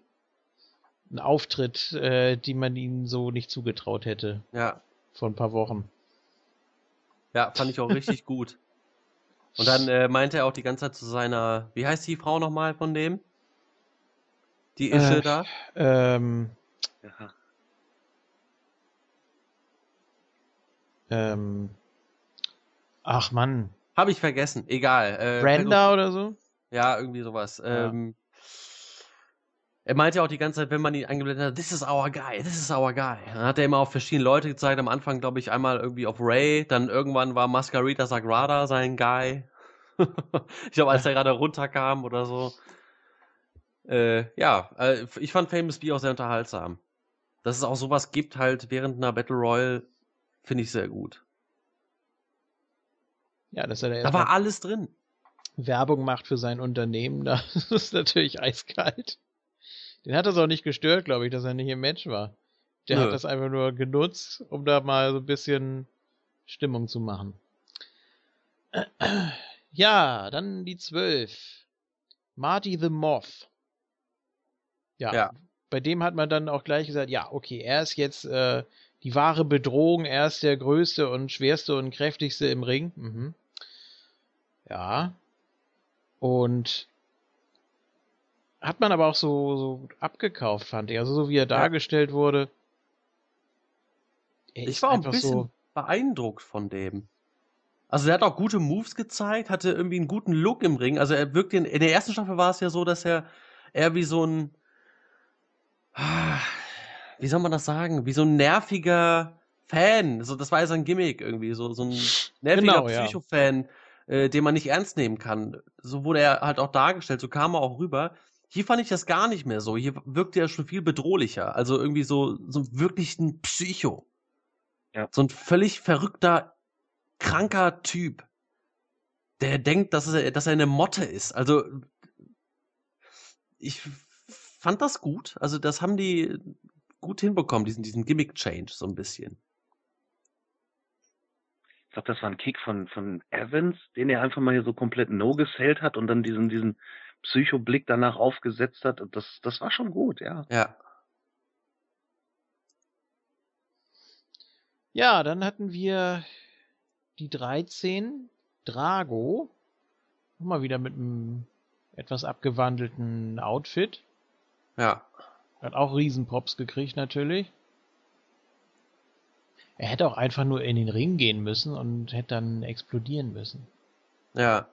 ein Auftritt, äh, die man ihm so nicht zugetraut hätte Ja. vor ein paar Wochen. Ja, fand ich auch richtig gut. Und dann äh, meinte er auch die ganze Zeit zu seiner, wie heißt die Frau nochmal von dem? Die Ische Äh, da? Ähm, Ja. ähm, ach Mann, Habe ich vergessen. Egal. Äh, Brenda oder so? Ja, irgendwie sowas. Ja. Ähm, er meinte auch die ganze Zeit, wenn man ihn eingeblendet hat, this is our guy, this is our guy. Dann hat er immer auf verschiedene Leute gezeigt. Am Anfang, glaube ich, einmal irgendwie auf Ray. Dann irgendwann war Mascarita Sagrada sein Guy. ich glaube, als er gerade runterkam oder so. Äh, ja, äh, ich fand Famous B auch sehr unterhaltsam. Dass es auch sowas gibt, halt während einer Battle Royale, finde ich sehr gut. Ja, dass er da Da war alles drin. Werbung macht für sein Unternehmen, das ist natürlich eiskalt. Den hat das auch nicht gestört, glaube ich, dass er nicht im Match war. Der Nö. hat das einfach nur genutzt, um da mal so ein bisschen Stimmung zu machen. Ja, dann die zwölf. Marty the Moth. Ja, Ja. bei dem hat man dann auch gleich gesagt, ja, okay, er ist jetzt äh, die wahre Bedrohung, er ist der größte und schwerste und kräftigste im Ring. Mhm. Ja. Und hat man aber auch so, so abgekauft, fand ich. Also so wie er dargestellt wurde. Er Ich war auch ein bisschen so. beeindruckt von dem. Also der hat auch gute Moves gezeigt, hatte irgendwie einen guten Look im Ring. Also er wirkte in, in der ersten Staffel war es ja so, dass er eher wie so ein ah, wie soll man das sagen, wie so ein nerviger Fan. So das war ja sein Gimmick irgendwie, so so ein nerviger Genau, ja. Psycho-Fan, äh, den man nicht ernst nehmen kann. So wurde er halt auch dargestellt, so kam er auch rüber. Hier fand ich das gar nicht mehr so. Hier wirkte er schon viel bedrohlicher. Also irgendwie so, so wirklich ein Psycho. Ja. So ein völlig verrückter, kranker Typ. Der denkt, dass er, dass er eine Motte ist. Also, ich fand das gut. Also, das haben die gut hinbekommen, diesen, diesen Gimmick-Change so ein bisschen. Ich glaube, das war ein Kick von, von Evans, den er einfach mal hier so komplett no gesellt hat und dann diesen, diesen Psycho-Blick danach aufgesetzt hat. Und das, das war schon gut, ja. Ja. Ja, dann hatten wir die 13, Drago. Nochmal wieder mit einem etwas abgewandelten Outfit. Ja. Hat auch Riesenpops gekriegt natürlich. Er hätte auch einfach nur in den Ring gehen müssen und hätte dann explodieren müssen. Ja.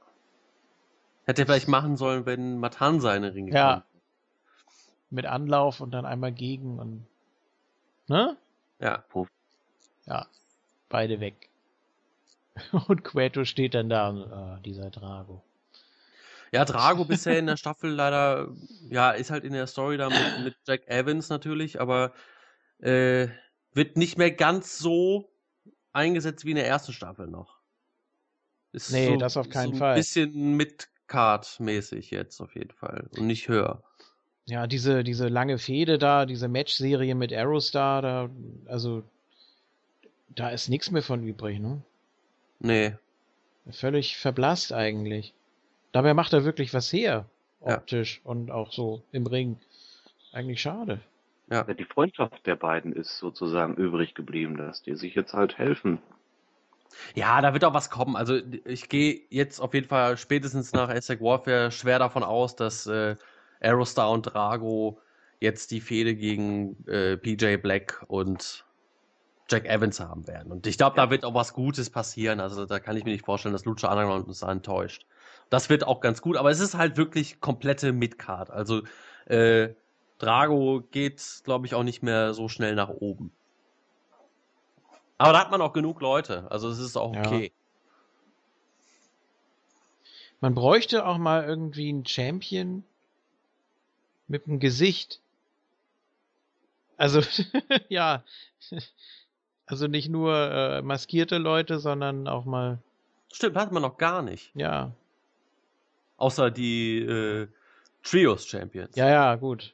Hätte er vielleicht machen sollen, wenn Matanza in den Ring Ja. Mit Anlauf und dann einmal gegen und. Ne? Ja. Ja. Beide weg. Und Queto steht dann da und, ah, dieser Drago. Ja, Drago bisher in der Staffel leider, ja, ist halt in der Story da mit, mit Jack Evans natürlich, aber äh, wird nicht mehr ganz so eingesetzt wie in der ersten Staffel noch. Ist Nee, das auf keinen so ein Fall. bisschen mit Card-mäßig jetzt auf jeden Fall und nicht höher. Ja, diese, diese lange Fehde da, diese Match-Serie mit Aerostar, da, also, da ist nichts mehr von übrig, ne? Nee, Völlig verblasst eigentlich. Dabei macht er wirklich was her, Ja. optisch und auch so im Ring. Eigentlich schade. Ja, die Freundschaft der beiden ist sozusagen übrig geblieben, dass die sich jetzt halt helfen. Ja, da wird auch was kommen. Also ich gehe jetzt auf jeden Fall spätestens nach Aztec Warfare schwer davon aus, dass äh, Aerostar und Drago jetzt die Fehde gegen äh, PJ Black und Jack Evans haben werden. Und ich glaube, da wird auch was Gutes passieren. Also da kann ich mir nicht vorstellen, dass Lucha Underground uns enttäuscht. Das wird auch ganz gut, aber es ist halt wirklich komplette Midcard. Also äh, Drago geht, glaube ich, auch nicht mehr so schnell nach oben. Aber da hat man auch genug Leute. Also es ist auch Ja. okay. Man bräuchte auch mal irgendwie einen Champion mit einem Gesicht. Also, ja. Also nicht nur äh, maskierte Leute, sondern auch mal, Stimmt, hat man noch gar nicht. ja. Außer die äh, Trios Champions. Ja, ja, gut.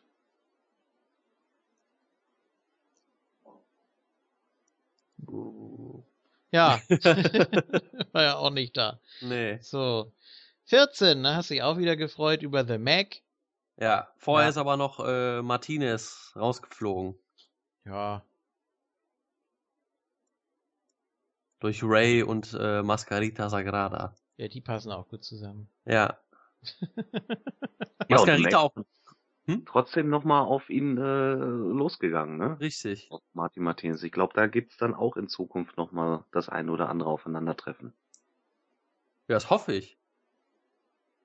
Ja. War ja auch nicht da. nee. So. 14, da hast du dich auch wieder gefreut über The Mac. Ja, vorher Ja. ist aber noch äh, Martinez rausgeflogen. Ja. Durch Ray und äh, Mascarita Sagrada. Ja, die passen auch gut zusammen. Ja. Mascarita auch. Hm? Trotzdem nochmal auf ihn äh, losgegangen, ne? Richtig. Auf Martin Martinez. Ich glaube, da gibt's dann auch in Zukunft nochmal das ein oder andere Aufeinandertreffen. Ja, das hoffe ich.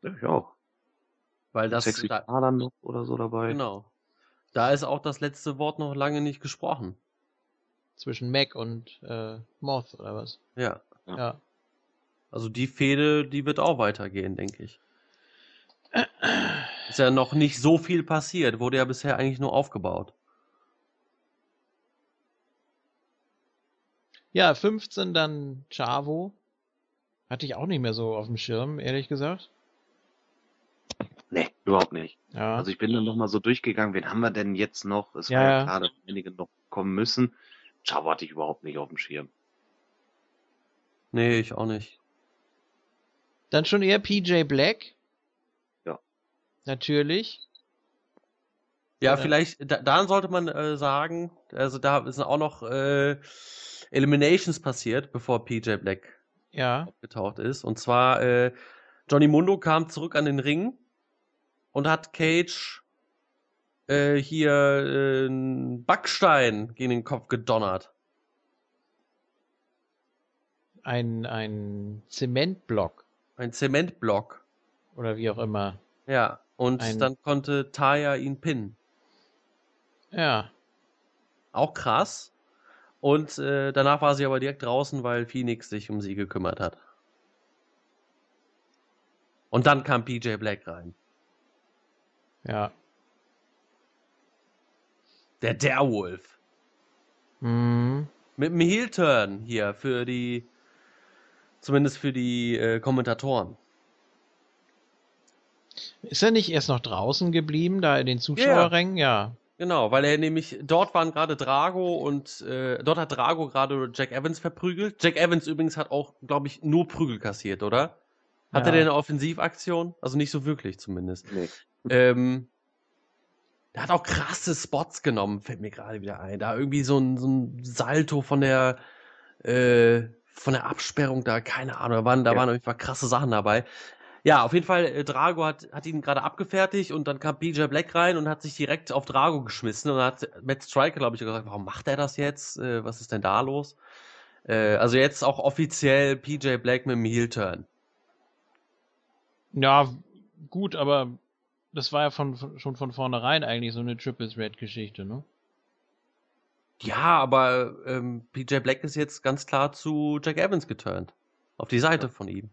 Ja, ich auch. Weil das. Sexy Da, dann noch oder so dabei. genau. Da ist auch das letzte Wort noch lange nicht gesprochen. Zwischen Mac und äh, Moth oder was? Ja. Ja. Ja. Also die Fehde, die wird auch weitergehen, denke ich. Ist ja noch nicht so viel passiert, wurde ja bisher eigentlich nur aufgebaut. Ja, 15 dann Chavo. Hatte ich auch nicht mehr so auf dem Schirm, ehrlich gesagt. Nee, überhaupt nicht. Ja. Also ich bin dann nochmal so durchgegangen, wen haben wir denn jetzt noch? Es Ja, war ja klar, dass einige noch kommen müssen. Chavo hatte ich überhaupt nicht auf dem Schirm. Nee, ich auch nicht. Dann schon eher PJ Black. Natürlich. Ja, Ja. vielleicht, da, dann sollte man äh, sagen, also da sind auch noch äh, Eliminations passiert, bevor PJ Black Ja. aufgetaucht ist. Und zwar, äh, Johnny Mundo kam zurück an den Ring und hat Cage äh, hier äh, einen Backstein gegen den Kopf gedonnert. Ein, ein Zementblock. Ein Zementblock. Oder wie auch immer. Ja. Und Ein- dann konnte Taya ihn pinnen. Ja. Auch krass. Und äh, danach war sie aber direkt draußen, weil Phoenix sich um sie gekümmert hat. Und dann kam PJ Black rein. Ja. Der Derwolf. Mhm. Mit einem Heel-Turn hier für die, zumindest für die äh, Kommentatoren. Ist er nicht erst noch draußen geblieben, da in den Zuschauerrängen? Ja. Genau, weil er nämlich, dort waren gerade Drago und äh, dort hat Drago gerade Jack Evans verprügelt. Jack Evans übrigens hat auch, glaube ich, nur Prügel kassiert, oder? Hat Ja. er denn eine Offensivaktion? Also nicht so wirklich zumindest. Nee. Ähm, der hat auch krasse Spots genommen, fällt mir gerade wieder ein. Da irgendwie so ein, so ein Salto von der äh, von der Absperrung da, keine Ahnung, da waren, da Ja. waren auf jeden Fall krasse Sachen dabei. Ja, auf jeden Fall, äh, Drago hat, hat ihn gerade abgefertigt und dann kam BJ Black rein und hat sich direkt auf Drago geschmissen und hat Matt Striker, glaube ich, gesagt, warum macht er das jetzt? Äh, was ist denn da los? Äh, also jetzt auch offiziell PJ Black mit dem Heel-Turn. Ja, gut, aber das war ja von, schon von vornherein eigentlich so eine Triple Threat Geschichte, ne? Ja, aber ähm, PJ Black ist jetzt ganz klar zu Jack Evans geturnt. Auf die Seite von ihm.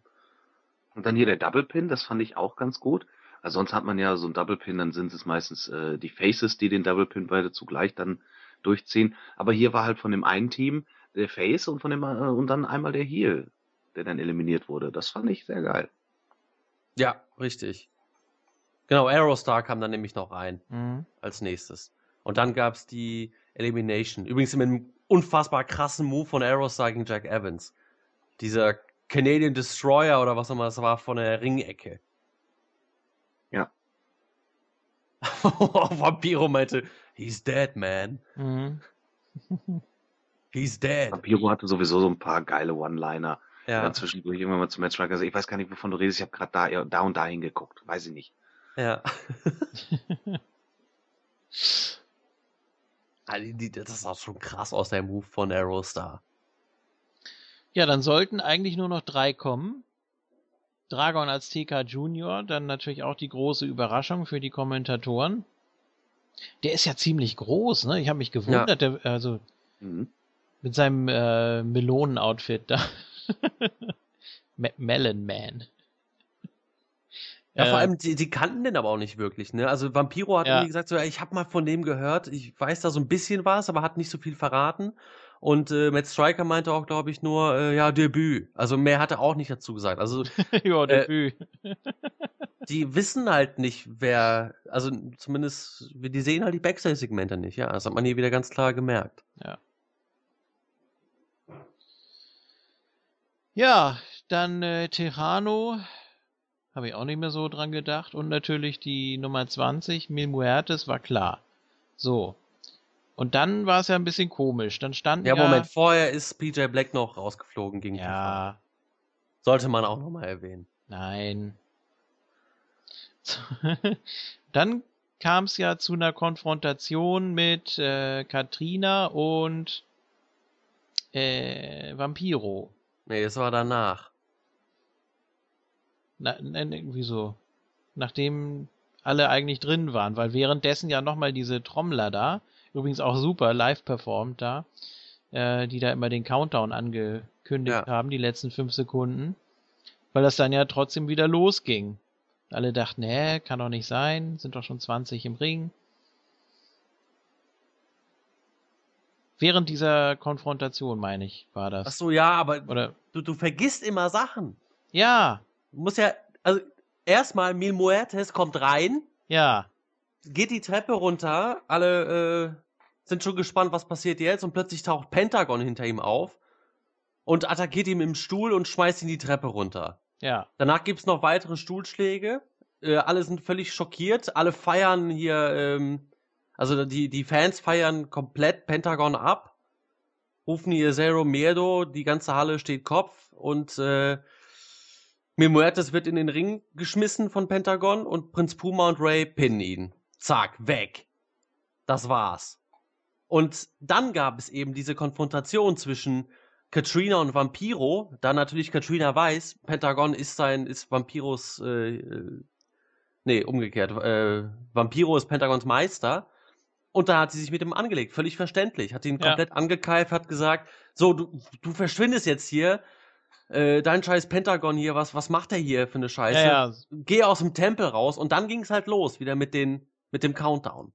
Und dann hier der Double Pin, das fand ich auch ganz gut. Also sonst hat man ja so ein Double Pin, dann sind es meistens äh, die Faces, die den Double Pin beide zugleich dann durchziehen. Aber hier war halt von dem einen Team der Face und von dem äh, und dann einmal der Heel, der dann eliminiert wurde. Das fand ich sehr geil. Ja, richtig. Genau, Aerostar kam dann nämlich noch rein Mhm. als nächstes. Und dann gab's die Elimination. Übrigens mit einem unfassbar krassen Move von Aerostar gegen Jack Evans. Dieser Canadian Destroyer oder was auch immer das war von der Ringecke. Ja. Vampiro meinte, he's dead, man. Mhm. He's dead. Vampiro hatte sowieso so ein paar geile One-Liner. Ja, Dann zwischendurch irgendwann mal zum Match also ich weiß gar nicht, wovon du redest, ich habe gerade da, da und da hingeguckt. Weiß ich nicht. ja. Das sah schon krass aus, der Move von Aerostar. Ja, dann sollten eigentlich nur noch drei kommen. Dragon als TK Junior, dann natürlich auch die große Überraschung für die Kommentatoren. Der ist ja ziemlich groß, ne? Ich habe mich gewundert, der, also Mhm. mit seinem äh, Melonen-Outfit da. Me Melon Man. Ja, vor Äh, allem, die, die kannten den aber auch nicht wirklich, ne? Also Vampiro hat Ja. irgendwie gesagt, so, ja, ich habe mal von dem gehört, ich weiß da so ein bisschen was, aber hat nicht so viel verraten. Und äh, Matt Striker meinte auch, glaube ich, nur, äh, ja, Debüt. Also mehr hat er auch nicht dazu gesagt. Also ja, äh, Debüt. die wissen halt nicht, wer, also zumindest, die sehen halt die Backstage-Segmente nicht, ja. Das hat man hier wieder ganz klar gemerkt. Ja, dann äh, Terrano. Habe ich auch nicht mehr so dran gedacht. Und natürlich die Nummer 20, Mil Muertes, war klar. So. Und dann war es ja ein bisschen komisch. Dann standen Ja, ja, Moment, vorher ist PJ Black noch rausgeflogen gegen. Ja, Sollte man auch nochmal erwähnen. nein. dann kam es ja zu einer Konfrontation mit äh, Katrina und äh, Vampiro. Nee, das war danach. Na, na, irgendwie so. Nachdem alle eigentlich drin waren, weil währenddessen ja nochmal diese Trommler da, übrigens auch super live performt da, äh, die da immer den Countdown angekündigt Ja. haben, die letzten fünf Sekunden, weil das dann ja trotzdem wieder losging. Alle dachten, hä, kann doch nicht sein, sind doch schon 20 im Ring. Während dieser Konfrontation, meine ich, war das. Ach so, ja, aber Oder, du, du vergisst immer Sachen. ja, Du musst ja, also erstmal Mil Muertes kommt rein, ja, geht die Treppe runter, alle äh, sind schon gespannt, was passiert jetzt und plötzlich taucht Pentagon hinter ihm auf und attackiert ihn im Stuhl und schmeißt ihn die Treppe runter. ja, Danach gibt's noch weitere Stuhlschläge. Äh, alle sind völlig schockiert. Alle feiern hier, ähm, also die, die Fans feiern komplett Pentagon ab. Rufen hier Zero Miedo, die ganze Halle steht Kopf und äh, Mil Muertes wird in den Ring geschmissen von Pentagon und Prinz Puma und Ray pinnen ihn. Zack, weg. Das war's. Und dann gab es eben diese Konfrontation zwischen Katrina und Vampiro, da natürlich Katrina weiß, Pentagon ist sein, ist Vampiros, äh, äh, nee, umgekehrt, äh, Vampiro ist Pentagons Meister. Und da hat sie sich mit ihm angelegt, völlig verständlich. Hat ihn Ja. komplett angekeift, hat gesagt, so, du, du verschwindest jetzt hier, äh, dein scheiß Pentagon hier, was, was macht er hier für eine Scheiße? ja, ja, Geh aus dem Tempel raus und dann ging es halt los, wieder mit den, mit dem Countdown.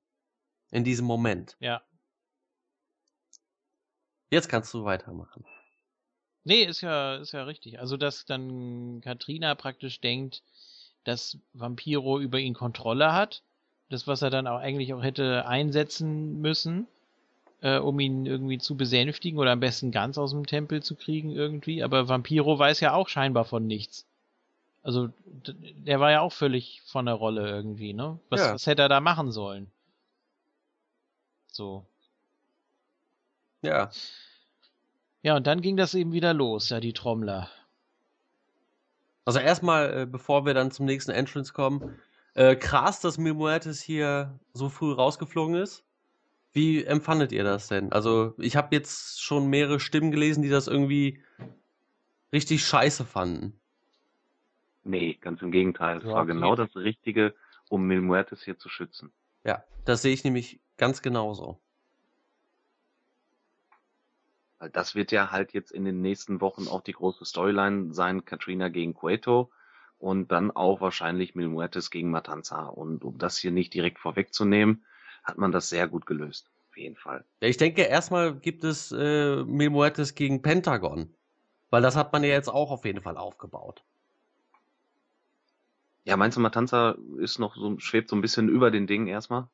In diesem Moment. ja. Jetzt kannst du weitermachen. Nee, ist ja, ist ja richtig. Also, dass dann Katrina praktisch denkt, dass Vampiro über ihn Kontrolle hat. Das, was er dann auch eigentlich auch hätte einsetzen müssen, äh, um ihn irgendwie zu besänftigen oder am besten ganz aus dem Tempel zu kriegen irgendwie. Aber Vampiro weiß ja auch scheinbar von nichts. Also, der war ja auch völlig von der Rolle irgendwie, ne? Was, Ja. was hätte er da machen sollen? So. Ja. Ja, und dann ging das eben wieder los, ja, die Trommler. Also erstmal, äh, bevor wir dann zum nächsten Entrance kommen, äh, krass, dass Mil Muertes hier so früh rausgeflogen ist. Wie empfandet ihr das denn? Also ich habe jetzt schon mehrere Stimmen gelesen, die das irgendwie richtig scheiße fanden. Nee, ganz im Gegenteil. Es Ja, war okay. genau das Richtige, um Mil Muertes hier zu schützen. Ja, das sehe ich nämlich ganz genauso. Weil das wird ja halt jetzt in den nächsten Wochen auch die große Storyline sein, Katrina gegen Cueto und dann auch wahrscheinlich Mil Muertes gegen Matanza. Und um das hier nicht direkt vorwegzunehmen, hat man das sehr gut gelöst. Auf jeden Fall. Ja, ich denke, erstmal gibt es äh, Mil Muertes gegen Pentagon. Weil das hat man ja jetzt auch auf jeden Fall aufgebaut. Ja, meinst du, Matanza ist noch so, schwebt so ein bisschen über den Dingen erstmal?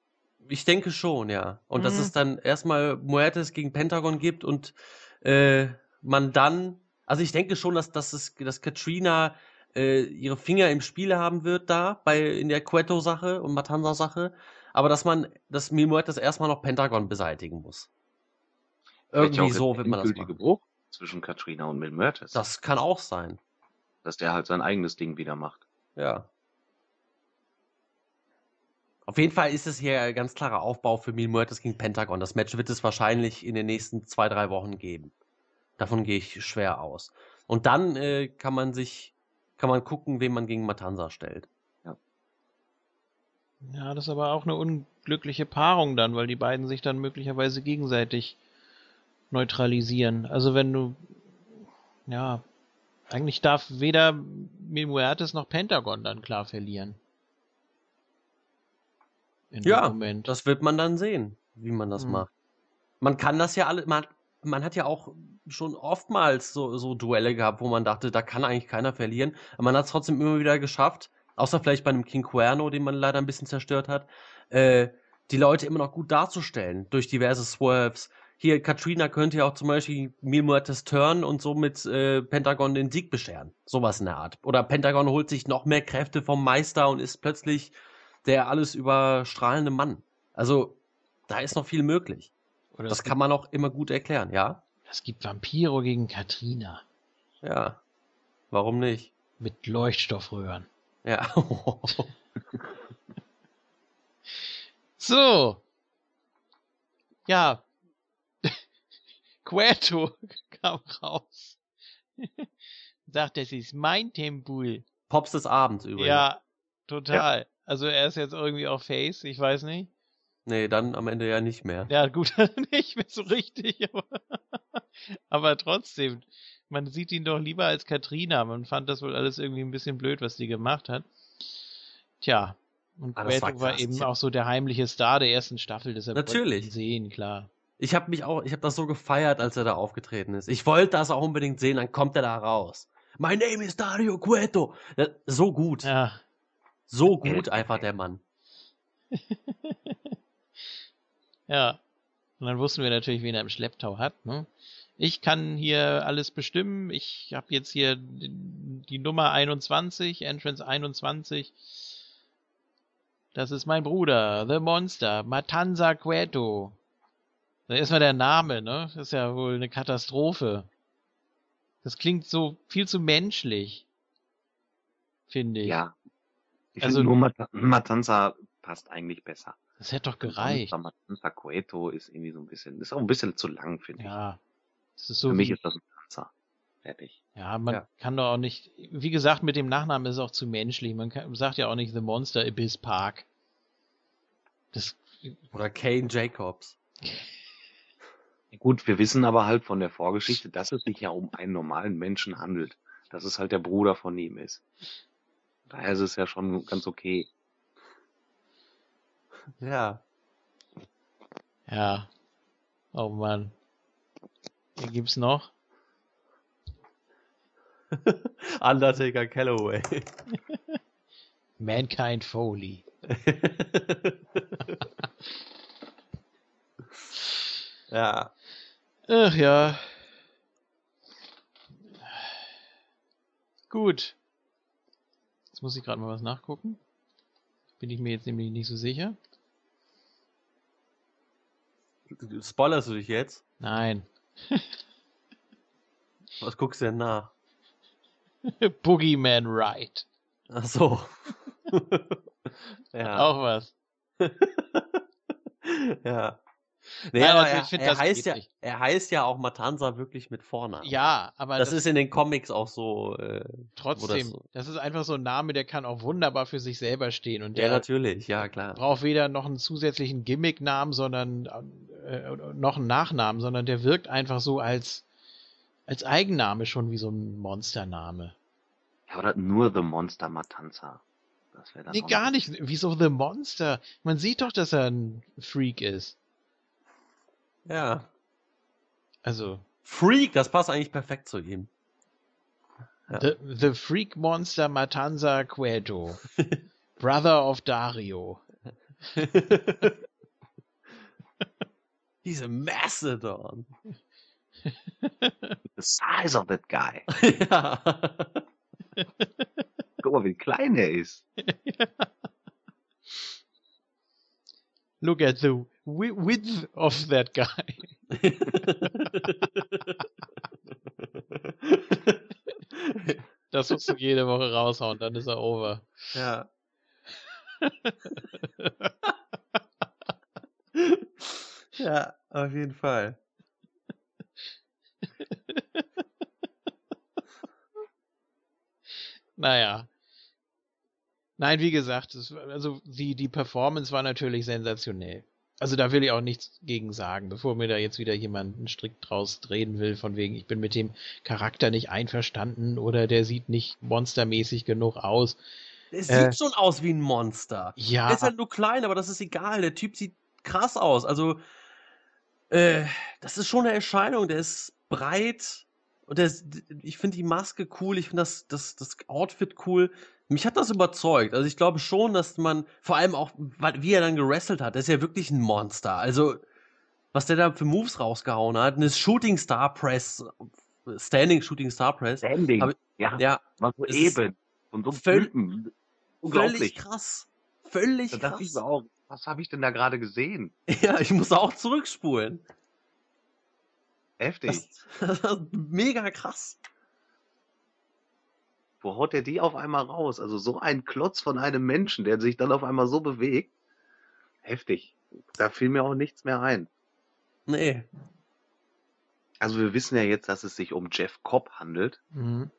Ich denke schon, ja. Und dass Mhm. es dann erstmal Muertes gegen Pentagon gibt und äh, man dann, also ich denke schon, dass, dass, es, dass Katrina äh, ihre Finger im Spiel haben wird da, bei in der Cueto-Sache und Matanza-Sache, aber dass man, dass Mil Muertes erstmal noch Pentagon beseitigen muss. Irgendwie so wird man das machen. Bruch zwischen Katrina und Mil Muertes. Das kann auch sein, Dass der halt sein eigenes Ding wieder macht. ja. Auf jeden Fall ist es hier ein ganz klarer Aufbau für Mil Muertes gegen Pentagon. Das Match wird es wahrscheinlich in den nächsten zwei, drei Wochen geben. Davon gehe ich schwer aus. Und dann äh, kann man sich, kann man gucken, wen man gegen Matanza stellt. Ja, das ist aber auch eine unglückliche Paarung dann, weil die beiden sich dann möglicherweise gegenseitig neutralisieren. Also wenn du, ja, eigentlich darf weder Mil Muertes noch Pentagon dann klar verlieren. In dem Ja, Moment. Das wird man dann sehen, wie man das Mhm. macht. Man kann das ja alle, man, man hat ja auch schon oftmals so, so Duelle gehabt, wo man dachte, da kann eigentlich keiner verlieren. Aber man hat es trotzdem immer wieder geschafft, außer vielleicht bei einem King Cuerno, den man leider ein bisschen zerstört hat, äh, die Leute immer noch gut darzustellen durch diverse Swerves. Hier, Katrina könnte ja auch zum Beispiel Mil Muertes turn und somit äh, Pentagon den Sieg bescheren. Sowas in der Art. Oder Pentagon holt sich noch mehr Kräfte vom Meister und ist plötzlich der alles überstrahlende Mann. Also, da ist noch viel möglich. Oder Das kann man auch immer gut erklären, ja? es gibt Vampiro gegen Katrina Ja. Warum nicht? mit Leuchtstoffröhren. Ja. So. Ja. Queto kam raus. Sagt, das ist mein Tempel. Pops des Abends übrigens. Ja, total. Also er ist jetzt irgendwie auch Face, ich weiß nicht. Nee, dann am Ende ja nicht mehr. Ja, gut, nicht mehr so richtig, aber, aber trotzdem. Man sieht ihn doch lieber als Katrina. Man fand das wohl alles irgendwie ein bisschen blöd, was die gemacht hat. Tja. Und Ah, war Queto war eben auch so der heimliche Star der ersten Staffel, deshalb Natürlich. sehen, klar. Ich habe mich auch, ich habe das so gefeiert, als er da aufgetreten ist. Ich wollte das auch unbedingt sehen, dann kommt er da raus. My name is Dario Cueto. Das, so gut. Ja, So gut einfach der Mann. Ja. Und dann wussten wir natürlich, wen er im Schlepptau hat. Ne? Ich kann hier alles bestimmen. Ich habe jetzt hier die Nummer 21, Entrance 21. Das ist mein Bruder, The Monster, Matanza Cueto. Da ist mal der Name, ne? Das ist ja wohl eine Katastrophe. Das klingt so viel zu menschlich. Finde ich. Ja. Ich Also- finde nur Mat Matanza passt eigentlich besser. Das hätte doch gereicht. Matanza Cueto ist irgendwie so ein bisschen, ist auch ein bisschen zu lang, finde ich. Ja. Das ist so Für mich ist das ein Panzer. Fertig. Ja, man Ja. kann doch auch nicht, wie gesagt, mit dem Nachnamen ist es auch zu menschlich. Man kann, sagt ja auch nicht The Monster Abyss Park. Das, Oder Kane Jacobs. Gut, wir wissen aber halt von der Vorgeschichte, dass es sich ja um einen normalen Menschen handelt. Dass es halt der Bruder von ihm ist. Daher ist es ja schon ganz okay. Ja. ja. Oh Mann. Wen gibt's noch? Undertaker Calloway. Mankind Foley. ja. Ach ja. Gut. Jetzt muss ich gerade mal was nachgucken. Bin ich mir jetzt nämlich nicht so sicher. Spoilerst du dich jetzt? Nein. Was guckst du denn nach? Boogeyman Ride. Ach so. ja. Auch was. ja. Nee, Nein, aber also er, ich find, er, das heißt ja, nicht. er heißt ja auch Matanza wirklich mit Vornamen. Ja, aber Das, ist in den Comics auch so. Äh, trotzdem, so- das ist einfach so ein Name, der kann auch wunderbar für sich selber stehen und ja, der natürlich, ja, klar. braucht weder noch einen zusätzlichen Gimmicknamen, sondern äh, noch einen Nachnamen, sondern der wirkt einfach so als als Eigenname schon wie so ein Monstername. Ja, oder nur The Monster Matanza. Das Nee, gar nicht. Wieso The Monster? Man sieht doch, dass er ein Freak ist. Ja. Also, Freak, das passt eigentlich perfekt zu ihm. Ja. the, the Freak Monster Matanza Cueto. Brother of Dario. He's a Mastodon. The size of that guy. ja. Guck mal, wie klein er ist. Look at the width of that guy. Das musst du jede Woche raushauen, dann ist er over. ja. ja, auf jeden Fall. Naja. Nein, wie gesagt, es, also die, die Performance war natürlich sensationell. Also da will ich auch nichts gegen sagen, bevor mir da jetzt wieder jemand einen Strick draus drehen will, von wegen, ich bin mit dem Charakter nicht einverstanden oder der sieht nicht monstermäßig genug aus. Der Äh. sieht schon aus wie ein Monster. Ja, Er ist halt nur klein, aber das ist egal. Der Typ sieht krass aus. Also, äh, das ist schon eine Erscheinung. Der ist breit und ist, ich finde die Maske cool. Ich finde das, das, das Outfit cool. Mich hat das überzeugt. Also ich glaube schon, dass man, vor allem auch, wie er dann gerestelt hat, der ist ja wirklich ein Monster. Also, was der da für Moves rausgehauen hat, eine Shooting Star Press, Standing Shooting Star Press. Standing. Aber- ja, Ja, war so eben. Und so völ- völlig krass. Völlig Da ich krass. mir auch, was habe ich denn da gerade gesehen? Ja, ich muss auch zurückspulen. Heftig. Das, mega krass. Wo haut der die auf einmal raus? Also so ein Klotz von einem Menschen, der sich dann auf einmal so bewegt. Heftig. Da fiel mir auch nichts mehr ein. Nee. Also wir wissen ja jetzt, dass es sich um Jeff Cobb handelt. Mhm.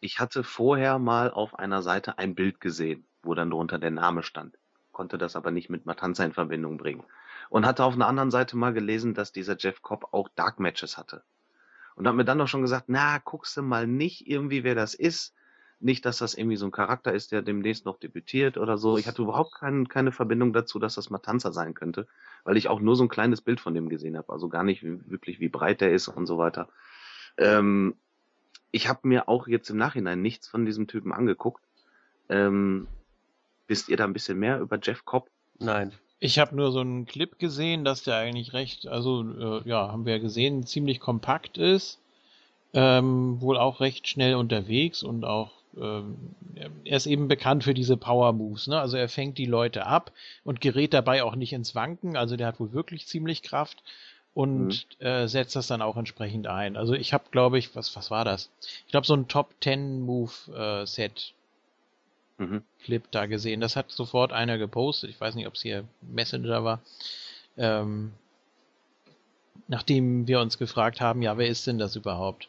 Ich hatte vorher mal auf einer Seite ein Bild gesehen, wo dann drunter der Name stand, konnte das aber nicht mit Matanza in Verbindung bringen. Und hatte auf einer anderen Seite mal gelesen, dass dieser Jeff Cobb auch Dark Matches hatte. Und hat mir dann doch schon gesagt, na, guckst du mal nicht irgendwie, wer das ist. Nicht, dass das irgendwie so ein Charakter ist, der demnächst noch debütiert oder so. Ich hatte überhaupt kein, keine Verbindung dazu, dass das Matanza sein könnte, weil ich auch nur so ein kleines Bild von dem gesehen habe. Also gar nicht wirklich, wie breit der ist und so weiter. Ähm, ich habe mir auch jetzt im Nachhinein nichts von diesem Typen angeguckt. Ähm, wisst ihr da ein bisschen mehr über Jeff Cobb? Nein. Ich habe nur so einen Clip gesehen, dass der eigentlich recht, also äh, ja, haben wir ja gesehen, ziemlich kompakt ist, ähm, wohl auch recht schnell unterwegs und auch ähm, er ist eben bekannt für diese Power Moves, ne? Also er fängt die Leute ab und gerät dabei auch nicht ins Wanken, also der hat wohl wirklich ziemlich Kraft und äh, setzt das dann auch entsprechend ein. Also ich habe, glaube ich, was was war das? Ich glaube so ein Top 10 Move äh, Set Mhm. Clip da gesehen. Das hat sofort einer gepostet. Ich weiß nicht, ob es hier Messenger war. Ähm, nachdem wir uns gefragt haben, ja, wer ist denn das überhaupt?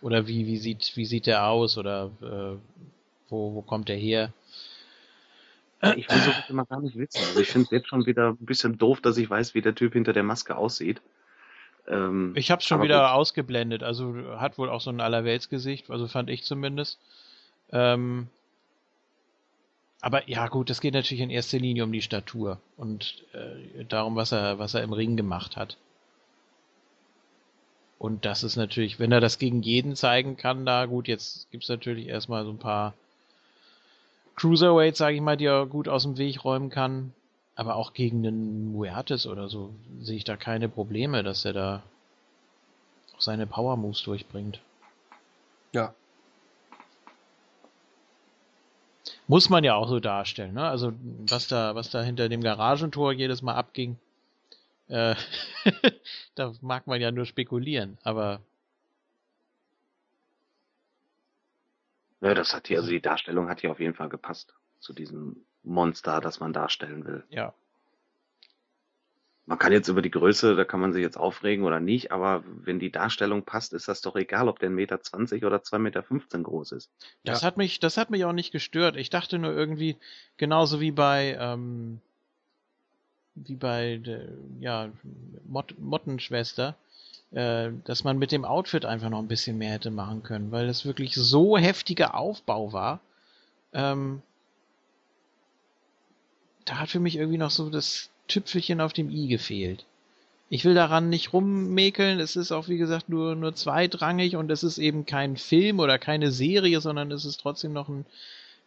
Oder wie, wie sieht, wie sieht der aus? Oder äh, wo, wo kommt der her? Ich will sowas immer gar nicht wissen. Also ich finde es jetzt schon wieder ein bisschen doof, dass ich weiß, wie der Typ hinter der Maske aussieht. Ähm, Ich habe schon aber wieder gut. ausgeblendet. Also hat wohl auch so ein Allerweltsgesicht, also fand ich zumindest. Ähm, aber ja, gut, das geht natürlich in erster Linie um die Statur und äh, darum, was er, was er im Ring gemacht hat. Und das ist natürlich, wenn er das gegen jeden zeigen kann, da gut, jetzt gibt's natürlich erstmal so ein paar Cruiserweights, sage ich mal, die er gut aus dem Weg räumen kann. Aber auch gegen einen Muertes oder so sehe ich da keine Probleme, dass er da auch seine Power Moves durchbringt. Ja. Muss man ja auch so darstellen, ne? Also was da, was da hinter dem Garagentor jedes Mal abging, äh, da mag man ja nur spekulieren, aber Ja, das hat hier, also die Darstellung hat hier auf jeden Fall gepasst zu diesem Monster, das man darstellen will. Ja. Man kann jetzt über die Größe, da kann man sich jetzt aufregen oder nicht, aber wenn die Darstellung passt, ist das doch egal, ob der 1,20 Meter oder 2,15 Meter groß ist. Das hat mich, das hat mich auch nicht gestört. Ich dachte nur irgendwie, genauso wie bei, ähm, wie bei der, ja, Mot Mottenschwester, äh, dass man mit dem Outfit einfach noch ein bisschen mehr hätte machen können, weil das wirklich so heftiger Aufbau war. Ähm, da hat für mich irgendwie noch so das Tüpfelchen auf dem i gefehlt. Ich will daran nicht rummäkeln, es ist auch wie gesagt nur, nur zweitrangig und es ist eben kein Film oder keine Serie, sondern es ist trotzdem noch ein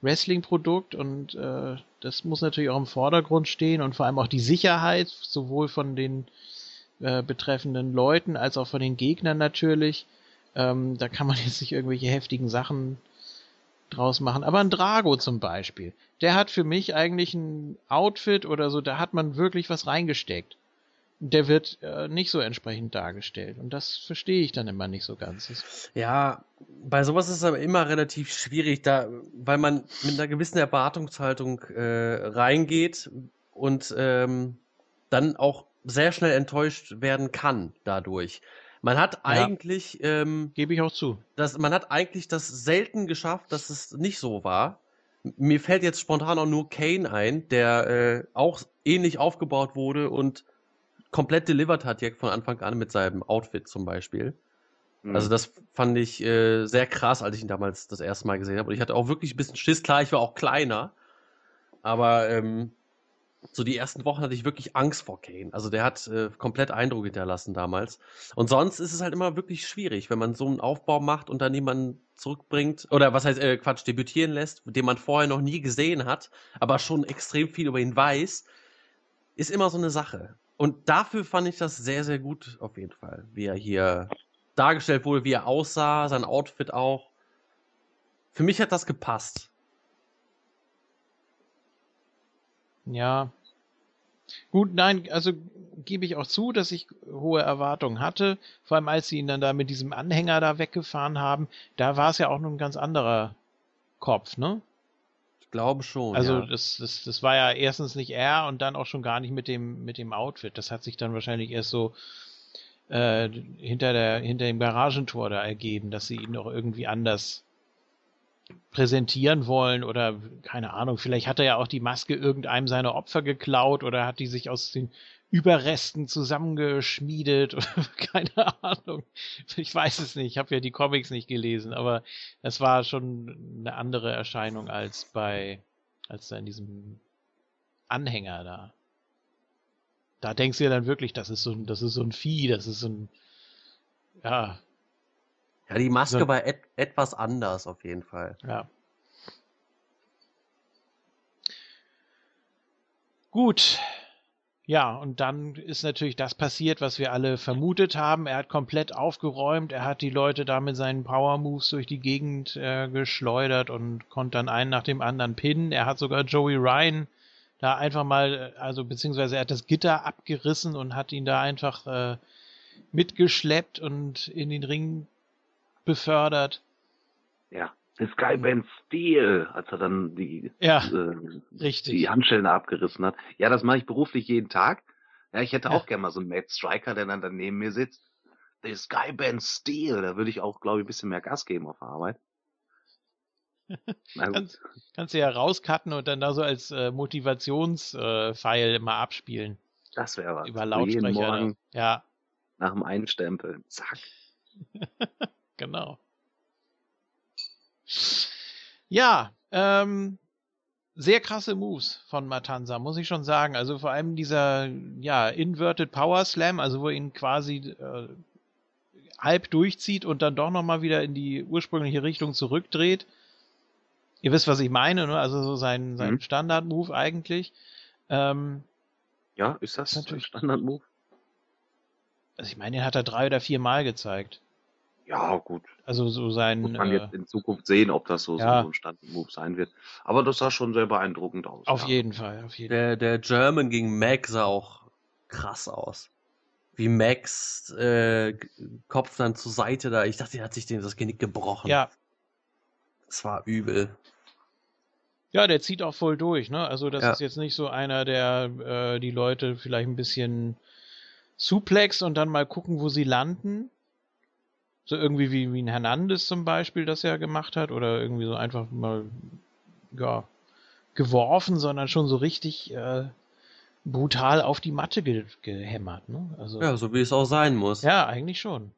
Wrestling-Produkt und äh, das muss natürlich auch im Vordergrund stehen und vor allem auch die Sicherheit, sowohl von den äh, betreffenden Leuten als auch von den Gegnern natürlich. Ähm, da kann man jetzt nicht irgendwelche heftigen Sachen draus machen. Aber ein Drago zum Beispiel, der hat für mich eigentlich ein Outfit oder so, da hat man wirklich was reingesteckt. Der wird äh, nicht so entsprechend dargestellt. Und das verstehe ich dann immer nicht so ganz. Ja, bei sowas ist es aber immer relativ schwierig, da, weil man mit einer gewissen Erwartungshaltung äh, reingeht und ähm, dann auch sehr schnell enttäuscht werden kann dadurch. Man hat eigentlich, ähm, Gebe ich auch zu. das, man hat eigentlich das selten geschafft, dass es nicht so war. Mir fällt jetzt spontan auch nur Kane ein, der äh, auch ähnlich aufgebaut wurde und komplett delivered hat jetzt von Anfang an mit seinem Outfit zum Beispiel. Hm. Also das fand ich äh, sehr krass, als ich ihn damals das erste Mal gesehen habe. Und ich hatte auch wirklich ein bisschen Schiss. Klar, ich war auch kleiner, aber ähm, so die ersten Wochen hatte ich wirklich Angst vor Kane. Also der hat äh, komplett Eindruck hinterlassen damals. Und sonst ist es halt immer wirklich schwierig, wenn man so einen Aufbau macht und dann jemanden zurückbringt, oder was heißt, äh, Quatsch, debütieren lässt, den man vorher noch nie gesehen hat, aber schon extrem viel über ihn weiß, ist immer so eine Sache. Und dafür fand ich das sehr, sehr gut auf jeden Fall, wie er hier dargestellt wurde, wie er aussah, sein Outfit auch. Für mich hat das gepasst. Ja. Gut, nein, also gebe ich auch zu, dass ich hohe Erwartungen hatte. Vor allem als sie ihn dann da mit diesem Anhänger da weggefahren haben, da war es ja auch nur ein ganz anderer Kopf, ne? Ich glaube schon. Also ja. das, das, das war ja erstens nicht er und dann auch schon gar nicht mit dem, mit dem Outfit. Das hat sich dann wahrscheinlich erst so äh, hinter der, hinter dem Garagentor da ergeben, dass sie ihn noch irgendwie anders präsentieren wollen oder keine Ahnung, vielleicht hat er ja auch die Maske irgendeinem seiner Opfer geklaut oder hat die sich aus den Überresten zusammengeschmiedet oder keine Ahnung. Ich weiß es nicht, ich habe ja die Comics nicht gelesen, aber es war schon eine andere Erscheinung als bei als da in diesem Anhänger da. Da denkst du ja dann wirklich, das ist so ein, das ist so ein Vieh, das ist so ein ja, ja, die Maske so- war et etwas anders auf jeden Fall. Ja. Gut. Ja, und dann ist natürlich das passiert, was wir alle vermutet haben. Er hat komplett aufgeräumt. Er hat die Leute da mit seinen Power Moves durch die Gegend äh, geschleudert und konnte dann einen nach dem anderen pinnen. Er hat sogar Joey Ryan da einfach mal, äh, also beziehungsweise er hat das Gitter abgerissen und hat ihn da einfach äh, mitgeschleppt und in den Ring befördert. Ja, the Skyman Steel, als er dann die, Ja, äh, richtig. die Handschellen abgerissen hat. Ja, das mache ich beruflich jeden Tag. Ja, ich hätte Ja. auch gerne mal so einen Matt Striker, der dann, neben mir sitzt. The Skyman Steel, da würde ich auch, glaube ich, ein bisschen mehr Gas geben auf der Arbeit. Kannst, kannst du ja rauscutten und dann da so als äh, Motivationspfeil äh, immer abspielen. Das wäre was. Über Lautsprecher. Jeden Morgen. Ja, nach dem Einstempeln. Zack. genau. Ja, ähm, sehr krasse Moves von Matanza, muss ich schon sagen. Also vor allem dieser, ja, Inverted Power Slam, also wo er ihn quasi äh, halb durchzieht und dann doch nochmal wieder in die ursprüngliche Richtung zurückdreht. Ihr wisst, was ich meine, ne? Also so sein, sein Mhm. Standard-Move eigentlich. Ähm, Ja, ist das Natürlich. ein Standard-Move? also ich meine, den hat er drei oder vier Mal gezeigt. Ja, gut. Also so sein, Muss man äh, jetzt in Zukunft sehen, ob das so, ja. so ein Standard-Move sein wird. Aber das sah schon sehr beeindruckend aus. auf ja. jeden Fall, auf jeden Fall. Der, der German gegen Mac sah auch krass aus. Wie Max äh, Kopf dann zur Seite da. Ich dachte, er hat sich den, das Genick gebrochen. Ja, Es war übel. Ja, der zieht auch voll durch, ne? Also das Ja. ist jetzt nicht so einer, der äh, die Leute vielleicht ein bisschen suplex und dann mal gucken, wo sie landen. So irgendwie wie, wie ein Hernandez zum Beispiel das ja gemacht hat oder irgendwie so einfach mal ja, geworfen, sondern schon so richtig äh, brutal auf die Matte ge gehämmert, ne? Also Ja, so wie es auch sein muss. ja, eigentlich schon.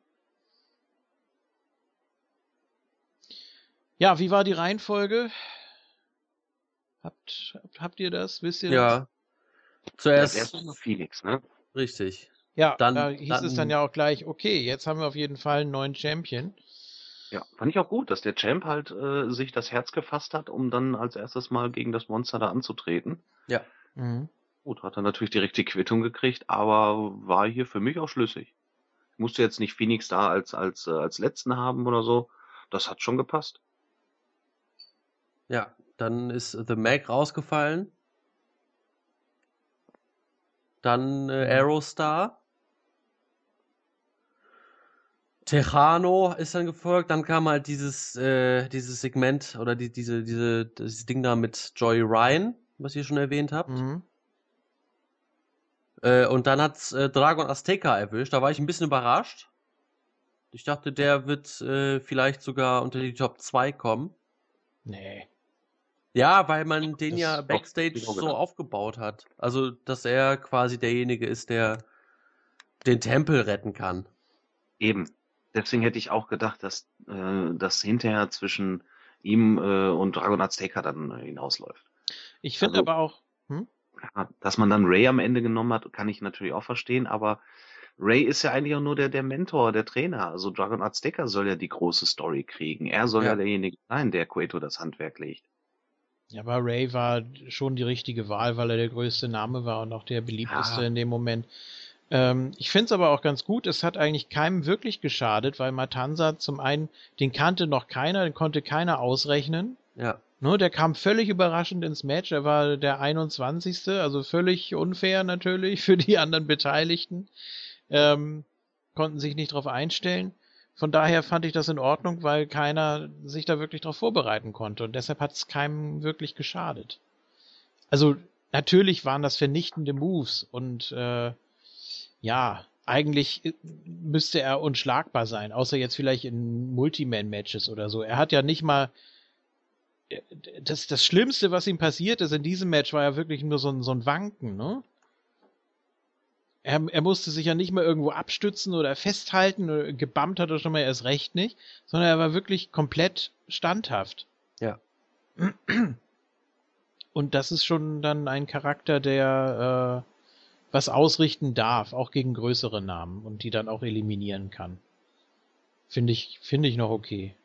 Ja, wie war die Reihenfolge? Habt, habt, habt ihr das? Wisst ihr das? Ja. Ja, Zuerst, noch Phoenix, ne? richtig. Ja, Dann- da hieß es dann- dann ja auch gleich, okay, jetzt haben wir auf jeden Fall einen neuen Champion. Ja, fand ich auch gut, dass der Champ halt äh, sich das Herz gefasst hat, um dann als erstes mal gegen das Monster da anzutreten. Ja. Mhm. Gut, hat er natürlich direkt die Quittung gekriegt, aber war hier für mich auch schlüssig. Ich musste jetzt nicht Phoenix da als, als, äh, als letzten haben oder so. Das hat schon gepasst. Ja, dann ist The Mac rausgefallen. Dann äh, Aerostar. Tejano ist dann gefolgt. Dann kam halt dieses, äh, dieses Segment oder die, diese, diese, das Ding da mit Joy Ryan, was ihr schon erwähnt habt. Mhm. Äh, und dann hat's äh, Dragon Azteca erwischt. Da war ich ein bisschen überrascht. Ich dachte, der wird äh, vielleicht sogar unter die Top 2 kommen. Nee. Ja, weil man den Das ja Backstage genau so gedacht. aufgebaut hat. Also, dass er quasi derjenige ist, der den Tempel retten kann. Eben. Deswegen hätte ich auch gedacht, dass äh, das hinterher zwischen ihm äh, und Dragon Azteca dann äh, hinausläuft. Ich finde Also- aber auch, hm? Ja, dass man dann Ray am Ende genommen hat, kann ich natürlich auch verstehen, aber Ray ist ja eigentlich auch nur der, der Mentor, der Trainer. Also Dragon Azteca soll ja die große Story kriegen. Er soll ja, Ja. derjenige sein, der Cueto das Handwerk legt. Ja, aber Ray war schon die richtige Wahl, weil er der größte Name war und auch der beliebteste Ja. in dem Moment. Ähm, ich finde es aber auch ganz gut, es hat eigentlich keinem wirklich geschadet, weil Matanza zum einen, den kannte noch keiner, den konnte keiner ausrechnen. Ja. Ne, der kam völlig überraschend ins Match, er war der 21. Also völlig unfair natürlich für die anderen Beteiligten. Ähm, konnten sich nicht darauf einstellen. Von daher fand ich das in Ordnung, weil keiner sich da wirklich darauf vorbereiten konnte. Und deshalb hat es keinem wirklich geschadet. Also natürlich waren das vernichtende Moves und äh, ja, eigentlich äh, müsste er unschlagbar sein, außer jetzt vielleicht in Multiman-Matches oder so. Er hat ja nicht mal äh, das, das Schlimmste, was ihm passiert ist in diesem Match, war ja wirklich nur so ein, so ein Wanken, ne? Er, er musste sich ja nicht mal irgendwo abstützen oder festhalten, oder gebammt hat er schon mal erst recht nicht, sondern er war wirklich komplett standhaft. Ja. Und das ist schon dann ein Charakter, der äh, was ausrichten darf, auch gegen größere Namen und die dann auch eliminieren kann. Finde ich, finde ich noch okay.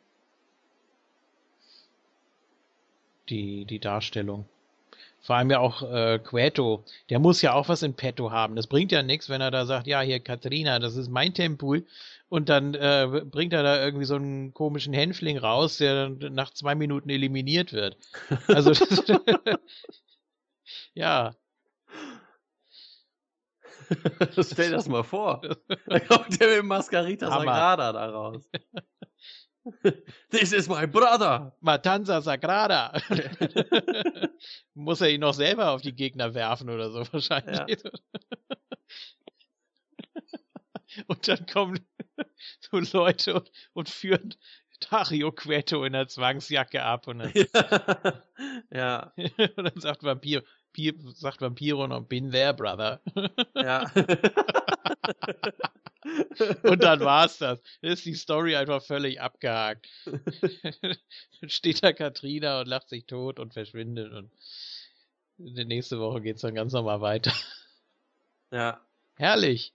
Die, die Darstellung. Vor allem ja auch äh, Queto, der muss ja auch was in petto haben. Das bringt ja nichts, wenn er da sagt, ja, hier Katrina, das ist mein Tempel. Und dann äh, bringt er da irgendwie so einen komischen Hänfling raus, der dann nach zwei Minuten eliminiert wird. Also, ja, Stell dir das mal vor. Da kommt der mit Mascarita Hammer. Sagrada da raus. This is my brother. Matanza Sagrada. Muss er ihn noch selber auf die Gegner werfen oder so wahrscheinlich. Und dann kommen so Leute und, und führen Dario Queto in der Zwangsjacke ab und dann, ja, und dann sagt Vampir, Pier, sagt Vampiro noch, bin there, brother. ja. Und dann war's das. Dann ist die Story einfach völlig abgehakt. dann steht da Katrina und lacht sich tot und verschwindet und die nächste Woche geht's dann ganz normal weiter. ja. Herrlich.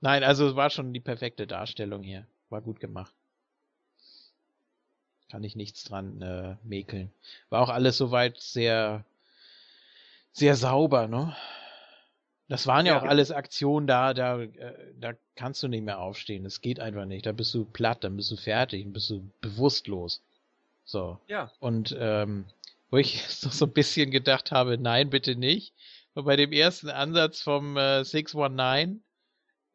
Nein, also es war schon die perfekte Darstellung hier. War gut gemacht. Kann ich nichts dran äh, mäkeln. War auch alles soweit sehr, sehr sauber, ne? Das waren ja, Ja. auch alles Aktionen da, da, äh, da kannst du nicht mehr aufstehen. Das geht einfach nicht. Da bist du platt, dann bist du fertig, dann bist du bewusstlos. So. Ja. Und ähm, wo ich so, so ein bisschen gedacht habe, nein, bitte nicht. Und bei dem ersten Ansatz vom äh, 619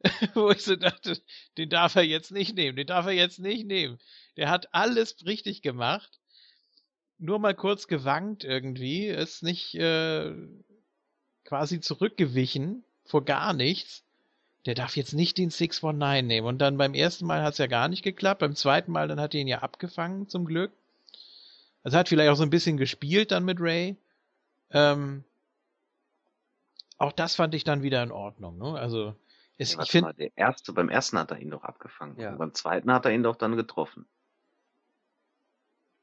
Wo ich so dachte, den darf er jetzt nicht nehmen, den darf er jetzt nicht nehmen. Der hat alles richtig gemacht. Nur mal kurz gewankt irgendwie, ist nicht äh, quasi zurückgewichen vor gar nichts. Der darf jetzt nicht den 619 nehmen. Und dann beim ersten Mal hat es ja gar nicht geklappt. Beim zweiten Mal, dann hat er ihn ja abgefangen, zum Glück. Also hat vielleicht auch so ein bisschen gespielt dann mit Ray. Ähm, auch das fand ich dann wieder in Ordnung. Ne? Also es, Ja, ich finde, mal, der erste, beim ersten hat er ihn doch abgefangen. Ja. Und beim zweiten hat er ihn doch dann getroffen.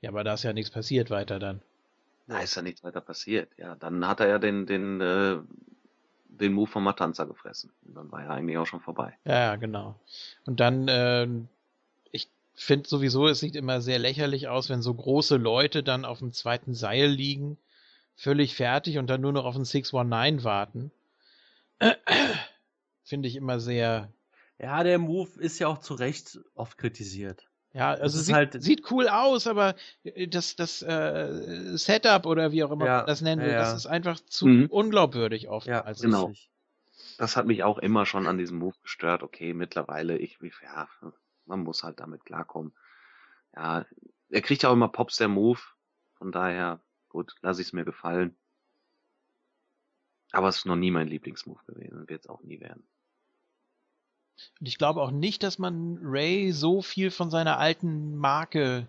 Ja, aber da ist ja nichts passiert weiter dann. Da ist ja nichts weiter passiert. Ja, dann hat er ja den, den, äh, den Move von Matanza gefressen. Und dann war ja eigentlich auch schon vorbei. Ja, ja, genau. Und dann, ähm, ich finde sowieso, es sieht immer sehr lächerlich aus, wenn so große Leute dann auf dem zweiten Seil liegen, völlig fertig und dann nur noch auf den 619 warten. Finde ich immer sehr, Ja, der Move ist ja auch zu Recht oft kritisiert. Ja, also ist sieht, halt- sieht cool aus, aber äh, das, das äh, Setup oder wie auch immer Ja, man das nennen will, ja, das ist einfach zu Mhm. unglaubwürdig oft. Ja, als genau. Das hat mich auch immer schon an diesem Move gestört. Okay, mittlerweile, ich, ja, man muss halt damit klarkommen. Ja, er kriegt ja auch immer Pops der Move. Von daher, gut, lasse ich es mir gefallen. Aber es ist noch nie mein Lieblingsmove gewesen und wird es auch nie werden. Und ich glaube auch nicht, dass man Ray so viel von seiner alten Marke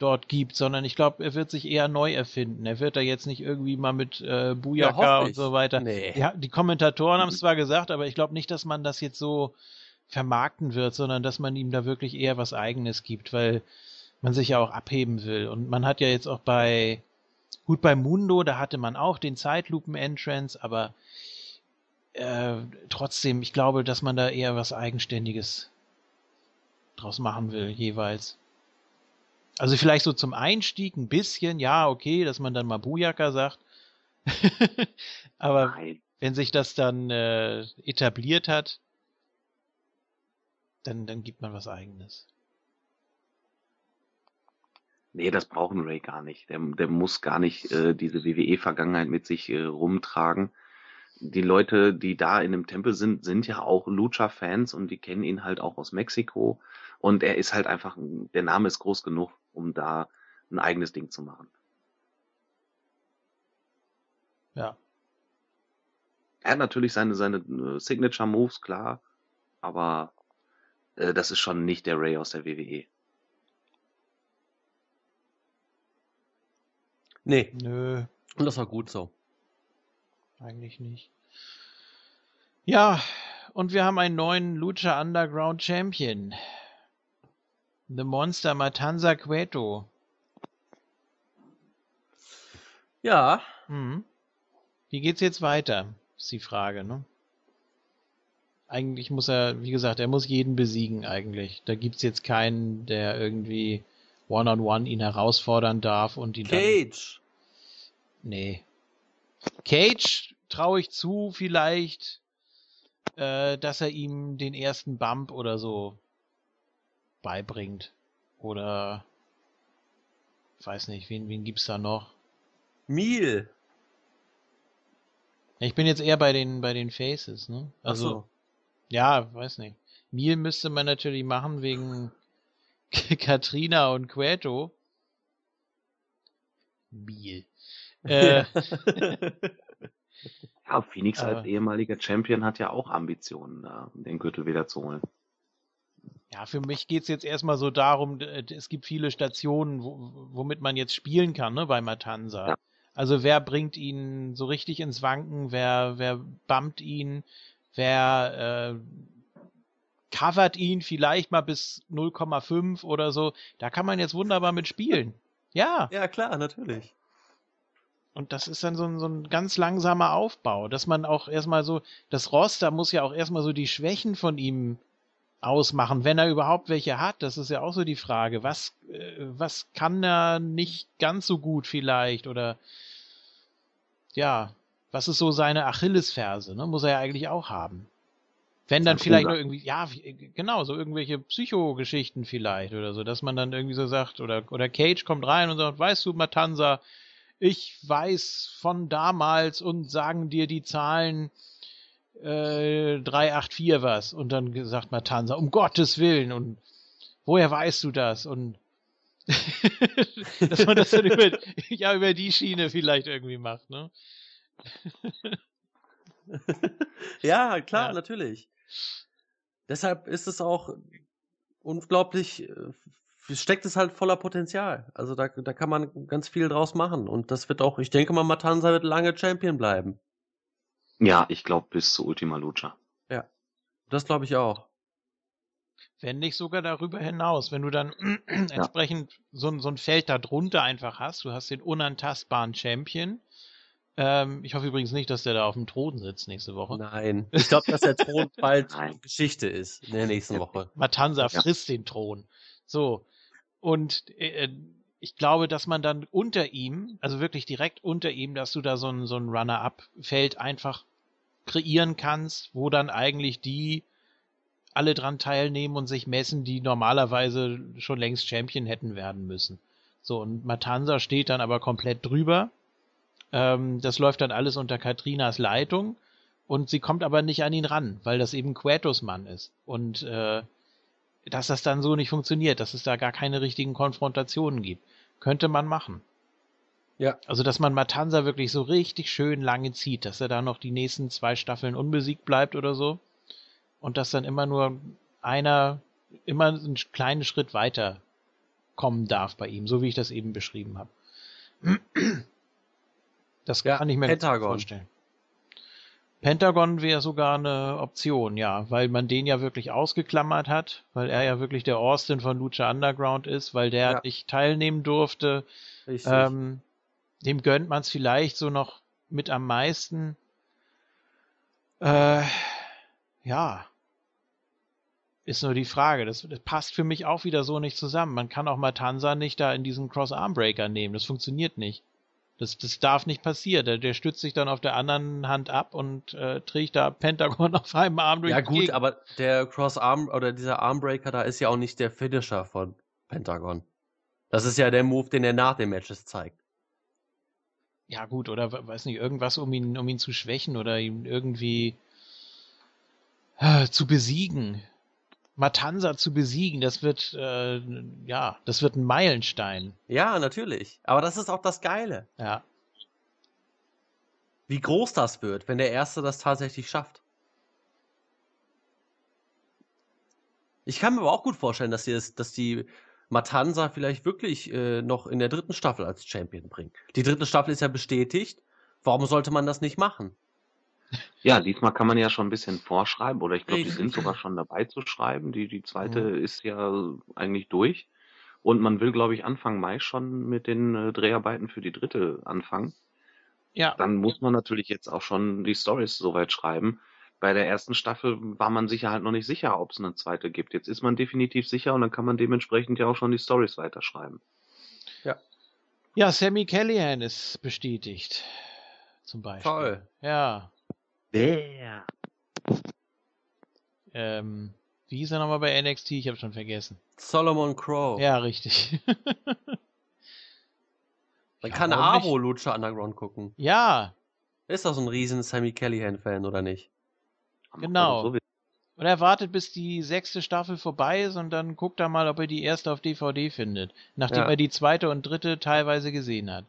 dort gibt, sondern ich glaube, er wird sich eher neu erfinden. Er wird da jetzt nicht irgendwie mal mit äh, Bujaka hoffe und so weiter. Nee. Ja, die Kommentatoren haben es zwar gesagt, aber ich glaube nicht, dass man das jetzt so vermarkten wird, sondern dass man ihm da wirklich eher was Eigenes gibt, weil man sich ja auch abheben will. Und man hat ja jetzt auch bei, gut bei Mundo, da hatte man auch den Zeitlupen-Entrance, aber äh, trotzdem, ich glaube, dass man da eher was Eigenständiges draus machen will, jeweils. Also vielleicht so zum Einstieg ein bisschen, ja, okay, dass man dann mal Bujaka sagt. aber Nein. wenn sich das dann äh, etabliert hat, dann, dann gibt man was Eigenes. Nee, das brauchen Ray gar nicht. Der, der muss gar nicht äh, diese WWE-Vergangenheit mit sich äh, rumtragen. Die Leute, die da in dem Tempel sind, sind ja auch Lucha-Fans und die kennen ihn halt auch aus Mexiko. Und er ist halt einfach, ein- der Name ist groß genug, um da ein eigenes Ding zu machen. Ja. Er hat natürlich seine, seine äh, Signature-Moves, klar, aber äh, das ist schon nicht der Ray aus der. WWE. Nee, Nö, und das war gut so. Eigentlich nicht. Ja, und wir haben einen neuen Lucha Underground Champion. The Monster Matanza Cueto. Ja, Hm. Wie geht's jetzt weiter? Ist die Frage, ne? Eigentlich muss er, wie gesagt, er muss jeden besiegen eigentlich. Da gibt's jetzt keinen, der irgendwie one-on-one ihn herausfordern darf und ihn dann Cage. Nee. Cage traue ich zu, vielleicht, äh, dass er ihm den ersten Bump oder so beibringt. Oder weiß nicht, wen, wen gibt's da noch? Ja, Ich bin jetzt eher bei den bei den Faces, ne? Also so. ja, weiß nicht. Meal müsste man natürlich machen wegen Katrina und Queto. Meal. Äh, Ja, Phoenix als ehemaliger Champion hat ja auch Ambitionen, da den Gürtel wieder zu holen. Ja, für mich geht's jetzt erstmal so darum, es gibt viele Stationen, wo, womit man jetzt spielen kann, ne, bei Matanza. Ja. Also wer bringt ihn so richtig ins Wanken, wer, wer bumpt ihn, wer äh, covert ihn vielleicht mal bis 0,5 oder so. Da kann man jetzt wunderbar mit spielen. Ja, ja, klar, natürlich. Und das ist dann so ein, so ein ganz langsamer Aufbau, dass man auch erstmal so, das Roster muss ja auch erstmal so die Schwächen von ihm ausmachen, wenn er überhaupt welche hat. Das ist ja auch so die Frage. Was, äh, was kann er nicht ganz so gut vielleicht? Oder ja, was ist so seine Achillesferse? Ne? Muss er ja eigentlich auch haben. Wenn dann vielleicht nur irgendwie, ja, wie- genau, so irgendwelche Psychogeschichten vielleicht oder so, dass man dann irgendwie so sagt, oder, oder Cage kommt rein und sagt, weißt du, Matanza, ich weiß von damals und sagen dir die Zahlen, äh, 384 was. Und dann sagt Matanza, um Gottes Willen. Und woher weißt du das? Und dass man das dann über, ja, über die Schiene vielleicht irgendwie macht, ne? ja, klar, Ja. natürlich. Deshalb ist es auch unglaublich, äh, steckt es halt voller Potenzial. Also da, da kann man ganz viel draus machen. Und das wird auch, ich denke mal, Matanza wird lange Champion bleiben. Ja, ich glaube bis zu Ultima Lucha. Das glaube ich auch. Wenn nicht sogar darüber hinaus, wenn du dann entsprechend so, ein- so ein Feld da drunter einfach hast, du hast den unantastbaren Champion. Ähm, ich hoffe übrigens nicht, dass der da auf dem Thron sitzt nächste Woche. Nein. Ich glaube, dass der Thron bald Nein. Geschichte ist in der nächsten Woche. Matanza Ja. frisst den Thron. So. Und äh, ich glaube, dass man dann unter ihm, also wirklich direkt unter ihm, dass du da so ein, so ein Runner-up-Feld einfach kreieren kannst, wo dann eigentlich die alle dran teilnehmen und sich messen, die normalerweise schon längst Champion hätten werden müssen. So, und Matanza steht dann aber komplett drüber. Ähm, das läuft dann alles unter Katrinas Leitung. Und sie kommt aber nicht an ihn ran, weil das eben Quetos Mann ist. Und äh, dass das dann so nicht funktioniert, dass es da gar keine richtigen Konfrontationen gibt. Könnte man machen. Ja. Also, dass man Matanza wirklich so richtig schön lange zieht, dass er da noch die nächsten zwei Staffeln unbesiegt bleibt oder so. Und dass dann immer nur einer immer einen kleinen Schritt weiter kommen darf bei ihm, so wie ich das eben beschrieben habe. Das Ja, kann ich mir Pentagon. vorstellen. Pentagon wäre sogar eine Option, ja, weil man den ja wirklich ausgeklammert hat, weil er ja wirklich der Austin von Lucha Underground ist, weil der Ja. nicht teilnehmen durfte. Ähm, dem gönnt man es vielleicht so noch mit am meisten. Äh, ja. Ist nur die Frage. Das, das passt für mich auch wieder so nicht zusammen. Man kann auch Matanza nicht da in diesen Cross-Arm-Breaker nehmen. Das funktioniert nicht. Das, das darf nicht passieren. Der, der stützt sich dann auf der anderen Hand ab und äh, trägt da Pentagon auf einem Arm durch ja gut, Gegend. aber der Cross-Arm oder dieser Armbreaker da ist ja auch nicht der Finisher von Pentagon. Das ist ja der Move, den er nach den Matches zeigt. Ja, gut, oder we- weiß nicht, irgendwas, um ihn, um ihn zu schwächen oder ihn irgendwie äh, zu besiegen. Matanza zu besiegen, das wird, äh, ja, das wird ein Meilenstein. Ja, natürlich. Aber das ist auch das Geile. Ja. Wie groß das wird, wenn der Erste das tatsächlich schafft. Ich kann mir aber auch gut vorstellen, dass die, das, dass die Matanza vielleicht wirklich äh, noch in der dritten Staffel als Champion bringen. Die dritte Staffel ist ja bestätigt. Warum sollte man das nicht machen? Ja, diesmal kann man ja schon ein bisschen vorschreiben, oder ich glaube, die Richtig. sind sogar schon dabei zu schreiben. Die, die zweite Mhm. ist ja eigentlich durch. Und man will, glaube ich, Anfang Mai schon mit den äh, Dreharbeiten für die dritte anfangen. Ja. Dann muss man natürlich jetzt auch schon die Stories soweit schreiben. Bei der ersten Staffel war man sicher halt noch nicht sicher, ob es eine zweite gibt. Jetzt ist man definitiv sicher und dann kann man dementsprechend ja auch schon die Stories weiterschreiben. Ja, Sammy Callahan ist bestätigt. Zum Beispiel. Toll. Ja. Wer? Ähm, wie hieß er nochmal bei NXT? Ich habe schon vergessen. Solomon Crow. Ja, richtig. Man Ja, kann Abo Lucha Underground gucken. ja, Ist doch so ein riesen Sammy Callahan-Fan, oder nicht? Genau. Und er wartet, bis die sechste Staffel vorbei ist und dann guckt er mal, ob er die erste auf DVD findet. Nachdem Ja. er die zweite und dritte teilweise gesehen hat.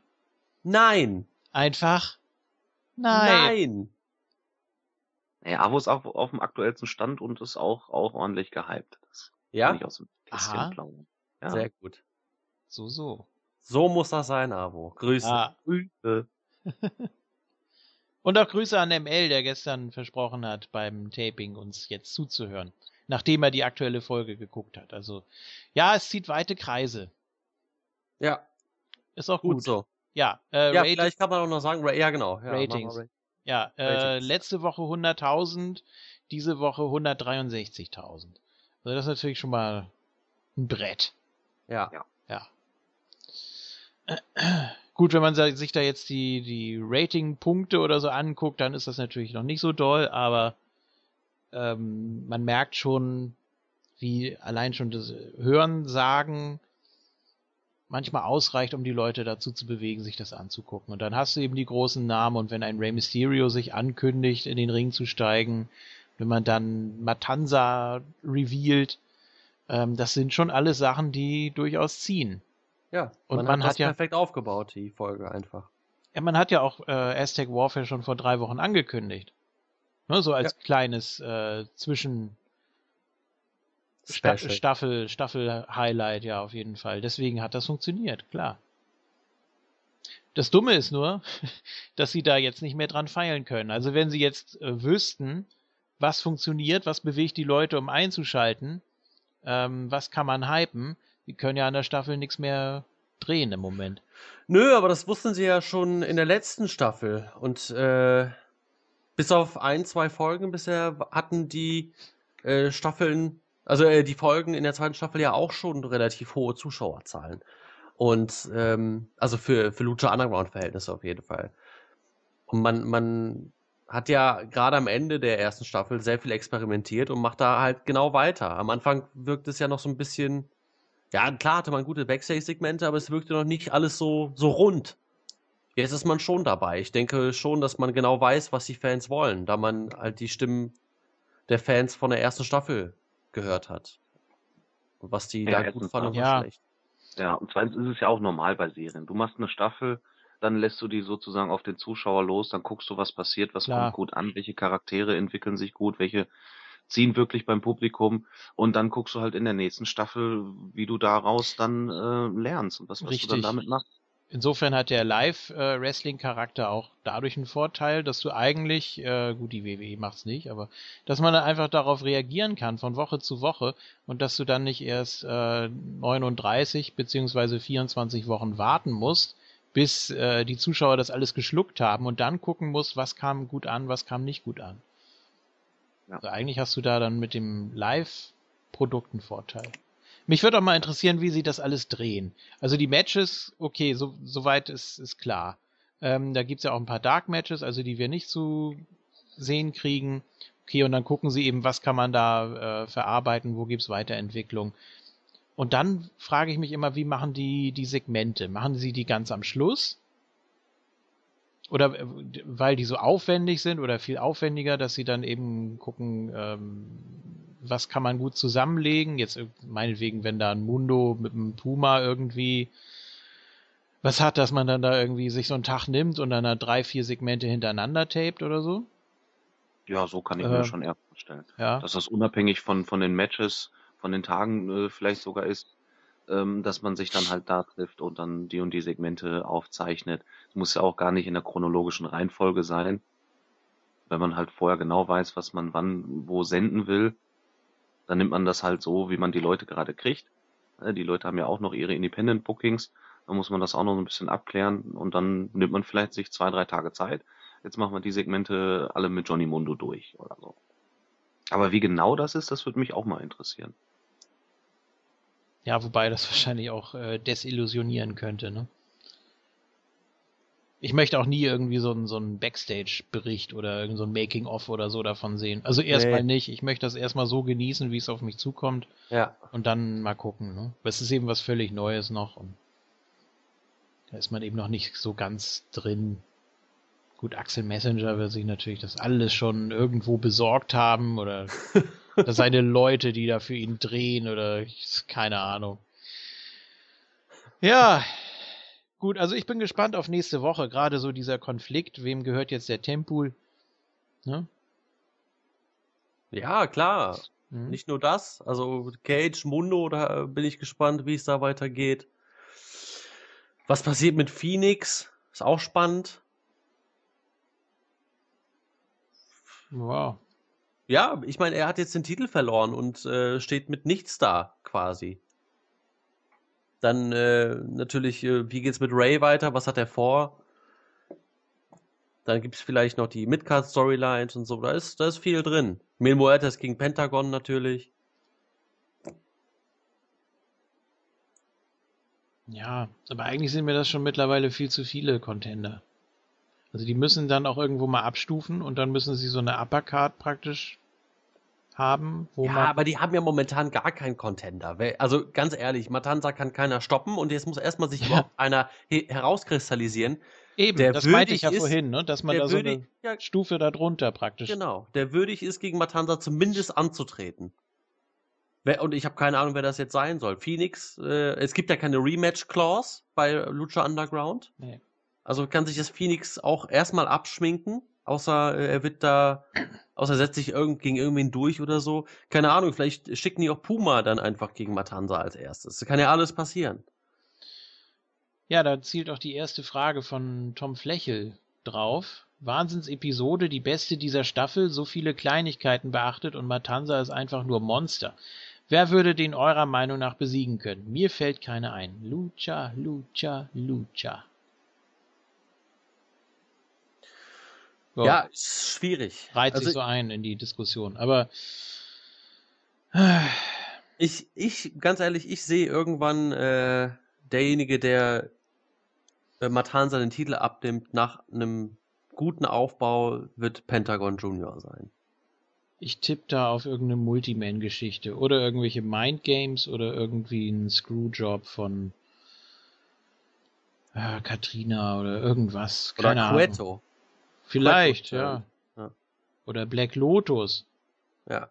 Nein! Einfach? Nein. Nein! Naja, Avo ist auch auf dem aktuellsten Stand und ist auch, auch ordentlich gehypt. Das Ja? kann ich aus dem Aha. Ja. Sehr gut. So, so. So muss das sein, Abo. Grüße. Ah. Grüße. Und auch Grüße an ML, der gestern versprochen hat, beim Taping uns jetzt zuzuhören. Nachdem er die aktuelle Folge geguckt hat. Also, ja, es zieht weite Kreise. Ja, Ist auch gut, gut. so. Ja, äh, Ja, vielleicht kann man auch noch sagen, ja genau. Ja, Ratings. Ja, äh, letzte Woche 100.000, diese Woche 163.000. Also das ist natürlich schon mal ein Brett. Ja. Ja. Ja. Gut, wenn man sich da jetzt die, die Rating-Punkte oder so anguckt, dann ist das natürlich noch nicht so doll, aber ähm, man merkt schon, wie allein schon das Hören sagen manchmal ausreicht, um die Leute dazu zu bewegen, sich das anzugucken. Und dann hast du eben die großen Namen und wenn ein Rey Mysterio sich ankündigt, in den Ring zu steigen, wenn man dann Matanza revealed, ähm, das sind schon alles Sachen, die durchaus ziehen. Ja, Und man, man hat, hat das ja- perfekt aufgebaut, die Folge einfach. Ja, man hat ja auch äh, Aztec Warfare schon vor drei Wochen angekündigt. Ne, so als kleines äh, Zwischen Sta. Staffel Staffel Highlight ja auf jeden Fall. Deswegen hat das funktioniert, klar. Das Dumme ist nur, dass sie da jetzt nicht mehr dran feilen können. Also wenn sie jetzt äh, wüssten, was funktioniert, was bewegt die Leute, um einzuschalten, ähm, was kann man hypen, die können ja an der Staffel nichts mehr drehen im Moment. Nö, aber das wussten sie ja schon in der letzten Staffel. Und äh, bis auf ein, zwei Folgen bisher hatten die äh, Staffeln, also äh, die Folgen in der zweiten Staffel ja auch schon relativ hohe Zuschauerzahlen. Und ähm, also für, für Lucha Underground-Verhältnisse auf jeden Fall. Und man, man hat ja gerade am Ende der ersten Staffel sehr viel experimentiert und macht da halt genau weiter. Am Anfang wirkt es ja noch so ein bisschen, ja, klar hatte man gute Backstage-Segmente, aber es wirkte noch nicht alles so, so rund. Jetzt ist man schon dabei. Ich denke schon, dass man genau weiß, was die Fans wollen, da man halt die Stimmen der Fans von der ersten Staffel gehört hat. Und was die Ja, da gut fanden und das. was Ja. schlecht. Ja, und zweitens ist es ja auch normal bei Serien. Du machst eine Staffel, dann lässt du die sozusagen auf den Zuschauer los, dann guckst du, was passiert, was Klar. kommt gut an, welche Charaktere entwickeln sich gut, welche ziehen wirklich beim Publikum und dann guckst du halt in der nächsten Staffel, wie du daraus dann äh, lernst und was, was du dann damit machst. Insofern hat der Live-Wrestling-Charakter auch dadurch einen Vorteil, dass du eigentlich, äh, gut, die WWE macht's nicht, aber dass man dann einfach darauf reagieren kann von Woche zu Woche und dass du dann nicht erst äh, 39 beziehungsweise 24 Wochen warten musst, bis äh, die Zuschauer das alles geschluckt haben und dann gucken musst, was kam gut an, was kam nicht gut an. Ja. Also eigentlich hast du da dann mit dem Live-Produkt einen Vorteil. Mich würde auch mal interessieren, wie sie das alles drehen. Also die Matches, okay, so, soweit ist, ist klar. Ähm, da gibt's ja auch ein paar Dark Matches, also die wir nicht zu sehen kriegen. Okay, und dann gucken sie eben, was kann man da äh, verarbeiten, wo gibt's Weiterentwicklung. Und dann frage ich mich immer, wie machen die die Segmente? Machen sie die ganz am Schluss? Oder äh, weil die so aufwendig sind oder viel aufwendiger, dass sie dann eben gucken, ähm, was kann man gut zusammenlegen? Jetzt äh, meinetwegen, wenn da ein Mundo mit einem Puma irgendwie was hat, dass man dann da irgendwie sich so einen Tag nimmt und dann da drei, vier Segmente hintereinander tapet oder so? Ja, so kann ich Äh, mir schon eher vorstellen. Ja. Dass das unabhängig von, von den Matches, von den Tagen äh, vielleicht sogar ist, ähm, dass man sich dann halt da trifft und dann die und die Segmente aufzeichnet. Es muss ja auch gar nicht in der chronologischen Reihenfolge sein. Wenn man halt vorher genau weiß, was man wann wo senden will, dann nimmt man das halt so, wie man die Leute gerade kriegt. Äh, Die Leute haben ja auch noch ihre Independent Bookings. Da muss man das auch noch ein bisschen abklären und dann nimmt man vielleicht sich zwei, drei Tage Zeit. Jetzt machen wir die Segmente alle mit Johnny Mundo durch oder so. Aber wie genau das ist, das würde mich auch mal interessieren. Ja, wobei das wahrscheinlich auch äh, desillusionieren könnte, ne? Ich möchte auch nie irgendwie so einen so einen Backstage-Bericht oder so ein Making-of oder so davon sehen. Also erstmal Nee. nicht. Ich möchte das erstmal so genießen, wie es auf mich zukommt Ja. und dann mal gucken, ne? Es ist eben was völlig Neues noch und da ist man eben noch nicht so ganz drin. Gut, Axel Messenger wird sich natürlich das alles schon irgendwo besorgt haben oder seine Leute, die da für ihn drehen oder ich- keine Ahnung. Ja, gut, also ich bin gespannt auf nächste Woche. Gerade so dieser Konflikt, wem gehört jetzt der Tempul? Ne? Ja, klar. Mhm. Nicht nur das, also Cage, Mundo, da bin ich gespannt, wie es da weitergeht. Was passiert mit Phoenix? Ist auch spannend. Wow. Ja, ich meine, er hat jetzt den Titel verloren und äh, steht mit nichts da, quasi. Dann äh, natürlich, äh, wie geht's mit Ray weiter? Was hat er vor? Dann gibt's vielleicht noch die Midcard-Storylines und so. Da ist, da ist viel drin. Mil Muertes gegen Pentagon natürlich. Ja, aber eigentlich sind mir das schon mittlerweile viel zu viele Contender. Also die müssen dann auch irgendwo mal abstufen und dann müssen sie so eine Uppercard praktisch haben, wo ja, man. aber die haben ja momentan gar keinen Contender. Also ganz ehrlich, Matanza kann keiner stoppen und jetzt muss erstmal sich Ja. überhaupt einer he- herauskristallisieren. Eben, der das meinte ich ja ist- vorhin, ne? dass man da so würdig- eine ja, Stufe darunter praktisch. genau, der würdig ist, gegen Matanza zumindest anzutreten. Und ich habe keine Ahnung, wer das jetzt sein soll. Phoenix, äh, es gibt ja keine Rematch-Clause bei Lucha Underground. Nee. Also kann sich das Phoenix auch erstmal abschminken, außer äh, er wird da, außer er setzt sich irgend, gegen irgendwen durch oder so. Keine Ahnung, vielleicht schicken die auch Puma dann einfach gegen Matanza als erstes. Das kann ja alles passieren. Ja, da zielt auch die erste Frage von Tom Flechel drauf. Wahnsinnsepisode, die beste dieser Staffel, so viele Kleinigkeiten beachtet und Matanza ist einfach nur Monster. Wer würde den eurer Meinung nach besiegen können? Mir fällt keiner ein. Lucha, Lucha, Lucha. So, Ja, ist schwierig. reiht Also sich so ein in die Diskussion. Aber ich, ich, ganz ehrlich, ich sehe irgendwann äh, derjenige, der äh, Matanza den Titel abnimmt, nach einem guten Aufbau, wird Pentagon Junior sein. Ich tippe da auf irgendeine Multiman-Geschichte oder irgendwelche Mindgames oder irgendwie einen Screwjob von äh, Katrina oder irgendwas. Oder Keine Ahnung. Cueto. Vielleicht, ja. ja. Oder Black Lotus. Ja.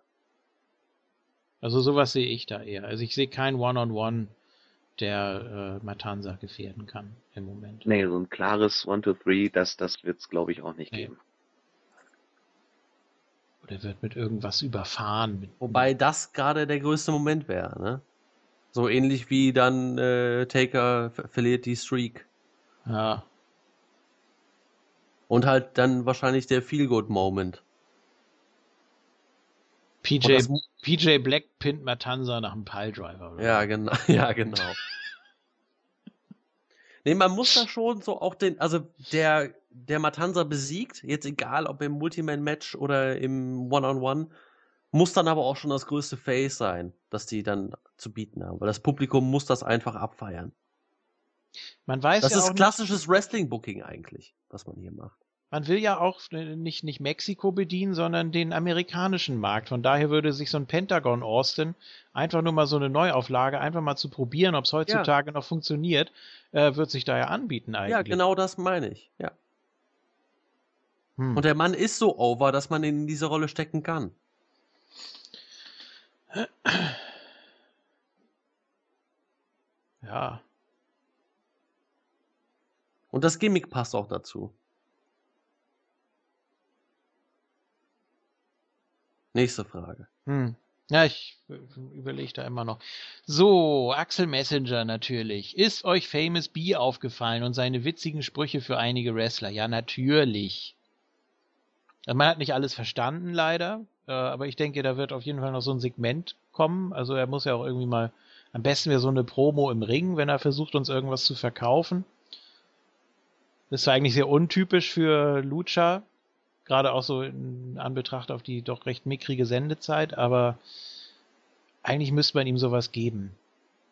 Also sowas sehe ich da eher. Also ich sehe kein One-on-One, der äh, Matanza gefährden kann im Moment. Nee, so ein klares One, Two, Three, das, das wird's, glaube ich, auch nicht Nee. geben. Oder wird mit irgendwas überfahren. Mit, Wobei das gerade der größte Moment wäre, ne? So ähnlich wie dann äh, Taker ver- verliert die Streak. Ja, Und halt dann wahrscheinlich der Feel-Good-Moment. PJ, das PJ Black pinnt Matanza nach einem Piledriver. Ja, genau. Ja, genau. nee, man muss da schon so auch den, also der, der Matanza besiegt, jetzt egal ob im Multiman-Match oder im One-on-One, muss dann aber auch schon das größte Face sein, das die dann zu bieten haben. Weil das Publikum muss das einfach abfeiern. Man weiß Das ja ist klassisches Wrestling-Booking eigentlich, was man hier macht. man will ja auch nicht, nicht Mexiko bedienen, sondern den amerikanischen Markt. Von daher würde sich so ein Pentagon Austin einfach nur mal so eine Neuauflage, einfach mal zu probieren, ob es heutzutage noch funktioniert, äh, wird sich da ja anbieten eigentlich. Ja, genau das meine ich. Ja. Hm. Und der Mann ist so over, dass man ihn in diese Rolle stecken kann. ja. Und das Gimmick passt auch dazu. Nächste Frage. Hm. Ja, ich überlege da immer noch. So, Axel Messenger natürlich. Ist euch Famous B aufgefallen und seine witzigen Sprüche für einige Wrestler? Ja, natürlich. Also man hat nicht alles verstanden, leider. Äh, aber ich denke, da wird auf jeden Fall noch so ein Segment kommen. Also er muss ja auch irgendwie mal, am besten wäre so eine Promo im Ring, wenn er versucht, uns irgendwas zu verkaufen. Das ist zwar eigentlich sehr untypisch für Lucha, gerade auch so in Anbetracht auf die doch recht mickrige Sendezeit, aber eigentlich müsste man ihm sowas geben.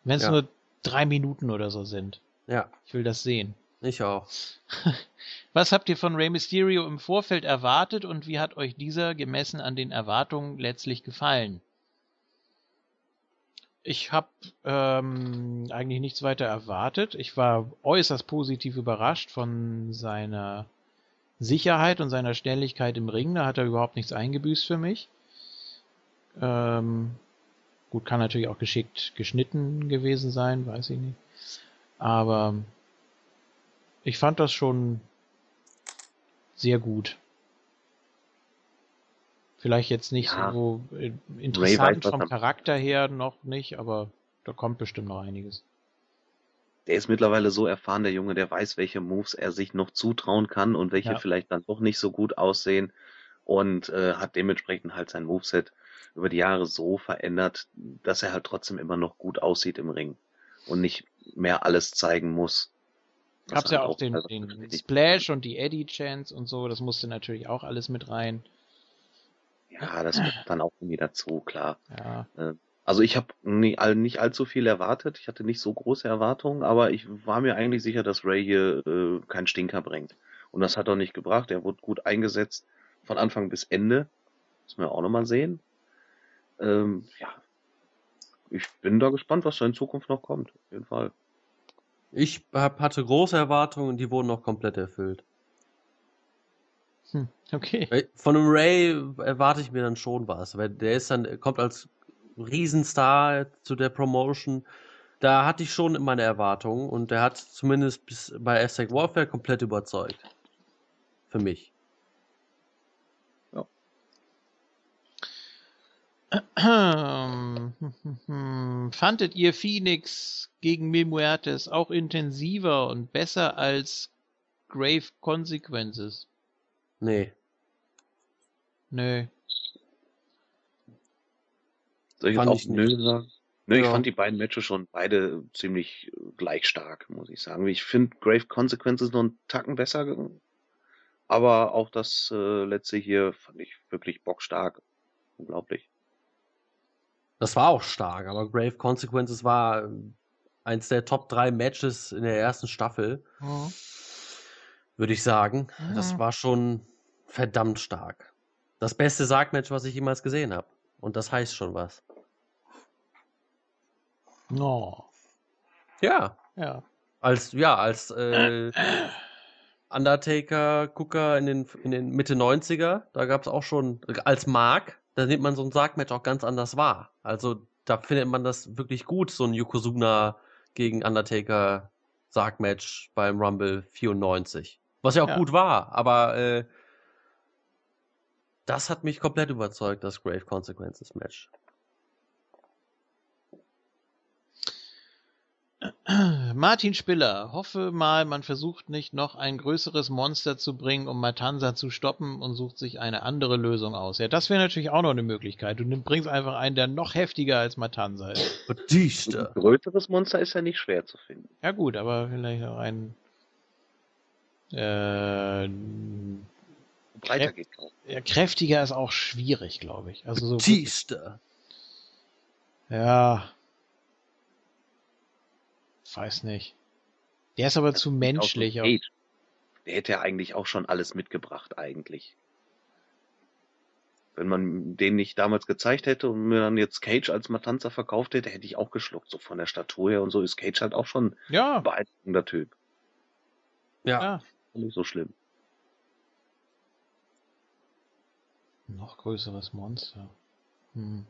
Wenn es Ja. nur drei Minuten oder so sind. Ja, Ich will das sehen. ich auch. Was habt ihr von Rey Mysterio im Vorfeld erwartet und wie hat euch dieser gemessen an den Erwartungen letztlich gefallen? Ich habe ähm, eigentlich nichts weiter erwartet. Ich war äußerst positiv überrascht von seiner Sicherheit und seiner Schnelligkeit im Ring. Da hat er überhaupt nichts eingebüßt für mich. Ähm, gut, kann natürlich auch geschickt geschnitten gewesen sein, weiß ich nicht. Aber ich fand das schon sehr gut. Vielleicht jetzt nicht Ja. so äh, weiß, interessant was vom er- Charakter her noch nicht, aber da kommt bestimmt noch einiges. Der ist mittlerweile so erfahren, der Junge, der weiß, welche Moves er sich noch zutrauen kann und welche Ja. vielleicht dann doch nicht so gut aussehen und äh, hat dementsprechend halt sein Moveset über die Jahre so verändert, dass er halt trotzdem immer noch gut aussieht im Ring und nicht mehr alles zeigen muss. Gab's ja halt auch den, den Splash und die Eddie Chance und so, das musste natürlich auch alles mit rein. Ja, das kommt dann auch irgendwie dazu, klar. Ja, Also ich habe nie, all, nicht allzu viel erwartet. Ich hatte nicht so große Erwartungen, aber ich war mir eigentlich sicher, dass Ray hier äh, keinen Stinker bringt. Und das hat er nicht gebracht. Er wurde gut eingesetzt von Anfang bis Ende. Müssen wir auch nochmal sehen. Ähm, ja, ich bin da gespannt, was da in Zukunft noch kommt. Auf jeden Fall. Ich hab, hatte große Erwartungen und die wurden noch komplett erfüllt. Okay. Von einem Ray erwarte ich mir dann schon was, weil der ist dann, kommt als Riesenstar zu der Promotion. Da hatte ich schon meine Erwartungen und der hat zumindest bis bei Aztec Warfare komplett überzeugt. Für mich. Fandet ihr Phoenix gegen Mil Muertes auch intensiver und besser als Grave Consequences? Nee. Nö. Soll ich Fand jetzt ich auch nö nicht. sagen? Nö, ich Ja. fand die beiden Matches schon beide ziemlich äh, gleich stark, muss ich sagen. Ich finde Grave Consequences noch einen Tacken besser, aber auch das äh, letzte hier fand ich wirklich bockstark. Unglaublich. Das war auch stark, aber Grave Consequences war ähm, eins der Top 3 Matches in der ersten Staffel, Ja. würde ich sagen. Das Mhm. war schon verdammt stark. Das beste Sargmatch, was ich jemals gesehen habe. Und das heißt schon was. No. Ja, Ja. als ja, als äh, Undertaker Gucker in den in den Mitte 90er, da gab es auch schon als Mark, da nimmt man so ein Sargmatch auch ganz anders wahr. Also da findet man das wirklich gut, so ein Yokozuna gegen Undertaker Sargmatch beim Rumble 94. Was ja auch Ja. gut war, aber äh, das hat mich komplett überzeugt, das Grave Consequences Match. Martin Spiller, hoffe mal, man versucht nicht noch ein größeres Monster zu bringen, um Matanza zu stoppen und sucht sich eine andere Lösung aus. Ja, das wäre natürlich auch noch eine Möglichkeit. Du nimm- bringst einfach einen, der noch heftiger als Matanza ist. Ein Batista. größeres Monster ist ja nicht schwer zu finden. Ja gut, aber vielleicht auch ein äh, Breiter Kräf- geht ja, kräftiger ist auch schwierig, glaube ich. Also so Batista. ja, weiß nicht. Der ist aber zu menschlich. So. Der hätte ja eigentlich auch schon alles mitgebracht, eigentlich. Wenn man den nicht damals gezeigt hätte und mir dann jetzt Cage als Matanza verkauft hätte, hätte ich auch geschluckt. So von der Statur her und so ist Cage halt auch schon Ja, ein beeindruckender Typ. Ja. ja. Nicht so schlimm. Noch größeres Monster. Hm.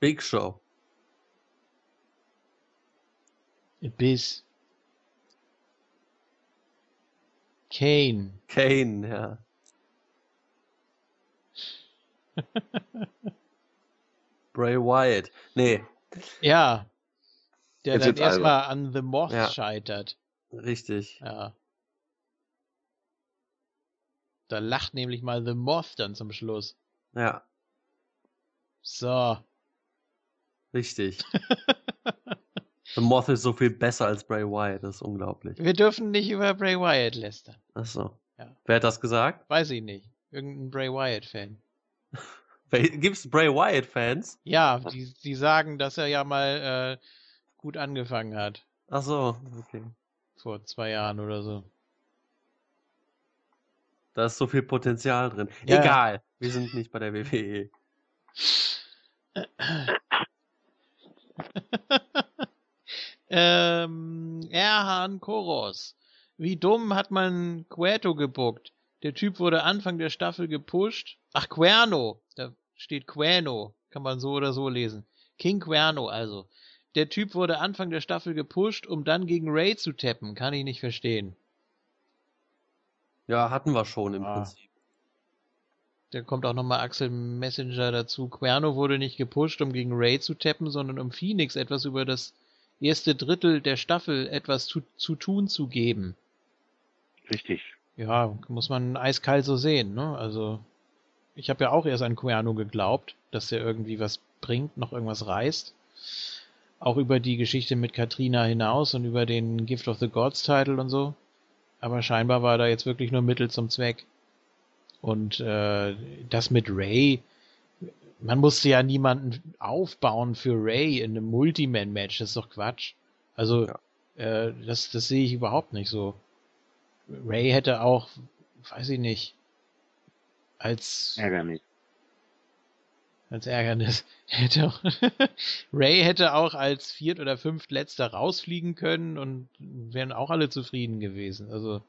Big Show. Abyss. Kane. Kane, ja. Bray Wyatt. Nee, Ja. Der Jetzt dann erstmal an The Moth Ja. scheitert. richtig. Ja. Da lacht nämlich mal The Moth dann zum Schluss. Ja, So. richtig. The Moth ist so viel besser als Bray Wyatt, das ist unglaublich. Wir dürfen nicht über Bray Wyatt lästern. Achso. Ja. Wer hat das gesagt? Weiß ich nicht. Irgendein Bray Wyatt-Fan. Gibt's Bray Wyatt-Fans? Ja, die, die sagen, dass er ja mal äh, gut angefangen hat. Achso, okay. Vor zwei Jahren oder so. Da ist so viel Potenzial drin. Ja. Egal, wir sind nicht bei der. WWE. ähm, Erhan Koros. Wie dumm hat man Cueto gebuckt? Der Typ wurde Anfang der Staffel gepusht. Ach, Cuerno. Da steht Cuerno. Kann man so oder so lesen. King Cuerno also. Der Typ wurde Anfang der Staffel gepusht, um dann gegen Ray zu tappen. Kann ich nicht verstehen. Ja, hatten wir schon im Ah. Prinzip. Da kommt auch nochmal Axel Messenger dazu. Cuerno wurde nicht gepusht, um gegen Ray zu tappen, sondern um Phoenix etwas über das erste Drittel der Staffel etwas zu, zu tun zu geben. Richtig. Ja, muss man eiskalt so sehen, ne? Also, ich habe ja auch erst an Cuerno geglaubt, dass er irgendwie was bringt, noch irgendwas reißt. Auch über die Geschichte mit Katrina hinaus und über den Gift of the Gods Title und so. Aber scheinbar war da jetzt wirklich nur Mittel zum Zweck. Und äh, das mit Ray, man musste ja niemanden aufbauen für Ray in einem Multiman-Match, das ist doch Quatsch. Also, äh, das, das sehe ich überhaupt nicht so. Ray hätte auch, weiß ich nicht, als, Ärgerlich. Als Ärgernis. Hätte auch Ray hätte auch als viert oder fünftletzter rausfliegen können und wären auch alle zufrieden gewesen. Also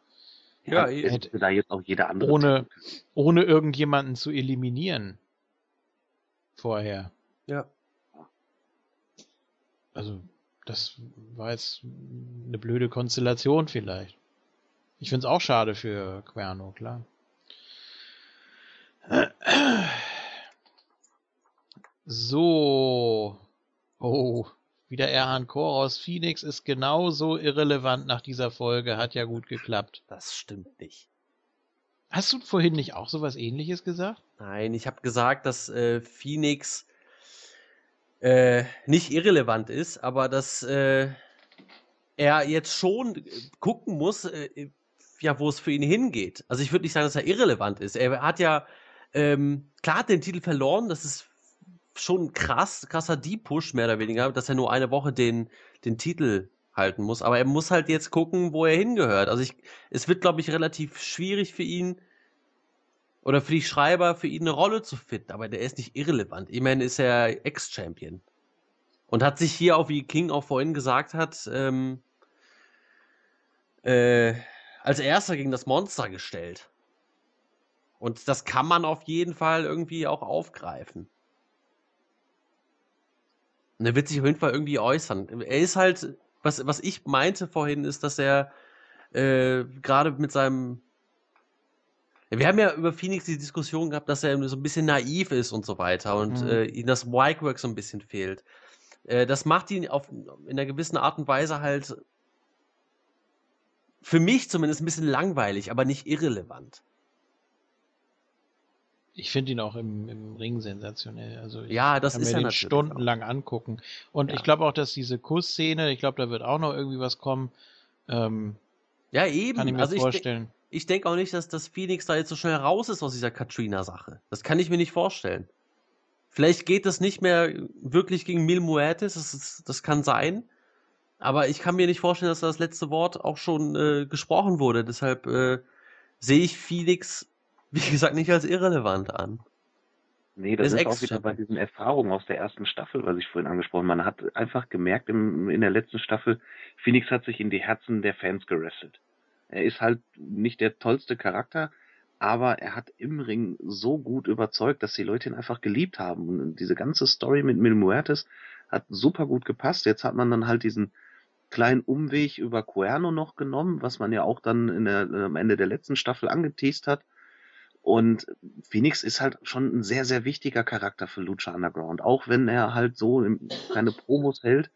Ja, Ja, hätte da jetzt auch jeder andere. ohne, ohne irgendjemanden zu eliminieren. Vorher. Ja. Also, das war jetzt eine blöde Konstellation vielleicht. Ich find's auch schade für Querno, klar. So. Oh. Wieder Erhan Koros. Phoenix ist genauso irrelevant nach dieser Folge. Hat ja gut geklappt. Das stimmt nicht. Hast du vorhin nicht auch sowas ähnliches gesagt? Nein, ich habe gesagt, dass äh, Phoenix äh, nicht irrelevant ist, aber dass äh, er jetzt schon gucken muss, äh, ja, wo es für ihn hingeht. Also ich würde nicht sagen, dass er irrelevant ist. Er hat ja ähm, klar den Titel verloren. Das ist schon krass, krasser Deep-Push mehr oder weniger, dass er nur eine Woche den den Titel halten muss. Aber er muss halt jetzt gucken, wo er hingehört. Also ich, es wird, glaube ich, relativ schwierig für ihn oder für die Schreiber, für ihn eine Rolle zu finden. Aber der ist nicht irrelevant. Immerhin ist er Ex-Champion. Und hat sich hier auch, wie King auch vorhin gesagt hat, ähm, äh, als erster gegen das Monster gestellt. Und das kann man auf jeden Fall irgendwie auch aufgreifen. Und er wird sich auf jeden Fall irgendwie äußern. Er ist halt, was, was ich meinte vorhin, ist, dass er äh, gerade mit seinem. Ja, wir haben ja über Phoenix die Diskussion gehabt, dass er so ein bisschen naiv ist und so weiter und Mhm. äh, ihm das Wikework so ein bisschen fehlt. Äh, das macht ihn auf, in einer gewissen Art und Weise halt für mich zumindest ein bisschen langweilig, aber nicht irrelevant. Ich finde ihn auch im, im Ring sensationell. Also ich Ja, das kann ist mir den stundenlang angucken. Und Ja. ich glaube auch, dass diese Kussszene, ich glaube, da wird auch noch irgendwie was kommen. Ähm, Ja, eben. kann ich mir also ich, vorstellen. ich denke auch nicht, dass das Phoenix da jetzt so schnell raus ist aus dieser Katrina-Sache. Das kann ich mir nicht vorstellen. Vielleicht geht das nicht mehr wirklich gegen Mil Muertes, das, ist, das kann sein. Aber ich kann mir nicht vorstellen, dass das letzte Wort auch schon äh, gesprochen wurde. Deshalb äh, sehe ich Phoenix, wie gesagt, nicht als irrelevant an. Nee, das Das ist auch wieder bei diesen Erfahrungen aus der ersten Staffel, was ich vorhin angesprochen habe. Man hat einfach gemerkt im, in der letzten Staffel, Phoenix hat sich in die Herzen der Fans gerasselt. Er ist halt nicht der tollste Charakter, aber er hat im Ring so gut überzeugt, dass die Leute ihn einfach geliebt haben. Und diese ganze Story mit Mil Muertes hat super gut gepasst. Jetzt hat man dann halt diesen kleinen Umweg über Cuerno noch genommen, was man ja auch dann der, am Ende der letzten Staffel angeteased hat. Und Phoenix ist halt schon ein sehr, sehr wichtiger Charakter für Lucha Underground, auch wenn er halt so keine Promos hält,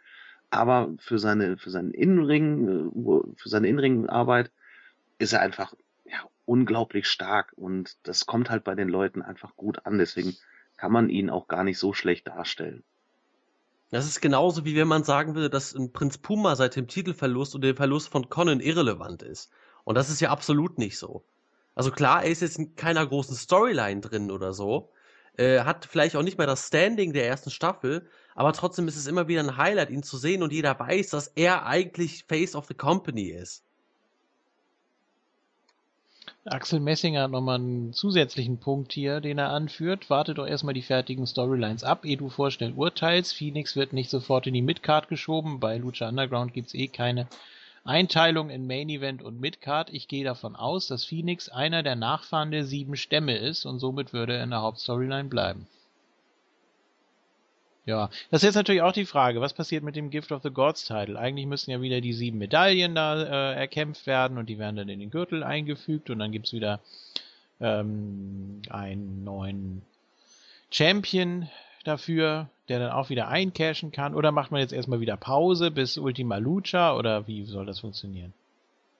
aber für seine, für seinen Innenring, für seine Innenringarbeit ist er einfach, ja, unglaublich stark und das kommt halt bei den Leuten einfach gut an, deswegen kann man ihn auch gar nicht so schlecht darstellen. Das ist genauso, wie wenn man sagen würde, dass ein Prinz Puma seit dem Titelverlust und dem Verlust von Conan irrelevant ist. Und das ist ja absolut nicht so. Also klar, er ist jetzt in keiner großen Storyline drin oder so, äh, hat vielleicht auch nicht mehr das Standing der ersten Staffel, aber trotzdem ist es immer wieder ein Highlight, ihn zu sehen und jeder weiß, dass er eigentlich Face of the Company ist. Axel Messinger hat nochmal einen zusätzlichen Punkt hier, den er anführt. Warte doch erstmal die fertigen Storylines ab, ehe du vorschnell urteilst. Phoenix wird nicht sofort in die Midcard geschoben. Bei Lucha Underground gibt's eh keine Einteilung in Main Event und Midcard. Ich gehe davon aus, dass Phoenix einer der Nachfahren der sieben Stämme ist und somit würde er in der Hauptstoryline bleiben. Ja, das ist jetzt natürlich auch die Frage, was passiert mit dem Gift of the Gods Title? Eigentlich müssten ja wieder die sieben Medaillen da äh, erkämpft werden und die werden dann in den Gürtel eingefügt und dann gibt's wieder ähm, einen neuen Champion dafür, der dann auch wieder eincashen kann. Oder macht man jetzt erstmal wieder Pause bis Ultima Lucha oder wie soll das funktionieren?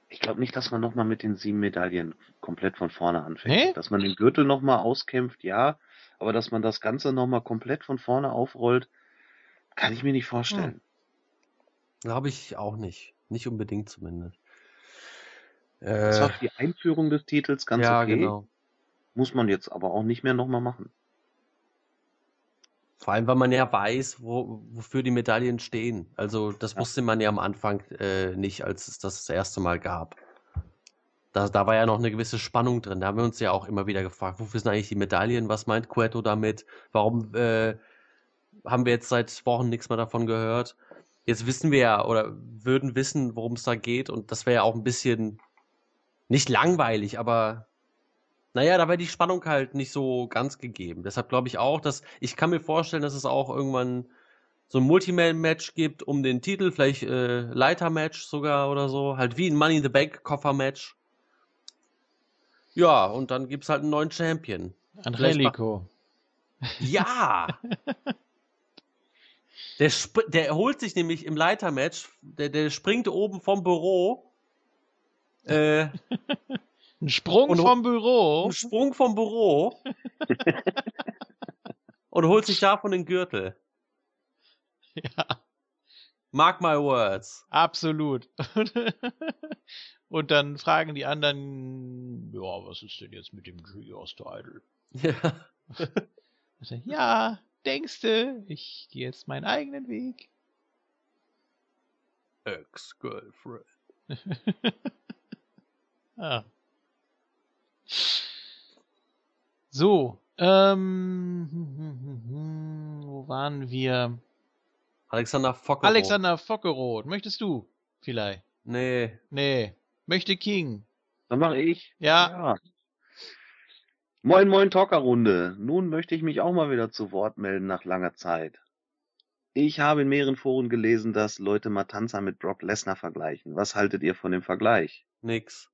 Ich glaube nicht, dass man nochmal mit den sieben Medaillen komplett von vorne anfängt. Nee? Dass man den Gürtel nochmal auskämpft, ja, aber dass man das Ganze nochmal komplett von vorne aufrollt, kann ich mir nicht vorstellen. Glaube ich auch nicht. Nicht unbedingt zumindest. Das war für die Einführung des Titels ganz ja, okay. genau. Muss man jetzt aber auch nicht mehr nochmal machen. Vor allem, weil man ja weiß, wo, wofür die Medaillen stehen. Also das Ja. wusste man ja am Anfang äh, nicht, als es das das erste Mal gab. da, da war ja noch eine gewisse Spannung drin. Da haben wir uns ja auch immer wieder gefragt, wofür sind eigentlich die Medaillen? Was meint Cueto damit? Warum äh, haben wir jetzt seit Wochen nichts mehr davon gehört? Jetzt wissen wir ja oder würden wissen, worum es da geht. Und das wäre ja auch ein bisschen nicht langweilig, aber naja, da wäre die Spannung halt nicht so ganz gegeben. Deshalb glaube ich auch, dass ich kann mir vorstellen, dass es auch irgendwann so ein Multiman-Match gibt um den Titel, vielleicht äh, Leiter-Match sogar oder so, halt wie ein Money in the Bank Koffer-Match. Ja, und dann gibt's halt einen neuen Champion. Angelico. Ja! der, der holt sich nämlich im Leitermatch, der, der springt oben vom Büro. Äh, ein Sprung und, vom Büro. Ein Sprung vom Büro. und holt sich davon den Gürtel. Ja. Mark my words. Absolut. Und dann fragen die anderen, ja, was ist denn jetzt mit dem Trios-Title? Ja. ja, denkst du, ich gehe jetzt meinen eigenen Weg? Ex-Girlfriend. ah. So, ähm, wo waren wir? Alexander Fockeroth. Alexander Fockeroth, möchtest du vielleicht? Nee. Nee. Möchte King. Dann mache ich. Ja. ja. Moin, moin, Talkerrunde. Nun möchte ich mich auch mal wieder zu Wort melden nach langer Zeit. Ich habe in mehreren Foren gelesen, dass Leute Matanza mit Brock Lesnar vergleichen. Was haltet ihr von dem Vergleich? Nix.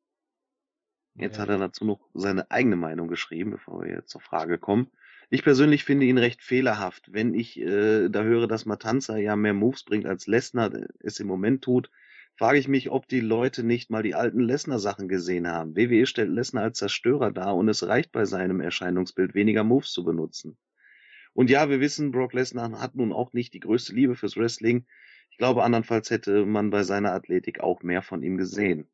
Jetzt ja. hat er dazu noch seine eigene Meinung geschrieben, bevor wir jetzt zur Frage kommen. Ich persönlich finde ihn recht fehlerhaft. Wenn ich äh, da höre, dass Matanza ja mehr Moves bringt als Lesnar es im Moment tut, frage ich mich, ob die Leute nicht mal die alten Lesnar-Sachen gesehen haben. WWE stellt Lesnar als Zerstörer dar und es reicht bei seinem Erscheinungsbild weniger Moves zu benutzen. Und ja, wir wissen, Brock Lesnar hat nun auch nicht die größte Liebe fürs Wrestling. Ich glaube, andernfalls hätte man bei seiner Athletik auch mehr von ihm gesehen.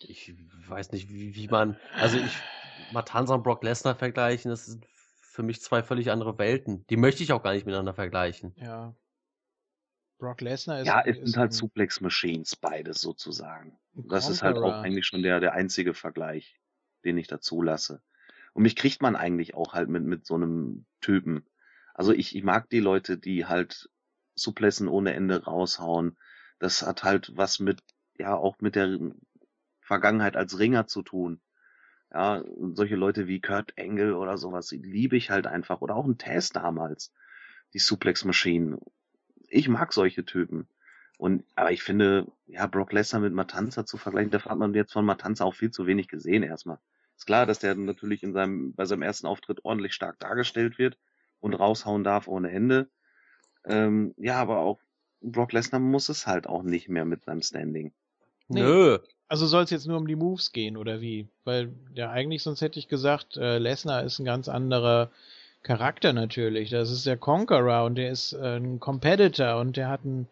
Ich weiß nicht, wie, wie man, also ich, Matanza und Brock Lesnar vergleichen, das sind für mich zwei völlig andere Welten. Die möchte ich auch gar nicht miteinander vergleichen. Ja. Brock Lesnar ist. Ja, es ist sind halt Suplex Machines, beides sozusagen. Das ist halt auch eigentlich schon der, der einzige Vergleich, den ich dazu lasse. Und mich kriegt man eigentlich auch halt mit, mit so einem Typen. Also ich, ich mag die Leute, die halt Suplessen ohne Ende raushauen. Das hat halt was mit, ja, auch mit der Vergangenheit als Ringer zu tun. Ja, solche Leute wie Kurt Angle oder sowas, die liebe ich halt einfach. Oder auch ein Taz damals. Die Suplex Machine ich mag solche Typen. Und, aber ich finde, ja, Brock Lesnar mit Matanza zu vergleichen, da hat man jetzt von Matanza auch viel zu wenig gesehen erstmal. Ist klar, dass der natürlich in seinem, bei seinem ersten Auftritt ordentlich stark dargestellt wird und raushauen darf ohne Ende. Ähm, ja, aber auch Brock Lesnar muss es halt auch nicht mehr mit seinem Standing. Nee. Nö. Also soll es jetzt nur um die Moves gehen oder wie? Weil ja eigentlich sonst hätte ich gesagt, äh, Lesnar ist ein ganz anderer Charakter natürlich. Das ist der Conqueror und der ist äh, ein Competitor und der hat ein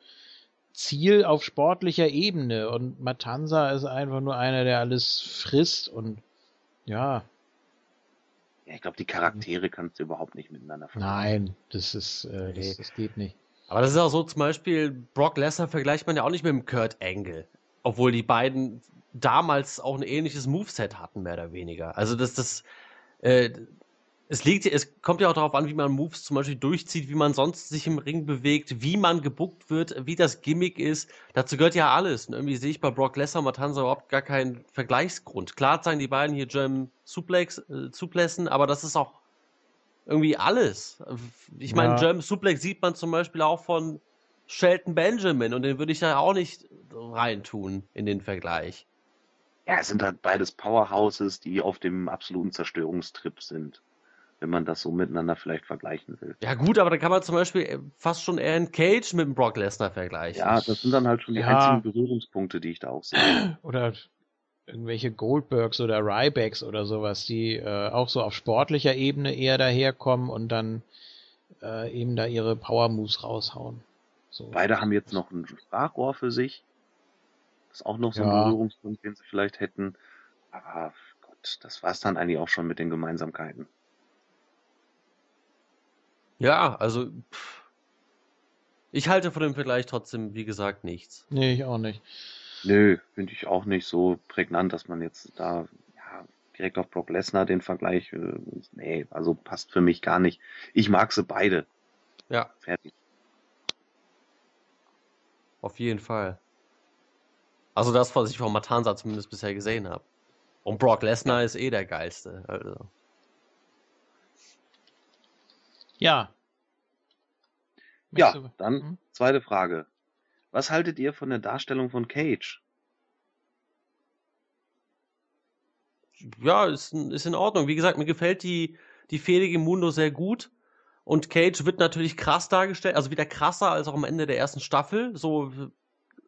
Ziel auf sportlicher Ebene und Matanza ist einfach nur einer, der alles frisst und ja. Ja, ich glaube, die Charaktere kannst du überhaupt nicht miteinander vergleichen. Nein, das ist, äh, das, das geht nicht. Aber das ist auch so zum Beispiel, Brock Lesnar vergleicht man ja auch nicht mit dem Kurt Angle. Obwohl die beiden damals auch ein ähnliches Moveset hatten, mehr oder weniger. Also das, das, äh, es liegt, es kommt ja auch darauf an, wie man Moves zum Beispiel durchzieht, wie man sonst sich im Ring bewegt, wie man gebuckt wird, wie das Gimmick ist. Dazu gehört ja alles. Und irgendwie sehe ich bei Brock Lesnar und Matanza überhaupt gar keinen Vergleichsgrund. Klar zeigen die beiden hier German Suplex, äh, Suplessen, aber das ist auch irgendwie alles. Ich meine, ja. German Suplex sieht man zum Beispiel auch von Shelton Benjamin und den würde ich ja auch nicht reintun in den Vergleich. Ja, es sind halt beides Powerhouses, die auf dem absoluten Zerstörungstrip sind wenn man das so miteinander vielleicht vergleichen will. Ja gut, aber da kann man zum Beispiel äh, fast schon eher einen Cage mit dem Brock Lesnar vergleichen. Ja, das sind dann halt schon die ja. einzigen Berührungspunkte, die ich da auch sehe. Oder irgendwelche Goldbergs oder Rybacks oder sowas, die äh, auch so auf sportlicher Ebene eher daherkommen und dann äh, eben da ihre Power Moves raushauen. So. Beide haben jetzt noch ein Sprachrohr für sich. Das ist auch noch so ein ja. Berührungspunkt, den sie vielleicht hätten. Aber Gott, das war's dann eigentlich auch schon mit den Gemeinsamkeiten. Ja, also pff, ich halte von dem Vergleich trotzdem, wie gesagt, nichts. Nee, ich auch nicht. Nö, finde ich auch nicht so prägnant, dass man jetzt da ja, direkt auf Brock Lesnar den Vergleich. Äh, nee, also passt für mich gar nicht. Ich mag sie beide. Ja, Fertig. Auf jeden Fall. Also das, was ich von Matanza zumindest bisher gesehen habe. Und Brock Lesnar ist eh der geilste. Also. Ja. Ja, dann Hm? zweite Frage. Was haltet ihr von der Darstellung von Cage? Ja, ist, in- ist in Ordnung. Wie gesagt, mir gefällt die, die Fehde Mundo sehr gut. Und Cage wird natürlich krass dargestellt, also wieder krasser als auch am Ende der ersten Staffel. So,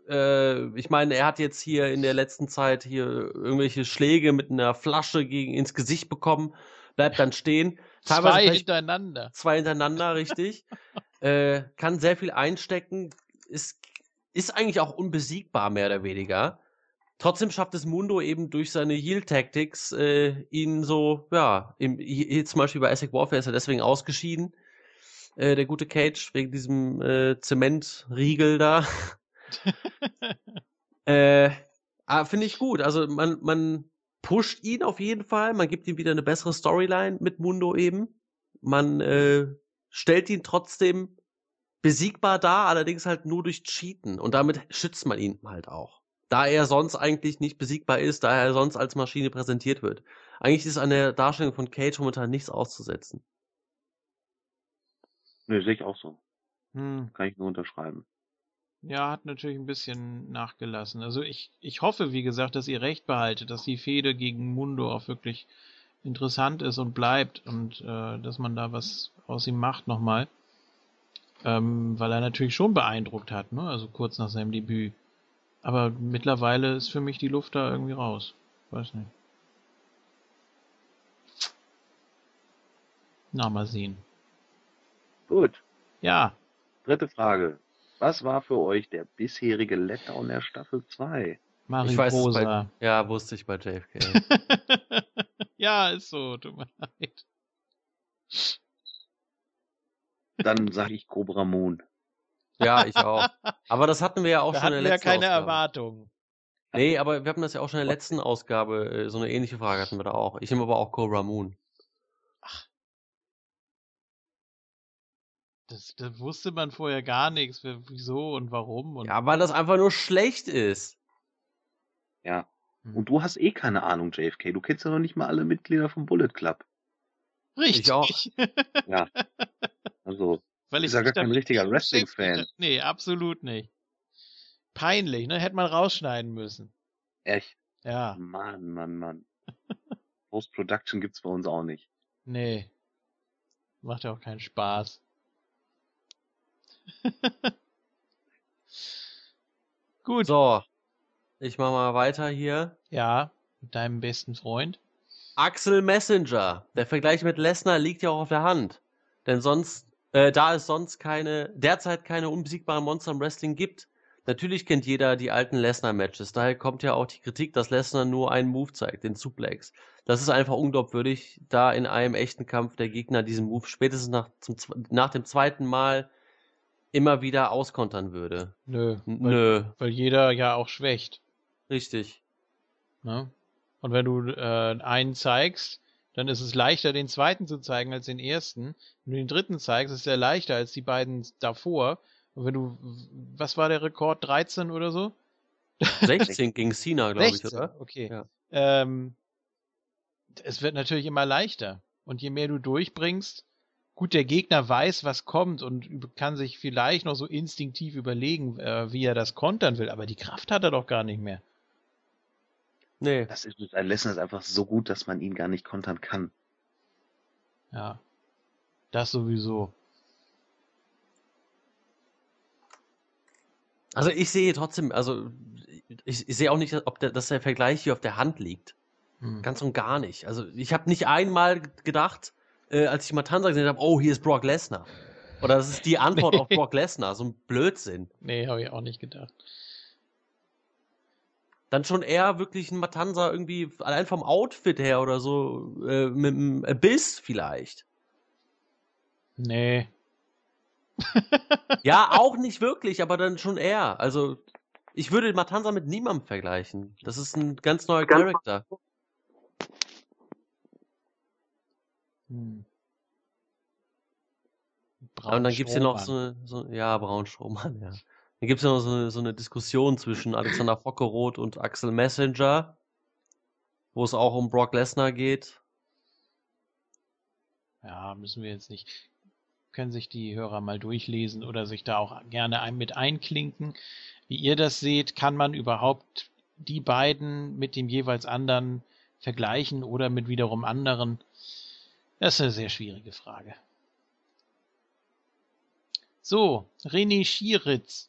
äh, ich meine, er hat jetzt hier in der letzten Zeit hier irgendwelche Schläge mit einer Flasche gegen ins Gesicht bekommen, bleibt dann stehen. Teilweise Zwei hintereinander. zwei hintereinander, richtig. äh, kann sehr viel einstecken, ist, ist eigentlich auch unbesiegbar, mehr oder weniger. Trotzdem schafft es Mundo eben durch seine Heal-Tactics, äh, ihn so, ja, im, hier zum Beispiel bei Asset Warfare ist er deswegen ausgeschieden, äh, der gute Cage, wegen diesem äh, Zementriegel da. äh, ah, Finde ich gut. Also man, man pusht ihn auf jeden Fall, man gibt ihm wieder eine bessere Storyline mit Mundo eben. Man äh, stellt ihn trotzdem besiegbar dar, allerdings halt nur durch Cheaten. Und damit schützt man ihn halt auch. Da er sonst eigentlich nicht besiegbar ist, da er sonst als Maschine präsentiert wird. Eigentlich ist an der Darstellung von Cage momentan nichts auszusetzen. Nö, sehe ich auch so. Hm. Kann ich nur unterschreiben. Ja, hat natürlich ein bisschen nachgelassen. Also ich, ich hoffe, wie gesagt, dass ihr recht behaltet, dass die Fehde gegen Mundo auch wirklich interessant ist und bleibt und äh, dass man da was aus ihm macht nochmal. Ähm, weil er natürlich schon beeindruckt hat, ne? Also kurz nach seinem Debüt. Aber mittlerweile ist für mich die Luft da irgendwie raus. Weiß nicht. Na, mal sehen. Gut. Ja, Dritte Frage. Was war für euch der bisherige Letdown der Staffel 2? Mariposa. Ich weiß es bei, ja, wusste ich bei JFK. ja, ist so, tut mir leid. Dann sage ich Cobra Moon. ja, ich auch. Aber das hatten wir ja auch da schon hatten in wir der ja letzten keine Ausgabe. Erwartungen. Nee, aber wir hatten das ja auch schon in der letzten Ausgabe, äh, so eine ähnliche Frage hatten wir da auch. Ich nehme aber auch Cobra Moon. Das, da wusste man vorher gar nichts, wieso und warum. Und Ja, weil das einfach nur schlecht ist. Ja. Hm. Und du hast eh keine Ahnung, JFK. Du kennst ja noch nicht mal alle Mitglieder vom Bullet Club. Richtig. Ich auch. Ja. Also, Weil ich Ist ja gar kein richtiger Wrestling-Fan. Nee, absolut nicht. Peinlich, ne? Hätte man rausschneiden müssen. echt. Ja, Mann, Mann, Mann. Post-Production gibt's bei uns auch nicht. nee. Macht ja auch keinen Spaß. Gut. So, ich mach mal weiter hier. Ja, mit deinem besten Freund. Axel Messenger. Der Vergleich mit Lesnar liegt ja auch auf der Hand. Denn sonst, äh, da es sonst keine, derzeit keine unbesiegbaren Monster im Wrestling gibt, natürlich kennt jeder die alten Lesnar-Matches. Daher kommt ja auch die Kritik, dass Lesnar nur einen Move zeigt, den Suplex. Das ist einfach unglaubwürdig, da in einem echten Kampf der Gegner diesen Move spätestens nach, zum, nach dem zweiten Mal immer wieder auskontern würde. Nö. N- Weil, Nö, weil jeder ja auch schwächt. richtig. Ne? Und wenn du äh, einen zeigst, dann ist es leichter, den zweiten zu zeigen als den ersten. Wenn du den dritten zeigst, ist er leichter als die beiden davor. Und wenn du, was war der Rekord? 13 oder so? 16 gegen Cena, glaube ich, 16, oder? okay. Ja. Ähm, es wird natürlich immer leichter. Und je mehr du durchbringst, gut, der Gegner weiß, was kommt und kann sich vielleicht noch so instinktiv überlegen, äh, wie er das kontern will, aber die Kraft hat er doch gar nicht mehr. Nee. Das ist, ein Lesnar ist einfach so gut, dass man ihn gar nicht kontern kann. Ja. Das sowieso. Also ich sehe trotzdem, also ich, ich sehe auch nicht, ob der, dass der Vergleich hier auf der Hand liegt. Hm. Ganz und gar nicht. Also ich habe nicht einmal gedacht, äh, als ich Matanza gesehen habe, oh, hier ist Brock Lesnar. Oder das ist die Antwort auf Nee. Brock Lesnar. So ein Blödsinn. Nee, habe ich auch nicht gedacht. Dann schon eher wirklich ein Matanza irgendwie allein vom Outfit her oder so äh, mit einem Abyss vielleicht. Nee. Ja, auch nicht wirklich, aber dann schon eher. Also ich würde Matanza mit niemandem vergleichen. Das ist ein ganz neuer Charakter. Hm. Und dann gibt's hier noch so, eine- so ja, Braun-Strohmann, ja. Dann gibt's ja noch so eine, so eine Diskussion zwischen Alexander Fockeroth und Axel Messenger, wo es auch um Brock Lesnar geht. Ja, müssen wir jetzt nicht. Können sich die Hörer mal durchlesen oder sich da auch gerne ein, mit einklinken. Wie ihr das seht, kann man überhaupt die beiden mit dem jeweils anderen vergleichen oder mit wiederum anderen? Das ist eine sehr schwierige Frage. So, René Schieritz.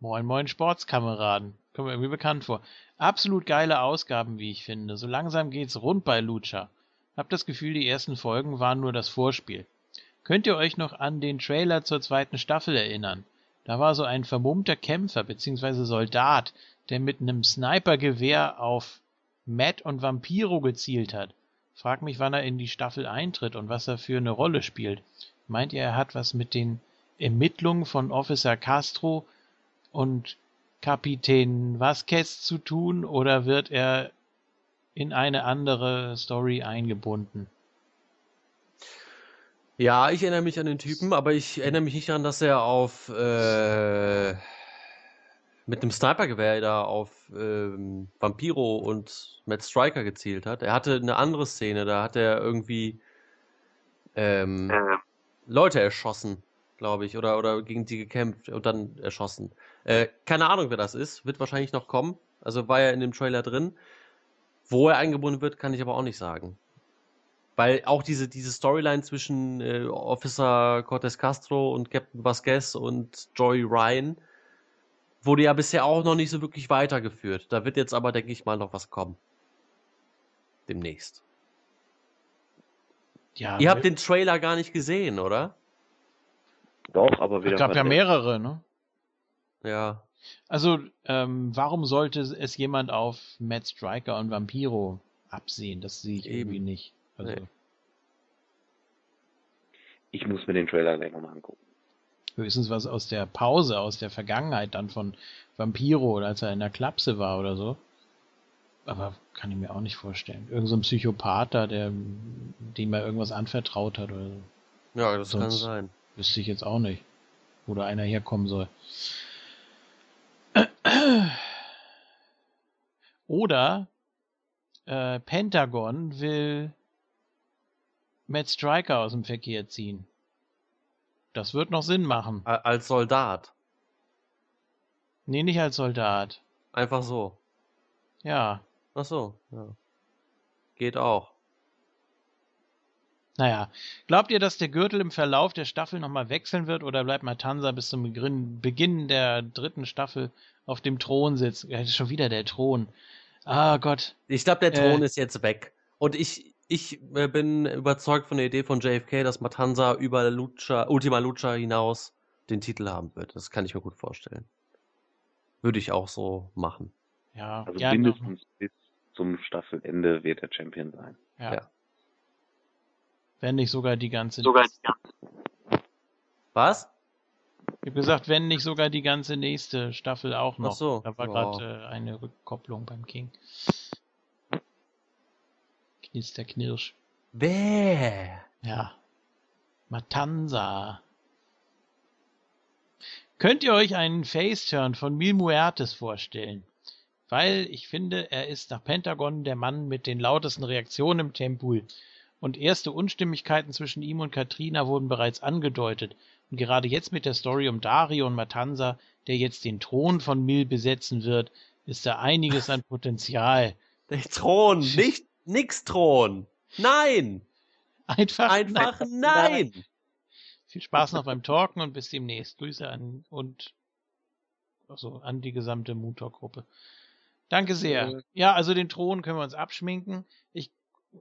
Moin, moin, Sportskameraden. Kommt mir irgendwie bekannt vor. Absolut geile Ausgaben, wie ich finde. So langsam geht's rund bei Lucha. Hab das Gefühl, die ersten Folgen waren nur das Vorspiel. Könnt ihr euch noch an den Trailer zur zweiten Staffel erinnern? Da war so ein vermummter Kämpfer bzw. Soldat, der mit einem Snipergewehr auf Matt und Vampiro gezielt hat. Frag mich, wann er in die Staffel eintritt und was er für eine Rolle spielt. Meint ihr, er hat was mit den Ermittlungen von Officer Castro und Kapitän Vasquez zu tun oder wird er in eine andere Story eingebunden? Ja, ich erinnere mich an den Typen, aber ich erinnere mich nicht daran, dass er auf äh, mit einem Snipergewehr da auf ähm, Vampiro und Matt Striker gezielt hat. Er hatte eine andere Szene, da hat er irgendwie ähm, Leute erschossen, glaube ich, oder, oder gegen die gekämpft und dann erschossen. Äh, keine Ahnung, wer das ist, wird wahrscheinlich noch kommen. Also war er in dem Trailer drin. Wo er eingebunden wird, kann ich aber auch nicht sagen. Weil auch diese, diese Storyline zwischen äh, Officer Cortez Castro und Captain Vasquez und Joey Ryan wurde ja bisher auch noch nicht so wirklich weitergeführt. Da wird jetzt aber, denke ich mal, noch was kommen. Demnächst. Ja, Ihr habt den Trailer gar nicht gesehen, oder? Doch, aber es wieder. gab ja mehrere, ne? Ja. Also, ähm, warum sollte es jemand auf Matt Striker und Vampiro absehen? Das sehe ich Eben. irgendwie nicht. Also, Nee. Ich muss mir den Trailer gleich nochmal angucken. Höchstens was aus der Pause, aus der Vergangenheit dann von Vampiro oder als er in der Klapse war oder so. Aber kann ich mir auch nicht vorstellen. Irgend so ein Psychopath da, der, dem er irgendwas anvertraut hat oder so. Ja, das kann Sonst- sein. Wüsste ich jetzt auch nicht, wo da einer herkommen soll. Oder äh, Pentagon will Matt Striker aus dem Verkehr ziehen. Das wird noch Sinn machen. A- Als Soldat. Nee, nicht als Soldat. Einfach so. Ja. Ach so, ja. Geht auch. Naja, glaubt ihr, dass der Gürtel im Verlauf der Staffel nochmal wechseln wird oder bleibt Matanza bis zum Beginn, der dritten Staffel auf dem Thron sitzen? Ja, das ist schon wieder der Thron. Ah Gott. Ich glaube, der Äh. Thron ist jetzt weg. Und ich, ich äh, bin überzeugt von der Idee von JFK, dass Matanza über Lucha, Ultima Lucha hinaus den Titel haben wird. Das kann ich mir gut vorstellen. Würde ich auch so machen. Ja, Also ja, noch, mindestens bis zum Staffelende wird er Champion sein. ja. ja. Wenn nicht sogar die ganze. Was? Ich habe gesagt, wenn nicht sogar die ganze nächste Staffel auch noch. Ach so, Da war ja. gerade äh, eine Rückkopplung beim King. Knister Knirsch. Wer? Ja. Matanza. Könnt ihr euch einen Face-Turn von Mil Muertes vorstellen? Weil ich finde, er ist nach Pentagon der Mann mit den lautesten Reaktionen im Tempel. Und erste Unstimmigkeiten zwischen ihm und Katrina wurden bereits angedeutet. Und gerade jetzt mit der Story um Dario und Matanza, der jetzt den Thron von Mil besetzen wird, ist da einiges an Potenzial. Der Thron, nicht nix Thron. Nein! Einfach, Einfach nein! Viel Spaß noch beim Talken und bis demnächst. Grüße an und also an die gesamte Moon Talk Gruppe. Danke sehr. Ja, also den Thron können wir uns abschminken. Ich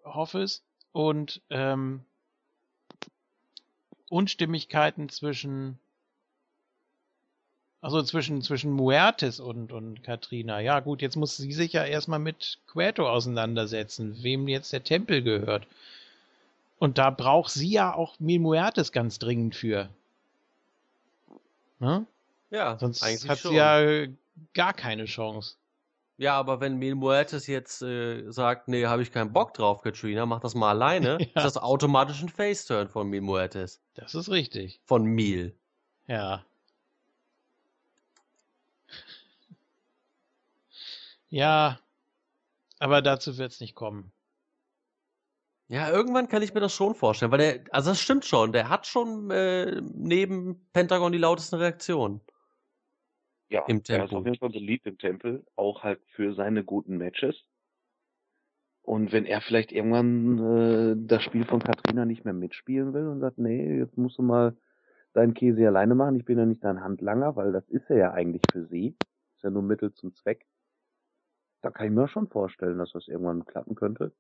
hoffe es. Und ähm, Unstimmigkeiten zwischen also zwischen zwischen Muertes und und Katrina. Ja, gut, jetzt muss sie sich ja erstmal mit Queto auseinandersetzen, wem jetzt der Tempel gehört. Und da braucht sie ja auch Mil Muertes ganz dringend für. Ne? Ja, Sonst eigentlich hat schon. sie ja gar keine Chance. Ja, aber wenn Mil Muertes jetzt äh, sagt, nee, habe ich keinen Bock drauf, Katrina, mach das mal alleine, Ja. ist das automatisch ein Face-Turn von Mil Muertes. Das ist richtig. Von Mil. Ja. Ja, aber dazu wird's nicht kommen. Ja, irgendwann kann ich mir das schon vorstellen, weil der, also das stimmt schon, der hat schon äh, neben Pentagon die lautesten Reaktionen. Ja, Im er ist Tempo. auf jeden Fall beliebt im Tempel, auch halt für seine guten Matches. Und wenn er vielleicht irgendwann äh, das Spiel von Katrina nicht mehr mitspielen will und sagt, nee, jetzt musst du mal deinen Käse alleine machen, ich bin ja nicht dein Handlanger, weil das ist er ja eigentlich für sie. Ist ja nur Mittel zum Zweck. Da kann ich mir schon vorstellen, dass das irgendwann klappen könnte.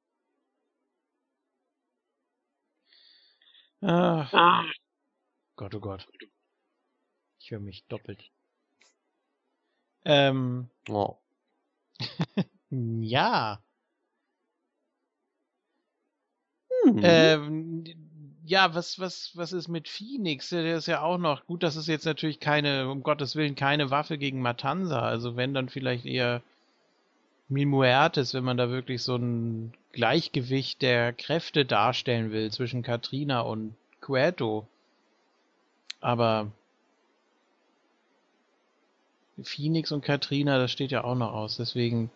Ah, Gott, oh Gott. Ich höre mich doppelt. Ähm, Oh. ja. Hm. Ähm, ja, was, was, was ist mit Phoenix? Der ist ja auch noch, gut, das ist jetzt natürlich keine, um Gottes Willen, keine Waffe gegen Matanza. Also wenn dann vielleicht eher Muertes, wenn man da wirklich so ein Gleichgewicht der Kräfte darstellen will zwischen Katrina und Cueto. Aber Phoenix und Katrina, das steht ja auch noch aus. Deswegen,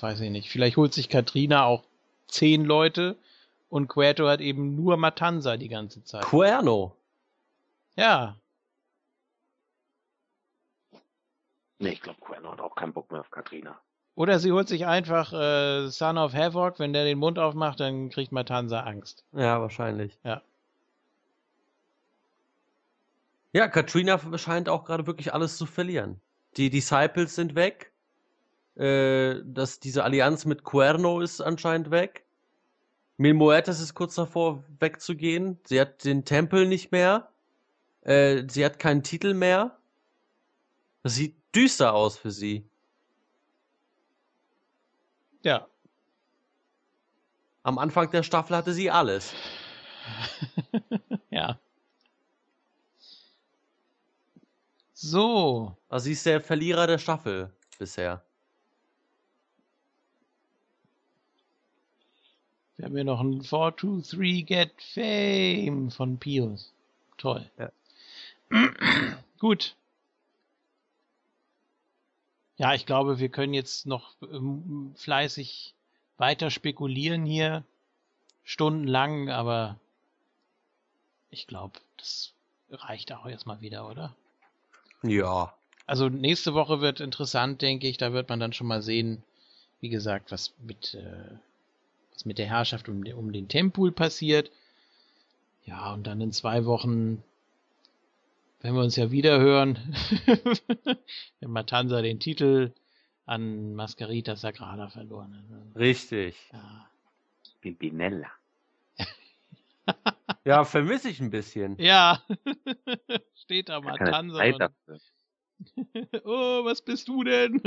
weiß ich nicht. Vielleicht holt sich Katrina auch zehn Leute und Cueto hat eben nur Matanza die ganze Zeit. Cuerno. Ja, Nee, ich glaube, Cuerno hat auch keinen Bock mehr auf Katrina. Oder sie holt sich einfach äh, Son of Havoc, wenn der den Mund aufmacht, dann kriegt Matanza Angst. Ja, wahrscheinlich. Ja. Ja, Katrina scheint auch gerade wirklich alles zu verlieren. Die Disciples sind weg. Äh, das, diese Allianz mit Cuerno ist anscheinend weg. Mil Muertes ist kurz davor wegzugehen. Sie hat den Tempel nicht mehr. Äh, sie hat keinen Titel mehr. Das sieht düster aus für sie. Ja. Am Anfang der Staffel hatte sie alles. ja. So. Also sie ist der Verlierer der Staffel bisher. Wir haben hier noch ein 423 Get Fame von Pius. Toll. Ja. Gut. Ja, ich glaube, wir können jetzt noch ähm, fleißig weiter spekulieren hier. Stundenlang, aber ich glaube, das reicht auch erstmal wieder, oder? Ja. Also nächste Woche wird interessant, denke ich. Da wird man dann schon mal sehen, wie gesagt, was mit, äh, was mit der Herrschaft um, um den Tempel passiert. Ja, und dann in zwei Wochen, wenn wir uns ja wieder hören, wenn Matanza den Titel an Mascarita Sagrada verloren hat. Richtig. Ja, Pimpinella. Ja, vermisse ich ein bisschen. ja. steht da Matanza. Oh, was bist du denn?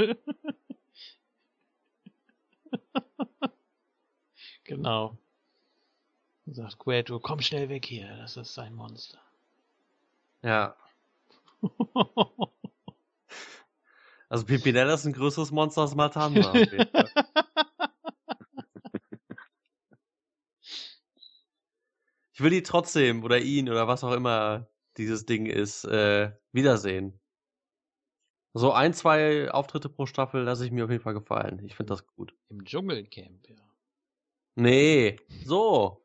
genau. Und sagt Queto, komm schnell weg hier, das ist ein Monster. Ja. Also Pimpinella ist ein größeres Monster als Fall. ich will die trotzdem oder ihn oder was auch immer dieses Ding ist, äh, wiedersehen. So ein, zwei Auftritte pro Staffel lasse ich mir auf jeden Fall gefallen. Ich finde das gut. Im Dschungelcamp, ja. Nee, so.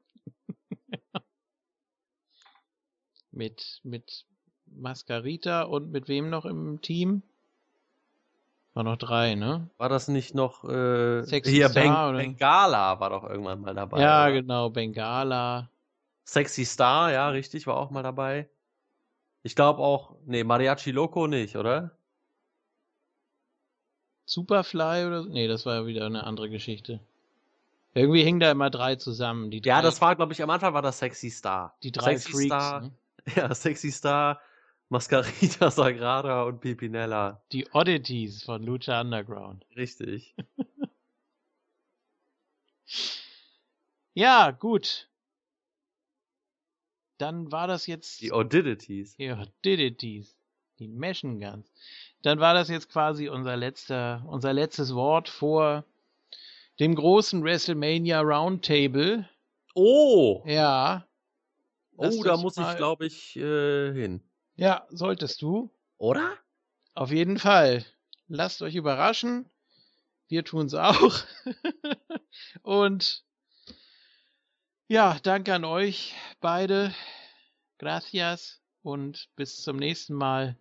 Mit, mit Mascarita und mit wem noch im Team? War noch drei, ne? War das nicht noch äh, Sexy hier Star, Beng oder? Bengala war doch irgendwann mal dabei. ja, oder? genau, Bengala. Sexy Star, ja, richtig, war auch mal dabei. Ich glaube auch, nee, Mariachi Loco nicht, oder? Superfly oder so? Nee, das war ja wieder eine andere Geschichte. Irgendwie hingen da immer drei zusammen. Die drei, Ja, das war, glaube ich, am Anfang war das Sexy Star. die drei Sexy Freaks. Star, Ne? Ja, Sexy Star, Mascarita Sagrada und Pipinella. Die Oddities von Lucha Underground. Richtig. Ja, gut. Dann war das jetzt Die Oddities. ja, Oddities. Die Machine Guns. Dann war das jetzt quasi unser letzter, unser letztes Wort vor dem großen WrestleMania Roundtable. Oh! Ja. Lasst Oh, da muss ich, mal- glaube ich, äh, hin. Ja, solltest du. Oder? Auf jeden Fall. Lasst euch überraschen. Wir tun's auch. Und ja, danke an euch beide. Gracias und bis zum nächsten Mal.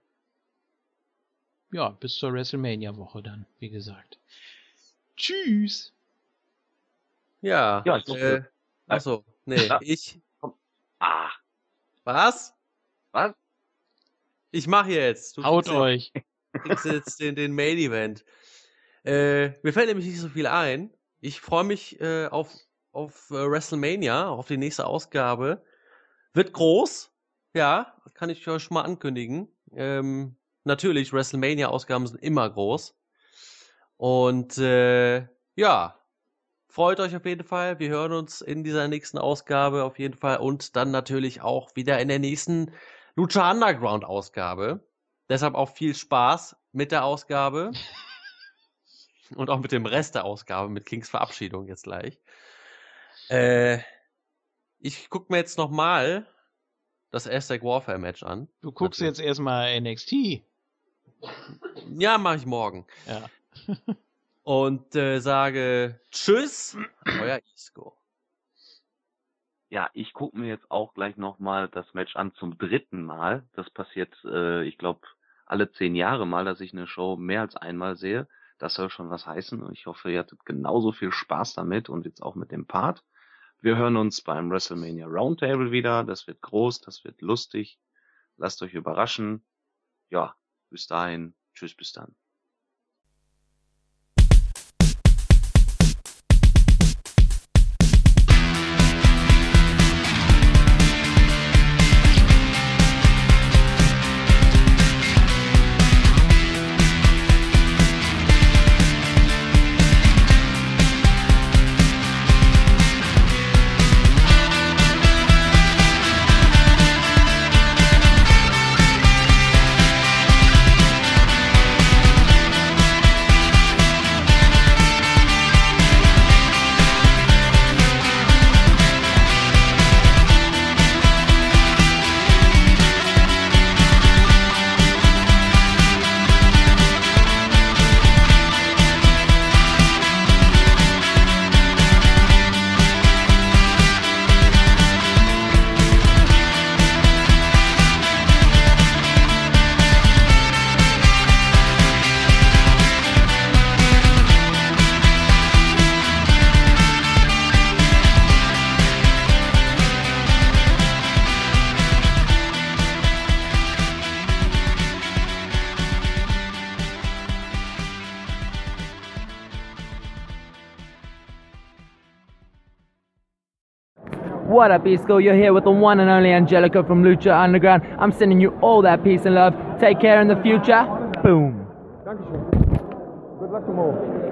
Ja, bis zur WrestleMania-Woche dann, wie gesagt. Tschüss. Ja. Ja, ich äh, achso, nee, Ja. ich. Ah, Was? was? Ich mache jetzt. Du Haut euch. jetzt- kriegst jetzt den, den Main Event. Äh, mir fällt nämlich nicht so viel ein. Ich freue mich äh, auf, auf äh, WrestleMania, auf die nächste Ausgabe. Wird groß. Ja, kann ich euch schon mal ankündigen. Ähm, natürlich, WrestleMania-Ausgaben sind immer groß. Und äh, ja, freut euch auf jeden Fall. Wir hören uns in dieser nächsten Ausgabe auf jeden Fall und dann natürlich auch wieder in der nächsten Lucha Underground Ausgabe. Deshalb auch viel Spaß mit der Ausgabe und auch mit dem Rest der Ausgabe, mit Kings Verabschiedung jetzt gleich. Äh, ich gucke mir jetzt nochmal das Aztec Warfare Match an. Du guckst Natürlich. jetzt erstmal NXT. Ja, mache ich morgen. Ja. Und äh, sage Tschüss, euer Isco. Ja, ich gucke mir jetzt auch gleich nochmal das Match an zum dritten Mal. Das passiert, äh, ich glaube, alle zehn Jahre mal, dass ich eine Show mehr als einmal sehe. Das soll schon was heißen. Und ich hoffe, ihr hattet genauso viel Spaß damit und jetzt auch mit dem Part. Wir hören uns beim WrestleMania Roundtable wieder. Das wird groß, das wird lustig. Lasst euch überraschen. Ja, bis dahin. Tschüss, bis dann. What up, Isco? You're here with the one and only Angelica from Lucha Underground. I'm sending you all that peace and love. Take care in the future. Boom. Good luck.